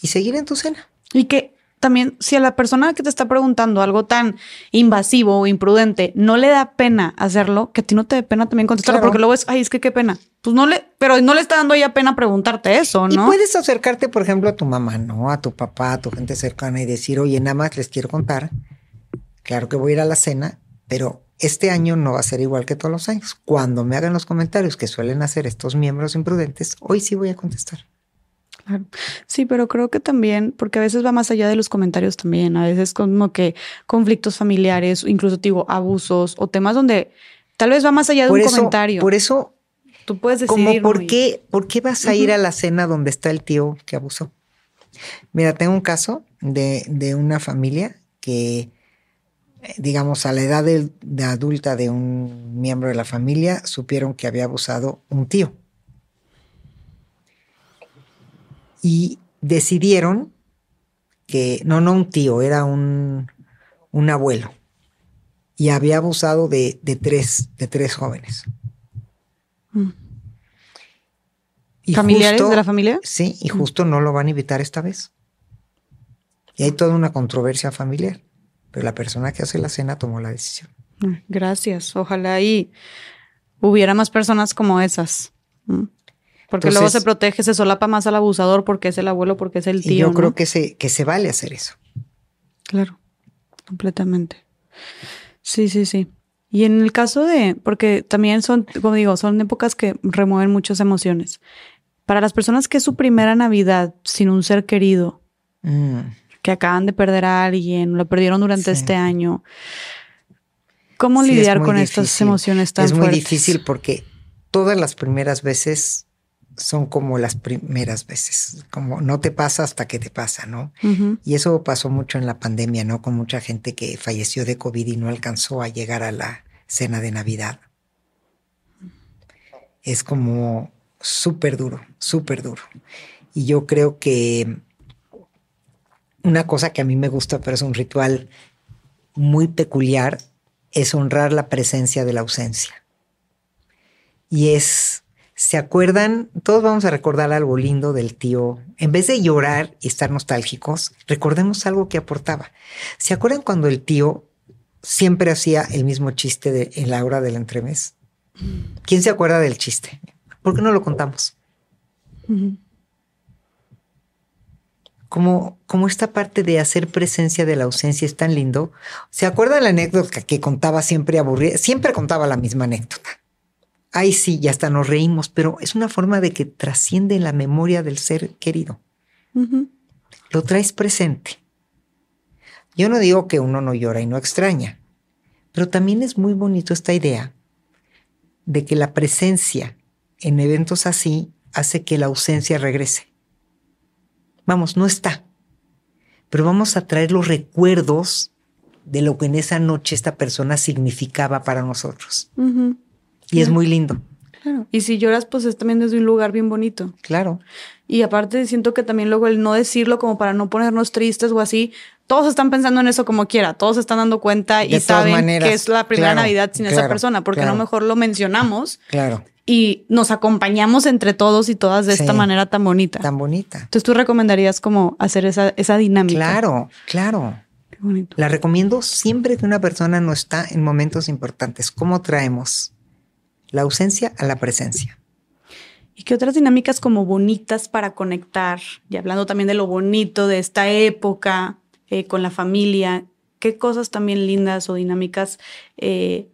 Y seguir en tu cena. Y que también, si a la persona que te está preguntando algo tan invasivo o imprudente no le da pena hacerlo, que a ti no te dé pena también contestarlo, Claro. porque luego es, ay, es que qué pena. Pues no le, pero no le está dando ya pena preguntarte eso, Y ¿no? puedes acercarte, por ejemplo, a tu mamá, ¿no? A tu papá, a tu gente cercana y decir, oye, nada más les quiero contar. Claro que voy a ir a la cena, pero este año no va a ser igual que todos los años. Cuando me hagan los comentarios que suelen hacer estos miembros imprudentes, hoy sí voy a contestar. Claro. Sí, pero creo que también, porque a veces va más allá de los comentarios también, a veces como que conflictos familiares, incluso digo, abusos o temas donde tal vez va más allá de Por un eso, comentario. por eso, Tú puedes como decidir. no por qué, ¿por qué vas a ir a la cena donde está el tío que abusó? Mira, tengo un caso de, de una familia que, digamos, a la edad de, de adulta de un miembro de la familia, supieron que había abusado un tío. Y decidieron que, no, no un tío, era un, un abuelo. Y había abusado de, de tres, de tres jóvenes. Mm. Y ¿Familiares justo- de la familia? Sí, y justo no lo van a invitar esta vez. Y hay toda una controversia familiar. Pero la persona que hace la cena tomó la decisión. Ay, Gracias. Ojalá y hubiera más personas como esas. Porque luego se protege, se solapa más al abusador porque es el abuelo, porque es el tío. y yo ¿no? creo que se, que se vale hacer eso. Claro, completamente. Sí, sí, sí. Y en el caso de, porque también son, como digo, son épocas que remueven muchas emociones. Para las personas que es su primera Navidad sin un ser querido, mm. Que acaban de perder a alguien, lo perdieron durante este año, ¿cómo lidiar con estas emociones tan fuertes? Es muy difícil porque todas las primeras veces son como las primeras veces, como no te pasa hasta que te pasa, ¿no? Y eso pasó mucho en la pandemia, ¿no? Con mucha gente que falleció de COVID y no alcanzó a llegar a la cena de Navidad. Es como súper duro, súper duro. Y yo creo que una cosa que a mí me gusta, pero es un ritual muy peculiar, es honrar la presencia de la ausencia. Y es, ¿se acuerdan? Todos vamos a recordar algo lindo del tío. En vez de llorar y estar nostálgicos, recordemos algo que aportaba. ¿Se acuerdan cuando el tío siempre hacía el mismo chiste en la hora del entremés? ¿Quién se acuerda del chiste? ¿Por qué no lo contamos? Como, como esta parte de hacer presencia de la ausencia es tan lindo. ¿Se acuerdan la anécdota que contaba siempre aburrida? Siempre contaba la misma anécdota. Ahí sí, ya hasta nos reímos, pero es una forma de que trasciende la memoria del ser querido. Lo traes presente. Yo no digo que uno no llora y no extraña, pero también es muy bonito esta idea de que la presencia en eventos así hace que la ausencia regrese. Vamos, no está. Pero vamos a traer los recuerdos de lo que en esa noche esta persona significaba para nosotros. Y es muy lindo. Claro. Y si lloras, pues es también desde un lugar bien bonito. Claro. Y aparte siento que también luego el no decirlo como para no ponernos tristes o así, todos están pensando en eso como quiera, todos están dando cuenta y saben que es la primera Navidad sin esa persona, porque a lo mejor lo mencionamos. Claro y nos acompañamos entre todos y todas de esta manera tan bonita. Tan bonita. Entonces tú recomendarías como hacer esa, esa dinámica. Claro, claro. Qué bonito. La recomiendo siempre que una persona no está en momentos importantes. ¿Cómo traemos la ausencia a la presencia? ¿Y qué otras dinámicas como bonitas para conectar? Y hablando también de lo bonito de esta época eh, con la familia, ¿qué cosas también lindas o dinámicas eh,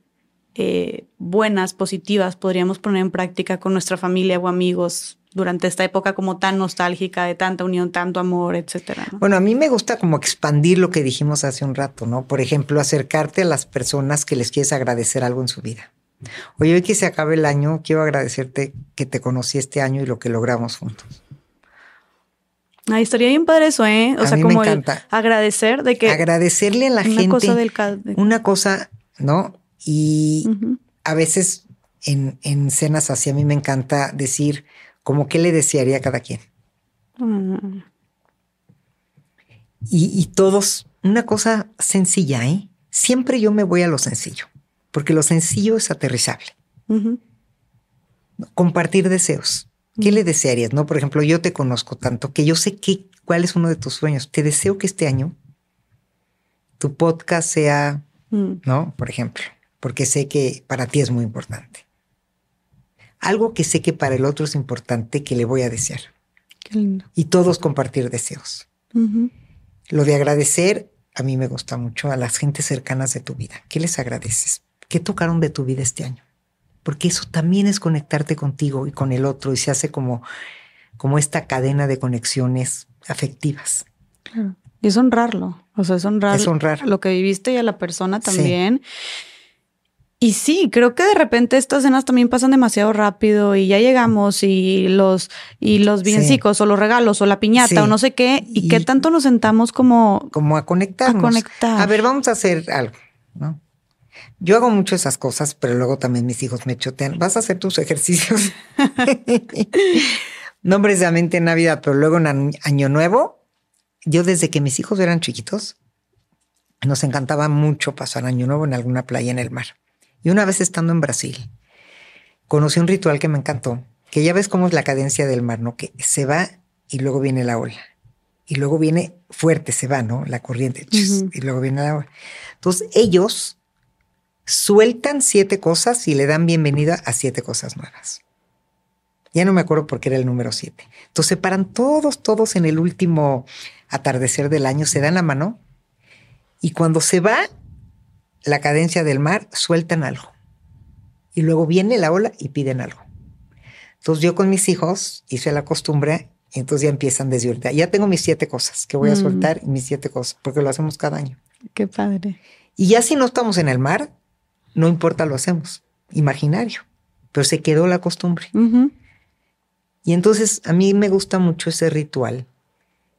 eh, buenas, positivas, podríamos poner en práctica con nuestra familia o amigos durante esta época como tan nostálgica, de tanta unión, tanto amor, etcétera. Bueno, a mí me gusta como expandir lo que dijimos hace un rato, ¿no? Por ejemplo, acercarte a las personas que les quieres agradecer algo en su vida. Oye, hoy que se acabe el año, quiero agradecerte que te conocí este año y lo que logramos juntos. Ay, estaría bien padre eso, ¿eh? O sea, como agradecer de que. Agradecerle a la gente. Cosa del... Una cosa, ¿no? Y a veces en, en, cenas así a mí me encanta decir como qué le desearía a cada quien. Mm. y, todos, una cosa sencilla, ¿eh? Siempre yo me voy a lo sencillo, porque lo sencillo es aterrizable. Compartir deseos. ¿Qué le desearías? No, por ejemplo, yo te conozco tanto que yo sé que, cuál es uno de tus sueños. Te deseo que este año tu podcast sea, mm. ¿no? Por ejemplo, porque sé que para ti es muy importante. Algo que sé que para el otro es importante que le voy a desear. Qué lindo. Y todos compartir deseos. Lo de agradecer, a mí me gusta mucho a las gentes cercanas de tu vida. ¿Qué les agradeces? ¿Qué tocaron de tu vida este año? Porque eso también es conectarte contigo y con el otro y se hace como, como esta cadena de conexiones afectivas. Claro. Y es honrarlo. O sea, es honrar, es honrar. lo que viviste y a la persona también. Y sí, creo que de repente estas cenas también pasan demasiado rápido y ya llegamos y los y los biencicos o los regalos o la piñata o no sé qué y, qué tanto nos sentamos como como a conectarnos. A conectar. A ver, vamos a hacer algo, ¿no? Yo hago mucho esas cosas, pero luego también mis hijos me chotean. Vas a hacer tus ejercicios. no precisamente en Navidad, pero luego en Año Nuevo. Yo desde que mis hijos eran chiquitos, nos encantaba mucho pasar Año Nuevo en alguna playa en el mar. Y una vez estando en Brasil, conocí un ritual que me encantó, que ya ves cómo es la cadencia del mar, ¿no? Que se va y luego viene la ola. Y luego viene fuerte, se va, ¿no? La corriente. Y luego viene la ola. Entonces ellos sueltan siete cosas y le dan bienvenida a siete cosas nuevas. Ya no me acuerdo por qué era el número siete. Entonces se paran todos, todos en el último atardecer del año, se dan la mano Y cuando se va la cadencia del mar, sueltan algo. Y luego viene la ola y piden algo. Entonces yo con mis hijos hice la costumbre y entonces ya empiezan desde ahorita. Ya tengo mis siete cosas que voy a Mm. soltar y mis siete cosas, porque lo hacemos cada año. Qué padre. Y ya si no estamos en el mar, no importa, lo hacemos. Imaginario. Pero se quedó la costumbre. Y entonces a mí me gusta mucho ese ritual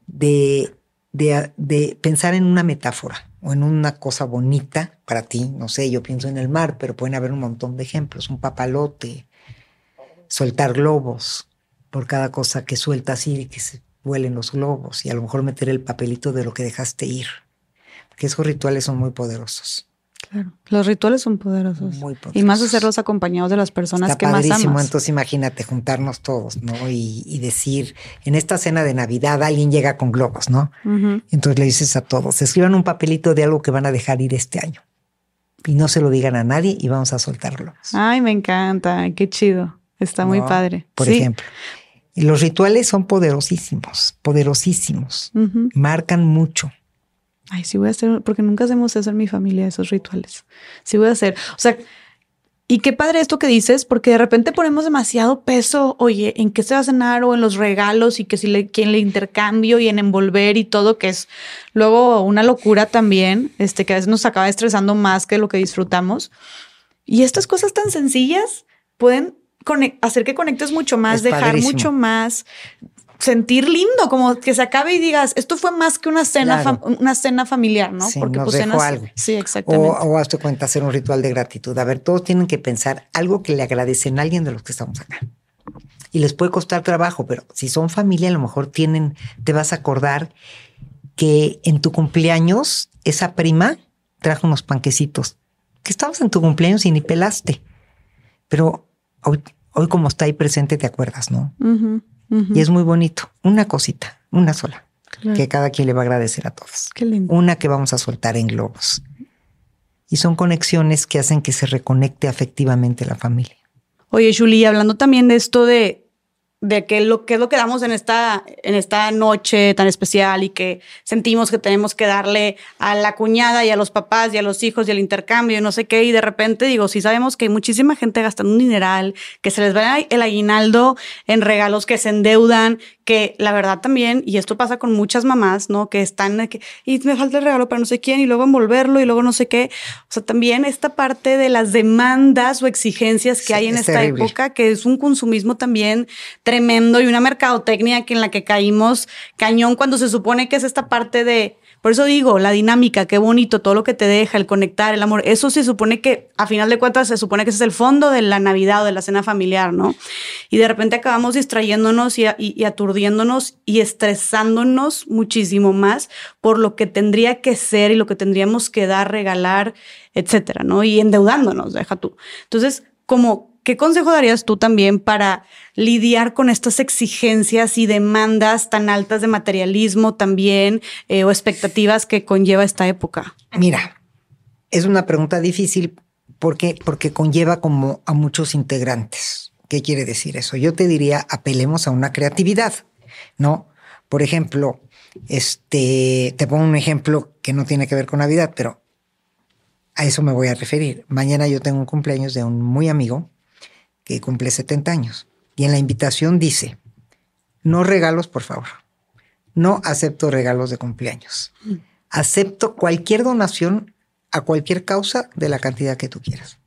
de, de, de pensar en una metáfora o en una cosa bonita para ti. No sé, yo pienso en el mar, pero pueden haber un montón de ejemplos. Un papalote, soltar globos por cada cosa que sueltas y que se vuelen los globos y a lo mejor meter el papelito de lo que dejaste ir. Porque esos rituales son muy poderosos. Claro. Los rituales son poderosos. Muy Y más poderosos. hacerlos acompañados de las personas Está que más padrísimo, amas. entonces imagínate juntarnos todos, ¿no? Y, y decir, en esta cena de Navidad alguien llega con globos, ¿no? Entonces le dices a todos, escriban un papelito de algo que van a dejar ir este año. Y no se lo digan a nadie y vamos a soltar globos. Ay, me encanta. Qué chido. Está muy padre. Por Sí. ejemplo. Los rituales son poderosísimos, poderosísimos. Marcan mucho. Ay, sí voy a hacer, porque nunca hacemos eso en mi familia, esos rituales. Sí voy a hacer. O sea, y qué padre esto que dices, porque de repente ponemos demasiado peso, oye, en qué se va a cenar o en los regalos y que si le, quién le intercambio y en envolver y todo, que es luego una locura también, este, que a veces nos acaba estresando más que lo que disfrutamos. Y estas cosas tan sencillas pueden hacer que conectes mucho más, Es dejar padrísimo. mucho más, sentir lindo, como que se acabe y digas, esto fue más que una cena, Claro. una cena familiar, ¿no? Sí, nos dejó cenas- algo. Sí, exactamente. o hazte cuenta, hacer un ritual de gratitud. A ver, todos tienen que pensar algo que le agradecen a alguien de los que estamos acá. Y les puede costar trabajo, pero si son familia, a lo mejor tienen, te vas a acordar que en tu cumpleaños esa prima trajo unos panquecitos que estabas en tu cumpleaños y ni pelaste. Pero hoy, hoy como está ahí presente, te acuerdas, ¿no? Y es muy bonito. Una cosita, una sola, claro. que cada quien le va a agradecer a todos Qué lindo. una que vamos a soltar en globos. Y son conexiones que hacen que se reconecte afectivamente la familia. Oye, Julie, hablando también de esto de, de que lo que es lo que damos en esta, en esta noche tan especial y que sentimos que tenemos que darle a la cuñada y a los papás y a los hijos y al intercambio y no sé qué, y de repente digo, sí sabemos que hay muchísima gente gastando un dineral, que se les va el aguinaldo en regalos, que se endeudan, que la verdad también, y esto pasa con muchas mamás, ¿no? Que están, que, y me falta el regalo para no sé quién, y luego envolverlo, y luego no sé qué. O sea, también esta parte de las demandas o exigencias que Sí, hay en es esta terrible. época, que es un consumismo también tremendo y una mercadotecnia que en la que caímos cañón cuando se supone que es esta parte de, por eso digo, la dinámica, qué bonito, todo lo que te deja, el conectar, el amor, eso se supone que, a final de cuentas, se supone que ese es el fondo de la Navidad o de la cena familiar, ¿no? Y de repente acabamos distrayéndonos y, aturdiéndonos y estresándonos muchísimo más por lo que tendría que ser y lo que tendríamos que dar, regalar, etcétera, ¿no? Y endeudándonos, deja tú. Entonces, como, ¿qué consejo darías tú también para lidiar con estas exigencias y demandas tan altas de materialismo también eh, o expectativas que conlleva esta época? Mira, es una pregunta difícil porque, porque conlleva como a muchos integrantes. ¿Qué quiere decir eso? Yo te diría, apelemos a una creatividad, ¿no? Por ejemplo, este, te pongo un ejemplo que no tiene que ver con Navidad, pero a eso me voy a referir. Mañana yo tengo un cumpleaños de un muy amigo que cumple 70 años y en la invitación dice, no regalos, por favor. No acepto regalos de cumpleaños. Acepto cualquier donación a cualquier causa de la cantidad que tú quieras.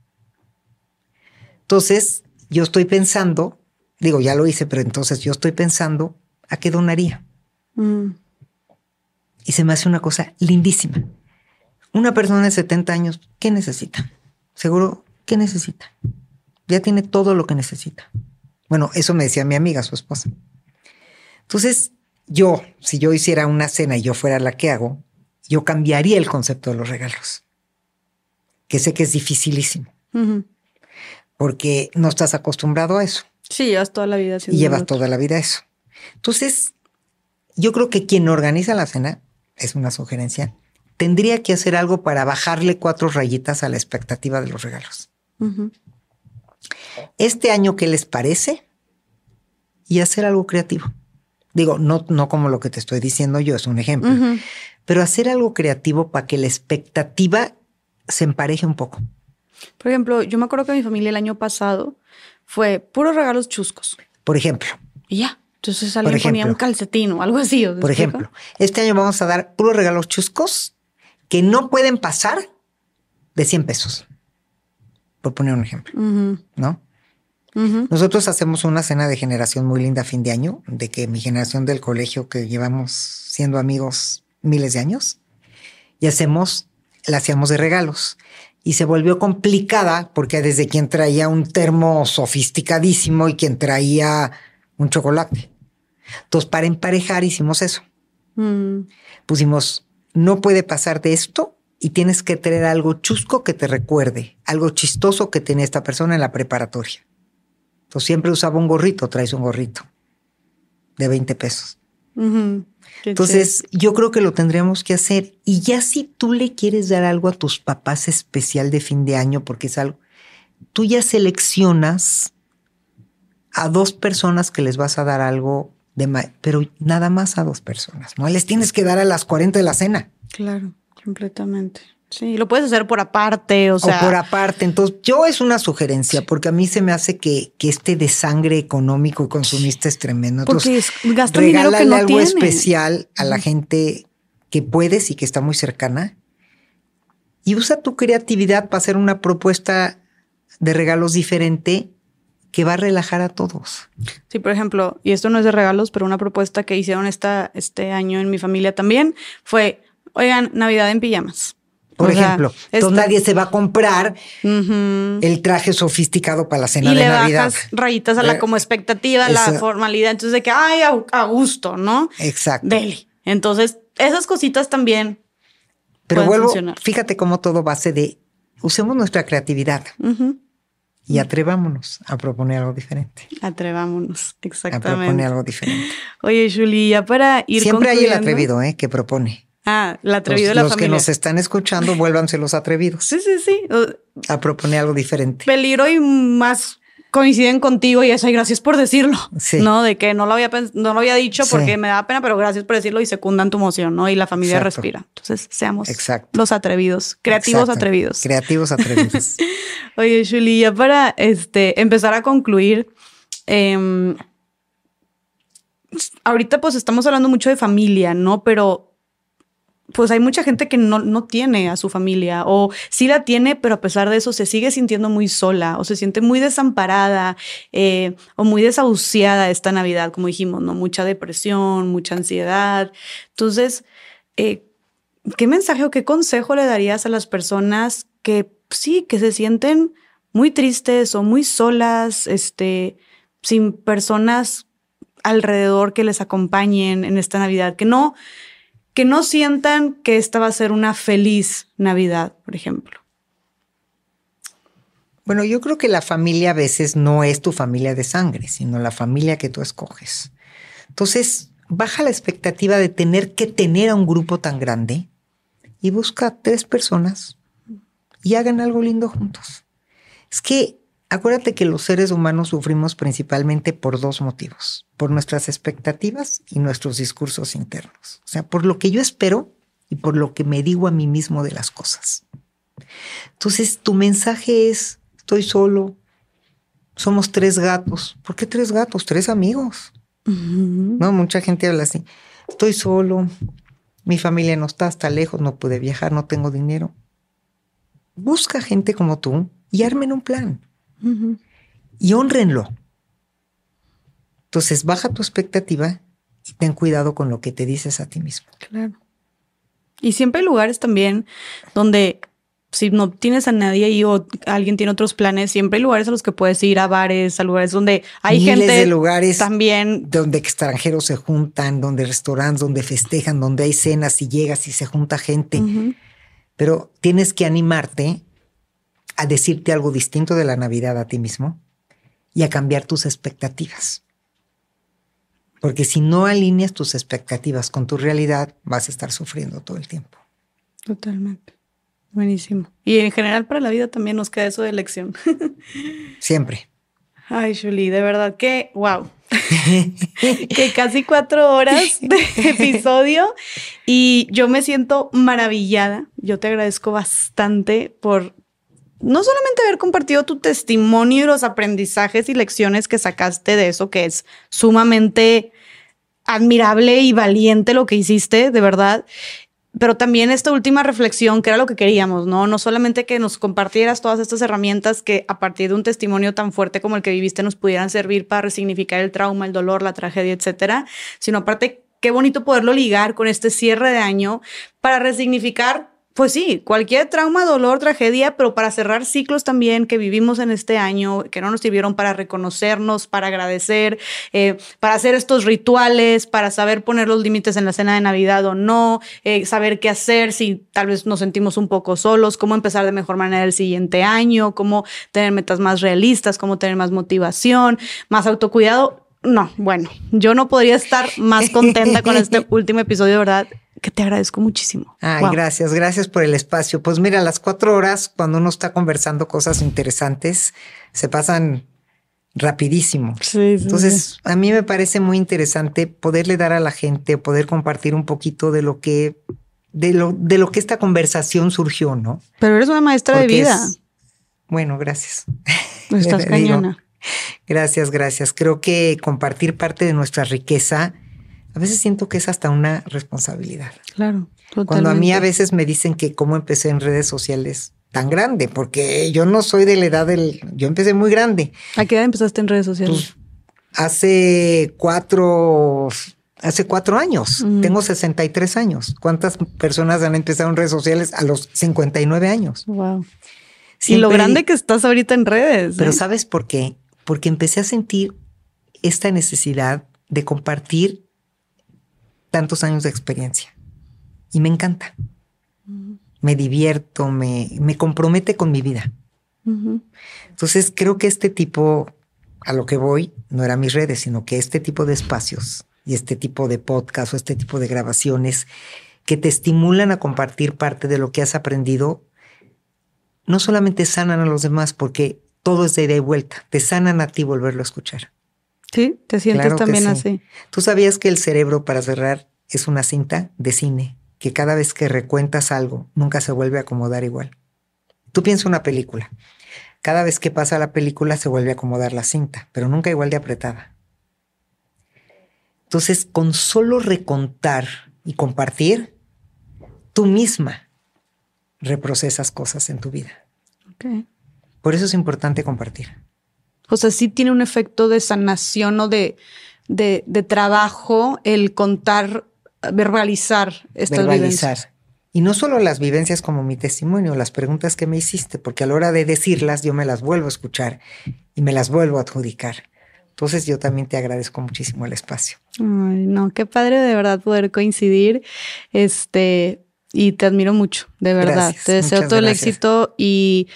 Entonces, yo estoy pensando, digo, ya lo hice, pero entonces yo estoy pensando a qué donaría. Mm, Y se me hace una cosa lindísima. Una persona de 70 años, ¿qué necesita? Seguro, ¿qué necesita? Ya tiene todo lo que necesita. Bueno, eso me decía mi amiga, su esposa. Entonces, yo, si yo hiciera una cena y yo fuera la que hago, yo cambiaría el concepto de los regalos. Que sé que es dificilísimo, porque no estás acostumbrado a eso Sí, llevas toda la vida y llevas otro. toda la vida eso. Entonces, yo creo que quien organiza la cena, es una sugerencia, tendría que hacer algo para bajarle cuatro rayitas a la expectativa de los regalos. Ujú. Este año, ¿qué les parece? Y hacer algo creativo. Digo, no, no como lo que te estoy diciendo yo, es un ejemplo. Pero hacer algo creativo para que la expectativa se empareje un poco. Por ejemplo, yo me acuerdo que mi familia el año pasado fue puros regalos chuscos. Por ejemplo. Y ya. Entonces alguien ponía un calcetín o algo así. Por ejemplo, este año vamos a dar puros regalos chuscos que no pueden pasar de 100 pesos. Por poner un ejemplo. ¿No? Nosotros hacemos una cena de generación muy linda a fin de año, de que mi generación del colegio, que llevamos siendo amigos miles de años, y hacemos, la hacíamos de regalos. Y se volvió complicada porque desde quien traía un termo sofisticadísimo y quien traía un chocolate. Entonces, para emparejar hicimos eso. Mm. Pusimos, no puede pasar de esto y tienes que tener algo chusco que te recuerde, algo chistoso que tenía esta persona en la preparatoria. Entonces siempre usaba un gorrito, traes un gorrito de 20 pesos. Entonces yo creo que lo tendríamos que hacer. Y ya si tú le quieres dar algo a tus papás especial de fin de año, porque es algo, tú ya seleccionas a dos personas que les vas a dar algo de pero nada más a dos personas. No les tienes que dar a las 40 de la cena. Claro, completamente. Sí, lo puedes hacer por aparte, o sea. O por aparte. Entonces, yo es una sugerencia, porque a mí se me hace que, que este desangre económico y consumista es tremendo. Entonces, porque gastan dinero que no algo especial a la gente que puedes y que está muy cercana. Y usa tu creatividad para hacer una propuesta de regalos diferente que va a relajar a todos. Sí, por ejemplo, y esto no es de regalos, pero una propuesta que hicieron esta, este año en mi familia también fue, oigan, Navidad en pijamas. Por ejemplo, entonces nadie se va a comprar el traje sofisticado para la cena y de le Navidad. Bajas rayitas a la como expectativa, la formalidad. Entonces, de que, ay, a, gusto, ¿no? Exacto. Entonces, esas cositas también. Pero vuelvo, fíjate cómo todo base de usemos nuestra creatividad. Y atrevámonos a proponer algo diferente. Atrevámonos, exactamente. A proponer algo diferente. Oye, Julie, ya para ir Siempre hay el atrevido, ¿eh? Que propone. Ah, la atrevido de la los que nos están escuchando, vuélvanse los atrevidos. Sí, sí, sí. A proponer algo diferente. Peligro y más coinciden contigo y eso, y gracias por decirlo. Sí. ¿No? De que no lo había, no lo había dicho porque me da pena, pero gracias por decirlo y secundan tu emoción, ¿no? Y la familia respira. Entonces, seamos los atrevidos, creativos atrevidos. Creativos atrevidos. Oye, Julie, ya para este, empezar a concluir, em, ahorita pues estamos hablando mucho de familia, ¿no? Pero pues hay mucha gente que no, no, tiene a su familia o sí la tiene, pero a pesar de eso se sigue sintiendo muy sola o se siente muy desamparada eh, o muy desahuciada esta Navidad, como dijimos, ¿no? Mucha depresión, mucha ansiedad. Entonces, eh, ¿qué mensaje o qué consejo le darías a las personas que sí, que se sienten muy tristes o muy solas, este, sin personas alrededor que les acompañen en esta Navidad, que no que no sientan que esta va a ser una feliz Navidad, por ejemplo. Bueno, yo creo que la familia a veces no es tu familia de sangre, sino la familia que tú escoges. Entonces, baja la expectativa de tener que tener a un grupo tan grande y busca tres personas y hagan algo lindo juntos. Es que Acuérdate que los seres humanos sufrimos principalmente por dos motivos, por nuestras expectativas y nuestros discursos internos. O sea, por lo que yo espero y por lo que me digo a mí mismo de las cosas. Entonces, tu mensaje es, estoy solo, somos tres gatos. ¿Por qué tres gatos? Tres amigos. No, mucha gente habla así. Estoy solo, mi familia no está, hasta lejos, no pude viajar, no tengo dinero. Busca gente como tú y armen un plan y honrenlo. Entonces, baja tu expectativa y ten cuidado con lo que te dices a ti mismo. Claro. Y siempre hay lugares también donde si no tienes a nadie y o alguien tiene otros planes, siempre hay lugares a los que puedes ir, a bares, a lugares donde hay gente de lugares también. Donde extranjeros se juntan, donde restaurantes, donde festejan, donde hay cenas y llegas y se junta gente. Pero tienes que animarte a decirte algo distinto de la Navidad a ti mismo y a cambiar tus expectativas. Porque si no alineas tus expectativas con tu realidad, vas a estar sufriendo todo el tiempo. Totalmente. Buenísimo. Y en general para la vida también nos queda eso de elección. Siempre. Ay, Julie, de verdad que, wow. que casi cuatro horas de episodio y yo me siento maravillada. Yo te agradezco bastante por no solamente haber compartido tu testimonio y los aprendizajes y lecciones que sacaste de eso, que es sumamente admirable y valiente lo que hiciste, de verdad, pero también esta última reflexión, que era lo que queríamos, ¿no? No solamente que nos compartieras todas estas herramientas que a partir de un testimonio tan fuerte como el que viviste nos pudieran servir para resignificar el trauma, el dolor, la tragedia, etcétera, sino aparte, qué bonito poderlo ligar con este cierre de año para resignificar pues sí, cualquier trauma, dolor, tragedia, pero para cerrar ciclos también que vivimos en este año, que no nos sirvieron para reconocernos, para agradecer, eh, para hacer estos rituales, para saber poner los límites en la cena de Navidad o no, eh, saber qué hacer si tal vez nos sentimos un poco solos, cómo empezar de mejor manera el siguiente año, cómo tener metas más realistas, cómo tener más motivación, más autocuidado. No, bueno, yo no podría estar más contenta con este último episodio, ¿verdad? que te agradezco muchísimo. Ay, gracias, gracias por el espacio. Pues mira, las cuatro horas, cuando uno está conversando cosas interesantes, se pasan rapidísimo. Sí, Entonces, a mí me parece muy interesante poderle dar a la gente, poder compartir un poquito de lo que, de lo, de lo que esta conversación surgió, ¿no? Pero eres una maestra de vida. bueno, gracias. Estás cañona. Gracias, gracias. Creo que compartir parte de nuestra riqueza a veces siento que es hasta una responsabilidad. Claro. Totalmente. Cuando a mí a veces me dicen que cómo empecé en redes sociales tan grande, porque yo no soy de la edad del, yo empecé muy grande. ¿A qué edad empezaste en redes sociales? Pues, hace cuatro, hace cuatro años. Tengo 63 años. ¿Cuántas personas han empezado en redes sociales a los 59 años? Wow. y lo grande que estás ahorita en redes. Pero ¿eh? ¿sabes por qué? Porque empecé a sentir esta necesidad de compartir tantos años de experiencia. Y me encanta. Me divierto, me, me, compromete con mi vida. Entonces creo que este tipo, a lo que voy, no era mis redes, sino que este tipo de espacios y este tipo de podcast o este tipo de grabaciones que te estimulan a compartir parte de lo que has aprendido, no solamente sanan a los demás, porque todo es de ida y vuelta, te sanan a ti volverlo a escuchar. Sí, te sientes también así. Tú sabías que el cerebro, para cerrar, es una cinta de cine, que cada vez que recuentas algo, nunca se vuelve a acomodar igual. Tú piensas una película. Cada vez que pasa la película se vuelve a acomodar la cinta, pero nunca igual de apretada. Entonces, con solo recontar y compartir, tú misma reprocesas cosas en tu vida. Por eso es importante compartir. O sea, sí tiene un efecto de sanación o de, de, trabajo el contar, verbalizar estas verbalizar. Y no solo las vivencias como mi testimonio, las preguntas que me hiciste, porque a la hora de decirlas yo me las vuelvo a escuchar y me las vuelvo a adjudicar. Entonces yo también te agradezco muchísimo el espacio. Ay, no, qué padre de verdad poder coincidir. Este, y te admiro mucho, de verdad. te deseo todo el éxito y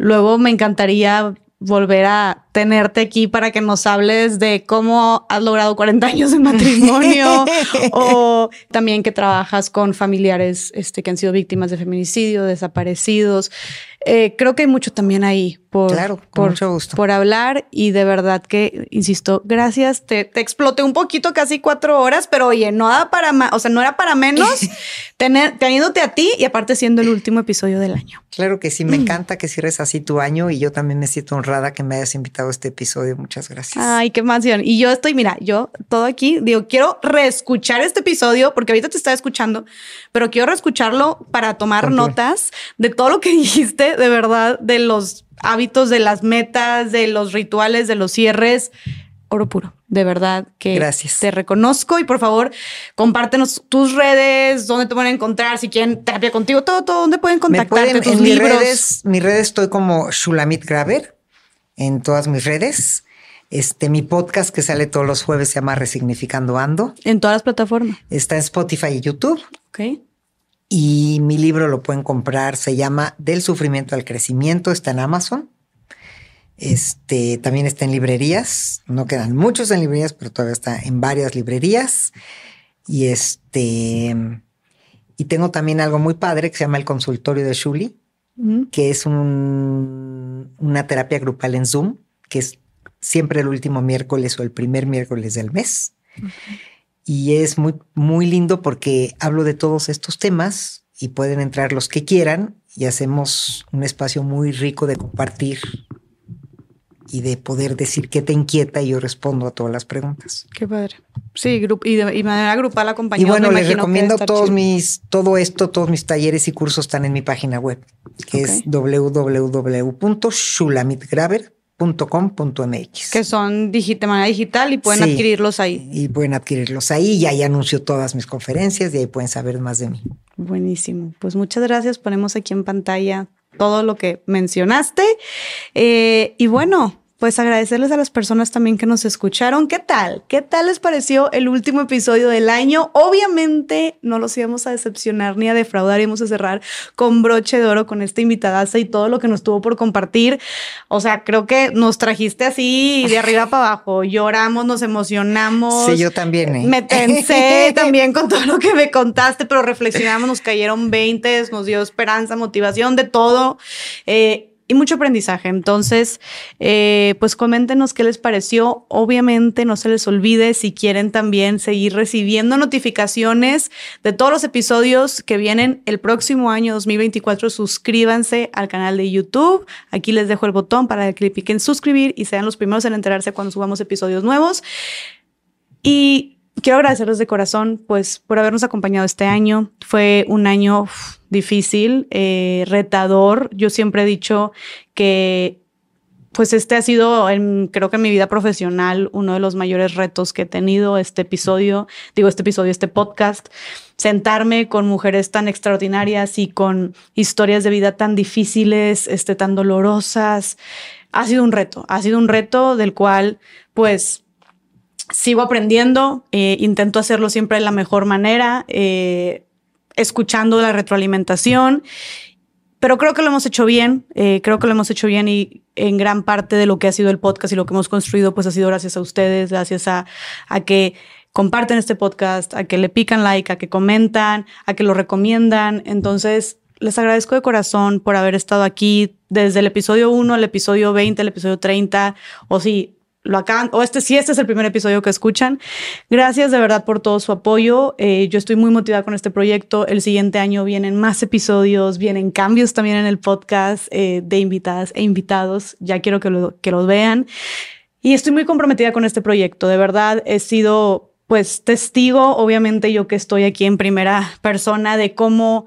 luego me encantaría volver a tenerte aquí para que nos hables de cómo has logrado 40 años de matrimonio o también que trabajas con familiares este, que han sido víctimas de feminicidio, desaparecidos. Eh, creo que hay mucho también ahí por, por, por hablar y de verdad que, insisto, gracias. Te, te, exploté un poquito, casi cuatro horas, pero oye, no era para más, o sea, no era para menos tener, teniéndote a ti y aparte siendo el último episodio del año. Claro que sí, me mm. encanta que cierres así tu año y yo también me siento honrada que me hayas invitado este episodio. Muchas gracias. Ay, qué emoción. Y yo estoy, mira, yo todo aquí digo, quiero reescuchar este episodio porque ahorita te estaba escuchando, pero quiero reescucharlo para tomar notas de todo lo que dijiste de verdad de los hábitos, de las metas, de los rituales, de los cierres. Oro puro, de verdad que Gracias. te reconozco y por favor compártenos tus redes, dónde te pueden encontrar, si quieren terapia contigo, todo, todo, dónde pueden contactarte, tus en libros. Mis redes, mis redes estoy como Shulamit Graver en todas mis redes. Este, mi podcast que sale todos los jueves se llama Resignificando Ando. En todas las plataformas. Está en Spotify y YouTube. Ok. Y mi libro lo pueden comprar, se llama Del sufrimiento al crecimiento, está en Amazon. Este también está en librerías, no quedan muchos en librerías, pero todavía está en varias librerías. Y este y tengo también algo muy padre que se llama el consultorio de Shuli, que es un, una terapia grupal en Zoom, que es siempre el último miércoles o el primer miércoles del mes. Y es muy, muy lindo porque hablo de todos estos temas y pueden entrar los que quieran y hacemos un espacio muy rico de compartir y de poder decir qué te inquieta y yo respondo a todas las preguntas. Qué padre. Sí, y de manera grupal acompañada. Y bueno, les recomiendo todos mis, todo esto, todos mis talleres y cursos están en mi página web, que es www.shulamitgraver.com.mx. Que son de manera digital y pueden adquirirlos ahí. Y pueden adquirirlos ahí. Y ahí anuncio todas mis conferencias y ahí pueden saber más de mí. Buenísimo. Pues muchas gracias. Ponemos aquí en pantalla todo lo que mencionaste. Eh, y bueno, pues agradecerles a las personas también que nos escucharon. ¿Qué tal? ¿Qué tal les pareció el último episodio del año? Obviamente no los íbamos a decepcionar ni a defraudar, íbamos a cerrar con broche de oro con esta invitadaza y todo lo que nos tuvo por compartir. O sea, creo que nos trajiste así de arriba para abajo. Lloramos, nos emocionamos. Sí, yo también. ¿eh? Me tensé también con todo lo que me contaste, pero reflexionamos, nos cayeron 20, nos dio esperanza, motivación, de todo. Eh, y mucho aprendizaje. Entonces, eh, pues coméntenos qué les pareció. Obviamente, no se les olvide si quieren también seguir recibiendo notificaciones de todos los episodios que vienen el próximo año 2024. Suscríbanse al canal de YouTube. Aquí les dejo el botón para que le piquen suscribir y sean los primeros en enterarse cuando subamos episodios nuevos. Y quiero agradecerles de corazón, pues, por habernos acompañado este año. Fue un año difícil, eh, retador. Yo siempre he dicho que, pues, este ha sido, creo que en mi vida profesional, uno de los mayores retos que he tenido. Este episodio, digo, este episodio, este podcast, sentarme con mujeres tan extraordinarias y con historias de vida tan difíciles, este, tan dolorosas. Ha sido un reto, ha sido un reto del cual, pues, sigo aprendiendo, eh, intento hacerlo siempre de la mejor manera, eh, escuchando la retroalimentación, pero creo que lo hemos hecho bien, eh, creo que lo hemos hecho bien y en gran parte de lo que ha sido el podcast y lo que hemos construido, pues ha sido gracias a ustedes, gracias a, que comparten este podcast, a que le pican like, a que comentan, a que lo recomiendan. Entonces, les agradezco de corazón por haber estado aquí desde el episodio 1 al episodio 20, el episodio 30, o si lo acaban, o este, si este es el primer episodio que escuchan, gracias de verdad por todo su apoyo. Eh, yo estoy muy motivada con este proyecto. El siguiente año vienen más episodios, vienen cambios también en el podcast eh, de invitadas e invitados. Ya quiero que lo, que los vean. Y estoy muy comprometida con este proyecto. De verdad, he sido pues testigo, obviamente yo que estoy aquí en primera persona de cómo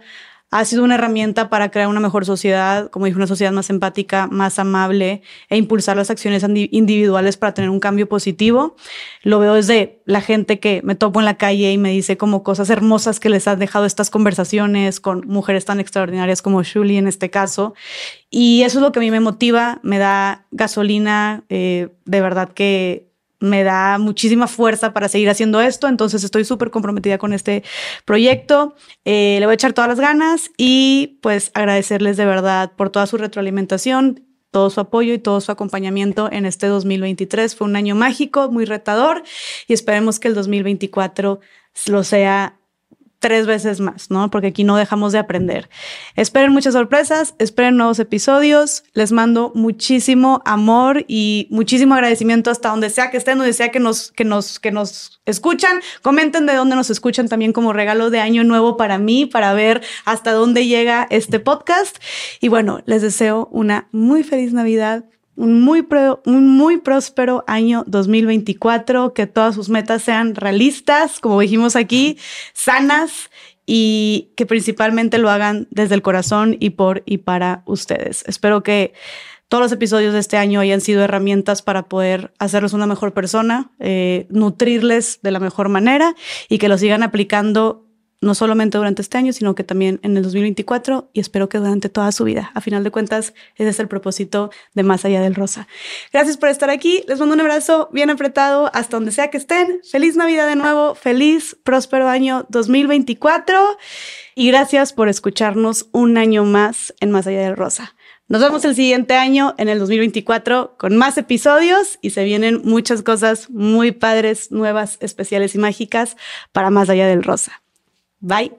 ha sido una herramienta para crear una mejor sociedad, como dije, una sociedad más empática, más amable e impulsar las acciones individuales para tener un cambio positivo. Lo veo desde la gente que me topo en la calle y me dice como cosas hermosas que les han dejado estas conversaciones con mujeres tan extraordinarias como Shuli en este caso. Y eso es lo que a mí me motiva, me da gasolina, eh, de verdad que me da muchísima fuerza para seguir haciendo esto, entonces estoy súper comprometida con este proyecto, eh, le voy a echar todas las ganas y pues agradecerles de verdad por toda su retroalimentación, todo su apoyo y todo su acompañamiento en este 2023. Fue un año mágico, muy retador y esperemos que el 2024 lo sea tres veces más, ¿no? Porque aquí no dejamos de aprender. Esperen muchas sorpresas, esperen nuevos episodios. Les mando muchísimo amor y muchísimo agradecimiento hasta donde sea que estén, donde sea que nos, que nos, que nos escuchan. Comenten de dónde nos escuchan también como regalo de año nuevo para mí, para ver hasta dónde llega este podcast. Y bueno, les deseo una muy feliz Navidad un muy, un muy próspero año 2024, que todas sus metas sean realistas, como dijimos aquí, sanas y que principalmente lo hagan desde el corazón y por y para ustedes. Espero que todos los episodios de este año hayan sido herramientas para poder hacerlos una mejor persona, eh, nutrirles de la mejor manera y que lo sigan aplicando no solamente durante este año, sino que también en el 2024 y espero que durante toda su vida. A final de cuentas, ese es el propósito de Más Allá del Rosa. Gracias por estar aquí. Les mando un abrazo bien apretado hasta donde sea que estén. Feliz Navidad de nuevo. Feliz, próspero año 2024. Y gracias por escucharnos un año más en Más Allá del Rosa. Nos vemos el siguiente año, en el 2024, con más episodios y se vienen muchas cosas muy padres, nuevas, especiales y mágicas para Más Allá del Rosa. Bye.